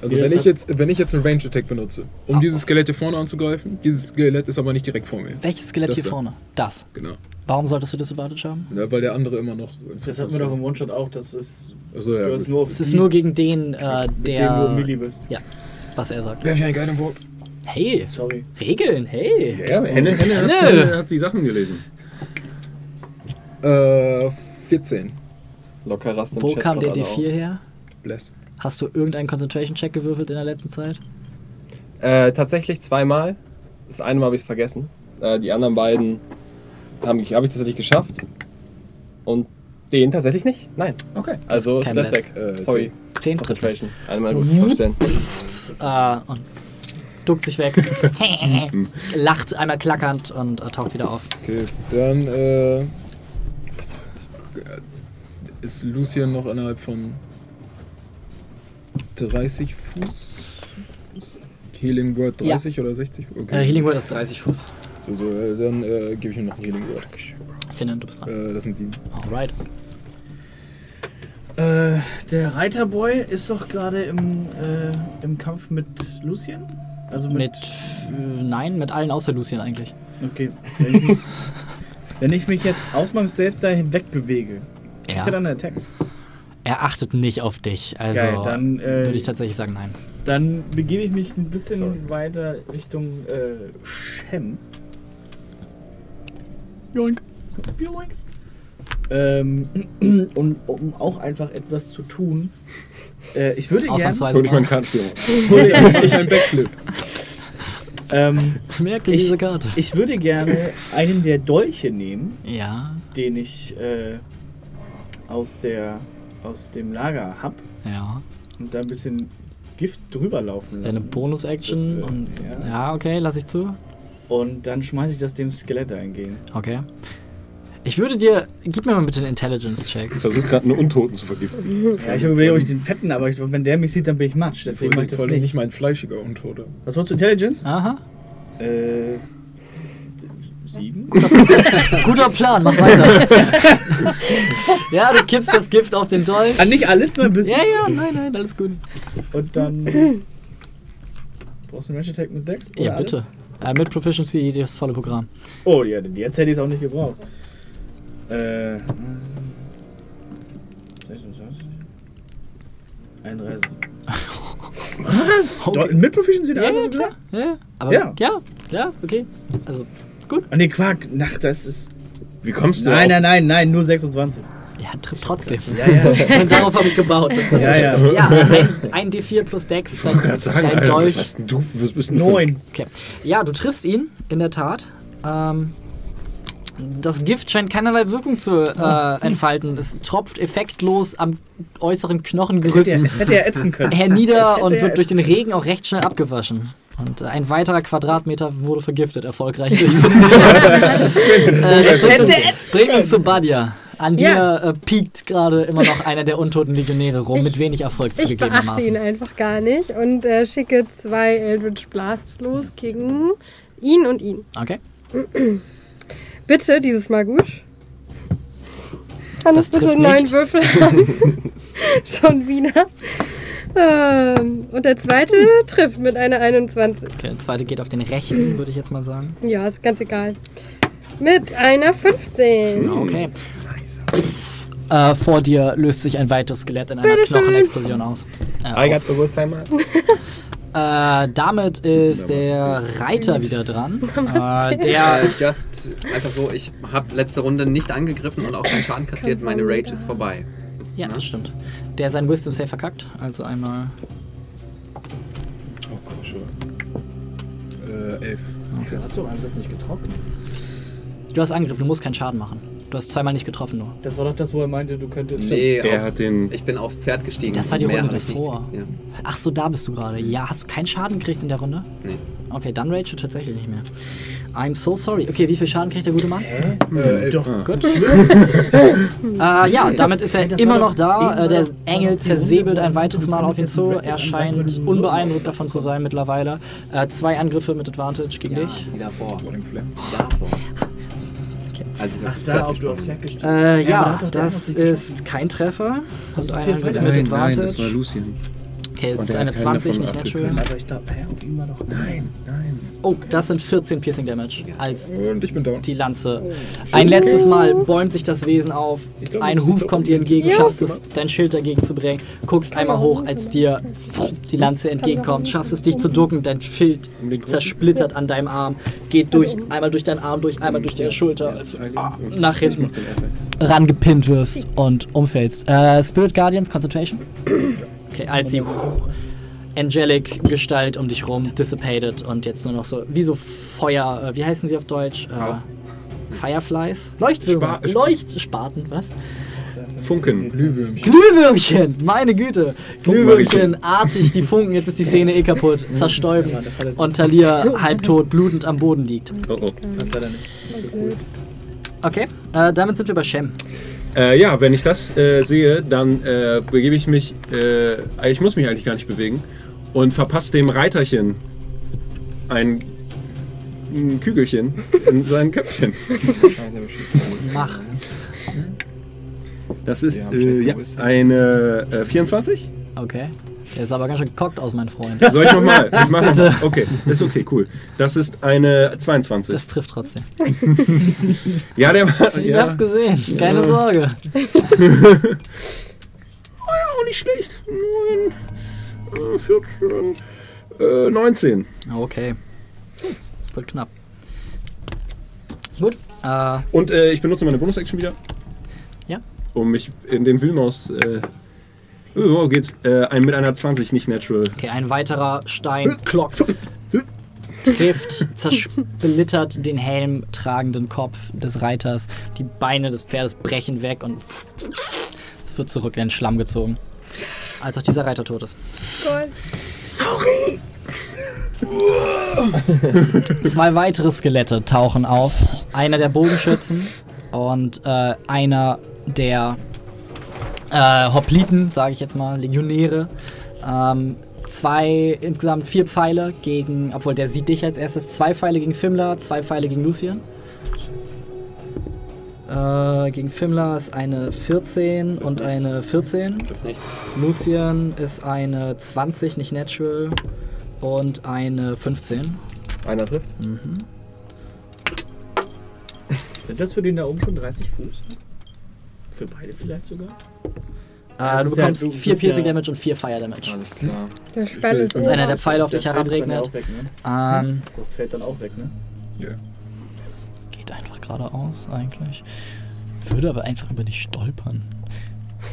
Also wenn ich, jetzt, wenn ich jetzt einen Ranged Attack benutze, um Ah. dieses Skelett hier vorne anzugreifen, dieses Skelett ist aber nicht direkt vor mir. Welches Skelett Das hier da. vorne? Das. Genau. Warum solltest du Disadvantage haben? Ja, weil der andere immer noch. Das hatten wir doch im One-Shot auch, das ist. Achso, ja. Es ist nur gegen den, äh, mit dem du der. Melee bist. Ja, was er sagt. Werf ich einen Guiding Bolt? Hey, Sorry. Regeln, hey. Ja, Henne, Henne, hat, Henne. Henne hat die Sachen gelesen. Äh, 14. Locker rast Wo Chat kam der gerade D4 auf. her? Bless. Hast du irgendeinen Concentration-Check gewürfelt in der letzten Zeit? Äh, tatsächlich zweimal. Das eine Mal habe ich es vergessen. Äh, die anderen beiden habe ich, hab ich tatsächlich geschafft. Und den tatsächlich nicht. Nein. Okay. Also ist Kein das Bless. weg. Äh, Sorry. 10 trifft mich. Concentration. Einmal gut vorstellen. Äh, und duckt sich weg. Lacht einmal klackernd und äh, taucht wieder auf. Okay, dann äh, ist Lucien noch innerhalb von 30 Fuß. Healing Word 30 oder 60? Okay. Äh, Healing Word ist 30 Fuß. So, so, äh, dann äh, gebe ich ihm noch ein Healing Word. Finnen, du bist dran. Äh, das sind 7. Alright. Äh, der Reiterboy ist doch gerade im, äh, im Kampf mit Lucien? Also mit. Mit. Äh, nein, mit allen außer Lucien eigentlich. Okay. Wenn ich, mich, wenn ich mich jetzt aus meinem Stealth da hinweg bewege, kriegt Ja. er dann eine Attack? Er achtet nicht auf dich. Also Geil, dann, äh, würde ich tatsächlich sagen, nein. Dann begebe ich mich ein bisschen weiter Richtung äh, Shem. Joink. Joinks. Ähm, und um auch einfach etwas zu tun. Äh, ich würde gerne. Hol ich meinen Kartenspiel Ich Backflip. Ähm, Merke Ich- diese Karte. ich würde gerne einen der Dolche nehmen, Ja, den ich äh, aus, der, aus dem Lager hab ja. und da ein bisschen Gift drüber laufen Eine lassen. Bonus-Action. Das, äh, ja. Ja, okay, lass ich zu. Und dann schmeiße ich das dem Skelett eingehen. Okay. Ich würde dir. Gib mir mal bitte einen Intelligence-Check. Ich versuche gerade einen Untoten zu vergiften. Ja, ich überlege, ob ich den fetten, aber ich, wenn der mich sieht, dann bin ich matsch. Deswegen mache ich das nicht. nicht mein fleischiger Untoter. Was wolltest du, Intelligence? Aha. Äh. Sieben? Guter Plan, mach weiter. ja, du kippst das Gift auf den Dolch. Ah, nicht alles, nur ein bisschen. Ja, ja, nein, nein, alles gut. Und dann. Brauchst du einen Range Attack mit Dex? Ja, bitte. Äh, mit Proficiency das volle Programm. Oh, ja, denn jetzt hätte ich es auch nicht gebraucht. Äh. 26. 31. Was? Okay. Mit Proficiency? Ja, also ja, so klar. Ja, ja. Aber Ja. ja. ja, okay. Also, Ah, nee, Quark. Ach, das ist. Wie kommst du Nein, nein, nein, nein, nur 26. ja, trifft trotzdem. Ja, ja. Und darauf habe ich gebaut. das Ja, ja. Ja, ein, ein D4 plus Dex, dein, gerade sagen, dein Alter, Dolch. was du? Was bist du Neun. Okay. Ja, du triffst ihn, in der Tat. Ähm, das Gift scheint keinerlei Wirkung zu äh, entfalten. Es tropft effektlos am äußeren Es hätte, Knochengerüst es hätte ja ätzen können. Hernieder und wird durch den Regen auch recht schnell abgewaschen. Und ein weiterer Quadratmeter wurde vergiftet, erfolgreich durch äh, Das bringt uns, zu Badia. An dir Ja. äh, piekt gerade immer noch einer der untoten Legionäre rum, Ich- mit wenig Erfolg Ich beachte ihn zugegebenermaßen. einfach gar nicht und äh, schicke zwei Eldritch Blasts los gegen ihn und ihn. Okay. Bitte, dieses Mal gut. Kann Das ich bitte einen neuen. Würfel haben? Schon wieder. Ähm, und der zweite trifft mit einer 21. okay. Der zweite geht auf den rechten, würde ich jetzt mal sagen. Ja, ist ganz egal. Mit einer 15. Okay. Äh, vor dir löst sich ein weiteres Skelett in einer. Knochenexplosion aus. Äh, I got Bewusstsein mal. Äh, damit ist der Reiter wieder dran. Äh, der. Äh, just einfach so, ich habe letzte Runde nicht angegriffen und auch keinen Schaden kassiert. Meine Rage ist vorbei. Ja, das stimmt. Der sein Wisdom Save verkackt. Also einmal. Oh, komm schon. Äh, elf. Okay. Hast du Angriff nicht getroffen? Du hast Angriff, du musst keinen Schaden machen. Du hast zweimal nicht getroffen nur. Das war doch das, wo er meinte, du könntest. Nee, Er auf, hat den. ich bin aufs Pferd gestiegen. Das war die Runde ich nicht- davor. Ja. Ach so, da bist du gerade. Ja, hast du keinen Schaden gekriegt in der Runde? Nee. Okay, dann rage tatsächlich nicht mehr. I'm so sorry. Okay, wie viel Schaden kriegt der gute Mann? Äh, elf. Doch. Gut. äh, ja, damit ist er Das immer noch doch- da. Äh, der Engel zersäbelt ein weiteres Mal auf ihn zu. Er scheint unbeeindruckt davon zu sein mittlerweile. Äh, zwei Angriffe mit Advantage gegen Ja, dich. davor. Davor. Als ich auf Ach, das da, ob du aufs Pferd gestiegen Äh, ja, das ist kein Treffer. Und ein vier Angriff mit Nein, nein, das war Advantage. Lucian. Okay, das ist eine hat keinen 20, davon nicht natural. Aber ich glaube, hä, auf ihm war doch. Nein, nein. Oh, das sind 14 Piercing Damage. Als Und ich bin down. die Lanze. Ein letztes Mal bäumt sich das Wesen auf. Ein Huf kommt dir entgegen, schaffst es, dein Schild dagegen zu bringen. Guckst einmal hoch, als dir die Lanze entgegenkommt. Schaffst es, dich zu ducken. Dein Schild zersplittert an deinem Arm. Geht durch, einmal durch deinen Arm durch, einmal durch deine Schulter, als du ah, nach hinten rangepinnt wirst und umfällst. Äh, Spirit Guardians, Concentration. Okay, als sie Angelic Gestalt um dich rum dissipated und jetzt nur noch so, wie so Feuer, äh, wie heißen sie auf Deutsch? Äh, Fireflies? Leuchtwürmer. Spa- Leuchtspaten, was? Funken. Glühwürmchen. Glühwürmchen, meine Güte. Glühwürmchen, artig, die Funken, jetzt ist die Szene eh kaputt, zerstäubt und Talia halbtot, blutend am Boden liegt. Oh, oh. Das leider nicht. Okay, äh, damit sind wir bei Shem. Äh, ja, wenn ich das äh, sehe, dann äh, begebe ich mich. Äh, ich muss mich eigentlich gar nicht bewegen und verpasse dem Reiterchen ein, ein Kügelchen in sein Köpfchen. Mach. Das ist Ja, äh, ja, eine äh, 24. Okay. Der ist aber ganz schön gekockt aus, mein Freund. Soll ich nochmal? Ich mach Bitte. noch. Okay, ist okay, cool. Das ist eine 22. Das trifft trotzdem. ja, der war. Ich ja. hab's gesehen, keine Sorge. Oh ja, auch nicht schlecht. 9, äh, 14, äh, 19. Okay. Wird knapp. Gut. Äh, Und äh, ich benutze meine Bonus-Action wieder. Ja. Um mich in den Wühlmaus. Äh, oh, geht. Äh, ein, mit einer 20, nicht natural. okay, ein weiterer Stein klopft, trifft, zersplittert den Helm tragenden Kopf des Reiters. Die Beine des Pferdes brechen weg und es wird zurück in den Schlamm gezogen. Als auch dieser Reiter tot ist. Gold. Zwei weitere Skelette tauchen auf. Einer der Bogenschützen und äh, einer der äh, Hopliten, sage ich jetzt mal, Legionäre. Ähm, zwei, insgesamt vier Pfeile gegen, obwohl der sieht dich als erstes, zwei Pfeile gegen Fimla, zwei Pfeile gegen Lucian. Äh, gegen Fimla ist eine 14 und eine 14. Nicht. Lucian ist eine 20, nicht natural. Und eine 15. Einer trifft. Sind das für den da oben schon 30 Fuß? Für beide vielleicht sogar? Äh, Das du ist ja- bekommst du 4 bist Piercing ja- Damage und 4 Fire Damage. Alles klar. Ist bin- Das ist einer der Pfeile auf dich herabregnet. auch weg, ne? Ähm, Das fällt dann auch weg, ne? Ja. geht einfach geradeaus eigentlich. Würde aber einfach über dich stolpern.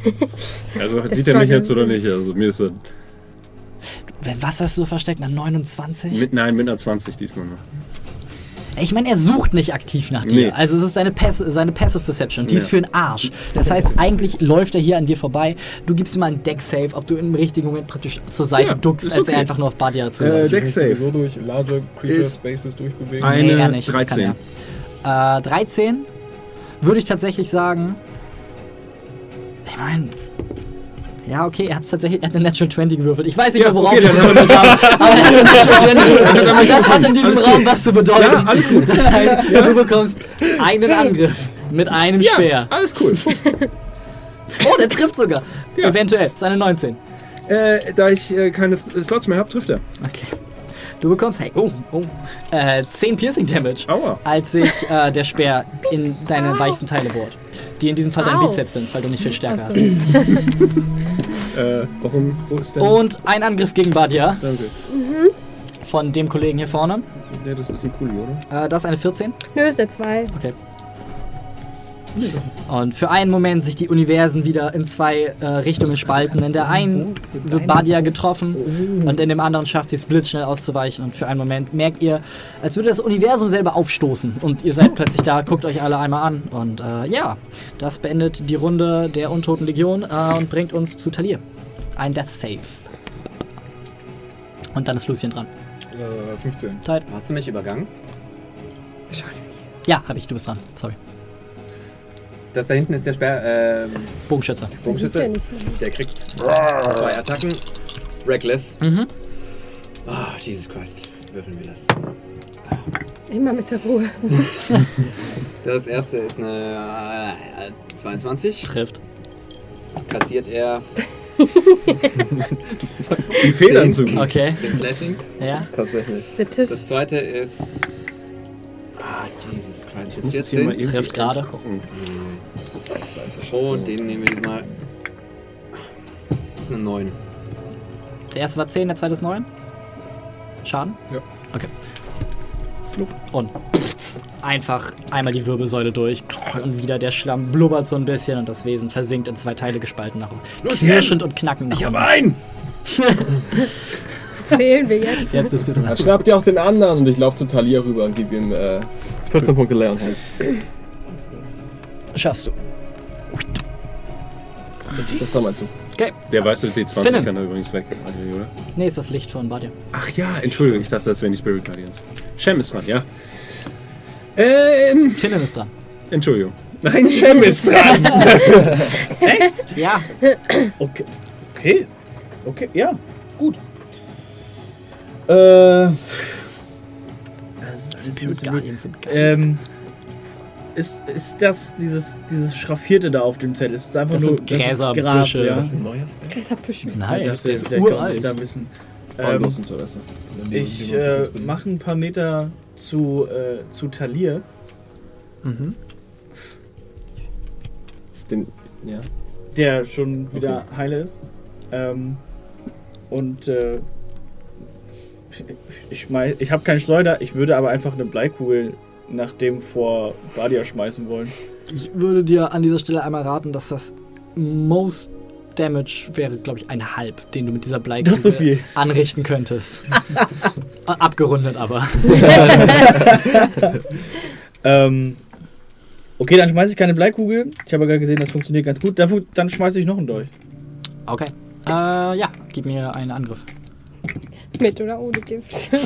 Also Das sieht er mich jetzt oder nicht? Also mir ist er. Wenn- Was hast du versteckt? Eine 29? Mit, nein, mit einer 20 diesmal noch. Ich meine, er sucht nicht aktiv nach dir. Nee. Also es ist seine, Pass seine Passive Perception. Die Ja. ist für den Arsch. Das heißt, eigentlich läuft er hier an dir vorbei. Du gibst ihm mal einen Deck-Save, ob du im richtigen Moment praktisch zur Seite Ja, duckst, als er okay. einfach nur auf Badia zu Äh, Ich Deck muss Save. sowieso durch larger Creature Ist Spaces durchbewegen. ein- Nee, Eine er nicht. Das kann 13. er. Äh, 13 würde ich tatsächlich sagen. Ich meine. Ja, okay, er hat tatsächlich er hat eine Natural 20 gewürfelt. Ich weiß nicht Ja, mehr, worauf okay, wir gewürfelt haben, aber er hat eine Natural 20 gewürfelt. Und das hat in diesem Raum was zu bedeuten. Ja, alles gut. Das heißt, du bekommst einen Angriff mit einem Ja, Speer. alles cool. Oh, der trifft sogar. Ja. Eventuell. Seine 19. äh, da ich äh, keine S- Slots mehr habe, trifft er. Okay. Du bekommst, hey, oh, oh, äh, 10 Piercing Damage. Aua. als sich äh, der Speer in deine weißen Teile bohrt. Die in diesem Fall dein Au. Bizeps sind, weil du nicht viel stärker hast. Äh, warum? Wo ist denn? Und ein Angriff gegen Badia Danke. von dem Kollegen hier vorne. Ja, das ist ein Kuli, oder? Äh, das ist eine 14. Nö, ist der 2. Okay. Und für einen Moment sich die Universen wieder in zwei äh, Richtungen spalten. In der einen wird Badia getroffen und in dem anderen schafft sie es blitzschnell auszuweichen. Und für einen Moment merkt ihr, als würde das Universum selber aufstoßen. Und ihr seid plötzlich da, guckt euch alle einmal an. Und äh, ja, das beendet die Runde der Untoten Legion äh, und bringt uns zu Talir. Ein Death Save. Und dann ist Lucien dran. Äh, 15. Zeit. Hast du mich übergangen? Ja, hab ich, du bist dran. Sorry. Das da hinten ist der Sperr. Ähm, Bogenschütze. Bogenschütze. Der kriegt zwei Attacken. Reckless. Mhm. Ah, Jesus Christ. Würfeln wir das. Immer mit der Ruhe. Das erste ist eine äh, 22. Trifft. Kassiert er Die Federn zu. Okay. 10 Slashing. Ja. Tatsächlich. Der Tisch. Das zweite ist. Ah, Jesus Christ. Ich muss das hier mal 14. gerade. gucken. Oh, den nehmen wir diesmal. Das ist eine 9. Der erste war 10, der zweite ist 9. Schaden? Ja. Okay. Flup. Und einfach einmal die Wirbelsäule durch. Und wieder der Schlamm blubbert so ein bisschen und das Wesen versinkt in zwei Teile gespalten nach oben. Knirschend und knackend nach Ich habe einen! Zählen wir jetzt. Jetzt bist du dran. Dann schnappt ihr auch den anderen und ich laufe zu Talia rüber und gebe ihm äh, 14 Punkte Leon Hands. Schaffst du. Das war mein Zug. Okay. Der weiße D20 Finnen. kann er übrigens weg. oder? Nee, ist das Licht von Badia. Ach ja, Entschuldigung, ich dachte, das wären die Spirit Guardians. Shem ist dran, ja. Ähm, Finnen ist dran. Entschuldigung. Nein, Shem ist dran! Ja. Okay. Okay. Okay, ja, gut. Äh. Das ist bisschen blöd. Ähm. Ist, ist das dieses, dieses Schraffierte da auf dem Zettel? Ist es einfach Das nur sind das ist Gräser, Gras, Büsche. ja? Das ein neuer Spell. Gräserbüschel. Nein, ich dachte, der ist uralt. da wissen. Ähm, ich äh, mache ein paar Meter zu, äh, zu Talir. Mhm. Den, ja. der schon wieder heile ist. Ähm, und äh, ich schmeiß, ich habe keinen Schleuder, ich würde aber einfach eine Bleikugel nach dem vor Badia schmeißen wollen. Ich würde dir an dieser Stelle einmal raten, dass das Most Damage wäre, glaube ich, ein Halb, den du mit dieser Bleikugel so viel. anrichten könntest. Abgerundet aber. Ähm, okay, dann schmeiße ich keine Bleikugel. Ich habe ja gerade gesehen, das funktioniert ganz gut. Dafür, dann schmeiße ich noch einen Dolch. Okay. Äh, ja, gib mir einen Angriff. Mit oder ohne Gift.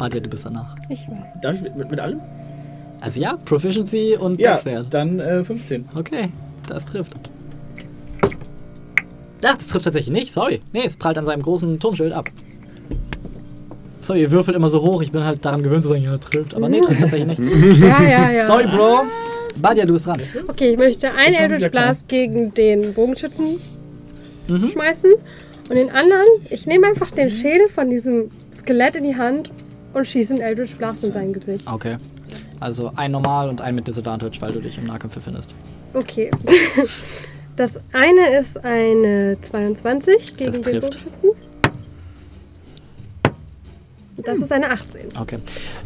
Badia, du bist danach. Ich weiß. Darf ich mit, mit, mit allem? Also ja, Proficiency und Ja, Dex-Wert. dann äh, 15. Okay, das trifft. Ach, das trifft tatsächlich nicht. Sorry. Nee, es prallt an seinem großen Turmschild ab. Sorry, ihr würfelt immer so hoch. Ich bin halt daran gewöhnt zu sagen, ja, trifft. Aber nee, trifft tatsächlich nicht. Ja, ja, ja. Sorry, Bro. Badia, du bist dran. Okay, ich möchte einen war Eldritch. Blast gegen den Bogenschützen Mhm. schmeißen. Und den anderen, ich nehme einfach den Schädel von diesem Skelett in die Hand und schieße einen Eldritch Blast in sein Gesicht. Okay. Also ein normal und ein mit Disadvantage, weil du dich im Nahkampf befindest. Okay. Das eine ist eine 22 gegen Das den. Bogenschützen. Das ist eine 18. Okay.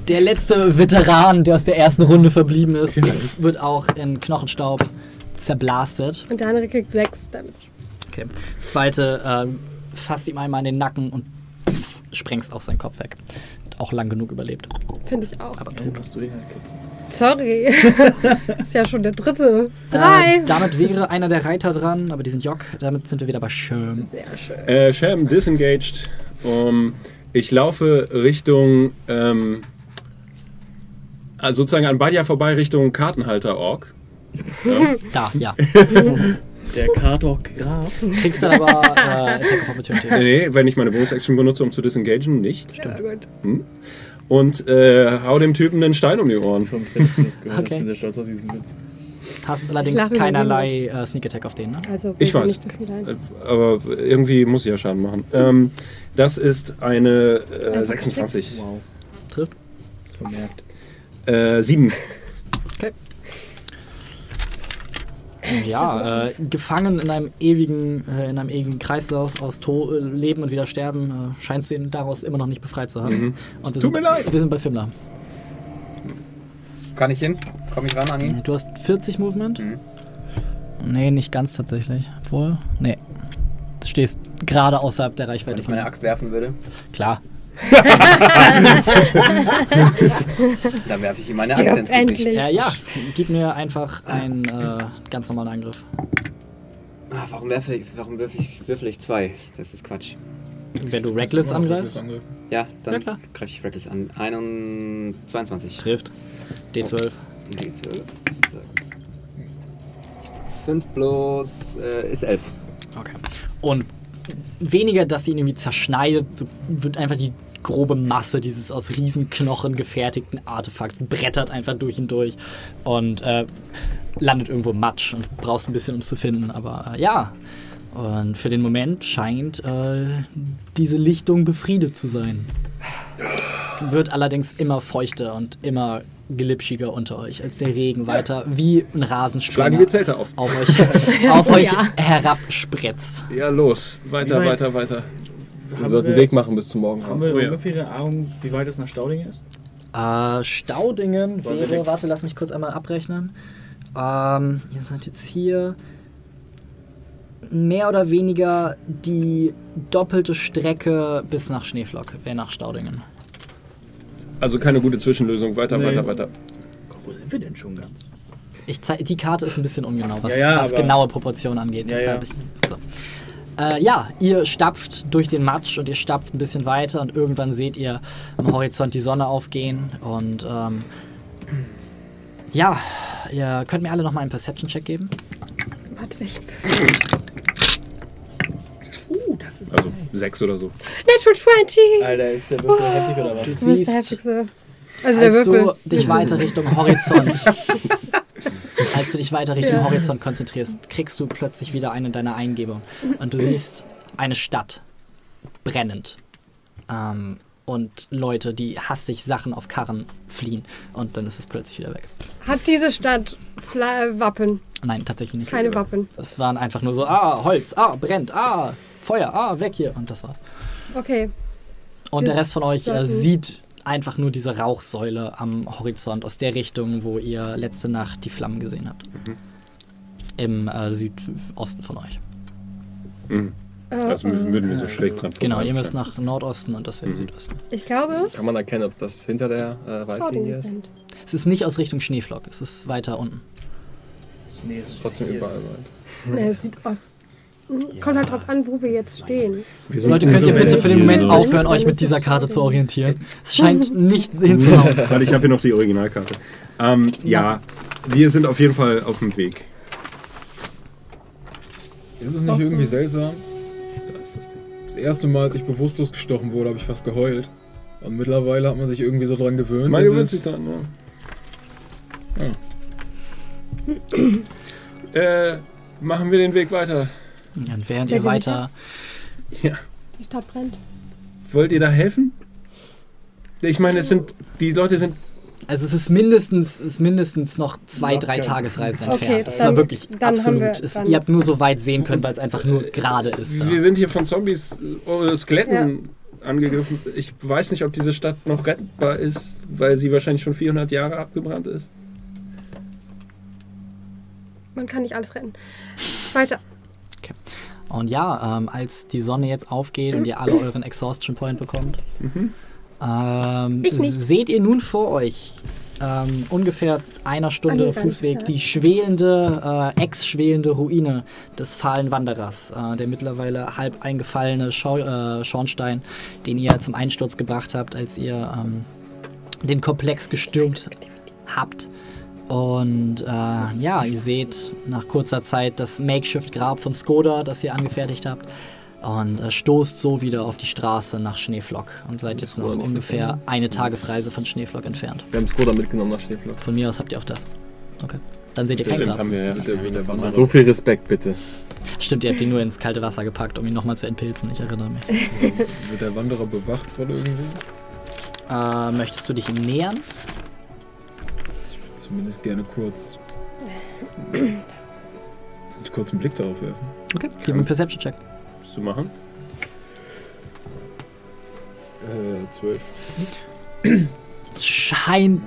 Der letzte Veteran, der aus der ersten Runde verblieben ist, wird auch in Knochenstaub zerblastet. Und der andere kriegt 6 Damage. Okay. Zweite ähm, fasst ihm einmal in den Nacken und sprengst auch seinen Kopf weg. Hat auch lang genug überlebt. Finde ich auch. Aber tot. Was du den halt. Sorry. ist ja schon der dritte. Drei. Äh, damit wäre einer der Reiter dran, aber die sind Jock. Damit sind wir wieder bei Schirm. Sehr schön. Äh, Shem disengaged. Um, ich laufe Richtung, ähm, also sozusagen an Badia vorbei Richtung Kartenhalter-Org. Da, ja. Der Kartok Graf. Kriegst dann aber äh, Attack of Opportunity. Nee, wenn ich meine Bonus-Action benutze, um zu disengagen, nicht. Ja, gut. Und äh, hau dem Typen einen Stein um die Ohren. Vom gehört. Okay. Ich bin sehr stolz auf diesen Witz. Hast allerdings keinerlei äh, Sneak Attack auf den, ne? Also, Ich weiß. nicht zu viel ein. Äh, Aber irgendwie muss ich ja Schaden machen. Ähm, das ist eine äh, Einfach 26. Wow. Trifft. Das vermerkt. Äh, 7. Ja, äh, gefangen in einem ewigen, äh, in einem ewigen Kreislauf aus to äh, Leben und wieder Sterben, äh, scheinst du ihn daraus immer noch nicht befreit zu haben. Und wir Tut sind, mir leid. Wir sind bei Fimmler. Kann ich hin? Komme ich ran an ihn? Du hast 40 Movement? Mhm. Nee, nicht ganz tatsächlich. Obwohl, nee. Du stehst gerade außerhalb der Wenn Reichweite ich von meine. Axt werfen würde, Klar. dann werfe ich ihm meine Axt ins. Gesicht. Ja, ja. Gib mir einfach einen äh, ganz normalen Angriff. Ah, warum werfe ich, warum würfel ich, würfel ich zwei? Das ist Quatsch. Wenn du Reckless Ja, angreifst. Ja, Ja, dann klar. greife ich Reckless an. 21, 22. trifft. D12. Nee, 12. 5 plus äh, ist 11. Okay. Und weniger, dass sie ihn irgendwie zerschneidet, so wird einfach die grobe Masse dieses aus Riesenknochen gefertigten Artefakts brettert einfach durch ihn durch und äh, landet irgendwo im Matsch und brauchst ein bisschen, um es zu finden. Aber äh, ja, und für den Moment scheint äh, diese Lichtung befriedet zu sein. Es wird allerdings immer feuchter und immer gelipschiger unter euch, als der Regen weiter wie ein Schlagen Rasensprenger wir Zelte auf. auf euch, auf euch Ja. herabspritzt. Ja, los. Weiter, Wie weit? weiter, weiter. Wir Haben sollten wir- Weg machen bis zum Haben Morgenabend. wir Oh ja. ungefähr eine Ahnung, wie weit es nach Stauding ist? Äh, Staudingen Wollen wir wäre, warte, lass mich kurz einmal abrechnen. Ähm, ihr seid jetzt hier mehr oder weniger die doppelte Strecke bis nach Schneeflock, wäre nach Staudingen. Also keine gute Zwischenlösung. Weiter, Nee. weiter, weiter. Wo sind wir denn schon ganz? Ich zeig, die Karte ist ein bisschen ungenau, was, Ja, ja, was genaue Proportionen angeht. Ja, deshalb ja. Ich, so. äh, ja, ihr stapft durch den Matsch und ihr stapft ein bisschen weiter und irgendwann seht ihr am Horizont die Sonne aufgehen und ähm, ja, ihr könnt mir alle nochmal einen Perception-Check geben. Warte, welchen? Das ist Also sechs oder so. Natural 20! Alter, ist der Würfel heftig oder Du was? Das ist der siehst, heftigste. Also der als Würfel. du dich weiter Richtung Horizont, als du dich weiter Richtung Ja. Horizont konzentrierst, kriegst du plötzlich wieder eine deiner Eingebungen und du siehst eine Stadt brennend ähm, und Leute, die hastig Sachen auf Karren fliehen und dann ist es plötzlich wieder weg. Hat diese Stadt Fla Wappen? Nein, tatsächlich nicht. Keine Wappen. Es waren einfach nur so, ah, Holz, ah, brennt, ah, Feuer, ah, weg hier und das war's. Okay. Und der Rest von euch äh, sieht einfach nur diese Rauchsäule am Horizont aus der Richtung, wo ihr letzte Nacht die Flammen gesehen habt. Im äh, Südosten von euch. Mhm. Äh, Also müssen- äh, würden wir so schräg dran Genau, ihr müsst nach Nordosten und das wäre im Mhm. Südosten. ich glaube, Kann man erkennen, ob das hinter der äh, Waldlinie ist? Es ist nicht aus Richtung Schneeflock, es ist weiter unten. Nee, es Ist trotzdem überall Wald. Nee, Südost. Kommt halt drauf an, wo wir jetzt stehen. Wir sind- Leute, könnt ihr bitte für den Moment aufhören, euch mit dieser Karte zu orientieren? Es scheint nicht hinzuhauen. Warte, ich habe hier noch die Originalkarte. Ähm, ja, wir sind auf jeden Fall auf dem Weg. Ist es nicht irgendwie seltsam? Das erste Mal, als ich bewusstlos gestochen wurde, habe ich fast geheult. Und mittlerweile hat man sich irgendwie so dran gewöhnt. Man gewöhnt sich dann, ja. Ja. Äh, machen wir den Weg weiter. Und während ihr weiter. Die Stadt brennt. Wollt ihr da helfen? Ich meine, es sind die Leute sind Also es ist mindestens, es ist mindestens noch zwei, drei Tagesreisen Okay, entfernt. das dann- war wirklich absolut. wir- es, ihr habt nur so weit sehen können, weil es einfach nur gerade ist. Da. wir sind hier von Zombies äh, Skeletten angegriffen. Ich weiß nicht, ob diese Stadt noch rettbar ist, weil sie wahrscheinlich schon 400 Jahre abgebrannt ist. Man kann nicht alles retten. Weiter. Und ja, ähm, als die Sonne jetzt aufgeht und ihr alle euren Exhaustion Point bekommt, ähm, Ich nicht. seht ihr nun vor euch ähm, ungefähr einer Stunde Fußweg die schwelende, äh, ex-schwelende Ruine des fahlen Wanderers, äh, der mittlerweile halb eingefallene Schau äh, Schornstein, den ihr zum Einsturz gebracht habt, als ihr ähm, den Komplex gestürmt habt. Und äh, ja, ihr seht nach kurzer Zeit das Makeshift-Grab von Skoda, das ihr angefertigt habt. Und äh, stoßt so wieder auf die Straße nach Schneeflock. Und seid jetzt noch ungefähr eine Tagesreise von Schneeflock entfernt. Wir haben Skoda mitgenommen nach Schneeflock. Von mir aus habt ihr auch das. Okay. Dann seht ihr kein Stimmt, Grab. haben wir ja. Wanderung. So viel Respekt, bitte. Stimmt, ihr habt ihn nur ins kalte Wasser gepackt, um ihn nochmal zu entpilzen. Ich erinnere mich. Wird der Wanderer bewacht von irgendwie? Äh, möchtest du dich ihm nähern? Zumindest gerne kurz. kurz einen Blick darauf werfen. Okay. Gib mir einen Perception-Check. Willst du machen? Äh, zwölf. scheint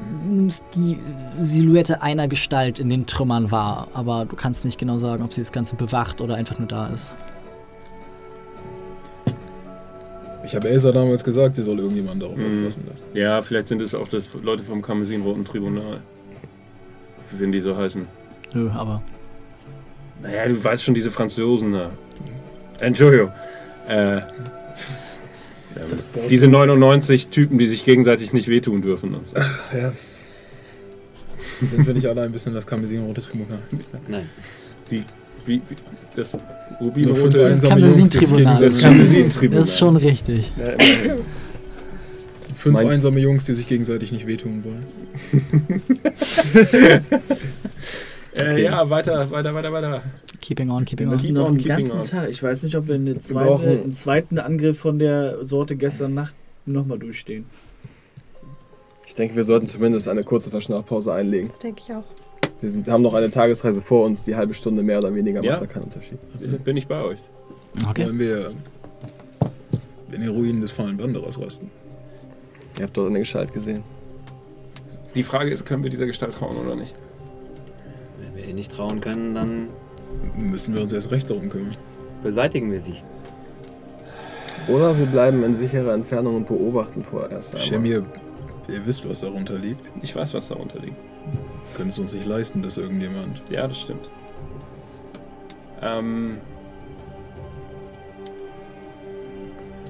die Silhouette einer Gestalt in den Trümmern war, aber du kannst nicht genau sagen, ob sie das Ganze bewacht oder einfach nur da ist. Ich habe Elsa damals gesagt, sie soll irgendjemand darauf Mhm. aufpassen. Dass Ja, vielleicht sind es auch das Leute vom Karmesinroten Tribunal. Wenn die so heißen. Nö, aber Naja, du weißt schon, diese Franzosen da. Entschuldigung. Äh, diese 99 Typen, die sich gegenseitig nicht wehtun dürfen und so. ja. Sind wir nicht alle ein bisschen das Karmesin-rote Tribunal? Nein. Die, wie, wie, das Rubinrote. Karmesin-Tribunal. Das gegenseitig, Karmesin-Tribunal. das ist schon richtig. Ja. Fünf Mein- einsame Jungs, die sich gegenseitig nicht wehtun wollen. äh, ja, weiter, weiter, weiter, weiter. Keeping on, Wir keeping on. müssen Keep noch on den keeping ganzen on. Tag. Ich weiß nicht, ob wir eine zweite, einen zweiten Angriff von der Sorte gestern Nacht nochmal durchstehen. Ich denke, wir sollten zumindest eine kurze Verschnaufpause einlegen. Das denke ich auch. Wir sind, haben noch eine Tagesreise vor uns, die halbe Stunde mehr oder weniger Ja. macht da keinen Unterschied. Bin ich bei euch. Okay. Wollen wir in den Ruinen des fallen Wanderers rasten? Ihr habt dort eine Gestalt gesehen. Die Frage ist, können wir dieser Gestalt trauen oder nicht? Wenn wir ihr nicht trauen können, dann Müssen wir uns erst recht darum kümmern. beseitigen wir sie. Oder wir bleiben in sicherer Entfernung und beobachten vorerst einmal. Shemir, ihr wisst, was darunter liegt. Ich weiß, was darunter liegt. Können es uns nicht leisten, dass irgendjemand. Ja, das stimmt. Ähm,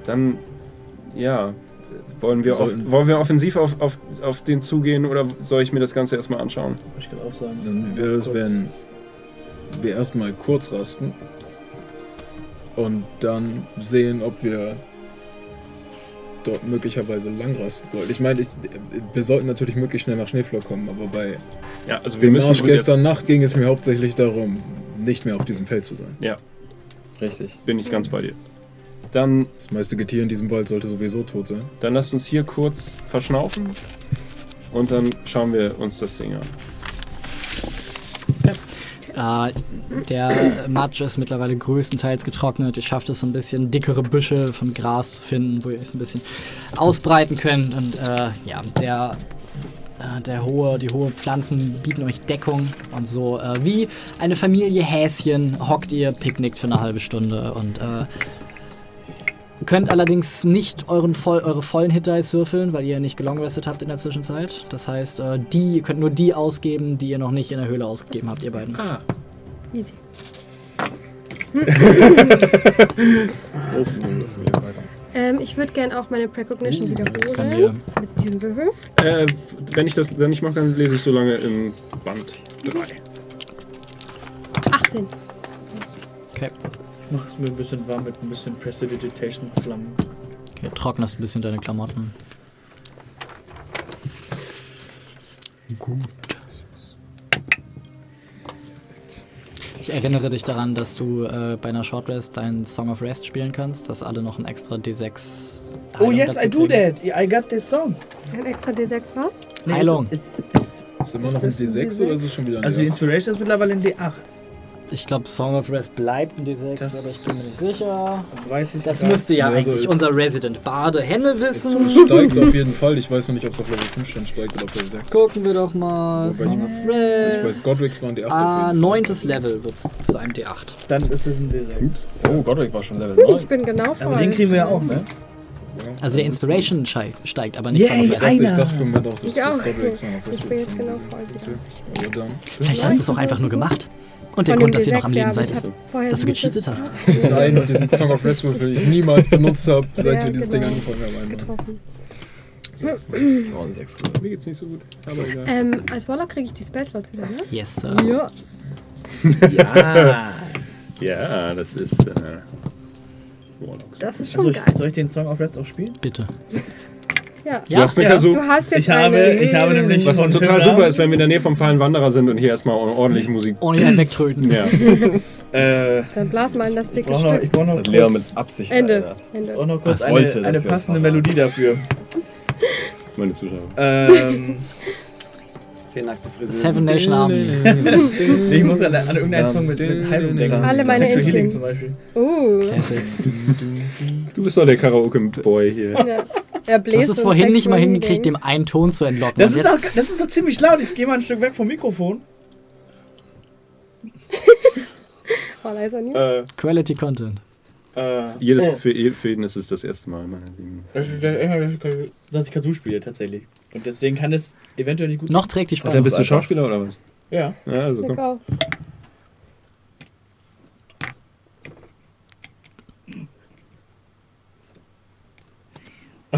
dann, ja, wollen wir, auf, wollen wir offensiv auf, auf, auf den zugehen oder soll ich mir das Ganze erstmal anschauen? Ich gerade auch sagen. Dann wäre es, Kurz. wenn wir erstmal kurz rasten und dann sehen, ob wir dort möglicherweise lang rasten wollen. Ich meine, ich, wir sollten natürlich möglichst schnell nach Schneeflock kommen, aber bei Ja, also wir dem Marsch gestern Nacht ging es mir hauptsächlich darum, nicht mehr auf diesem Feld zu sein. Richtig. Jetzt bin ich ganz bei dir. Dann, Das meiste Getier in diesem Wald sollte sowieso tot sein. dann lasst uns hier kurz verschnaufen und dann schauen wir uns das Ding an. Äh, der Matsch ist mittlerweile größtenteils getrocknet. Ihr schafft es so ein bisschen dickere Büsche von Gras zu finden, wo ihr euch so ein bisschen ausbreiten könnt. Und äh, ja, der, äh, der hohe, die hohe Pflanzen bieten euch Deckung. Und so äh, wie eine Familie Häschen hockt ihr, picknickt für eine halbe Stunde. Und äh, ihr könnt allerdings nicht euren voll, eure vollen Hit-Dice würfeln, weil ihr nicht gelongrestet habt in der Zwischenzeit. Das heißt, äh, die, ihr könnt nur die ausgeben, die ihr noch nicht in der Höhle ausgegeben habt, ihr beiden. Ah, Easy. Ähm, ich würde gerne auch meine Precognition Können wiederholen. Mit diesem Würfel. äh, wenn ich das dann nicht mache, dann lese ich so lange im Band 3. 18. Okay. Ich mache es mir ein bisschen warm mit ein bisschen Prestidigitation Flammen. okay. Trocknest ein bisschen deine Klamotten. Gut. Ich erinnere dich daran, dass du äh, bei einer Short Rest deinen Song of Rest spielen kannst, dass alle noch ein extra D6 Oh Heilung yes, dazu I do kriegen. that. I got this song. Ein extra D6 war. Nee, Heilung. Ist, ist, ist, Ist immer Ist noch ein D6 D6? oder ist es schon wieder ein also die D8? Inspiration ist mittlerweile ein D8. Ich glaube, Song of Rest bleibt ein D6, Das- aber ich bin mir nicht sicher. Weiß ich Das grad. müsste ja Ja, also eigentlich unser Resident Bade Henne wissen. Es steigt auf jeden Fall. Ich weiß noch nicht, ob es auf Level 5 schon steigt oder auf Level 6. Gucken wir doch mal. Wobei Song ich- of Rest. Ich weiß, Godric's waren die 8 Ah, neuntes Level wird zu einem D8. Dann ist es ein D6. Oh, Godric war schon Level Ui, 9. ich bin genau voll. Aber den kriegen wir ja auch, ne? Also der Inspiration steigt, aber nicht Yay, Song of Ich Rest. dachte, ich dachte Moment auch, dass Ich das auch. Godric's Song of Ich Rest bin jetzt genau voll. Vielleicht hast du es auch einfach nur gemacht. Und der Grund, dass ihr noch am D6, Leben ja, seid, ist, dass du gecheatet hast. Einen und diesen Song of Rest Würfel ich niemals benutzt habe, seit wir dieses genau. Ding angefangen haben. getroffen. Oh, ein Sechs. Mir geht's nicht so gut, aber egal. Ähm, als Warlock kriege ich die Spellslots wieder, ne? Yes, Sir. Yes. Ja. Ja, das ist äh, Warlocks. Das ist schon Also, geil. soll ich den Song of Rest auch spielen? Bitte. Ja. Du hast eine ja. Kasu- Du hast jetzt Ich habe, eine... ich habe nämlich Was von total super ist, wenn wir in der Nähe vom fallen Wanderer sind und hier erstmal ordentlich Musik. Ohne ihn wegtröten. Ja. Äh, Dann blas mal in das ich dicke brauche noch, ich Stück. brauch noch Das hat Lea kurz, mit Absicht Ende. verändert. ich Ende. brauch noch kurz eine, eine wir passende Melodie dafür. Meine Zuschauer. Ähm, Zehn nackte Frisur. Seven Nation Army. ich muss an, an irgendeinen Song mit, mit Heilung denken. Alle meine Entchen. zum Beispiel. Uh. Du bist doch der Karaoke-Boy hier. Ja. Er Du bläst hast es vorhin nicht mal hingekriegt, dem einen Ton zu entlocken. Das ist, auch, das ist doch ziemlich laut. Ich gehe mal ein Stück weg vom Mikrofon. Oh, da ist er nie. Äh, Quality Content. äh, Jedes, oh. für, für jeden ist es das erste Mal, meine Lieben. dass ich Kazoo spiele, tatsächlich. Und deswegen kann es eventuell nicht gut. Noch trägt die Dann Sprache. bist du Schauspieler oder was? Ja. Ja, also komm.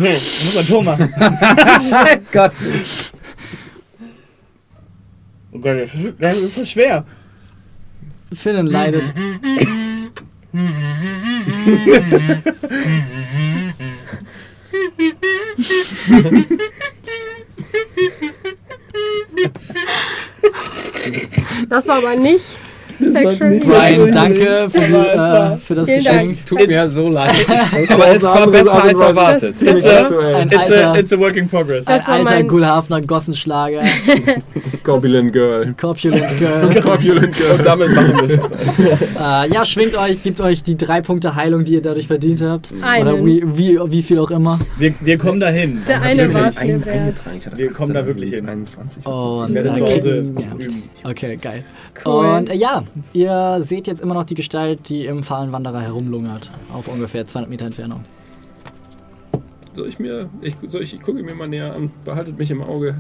Ich muss ein Tor machen. Scheiß Gott. Oh Gott, das ist- das ist voll schwer. Finnen leidet. Das war aber nicht war Sexual nicht Brian, danke für, es war- äh, für das Vielen Dank. Geschenk. Tut mir so leid. Aber es war besser als erwartet. Das, das, It's a, Ein it's a, it's a work in progress. ein Das war alter Gulhafner Gossenschlager. Corpulent Girl. Corpulent Girl. Corpulent Girl. Und damit machen wir Schluss. äh, ja, schwingt euch, gibt euch die drei Punkte Heilung, die ihr dadurch verdient habt. Einen. Oder wie, wie, wie viel auch immer. Wir, wir kommen dahin. der eine war es Ein, Wir kommen da 18, wirklich also hin. 21. Und, Ich werde zu Hause ja. üben. Okay, geil. Cool. Und äh, ja, ihr seht jetzt immer noch die Gestalt, die im fahlen Wanderer herumlungert. Auf ungefähr 200 Meter Entfernung. Soll ich mir, ich, soll ich, ich gucke mir mal näher an. Behaltet mich im Auge.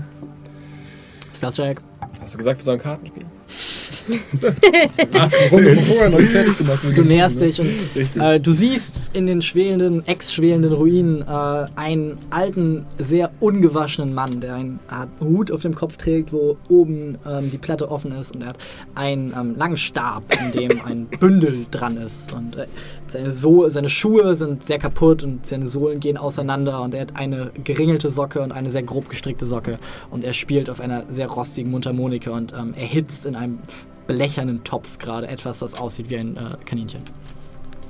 Stealth Check. Hast du gesagt, wir sollen Karten spielen? Du näherst dich und äh, du siehst in den schwelenden, ex-schwelenden Ruinen äh, einen alten, sehr ungewaschenen Mann, der einen Art Hut auf dem Kopf trägt, wo oben ähm, die Platte offen ist und er hat einen ähm, langen Stab, in dem ein Bündel dran ist. Und äh, seine, so seine Schuhe sind sehr kaputt und seine Sohlen gehen auseinander und er hat eine geringelte Socke und eine sehr grob gestrickte Socke und er spielt auf einer sehr rostigen Mundharmonika und ähm, erhitzt in einem blechernen Topf gerade etwas, was aussieht wie ein äh, Kaninchen.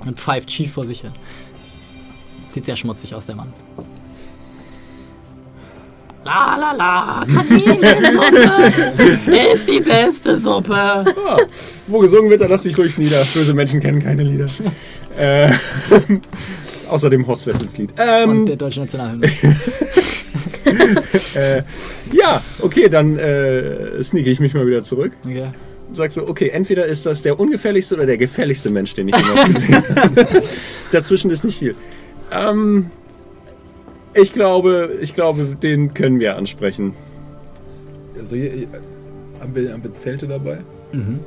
Und pfeift schief vor sich hin. Sieht sehr schmutzig aus, der Mann. La la la, Kaninchensuppe ist die beste Suppe. Ah, wo gesungen wird, da lass dich ruhig nieder. Böse Menschen kennen keine Lieder. äh, außerdem Horst Wessels Lied. Ähm, Und der deutsche Nationalhymne. Äh, ja, okay, dann äh, sneake ich mich mal wieder zurück. Okay. Sagst so, okay, entweder ist das der ungefährlichste oder der gefährlichste Mensch, den ich jemals gesehen habe. Dazwischen ist nicht viel. Ähm, ich glaube, ich glaube, den können wir ansprechen. Also, je- je- haben, wir, haben wir Zelte dabei? Mhm.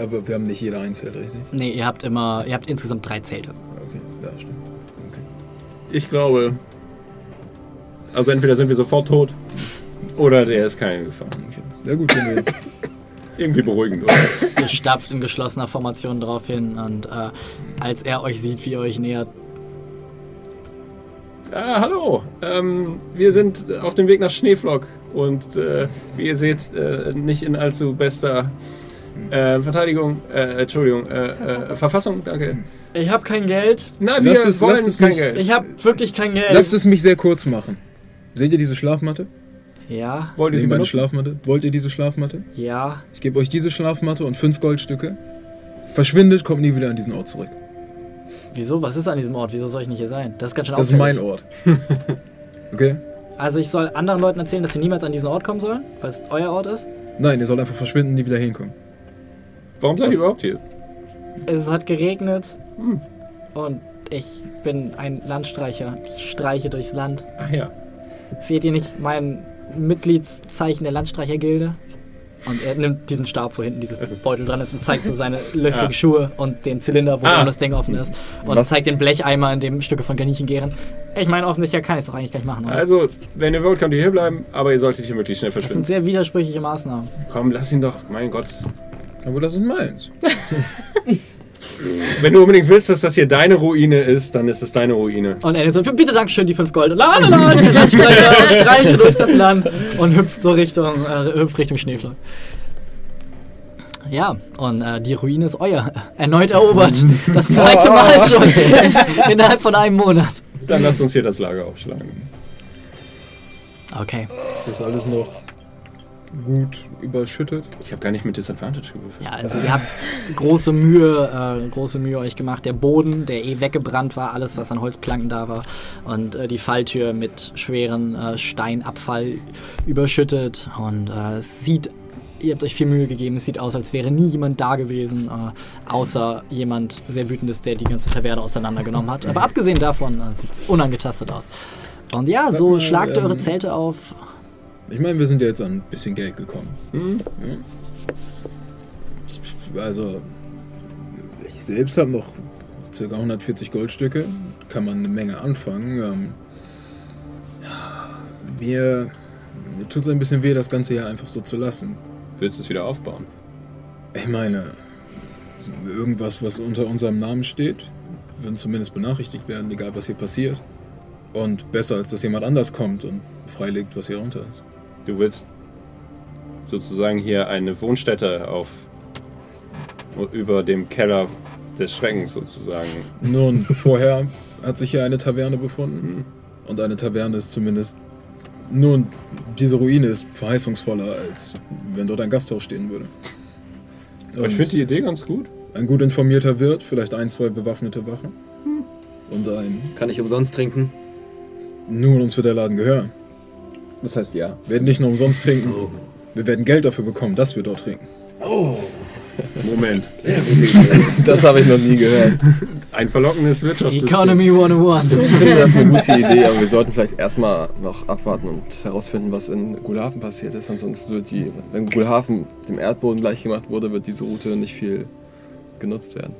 Aber wir haben nicht jeder ein Zelt, richtig? Nee, ihr habt immer, ihr habt insgesamt drei Zelte. Okay, da stimmt. Okay. Ich glaube, also entweder sind wir sofort tot oder der ist keine Gefahr. okay. Ja gut, gehen wir. Irgendwie beruhigend, oder? Ihr stapft in geschlossener Formation drauf hin und äh, als er euch sieht, wie ihr euch nähert, Ah, hallo, ähm, wir sind auf dem Weg nach Schneeflock und äh, wie ihr seht, äh, nicht in allzu bester äh, Verteidigung, äh, Entschuldigung, äh, äh, Verfassung, danke. ich habe kein Geld. Nein, wir es- wollen kein mich- Geld. Ich habe wirklich kein Geld. Lasst es mich sehr kurz machen. Seht ihr diese Schlafmatte? ja, Wollt ihr meine? Schlafmatte. Wollt ihr diese Schlafmatte? ja. Ich gebe euch diese Schlafmatte und fünf Goldstücke. Verschwindet, kommt nie wieder an diesen Ort zurück. Wieso? Was ist an diesem Ort? Wieso soll ich nicht hier sein? Das ist ganz schön Das ist mein auffällig. Ort. Okay? Also ich soll anderen Leuten erzählen, dass sie niemals an diesen Ort kommen sollen, weil es euer Ort ist? Nein, ihr sollt einfach verschwinden, nie wieder hinkommen. Warum seid ihr überhaupt hier? Es hat geregnet Hm. und ich bin ein Landstreicher. Ich streiche durchs Land. Ach ja. Seht ihr nicht mein Mitgliedszeichen der Landstreichergilde? Und er nimmt diesen Stab, wo hinten dieses Beutel dran ist und zeigt so seine löchrigen Ah. Schuhe und den Zylinder, wo Ah. das Ding offen ist. Und Was- zeigt den Blecheimer, in dem Stücke von Kaninchen gären. Ich meine, offensichtlich kann ich es doch eigentlich gleich machen, oder? Also, wenn ihr wollt, könnt ihr hier bleiben, aber ihr solltet hier möglichst schnell das sind verschwinden. sehr widersprüchliche Maßnahmen. Komm, lass ihn doch, mein Gott. Aber das ist meins. Wenn du unbedingt willst, dass das hier deine Ruine ist, dann ist es deine Ruine. Und er so, bitte Dankeschön, die 5 Gold. Und la la la, der Landstreicher streiche durch das Land und hüpft so Richtung, äh, hüpft Richtung Schneeflock. Ja, und äh, die Ruine ist euer. Erneut erobert. Das zweite Mal schon. Innerhalb von einem Monat. Dann lasst uns hier das Lager aufschlagen. Okay. Ist das alles noch gut überschüttet. Ich habe gar nicht mit Disadvantage gewürfelt. Ja, also ihr habt große Mühe, äh, große Mühe euch gemacht. Der Boden, der eh weggebrannt war, alles was an Holzplanken da war und äh, die Falltür mit schweren äh, Steinabfall überschüttet und äh, es sieht, ihr habt euch viel Mühe gegeben, es sieht aus, als wäre nie jemand da gewesen, äh, außer jemand sehr wütendes, der die ganze Taverne auseinandergenommen hat. Aber abgesehen davon äh, sieht es unangetastet aus. Und ja, Sag so mal, schlagt ähm, eure Zelte auf. Ich meine, wir sind ja jetzt an ein bisschen Geld gekommen. Mhm. Ja. Also, ich selbst habe noch ca. 140 Goldstücke. Kann man eine Menge anfangen. Ähm, mir mir tut es ein bisschen weh, das Ganze hier einfach so zu lassen. Willst du es wieder aufbauen? Ich meine, irgendwas, was unter unserem Namen steht, würden zumindest benachrichtigt werden, egal was hier passiert. Und besser, als dass jemand anders kommt und freilegt, was hier runter ist. Du willst sozusagen hier eine Wohnstätte auf über dem Keller des Schreckens sozusagen. Nun, vorher hat sich hier eine Taverne befunden. Und eine Taverne ist zumindest. Nun, diese Ruine ist verheißungsvoller, als wenn dort ein Gasthaus stehen würde. Aber ich finde die Idee ganz gut. ein gut informierter Wirt, vielleicht ein, zwei bewaffnete Wachen. Und ein. Kann ich umsonst trinken? Nun, uns wird der Laden gehören. Das heißt ja. Wir werden nicht nur umsonst trinken. Wir werden Geld dafür bekommen, dass wir dort trinken. Moment. Das habe ich noch nie gehört. Ein verlockendes Wirtschaftssystem. Economy 101. Ich finde das eine gute Idee, aber wir sollten vielleicht erstmal noch abwarten und herausfinden, was in Gulhafen passiert ist. Ansonsten wird die, wenn Gulhafen dem Erdboden gleichgemacht wurde, wird diese Route nicht viel genutzt werden.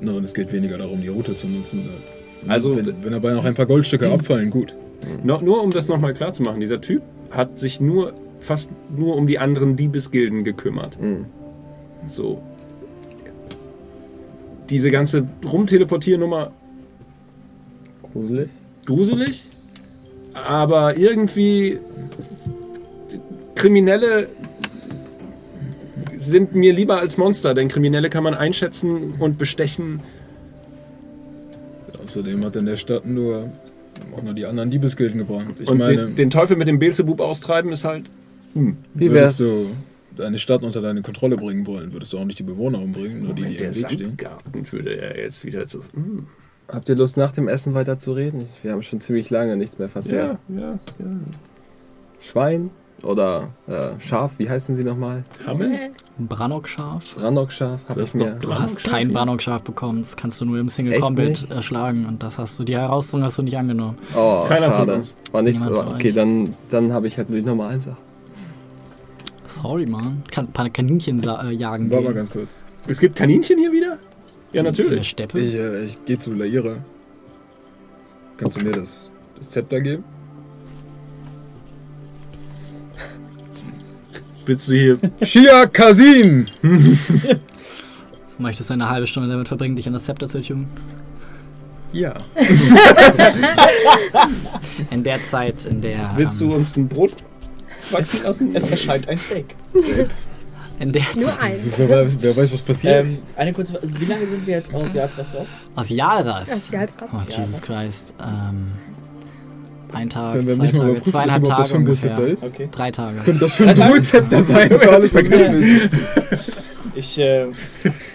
Nun, es geht weniger darum, die Route zu nutzen, als. Also- wenn, wenn dabei noch ein paar Goldstücke abfallen, gut. No, nur um das nochmal klar zu machen, dieser Typ hat sich nur fast nur um die anderen Diebesgilden gekümmert. Mhm. So. Diese ganze Rumteleportiernummer Gruselig. gruselig, aber irgendwie Kriminelle sind mir lieber als Monster, denn Kriminelle kann man einschätzen und bestechen. Außerdem hat in der Stadt nur auch nur die anderen Diebesgilden gebrannt. Ich und meine, den, den Teufel mit dem Beelzebub austreiben ist halt. Hm. Wie würdest wär's? du deine Stadt unter deine Kontrolle bringen wollen, würdest du auch nicht die Bewohner umbringen, nur die, die der im Weg stehen. Sandgarten würde er jetzt wieder so. Hm. Habt ihr Lust, nach dem Essen weiter zu reden? Wir haben schon ziemlich lange nichts mehr verzehrt. Ja, ja, ja. Schwein oder äh, Schaf, wie heißen sie nochmal? Hammel? Ein Brannock-Schaf. Brandock-Schaf habe ich mir. Du hast Brannock-Schaf, kein. Brannock-Schaf bekommen. Das kannst du nur im Single Echt Combat nicht? erschlagen. Und das hast du, die Herausforderung hast du nicht angenommen. Oh, Keiner von schade. uns. War nichts. Niemand aber Okay, euch. dann, dann habe ich halt nur die normalen Sachen. Sorry, man. Kann ein paar Kaninchen äh, jagen Warte mal ganz kurz. Es gibt Kaninchen hier wieder? Ja, In der natürlich. Steppe. Ich, äh, ich gehe zu Laira. Kannst du mir das, das Zepter geben? Willst du hier. Shia Kasim! Möchtest du eine halbe Stunde damit verbringen, dich an das Zepter zu tun? Ja. In der Zeit, in der. Willst du ähm, uns ein Brot wachsen lassen? Es erscheint ein Steak. In der Nur eins. Wer weiß, wer weiß was passiert? Ähm, eine kurze Frage. Wie lange sind wir jetzt aus Jahresrest raus? Aus Jalras. Das ist ja als krass. Oh, Jesus Christ. Ähm, ein Tag, Wenn wir zwei nicht mal Tage, zweieinhalb was überhaupt das Tage für ein Zepter ungefähr. ist. Okay. Drei Tage. Was könnte das für ein Tage? Druidzepter sein, für alles vergriffen ist? Ich, äh,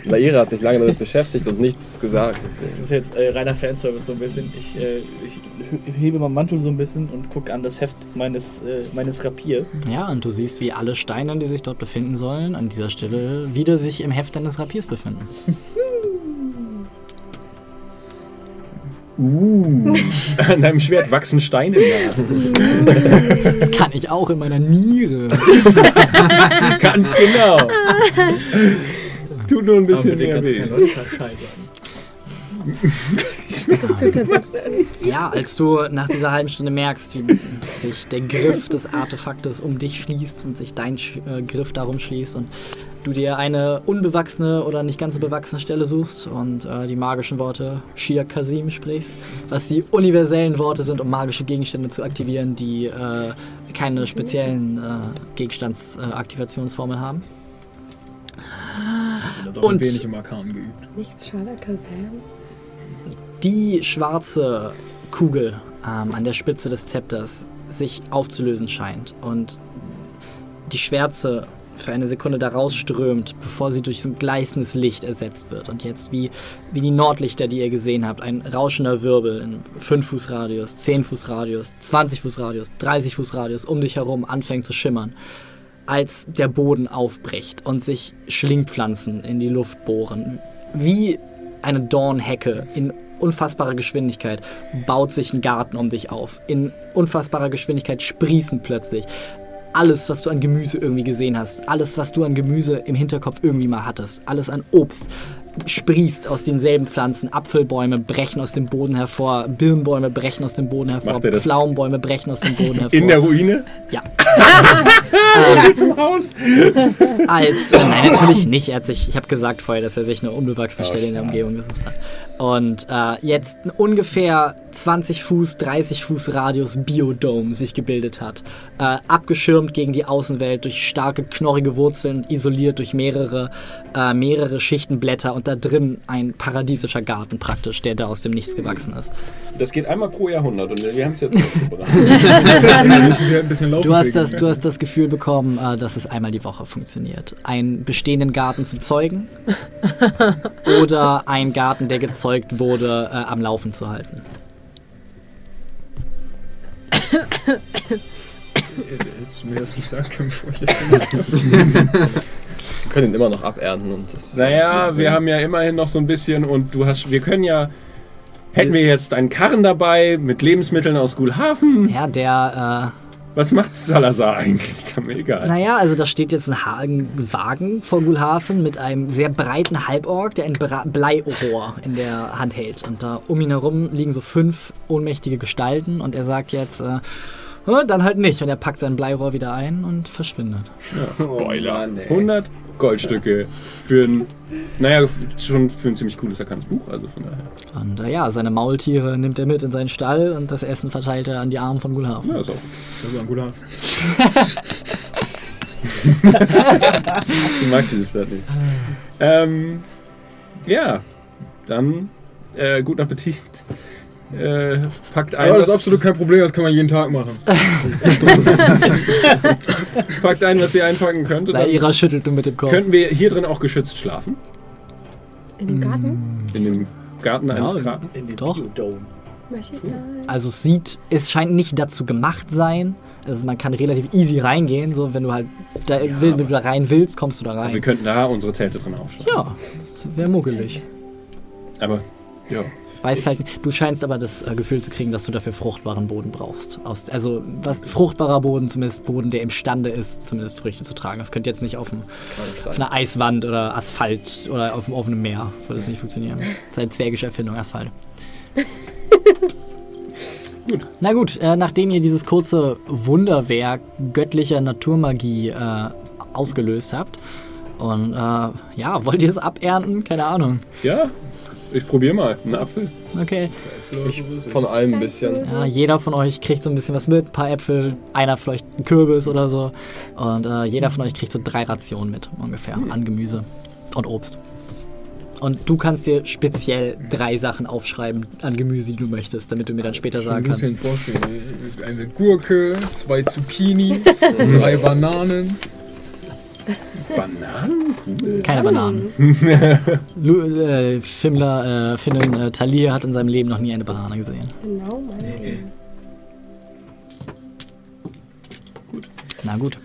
Laira hat sich lange damit beschäftigt und nichts gesagt. das ist jetzt äh, reiner Fanservice so ein bisschen. Ich, äh, ich hebe meinen Mantel so ein bisschen und gucke an das Heft meines, äh, meines Rapier. Ja, und du siehst, wie alle Steine, die sich dort befinden sollen, an dieser Stelle wieder sich im Heft deines Rapiers befinden. Uh. An deinem Schwert wachsen Steine nach. Das kann ich auch in meiner Niere. Ganz genau. Tut nur ein bisschen mehr weh. Ja, als du nach dieser halben Stunde merkst, wie sich der Griff des Artefaktes um dich schließt und sich dein Sch äh, Griff darum schließt und du dir eine unbewachsene oder nicht ganz so bewachsene Stelle suchst und äh, die magischen Worte Shir Kasim sprichst, was die universellen Worte sind, um magische Gegenstände zu aktivieren, die äh, keine speziellen äh, Gegenstandsaktivationsformeln haben. Er hat Und- wenig im Arkan geübt. Nichts Kasam. die schwarze Kugel ähm, an der Spitze des Zepters sich aufzulösen scheint und die Schwärze für eine Sekunde da rausströmt, bevor sie durch so ein gleißendes Licht ersetzt wird. Und jetzt wie, wie die Nordlichter, die ihr gesehen habt, ein rauschender Wirbel in 5 Fuß Radius, 10 Fuß Radius, 20 Fuß Radius, 30 Fuß Radius um dich herum anfängt zu schimmern, als der Boden aufbricht und sich Schlingpflanzen in die Luft bohren. Wie eine Dornhecke in unfassbarer Geschwindigkeit baut sich ein Garten um dich auf. In unfassbarer Geschwindigkeit sprießen plötzlich alles, was du an Gemüse irgendwie gesehen hast, alles, was du an Gemüse im Hinterkopf irgendwie mal hattest, alles an Obst sprießt aus denselben Pflanzen. Apfelbäume brechen aus dem Boden hervor, Birnbäume brechen aus dem Boden hervor, er? Pflaumenbäume brechen aus dem Boden hervor. In der Ruine? Ja. Zum Haus? Als, äh, nein, natürlich nicht. Er hat sich, ich habe gesagt vorher, dass er sich eine unbewachsene Stelle in der Umgebung gesucht hat. Und äh, jetzt ein ungefähr 20 Fuß, 30 Fuß Radius Biodome sich gebildet hat. Äh, abgeschirmt gegen die Außenwelt durch starke, knorrige Wurzeln, isoliert durch mehrere, äh, mehrere Schichten Blätter und da drin ein paradiesischer Garten praktisch, der da aus dem Nichts gewachsen ist. Das geht einmal pro Jahrhundert und wir haben es jetzt sie halt. Du hast, das, du hast das Gefühl bekommen, äh, dass es einmal die Woche funktioniert. Einen bestehenden Garten zu zeugen oder einen Garten, der gezeugt wurde, äh, am Laufen zu halten. Jetzt mir das nicht sagen können, bevor ich das gemacht habe. Wir können ihn immer noch abernten und das. Naja, wir haben ja immerhin noch so ein bisschen und du hast, wir können ja, hätten wir jetzt einen Karren dabei mit Lebensmitteln aus Gulhafen? Ja, der, Was macht Salazar eigentlich? Ist mir egal. naja, also da steht jetzt ein, ha ein Wagen vor Gulhafen mit einem sehr breiten Halborg, der ein Bra Bleirohr in der Hand hält. Und da um ihn herum liegen so fünf ohnmächtige Gestalten und er sagt jetzt, "Äh, dann halt nicht. Und er packt sein Bleirohr wieder ein und verschwindet. Spoiler. Mann, ey. 100 Goldstücke für ein, naja, schon für ein ziemlich cooles erkanntes Buch, also von daher. Und äh, ja, seine Maultiere nimmt er mit in seinen Stall und das Essen verteilt er an die Armen von Gulhafen. Ja, ist auch. Das ist ein guter Hafen. Du magst diese Stadt nicht. Ähm, ja, dann äh, guten Appetit. Äh, packt ein, Ja, das ist was, absolut kein Problem, das kann man jeden Tag machen. packt ein, was ihr einpacken könnt. Dann Laira schüttelt nur mit dem Kopf. könnten wir hier drin auch geschützt schlafen. In dem Garten? In dem Garten eines Ja, Graben. In den Doch. Biodome. Sagen. Also es sieht, es scheint nicht dazu gemacht sein. Also man kann relativ easy reingehen, so wenn du halt da, will, wenn du da rein willst, kommst du da Wir rein. könnten da unsere Zelte drin aufschlagen. Ja, das wäre muggelig. Aber, ja. Weißt halt, du scheinst aber das äh, Gefühl zu kriegen, dass du dafür fruchtbaren Boden brauchst. Aus, also was fruchtbarer Boden, zumindest Boden, der imstande ist, zumindest Früchte zu tragen. Das könnte jetzt nicht auf, dem, auf einer Eiswand oder Asphalt oder auf dem offenen Meer, würde das nicht funktionieren. Das ist eine zwergische Erfindung, Asphalt. Gut. Na gut, äh, nachdem ihr dieses kurze Wunderwerk göttlicher Naturmagie äh, ausgelöst habt und äh, ja, wollt ihr es abernten? Keine Ahnung. Ja, ich probiere mal. Einen Apfel. Okay. Von allem ein bisschen. Ja, jeder von euch kriegt so ein bisschen was mit, ein paar Äpfel, einer vielleicht einen Kürbis oder so. Und äh, jeder von euch kriegt so drei Rationen mit, ungefähr, an Gemüse und Obst. Und du kannst dir speziell drei Sachen aufschreiben an Gemüse, die du möchtest, damit du mir dann später Schon ein sagen bisschen kannst. vorstellen. Eine Gurke, zwei Zucchinis, drei Bananen. Bananen? Cool. Keine Bananen. Lu, äh, Fimmler, äh, Finnen, äh, Talir hat in seinem Leben noch nie eine Banane gesehen. Genau, meine. Na gut.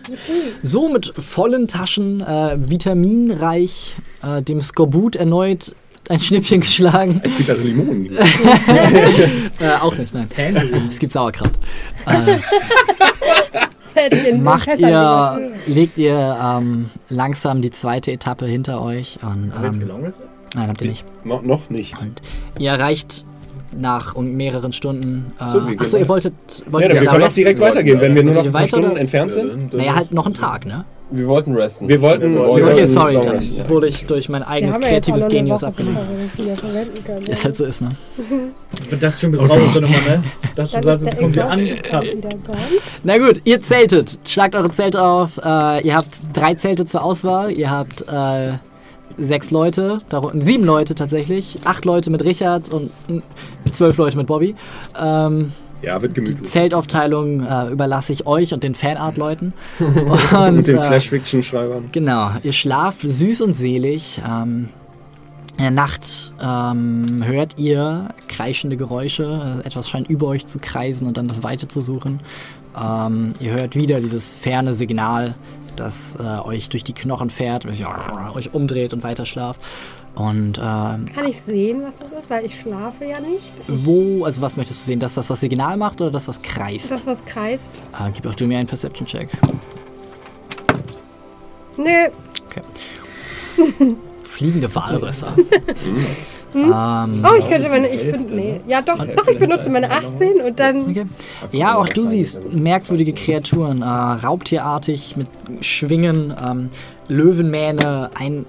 So mit vollen Taschen, äh, vitaminreich, äh, dem Skorbut erneut ein Schnippchen geschlagen. Es gibt also Limonen. Äh, auch nicht, nein. Es gibt Sauerkraut. Äh, in den macht Fässern ihr, legt ihr ähm, langsam die zweite Etappe hinter euch und ähm, gelungen? nein, habt ihr nicht. noch, noch nicht. Und ihr erreicht nach un- mehreren Stunden. Äh, So, achso, ihr wolltet, Ja, wolltet dann, ihr wir da können auch direkt weitergehen, wenn wir nur noch ein paar weiter Stunden entfernt Ja, sind. Naja, halt noch ein Tag, ne? Wir wollten resten. Wir wollten- Wir wollten Okay, sorry, dann ja. wurde ich durch mein Wir eigenes ja kreatives eine Genius abgelenkt. das. Ist halt so ist, ne? Ich dachte schon, bis raus und nochmal, ne? Ich dachte, der jetzt kommt ihr an. Na gut, ihr zeltet. Schlagt eure Zelte auf. Äh, ihr habt drei Zelte zur Auswahl. Ihr habt äh, sechs Leute, darunter, sieben Leute tatsächlich. Acht Leute mit Richard und mm, zwölf Leute mit Bobby. Ähm, Ja, wird Die gemütlich. Zeltaufteilung äh, überlasse ich euch und den Fanart-Leuten. Und Und den äh, Slash-Fiction-Schreibern. Genau, ihr schlaft süß und selig. Ähm, in der Nacht ähm, hört ihr kreischende Geräusche. Etwas scheint über euch zu kreisen und dann das Weite zu suchen. Ähm, ihr hört wieder dieses ferne Signal, das äh, euch durch die Knochen fährt, euch umdreht und weiter schlaft. Und ähm, Kann ich sehen, was das ist? Weil ich schlafe ja nicht. wo, also was möchtest du sehen? Dass das das Signal macht oder das, was kreist? Ist das, was kreist? Äh, gib auch du mir einen Perception-Check. Nö. Fliegende Walrösser. Mhm. ähm, Oh, ich könnte meine. Ich bin. Nee. Ja, doch, doch, ich benutze meine 18 und dann. Okay. Ja, auch du siehst merkwürdige Kreaturen, äh, raubtierartig mit Schwingen, ähm, Löwenmähne, ein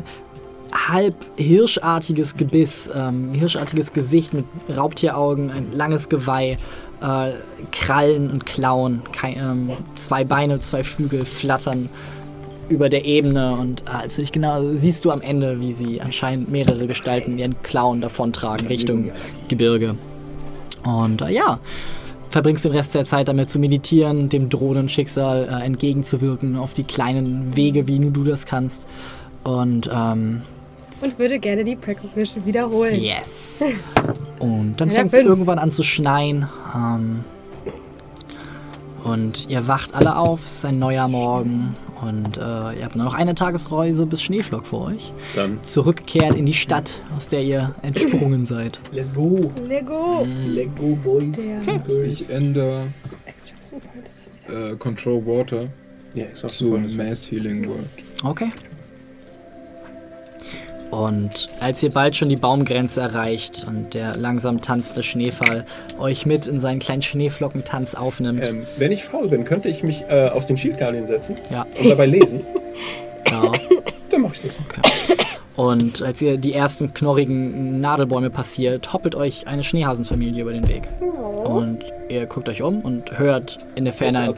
halb hirschartiges Gebiss, ähm, hirschartiges Gesicht mit Raubtieraugen, ein langes Geweih, äh, Krallen und Klauen, kei- ähm, zwei Beine, zwei Flügel flattern über der Ebene und äh, als du dich genau siehst du am Ende, wie sie anscheinend mehrere Gestalten ihren Klauen davontragen Richtung Gebirge. Und äh, ja, verbringst den Rest der Zeit damit zu meditieren, dem drohenden Schicksal äh, entgegenzuwirken, auf die kleinen Wege, wie nur du das kannst. Und ähm, Und würde gerne die Precognition wiederholen. yes. Und dann Ja, fängt es irgendwann an zu schneien. Ähm, und ihr wacht alle auf, es ist ein neuer Morgen. Und äh, ihr habt nur noch eine Tagesreise bis Schneeflock vor euch. Dann. Zurückkehrt in die Stadt, aus der ihr entsprungen seid. Let's go. Lego. Lego Boys. Der Ich ändere äh, Control Water Ja, zu. Mass Healing Word. Okay. Und als ihr bald schon die Baumgrenze erreicht und der langsam tanzende Schneefall euch mit in seinen kleinen Schneeflockentanz aufnimmt, Ähm, wenn ich faul bin, könnte ich mich äh, auf den Shield Guardian setzen ja, und dabei lesen. ja. Dann mach ich das. Und als ihr die ersten knorrigen Nadelbäume passiert, hoppelt euch eine Schneehasenfamilie über den Weg. Und ihr guckt euch um und hört in der Ferne ein.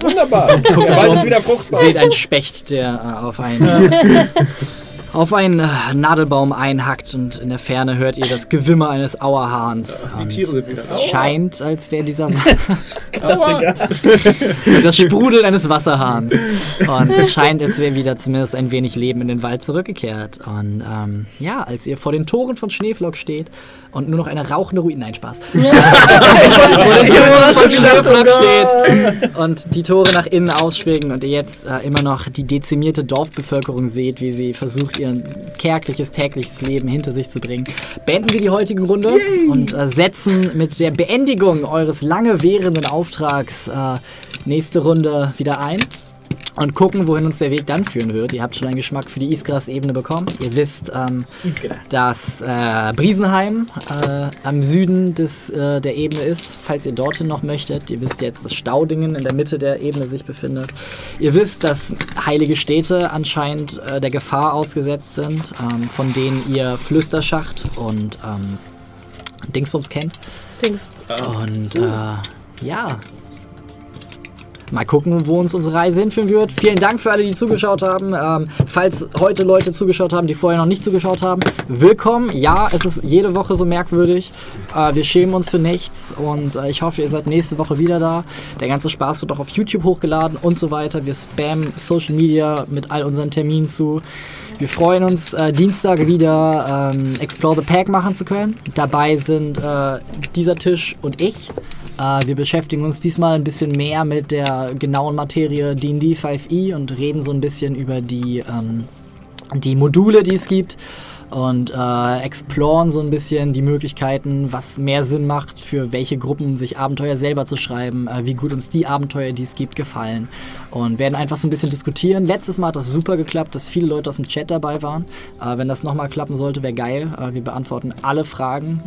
Wunderbar. Der Wald ist wieder fruchtbar. seht einen Specht, der äh, auf einen, auf einen äh, Nadelbaum einhackt und in der Ferne hört ihr das Gewimmer eines Auerhahns. Die Tiere es scheint, als wäre dieser das Sprudeln eines Wasserhahns. Und es scheint, als wäre wieder zumindest ein wenig Leben in den Wald zurückgekehrt. Und ähm, ja, als ihr vor den Toren von Schneeflock steht und nur noch eine rauchende Ruine, nein, Spaß. Toren von Schneeflock steht und die Tore nach innen ausschwingen und ihr jetzt äh, immer noch die dezimierte Dorfbevölkerung seht, wie sie versucht, ihr kärgliches tägliches Leben hinter sich zu bringen, beenden wir die heutige Runde und äh, setzen mit der Beendigung eures lange währenden Auftrags äh, nächste Runde wieder ein. Und gucken, wohin uns der Weg dann führen wird. Ihr habt schon einen Geschmack für die Isgras-Ebene bekommen. Ihr wisst, ähm, dass äh, Briesenheim äh, am Süden des, äh, der Ebene ist, falls ihr dorthin noch möchtet. Ihr wisst jetzt, dass Staudingen in der Mitte der Ebene sich befindet. Ihr wisst, dass heilige Städte anscheinend äh, der Gefahr ausgesetzt sind, ähm, von denen ihr Flüsterschacht und ähm, Dingsbums kennt. Dings. Und äh, ja. Mal gucken, wo uns unsere Reise hinführen wird. Vielen Dank für alle, die zugeschaut haben. Ähm, falls heute Leute zugeschaut haben, die vorher noch nicht zugeschaut haben, willkommen. Ja, es ist jede Woche so merkwürdig. Äh, wir schämen uns für nichts und äh, ich hoffe, ihr seid nächste Woche wieder da. Der ganze Spaß wird auch auf YouTube hochgeladen und so weiter. Wir spammen Social Media mit all unseren Terminen zu. Wir freuen uns, äh, Dienstag wieder ähm, Explore the Pack machen zu können. Dabei sind äh, dieser Tisch und ich. Äh, wir beschäftigen uns diesmal ein bisschen mehr mit der genauen Materie D&D 5e und reden so ein bisschen über die, ähm, die Module, die es gibt und äh, exploren so ein bisschen die Möglichkeiten, was mehr Sinn macht, für welche Gruppen sich Abenteuer selber zu schreiben, äh, wie gut uns die Abenteuer, die es gibt, gefallen und werden einfach so ein bisschen diskutieren. Letztes Mal hat das super geklappt, dass viele Leute aus dem Chat dabei waren. Äh, wenn das nochmal klappen sollte, wäre geil. Äh, wir beantworten alle Fragen.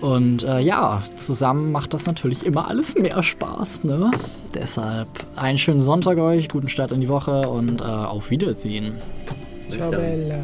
Und äh, ja, zusammen macht das natürlich immer alles mehr Spaß, ne? Deshalb einen schönen Sonntag euch, guten Start in die Woche und äh, auf Wiedersehen. Ciao, Bella.